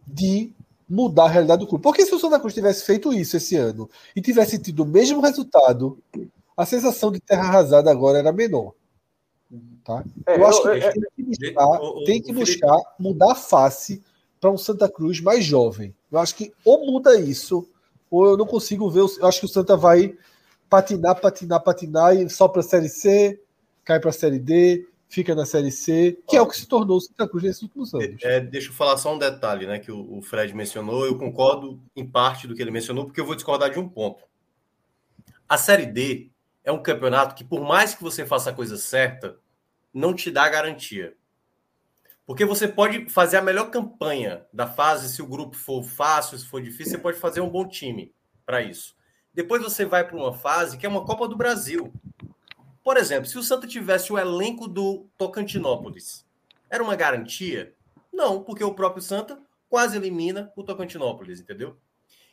de mudar a realidade do clube. Porque se o Santa Cruz tivesse feito isso esse ano e tivesse tido o mesmo resultado, a sensação de terra arrasada agora era menor. Tá? É, eu acho que é, tem que buscar, tem que buscar mudar a face para um Santa Cruz mais jovem. Eu acho que ou muda isso, ou eu não consigo ver. Eu acho que o Santa vai patinar, patinar, patinar e só para a Série C, cai para a Série D, fica na Série C, que é o que se tornou o Santa Cruz nesses últimos anos. É, deixa eu falar só um detalhe, né, que o, o Fred mencionou. Eu concordo em parte do que ele mencionou, porque eu vou discordar de um ponto. A Série D é um campeonato que, por mais que você faça a coisa certa, não te dá garantia. Porque você pode fazer a melhor campanha da fase, se o grupo for fácil, se for difícil, você pode fazer um bom time para isso. Depois você vai para uma fase que é uma Copa do Brasil. Por exemplo, se o Santa tivesse o elenco do Tocantinópolis, era uma garantia? Não, porque o próprio Santa quase elimina o Tocantinópolis, entendeu?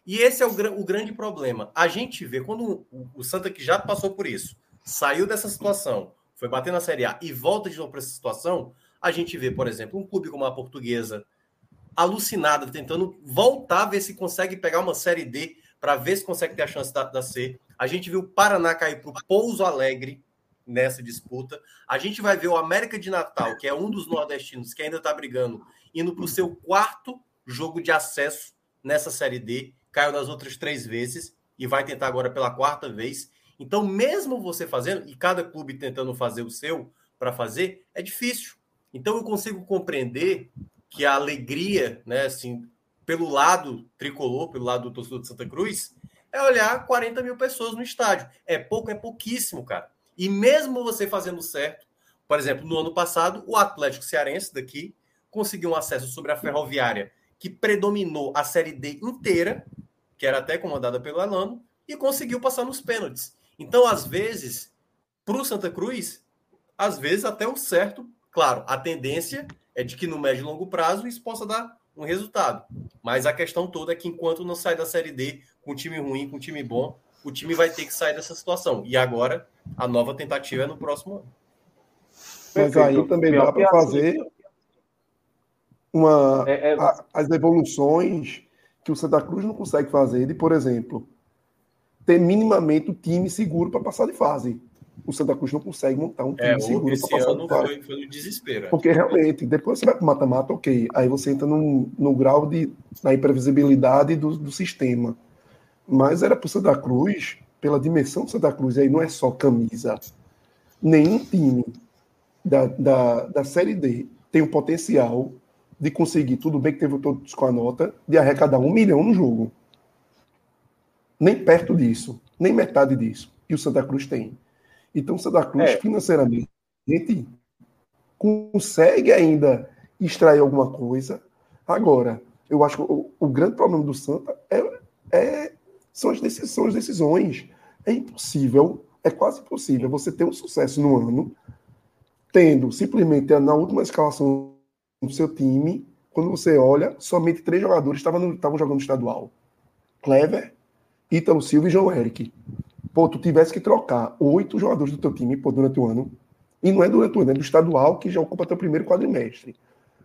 E esse é o, o grande problema. A gente vê quando o, o Santa, que já passou por isso, saiu dessa situação, foi bater na Série A e volta de novo para essa situação, a gente vê, por exemplo, um clube como a Portuguesa alucinada, tentando voltar ver se consegue pegar uma Série D para ver se consegue ter a chance da, da C. A gente viu o Paraná cair para o Pouso Alegre nessa disputa. A gente vai ver o América de Natal, que é um dos nordestinos que ainda está brigando, indo para o seu quarto jogo de acesso nessa Série D. Caiu nas outras três vezes e vai tentar agora pela quarta vez. Então, mesmo você fazendo, e cada clube tentando fazer o seu para fazer, é difícil. Então eu consigo compreender que a alegria, né, assim, pelo lado tricolor, pelo lado do torcedor de Santa Cruz, é olhar 40 mil pessoas no estádio. É pouco, é pouquíssimo, cara. E mesmo você fazendo certo, por exemplo, no ano passado, o Atlético Cearense daqui conseguiu um acesso sobre a Ferroviária, que predominou a Série D inteira, que era até comandada pelo Alano, e conseguiu passar nos pênaltis. Então, às vezes, para o Santa Cruz, às vezes até o certo Claro, a tendência é de que no médio e longo prazo isso possa dar um resultado. Mas a questão toda é que enquanto não sai da Série D com um time ruim, com um time bom, o time vai ter que sair dessa situação. E agora a nova tentativa é no próximo ano. Mas aí também dá para fazer uma, é, é... A, as evoluções que o Santa Cruz não consegue fazer de, por exemplo, ter minimamente o time seguro para passar de fase o Santa Cruz não consegue montar um time é, seguro esse passar ano foi, foi no desespero. É. Porque realmente, depois você vai para o mata-mata, ok. Aí você entra no, no grau de na imprevisibilidade do, do sistema. Mas era para o Santa Cruz, pela dimensão do Santa Cruz, aí não é só camisa. Nenhum time da, da, da Série D tem o potencial de conseguir, tudo bem que teve todos com a nota, de arrecadar um milhão no jogo. Nem perto disso, nem metade disso. E o Santa Cruz tem. Então, o Santa Cruz, é. financeiramente, consegue ainda extrair alguma coisa. Agora, eu acho que o, o grande problema do Santa é, é, são, as decisões, são as decisões. É impossível, é quase impossível você ter um sucesso no ano, tendo simplesmente na última escalação do seu time, quando você olha, somente três jogadores estavam, estavam jogando estadual. Clever, Ítalo Silva e João Eric pô, tu tivesse que trocar oito jogadores do teu time pô, durante o ano, E não é durante o ano, é do estadual que já ocupa o primeiro quadrimestre.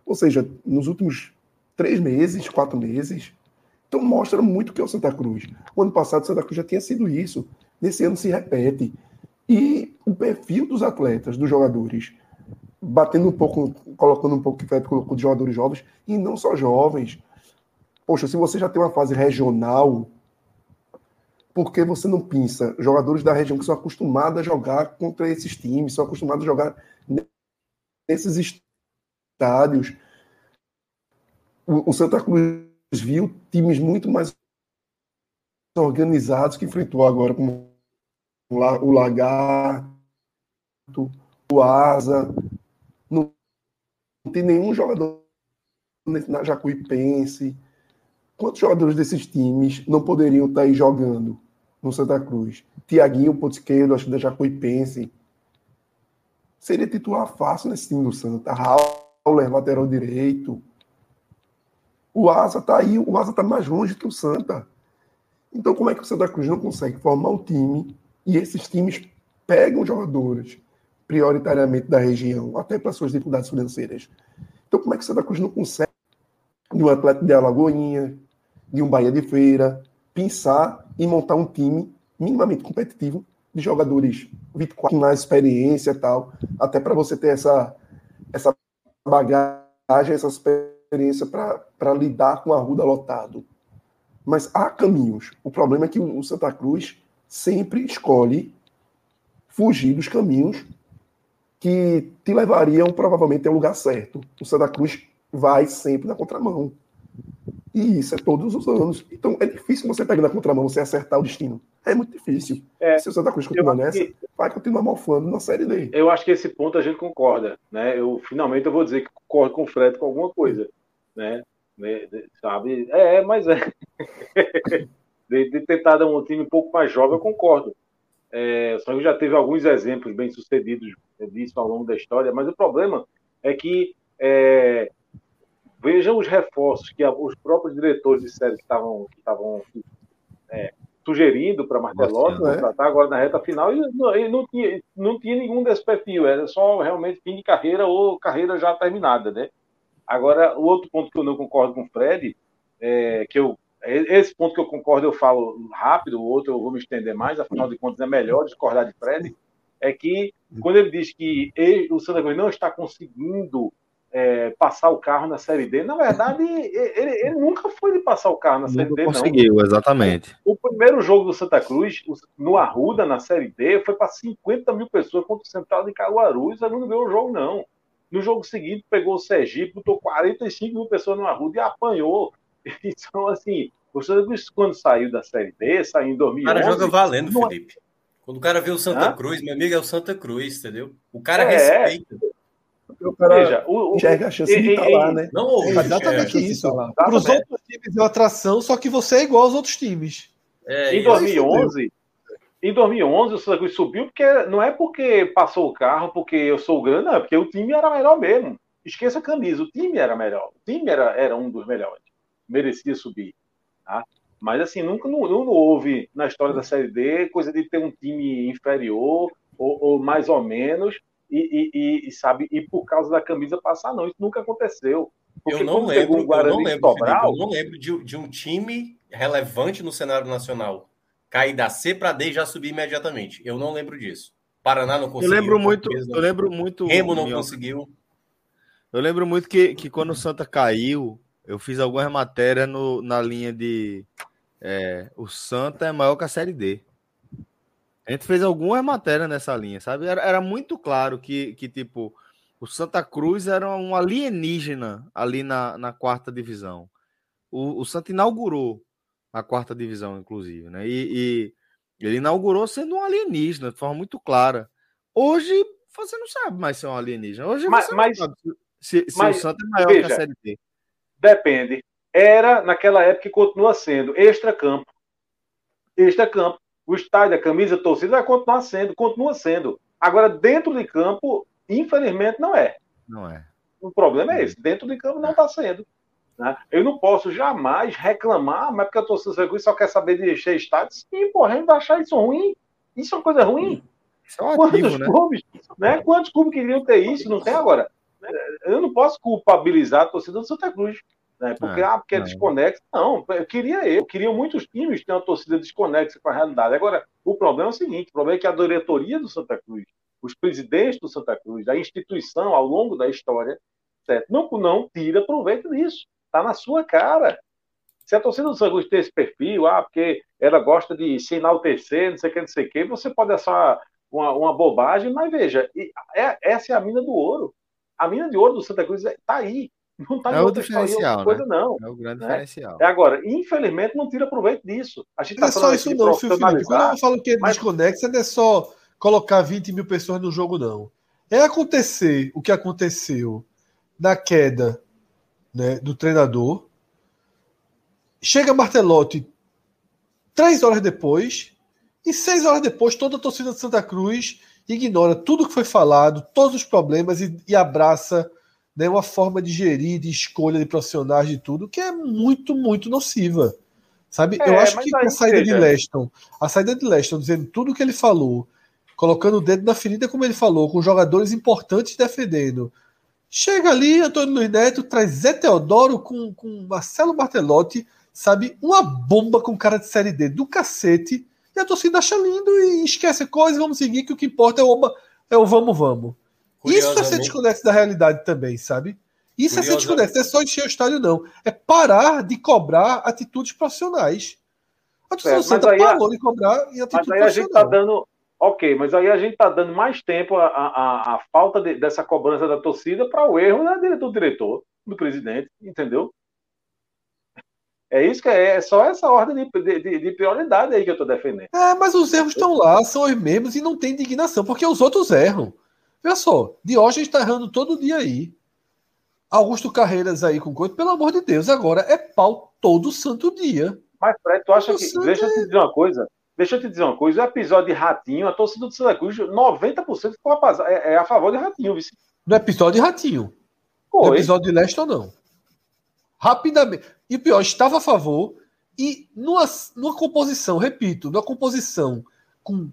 Ou seja, nos últimos três meses, quatro meses. Então mostra muito que é o Santa Cruz. O ano passado o Santa Cruz já tinha sido isso. Nesse ano se repete. E o perfil dos atletas, dos jogadores, batendo um pouco, colocando um pouco que o Fred colocou de jogadores jovens, e não só jovens. Poxa, se você já tem uma fase regional, por que você não pensa jogadores da região que são acostumados a jogar contra esses times, são acostumados a jogar nesses estádios? O, o Santa Cruz viu times muito mais organizados que enfrentou agora, como o Lagarto, o Asa. Não, tem nenhum jogador na Jacuipense. Quantos jogadores desses times não poderiam estar aí jogando no Santa Cruz? Tiaguinho, ponto esquerdo, acho que da Jacuipense. Seria titular fácil nesse time do Santa. Rauler, lateral direito. O Asa está aí, o Asa está mais longe que o Santa. Então, como é que o Santa Cruz não consegue formar um time e esses times pegam jogadores prioritariamente da região, até para suas dificuldades financeiras? Então, como é que o Santa Cruz não consegue, de um atleta de Alagoinha, de um Bahia de Feira, pensar em montar um time minimamente competitivo de jogadores 24 mais experiência e tal, até para você ter essa, essa bagagem, essa experiência experiência para lidar com a Ruda lotado. Mas há caminhos. O problema é que o Santa Cruz sempre escolhe fugir dos caminhos que te levariam provavelmente ao lugar certo. O Santa Cruz vai sempre na contramão. E isso é todos os anos. Então é difícil você pegar na contramão, você acertar o destino. É muito difícil. É, Se o Santa Cruz continuar nessa, que... vai continuar malfando na Série D. Eu acho que esse ponto a gente concorda. Né? Eu finalmente eu vou dizer que concordo com o Fred com alguma coisa né? Sabe? É, mas é. *laughs* de, de tentar dar um time um pouco mais jovem, eu concordo. É, só que já teve alguns exemplos bem sucedidos disso ao longo da história, mas o problema é que é, vejam os reforços que os próprios diretores de série que estavam que estavam é, sugerindo para Martelotti é. contratar agora na reta final e não, e não, tinha, não tinha nenhum desse perfil, era só realmente fim de carreira ou carreira já terminada, né? Agora, o outro ponto que eu não concordo com o Fred, é, que eu, esse ponto que eu concordo eu falo rápido, o outro eu vou me estender mais, afinal de contas é melhor discordar de Fred, é que quando ele diz que ele, o Santa Cruz não está conseguindo é, passar o carro na Série D, na verdade, ele, ele, nunca foi de passar o carro na Série nunca D, conseguiu, não. exatamente. O, o, primeiro jogo do Santa Cruz, no Arruda, na Série D, foi para 50 mil pessoas contra o Central de Caruaru, e o não ganhou o jogo, não. No jogo seguinte, pegou o Sergipe, botou 45 mil pessoas no Arruda e apanhou. *laughs* Então, assim, o Santa Cruz, quando saiu da Série D, saiu em 2011... O cara joga valendo, não... É- Felipe. Quando o cara vê o Santa Hã? Cruz, meu amigo, é o Santa Cruz, entendeu? O cara é, respeita. O cara Veja, o, enxerga a chance de estar tá lá, né? Não, é exatamente isso. Para os outros times é uma atração, só que você é igual aos outros times. É, em 2011, em 2011, o Santa subiu porque não é porque passou o carro, porque eu sou grande, não, é porque o time era melhor mesmo. Esqueça a camisa, o time era melhor. O time era, era um dos melhores. Merecia subir. Tá? Mas assim, nunca não, não, houve na história da Série D coisa de ter um time inferior ou, ou mais ou menos e, e, e, sabe e por causa da camisa passar não isso nunca aconteceu porque eu não lembro, eu não lembro, Sobral, Felipe, eu não lembro de, de um time relevante no cenário nacional cair da C para D e já subir imediatamente. Eu não lembro disso. Paraná não conseguiu. Eu lembro muito. Eu lembro muito. Remo não conseguiu. Eu lembro muito que, que quando o Santa caiu, eu fiz algumas matérias no, na linha de é, o Santa é maior que a Série D. A gente fez algumas matérias nessa linha, sabe? Era, era muito claro que, que, tipo, o Santa Cruz era um alienígena ali na, na quarta divisão. O, o Santa inaugurou a quarta divisão, inclusive, né? E, e, ele inaugurou sendo um alienígena de forma muito clara. Hoje você não sabe mais ser um alienígena. Hoje mas, você mas, sabe se, se mas, o Santa é maior veja, que a Série D. Depende. Era naquela época e continua sendo extra-campo. Extra-campo. O estádio, a camisa, a torcida vai continuar sendo, continua sendo. Agora, dentro de campo, infelizmente, não é. Não é. O problema é esse. Dentro de campo não está sendo. Né? Eu não posso jamais reclamar, mas porque a torcida só quer saber de encher estádio. Sim, porra, a gente vai achar isso ruim. Isso é uma coisa ruim. Isso é um Quantos né? clubes, né? Quantos clubes queriam ter isso? Não tem agora. Eu não posso culpabilizar a torcida do Santa Cruz. Né? Porque, É, ah, porque é desconexa. Não, eu queria eu. Queria muitos times ter uma torcida desconexa com a realidade. Agora, o problema é o seguinte: o problema é que a diretoria do Santa Cruz, os presidentes do Santa Cruz, a instituição ao longo da história, certo? Não, não tira proveito disso. Está na sua cara. Se a torcida do Santa Cruz tem esse perfil, ah, porque ela gosta de se enaltecer, não sei o que, não sei o que, você pode achar uma, uma bobagem, mas veja, e é- essa é a mina do ouro. A mina de ouro do Santa Cruz está aí. Não está É em o outra história, outra diferencial, coisa, não. É o grande Né? diferencial. É agora, infelizmente, não tira proveito disso. A gente Não é está só falando isso aqui de não, Fio Felipe. Quando eu falo que é mas- desconexa, não é só colocar 20 mil pessoas no jogo, não. É acontecer o que aconteceu na queda né, do treinador. Chega Martelotti três horas depois, e seis horas depois, toda a torcida de Santa Cruz ignora tudo que foi falado, todos os problemas e, e abraça né, uma forma de gerir, de escolha de profissionais, de tudo, que é muito, muito nociva. Sabe? É, Eu acho que a saída de veja. Leston, a saída de Leston dizendo tudo o que ele falou, colocando o dedo na ferida, como ele falou, com jogadores importantes defendendo. Chega ali, Antônio Luiz Neto traz Zé Teodoro com, com Marcelo Martelotti, sabe? Uma bomba com cara de série D do cacete, e a torcida acha lindo e esquece coisas, vamos seguir, que o que importa é o, oba- é o vamos, vamos. Isso é ser desconexo da realidade também, sabe? Isso é ser desconexo, não é só encher o estádio, não. É parar de cobrar atitudes profissionais. A torcida É, do mas Santa aí a- parou de cobrar em Mas atitude aí a gente profissional. dando. Ok, mas aí a gente está dando mais tempo a, a- a falta de- dessa cobrança da torcida para o erro da do diretor, do presidente, entendeu? É isso que é, é só essa ordem de, de- de prioridade aí que eu estou defendendo. É, mas os erros estão lá, são os mesmos e não tem indignação, porque os outros erram. Olha só, Diógenes está errando todo dia aí. Augusto Carreiras aí com coisa, pelo amor de Deus, agora é pau todo santo dia. Mas, Fred, tu acha que. Você Deixa eu te dizer uma coisa. Deixa eu te dizer uma coisa. O episódio de Ratinho, a torcida do Santa Cruz, 90% ficou a, é, é a favor de Ratinho. vice. No episódio de Ratinho. No episódio de Leston, não. Rapidamente. E o pior, estava a favor e numa, numa composição, repito, numa composição com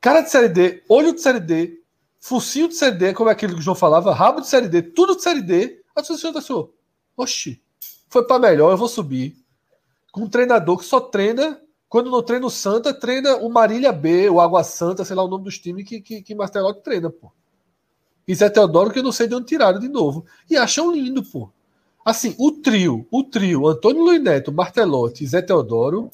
cara de série D, olho de série D, focinho de série D, como é aquilo que o João falava, rabo de série D, tudo de série D, a torcida pensou, oxi, foi para melhor, eu vou subir. Com um treinador que só treina, quando não treina o Santa, treina o Marília B, o Água Santa, sei lá o nome dos times que, que, que Martelotti treina, pô. E Zé Teodoro, que eu não sei de onde tiraram de novo. E acham lindo, pô. Assim, o trio, o trio, Antônio Luiz Neto, Martelotti e Zé Teodoro,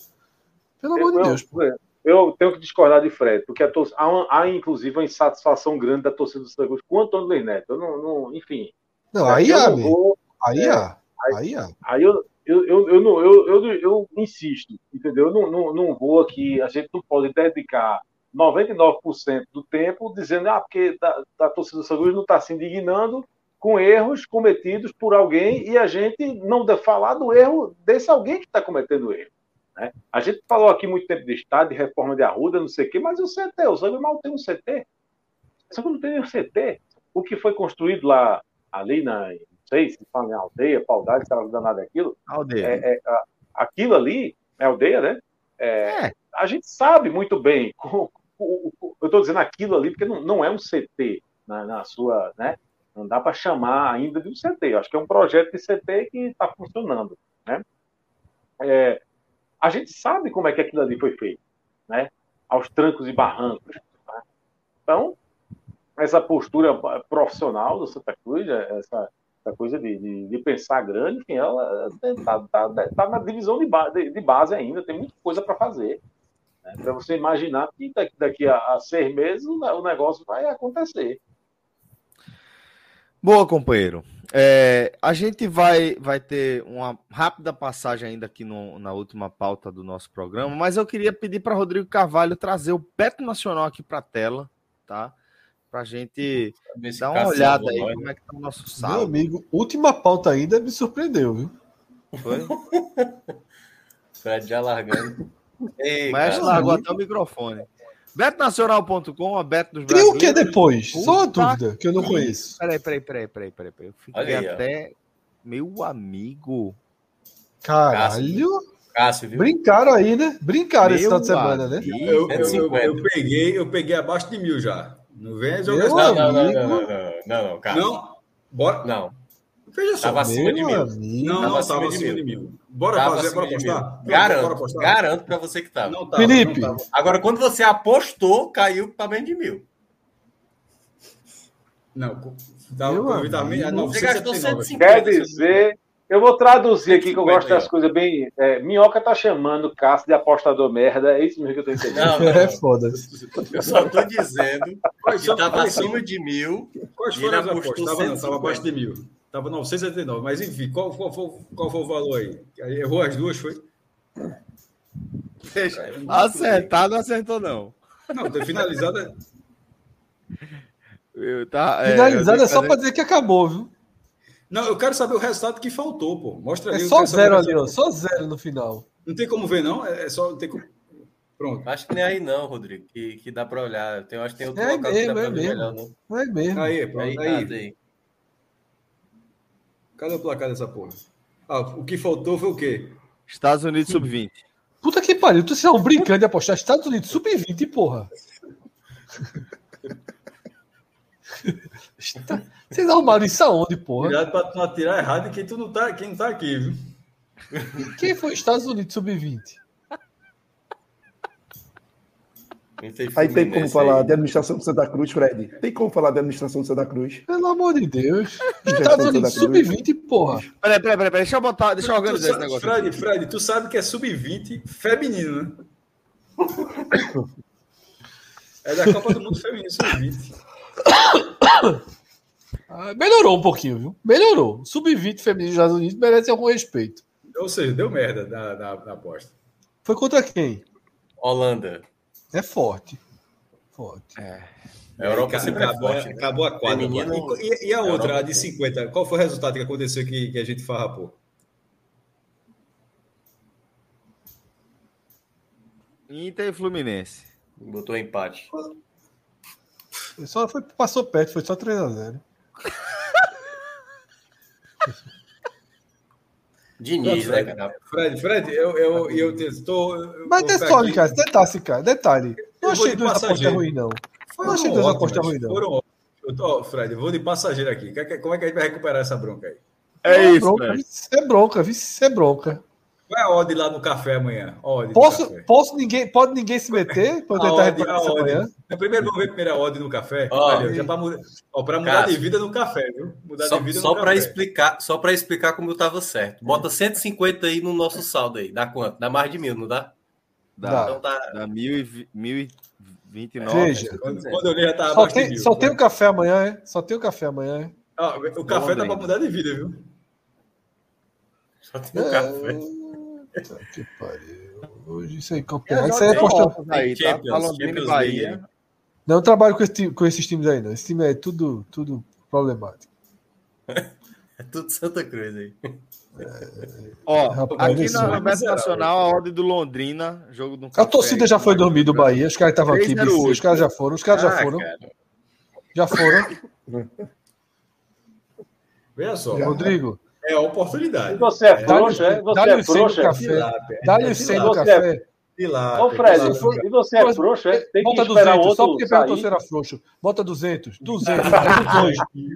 pelo amor de Eu- Deus, pô. Eu tenho que discordar de Fred, porque a tor- há, há, inclusive uma insatisfação grande da torcida do Santa Cruz com o Antônio Luiz Neto. Eu não, não- enfim. Não, aí eu há, vou- aí é, há, aí há. Aí eu, eu, eu, eu, não- eu, eu, eu insisto, entendeu? Eu não, não, não vou aqui, a gente não pode dedicar 99% do tempo dizendo, ah, porque da torcida do Santa Cruz não está se indignando com erros cometidos por alguém e a gente não deve falar do erro desse alguém que está cometendo erro. Né? A gente falou aqui muito tempo de Estado, de reforma de Arruda, não sei o quê, mas o CT? O Santa mal tem um CT. Santa Cruz não tem um CT. O que foi construído lá, ali na, sei se fala em aldeia, paudade, se ela danada aquilo, Aldeia. é, é, aquilo ali é aldeia, né? É, É. A gente sabe muito bem. co- co- co- eu estou dizendo aquilo ali porque não, não é um CT na, na sua, né? Não dá para chamar ainda de um CT. Eu acho que é um projeto de CT que está funcionando, né? É, a gente sabe como é que aquilo ali foi feito, né? Aos trancos e barrancos. né? Então, essa postura profissional do Santa Cruz, é, essa, essa coisa de, de, de pensar grande, enfim, ela está tá, tá na divisão de, ba de, de base ainda, tem muita coisa para fazer. Né? Para você imaginar que daqui, daqui a, a, seis meses o, o negócio vai acontecer. Boa, companheiro. É, a gente vai, vai ter uma rápida passagem ainda aqui no, na última pauta do nosso programa, mas eu queria pedir para Rodrigo Carvalho trazer o Beto Nacional aqui para a tela, tá? Para a gente se dar uma olhada aí nós. como é que tá o nosso Meu saldo. amigo, última pauta ainda me surpreendeu, viu? Foi? *laughs* Fred já largando. Ei, O Mestre cara, largou até o microfone. BetoNacional.com, a Beto dos Tem o que depois? Só uma Puta dúvida que eu não conheço. Peraí, peraí, peraí, peraí, peraí. peraí. Eu fiquei aí, ó. até. Meu amigo. Caralho. Cássio, viu? Brincaram aí, né? Brincaram esse Meu final de semana, né? amigo. Eu, eu, eu, 150. eu peguei, eu peguei abaixo de mil já. Não vem jogar Meu essa- Não, não, não, não, não, não, não, não, Cássio. Não? Bora. Não. Veja só. Tava acima de mil. amigo. Não, não acima tava de acima de mil. Bora Tava fazer, bora apostar? Garanto, bora apostar? garanto pra você que tava. Não tava, Felipe. não tava. Agora, quando você apostou, caiu pra bem de mil. Não, tava, eu tava amigo. a Você gastou 979. 150. Quer dizer, eu vou traduzir aqui que eu 150 gosto das coisas bem. é, Minhoca tá chamando Cássio de apostador merda, é isso mesmo que eu tô entendendo. Não, não, É foda. Eu só tô dizendo Quais que tava acima de mil. Quais foram as ele apostou apostas? Tava, não, tava 150. abaixo de mil. Tava 979. Mas enfim, qual, qual, foi, qual foi o valor aí? Errou as duas, foi? Acertado, não acertou, não. Não, tem finalizada. Eu, tá, é, Finalizado eu é só tenho pra dizer que acabou, viu? Não, eu quero saber o resultado que faltou, pô. Mostra É ali. eu só zero ali, ó. Só zero no final. Não tem como ver, não? É é só. Tem como... Pronto. Acho que nem aí não, Rodrigo, que, que dá pra olhar. Tem, acho que tem outro É local que dá mesmo, pra é ver mesmo. melhor, não. Não é mesmo. Aí, Aí, pronto. aí, Aí. aí. Cadê o placar dessa porra? Ah, o que faltou foi o quê? Estados Unidos sub-20. Puta que pariu. Tu estão brincando de apostar Estados Unidos sub-20, porra. Está- *laughs* Vocês arrumaram isso aonde, porra? Cuidado pra tu não atirar errado em quem, tu não tá, quem não tá aqui, viu? Quem foi Estados Unidos sub-20? Não tem Aí tem como falar aí. de administração de Santa Cruz, Fred? Tem como falar de administração de Santa Cruz? Pelo amor de Deus. Estados Unidos Santa Cruz. sub-20, porra. Peraí, peraí, peraí, peraí, deixa eu botar, deixa eu organizar Tu esse negócio. Fred, aqui. Fred, tu sabe que é sub-20 feminino, né? *coughs* É da Copa do Mundo Feminino, sub-20. *coughs* Ah, melhorou um pouquinho, viu? Melhorou. Sub-20 feminino dos Estados Unidos merece algum respeito. Ou seja, deu merda na, na, na aposta. Foi contra quem? Holanda. É forte. Forte. A Europa Aí, sempre é acabou, forte. né? acabou a quadra. Feminino- E, e- a outra, Europa a de 50? Qual foi o resultado que aconteceu que, que a gente farrapou? Inter e Fluminense. Botou empate. Só foi, passou perto, foi só 3x0. *laughs* Diniz, né, Fred. cara? Fred, Fred, eu, eu, eu estou. Mas detalhe, cara, detalhe, cara, detalhe. Não achei duas apostas ruins, não. Não achei duas apostas ruins, não. Foram. Eu tô, Fred, eu vou de passageiro aqui. Como é que a gente vai recuperar essa bronca aí? É isso, bronca, Fred. Isso é bronca? Isso é bronca. Qual é a odd lá no café amanhã? Posso, café. posso ninguém, pode ninguém se meter pra eu A tentar odd, reparar a isso odd. amanhã? Então, primeiro vamos ver a odd no café. Ali, ó, já pra mudar, ó, mudar Cássio. de vida no café, viu? Mudar Só, de vida só para explicar, só para explicar como eu tava certo. Bota 150 aí no nosso saldo aí. Dá quanto? Dá mais de mil, não dá? Dá, Então tá. dá mil e mil e vinte e nove. Veja, Quando, quando eu li já tava só tem, mil. só tem o café amanhã, é? Só tem o café amanhã, é? Ah, o café dá pra mudar de vida, viu? Só tem um café. Puta que pariu. Hoje isso aí, campeão. Isso aí é voltas aí, tá? Champions, e Champions Bahia. League. Não eu trabalho com, esse com esses times aí, não. Esse time é tudo, tudo problemático. *laughs* É tudo Santa Cruz aí. Ó, Rapaz, aqui na, é miserável. Nacional, a ordem do Londrina, jogo do A torcida já foi Bahia. dormir do Bahia, os caras estavam aqui, 308. bicho, os caras já foram, os caras já Ah, foram, cara. já foram. *laughs* Veja só. Rodrigo, É a oportunidade. E você é frouxo, é? Você dá-lhe é o 100 do frouxo, é? café, Tilápia. dá-lhe É o 100 do Você café. tilápia, Ô, Fred, tilápia. e você é frouxo, é? Tem que Bota esperar o 200, só outro porque perguntou se era frouxo. Bota 200, 200,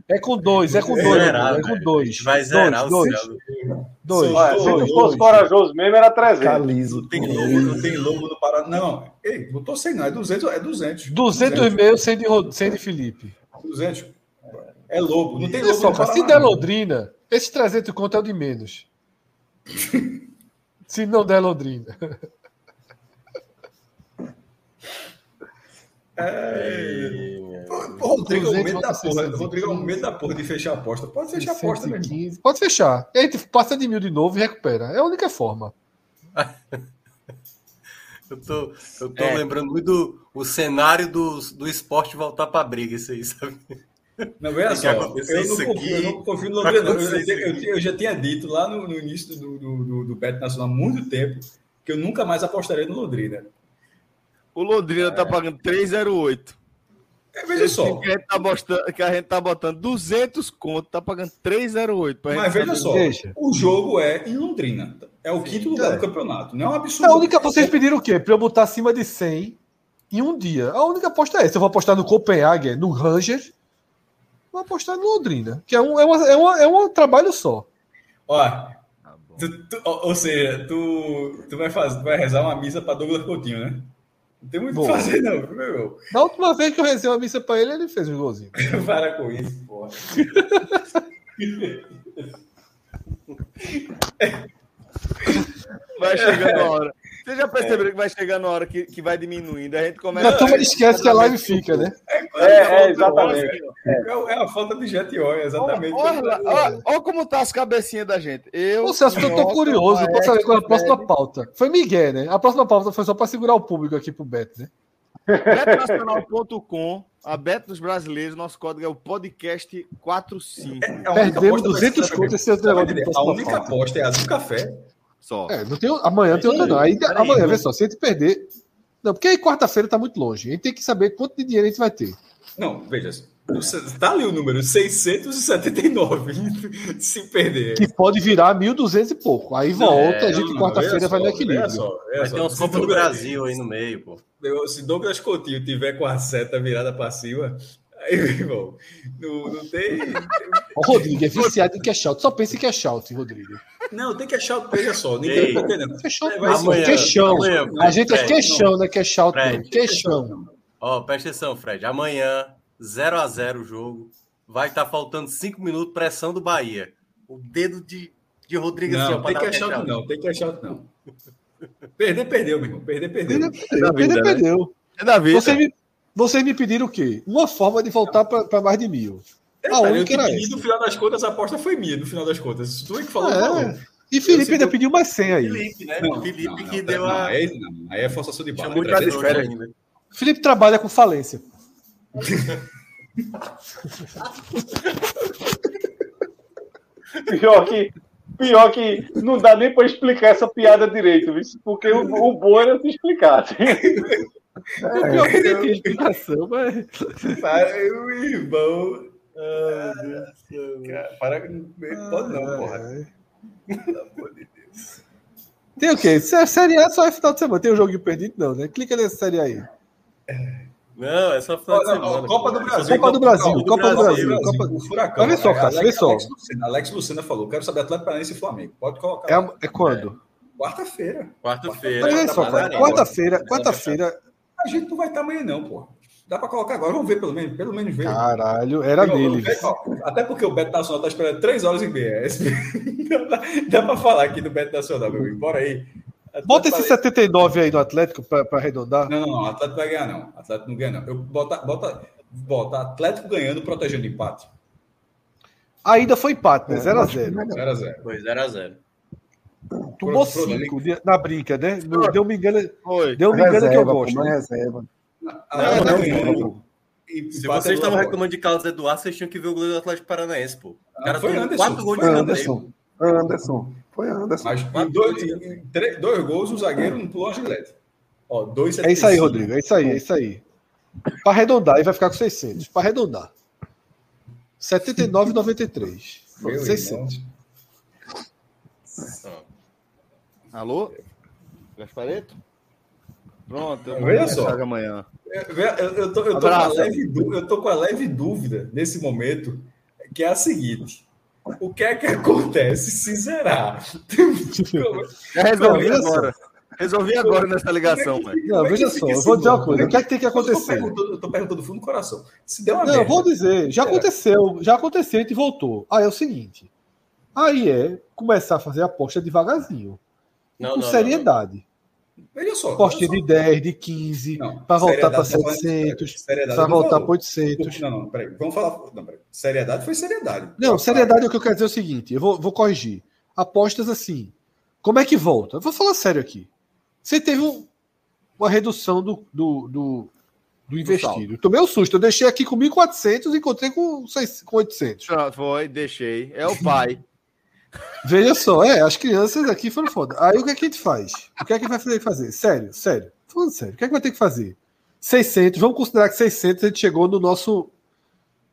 é com dois, é com dois, é com dois, é dois. Vai zerar dois, o céu. dois, Olha, se dois, tu fosse dois. corajoso mesmo, era 300. Caliso. Não tem lobo, não tem lobo no Paraná. Não, ei, botou 100, não. É 200, é 200. 200 meio sem de, Rod- sem de Felipe. 200. É lobo. Não tem lobo só, no cara, se Paraná. der Londrina, esses 300 conto é o de menos. *laughs* se não der Londrina. Pô, Rodrigo é o 200 medo da porra. 615. Rodrigo é o medo da porra de fechar a aposta. Pode fechar a aposta mesmo. 115. Pode fechar. E aí tu passa de mil de novo e recupera. É a única forma. *laughs* Eu tô, eu tô É. lembrando muito do o cenário do, do esporte voltar pra briga, isso aí, sabe? Não, veja só. Eu não, confio, aqui. eu não confio no Londrina. não. Eu, eu- eu- já tinha dito lá no, no início do, do, do, do Bet Nacional há muito tempo que eu nunca mais apostaria no Londrina. O Londrina tá pagando 308. É, veja Esse só. Que a, gente tá bostando, que a gente tá botando 200 conto, tá pagando 308. pra Mas veja só. Deixa. O jogo é em Londrina. É o quinto lugar É. do campeonato. Não é um A absurdo. única, vocês pediram o quê? Pra eu botar acima de 100 em um dia. A única aposta é essa. Eu vou apostar no Copenhague, no Rangers, vou apostar no Londrina, que é um, é uma, é uma, é um trabalho só. Ó, Tá tu- tu- ou seja, tu, tu vai, fazer, tu vai rezar uma missa para Douglas Coutinho, né? Não tem muito o que fazer, não, viu, meu irmão? Da última vez que eu rezei uma missa pra ele, ele fez um golzinho. *laughs* Para com isso, porra. Vai chegando a hora. Vocês já perceberam que vai chegando a hora que, que vai diminuindo? A gente começa. A turma esquece que a live fica, né? É, é, exatamente. É, é a falta de jet oil, exatamente. Olha, olha, olha como tá as cabecinhas da gente. Eu. Ô, Celso, eu tô curioso pra saber qual é a próxima pauta. Foi Miguel, né? A próxima pauta foi só pra segurar o público aqui pro Beto, né? Betnacional.com, a Bet dos Brasileiros, nosso código é o podcast 45. É Perdemos aposta vai 200 ser- contos esse negócio de A única aposta é azul café. Só. É, não tem, amanhã tem outra não. Aí, amanhã, vamos- vê só, se a gente perder. Não, porque aí quarta-feira tá muito longe. A gente tem que saber quanto de dinheiro a gente vai ter. Não, veja, tá ali o número 679, *laughs* se perder. Que pode virar 1.200 e pouco. Aí volta, é, a gente quarta-feira vai no equilíbrio. veja só, Vai ter uns Copa do Brasil aí no meio, pô. Se Douglas Coutinho tiver com a seta virada para cima, irmão, não, não tem. O Rodrigo é viciado em cash out. Só pensa em cash out, Rodrigo. Não, tem que achar o veja só. Ninguém tá entendendo. Cash out, É, amanhã, queixão. amanhã, A gente é queixão, né? Cash out. Fred, Queixão. Ó, presta atenção, Fred. Amanhã, 0 a 0 o jogo. Vai estar faltando 5 minutos, pressão do Bahia. O dedo de, de Rodrigo assim, ó, Não, pra tem cash out. não, tem que achar não. Perder, perdeu, meu irmão. Perder, perdeu. Perdeu, vida, né? perdeu. É da vida. Vocês me, vocês me pediram o quê? Uma forma de voltar para mais de mil. A Detalhe, eu única era pedi, no final das contas, a aposta foi minha, no final das contas. Tu é que falou, É. E Felipe ainda pediu mais 100 aí. Felipe, né? Não, Felipe não, não, que não, deu não, a. Aí, aí é forçação de barra. Chamou de Trazer- férias ainda. Felipe trabalha com falência. Pior que, pior que não dá nem para explicar essa piada direito, viu? porque o, o bom era se explicar. O pior que nem tem explicação, mas. Para, meu irmão. Cara, para, pode não, porra. Tem o quê? Se é Série A só é final de semana. Tem um joguinho perdido? Não, né? Clica nessa série aí. Não, é só final de semana. Copa do Brasil. Copa do Brasil, Copa do Brasil, Brasil. Copa... O Furacão. Olha só, Alex, vê só. Alex Lucena, falou: quero saber Atlético Paranaense e Flamengo. Pode colocar. É, é quando? Quarta-feira. Quarta-feira. Olha só, cara, quarta-feira, quarta-feira, A gente não vai estar amanhã, não, porra. Dá pra colocar agora. Vamos ver pelo menos. Pelo menos ver. caralho, era não, ó, Até porque o Beto Nacional tá esperando 3 horas e meia. *laughs* Dá, dá pra falar aqui do Beto Nacional, meu amigo. Bora aí. Bota esse Atlético 79 aí no Atlético pra, pra arredondar. Não, não, não. Atlético vai ganhar, não. Atlético não ganha, não. Eu bota, bota, bota Atlético ganhando, protegendo empate. Ainda foi empate, né? 0x0. 0x0. Foi 0x0. Tomou 5 na brinca, né? Deu me engano, Foi. deu me engano que eu gosto. né? reserva. Não. e Se vocês estavam reclamando de Carlos Eduardo, vocês tinham que ver o goleiro do Atlético Paranaense, pô. O cara foi Anderson. 4 gols de. Anderson. Anderson. Foi Anderson. Mas dois, três- dois gols, o zagueiro não pulou a gilete. Ó, dois É isso aí, Rodrigo. É isso aí, é isso aí. Para arredondar, e vai ficar com 600. Para arredondar. 79,93. Meu 600. Alô? Gaspareto? Pronto, eu Veja só. amanhã. Eu, eu, eu, tô, eu, tô a Abraço. leve, eu tô com a leve dúvida nesse momento, que é a seguinte. O que é que acontece se zerar? *laughs* *laughs* Já resolvi agora. Resolvi agora nessa ligação, mano. Não, veja só, eu vou dizer uma coisa. O que é que tem que Eu tô acontecer? perguntando, eu tô perguntando do fundo do coração. Se der uma Não, eu merda, vou dizer. Já É. aconteceu, já aconteceu e voltou. Aí é o seguinte. Aí é começar a fazer aposta devagarzinho. Não, com não, não, seriedade. veja só. Apostinha olha de 10, de 15, Não, para voltar para seriedade, tá falando- 700, seriedade para não voltar para 800. Não, não, peraí. Vamos falar. Não, peraí. Seriedade foi seriedade. Não, seriedade é o que eu quero dizer é o seguinte, eu vou, vou corrigir. Apostas assim. Como é que volta? Eu vou falar sério aqui. Você teve um- uma redução do, do, do, do investido. Eu tomei um susto. Eu deixei aqui com 1.400 e encontrei com, seis- com 800. Pronto, Foi, deixei. É o pai. Veja só, é, as crianças aqui foram foda. Aí o que, é que a gente faz? O que é que vai ter que fazer? Sério, sério. Falando sério, o que é que vai ter que fazer? 600, vamos considerar que 600 a gente chegou no nosso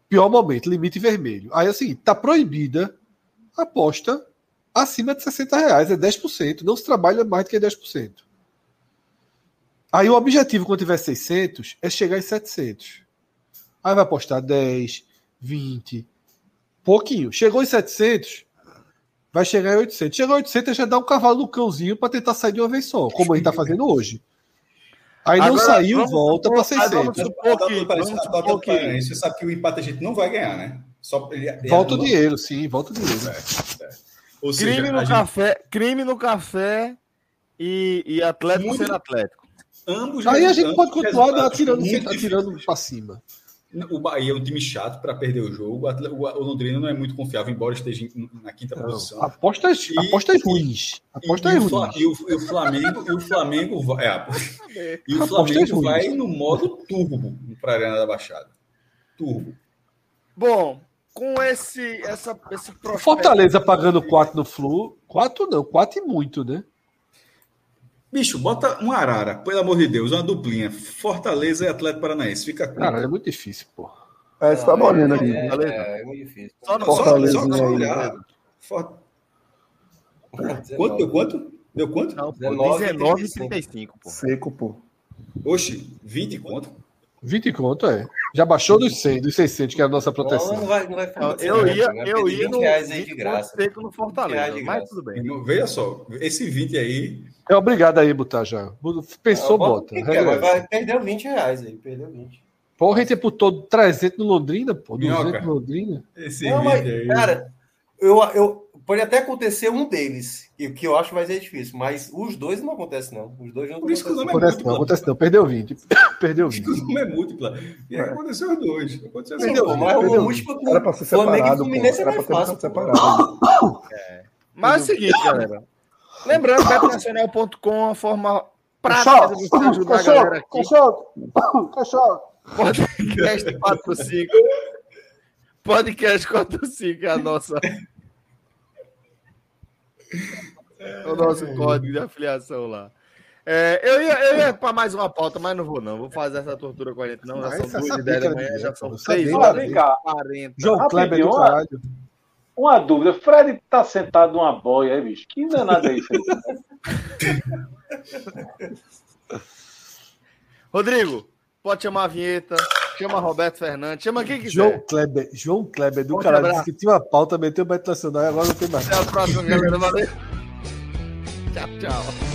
pior momento, limite vermelho. Aí é o seguinte, tá proibida a aposta acima de 60 reais, é 10%. Não se trabalha mais do que 10%. Aí o objetivo, quando tiver 600, é chegar em 700. Aí vai apostar 10, 20, pouquinho. Chegou em 700, vai chegar em 800. Chegou em 800, já dá um cavalo no cãozinho para tentar sair de uma vez só, como a gente está fazendo hoje. Aí não Agora, saiu, vamos volta para supor- vamos 600. supor que- vamos supor que- Você sabe que o empate a gente não vai ganhar, né? Só ele, ele Volta o dinheiro, sim, volta o dinheiro. Ou seja, Crime a no gente- café, crime no café e, e Atlético Muito- sendo Atlético. ambos Aí a gente pode continuar atirando, atirando para cima. O Bahia é um time chato para perder o jogo. O Londrina não é muito confiável, embora esteja na quinta posição. Apostas, E- apostas ruins. E, Apostas e ruins. e o, e o Flamengo, e o Flamengo vai, é, e o Flamengo vai no modo turbo para a Arena da Baixada. Turbo. Bom, com esse, essa, esse Fortaleza pagando 4 no Flu. 4 não, 4 e muito, né? Bicho, bota um Arara, pelo amor de Deus, uma duplinha. Fortaleza e Atlético Paranaense. Fica com. Cara, é muito difícil, pô. É, você tava olhando aqui. É, é, é muito difícil. Só só, Fortaleza, só, só né? olhar. For- Quanto deu quanto? Deu quanto? Não, pô, 19, 19 e 35, pô. Seco, pô. Oxe, 20 conto. 20 conto, é. Já baixou dos 100, dos 600, que era a nossa Não, proteção. não vai, não vai ficar muito Eu certo, ia, né? eu ia 20 no reais aí de 20 graça. seco no 20 Fortaleza, de mas graça. tudo bem. Irmão, Veja só, esse 20 aí. É obrigado aí botar já. Pensou, Não, bota. que que é? Vai, perdeu 20 reais aí, perdeu 20. Porra, a gente por todo 300 no Londrina, pô. 200 Minhoca. no Londrina. Esse Não, 20 mas, aí. cara, eu, eu, pode até acontecer um deles, que, que eu acho vai ser difícil, mas os dois não acontece, não. Os dois não Por isso que o nome é Acontece não, múltipla. acontece não. Perdeu 20. *coughs* Perdeu 20. O nome é múltipla. E aí aconteceu os dois. Aconteceu os Perdeu, dois. mas perdeu. o múltiplo Era pra ser Flamengo e separado, pô. Fluminense é Era mais fácil. ficado pô. separado. *coughs* Mas é o seguinte, galera. Lembrando, betnacional.com, a forma prática de você ajudar a galera aqui. cachorro, *coughs* cachorro. Podcast 45. Podcast 45 é a nossa. É o nosso código de afiliação lá. É, eu ia, eu ia para mais uma pauta, mas não vou, não. Vou fazer essa tortura com a gente, não. Já são duas e dez da manhã, já são seis Sabia, horas vem e cá. quarenta. João Kleber do caralho. Uma dúvida. Fred tá sentado numa boia aí, bicho. Que danado é isso aí? *laughs* Rodrigo, pode chamar a vinheta, chama Roberto Fernandes, chama quem quiser. João Kleber, João Kleber do caralho. abraço. Disse que tinha uma pauta, meteu o Beto Nacional e agora não tem mais. Até a próxima, galera. Valeu. Tchau, tchau.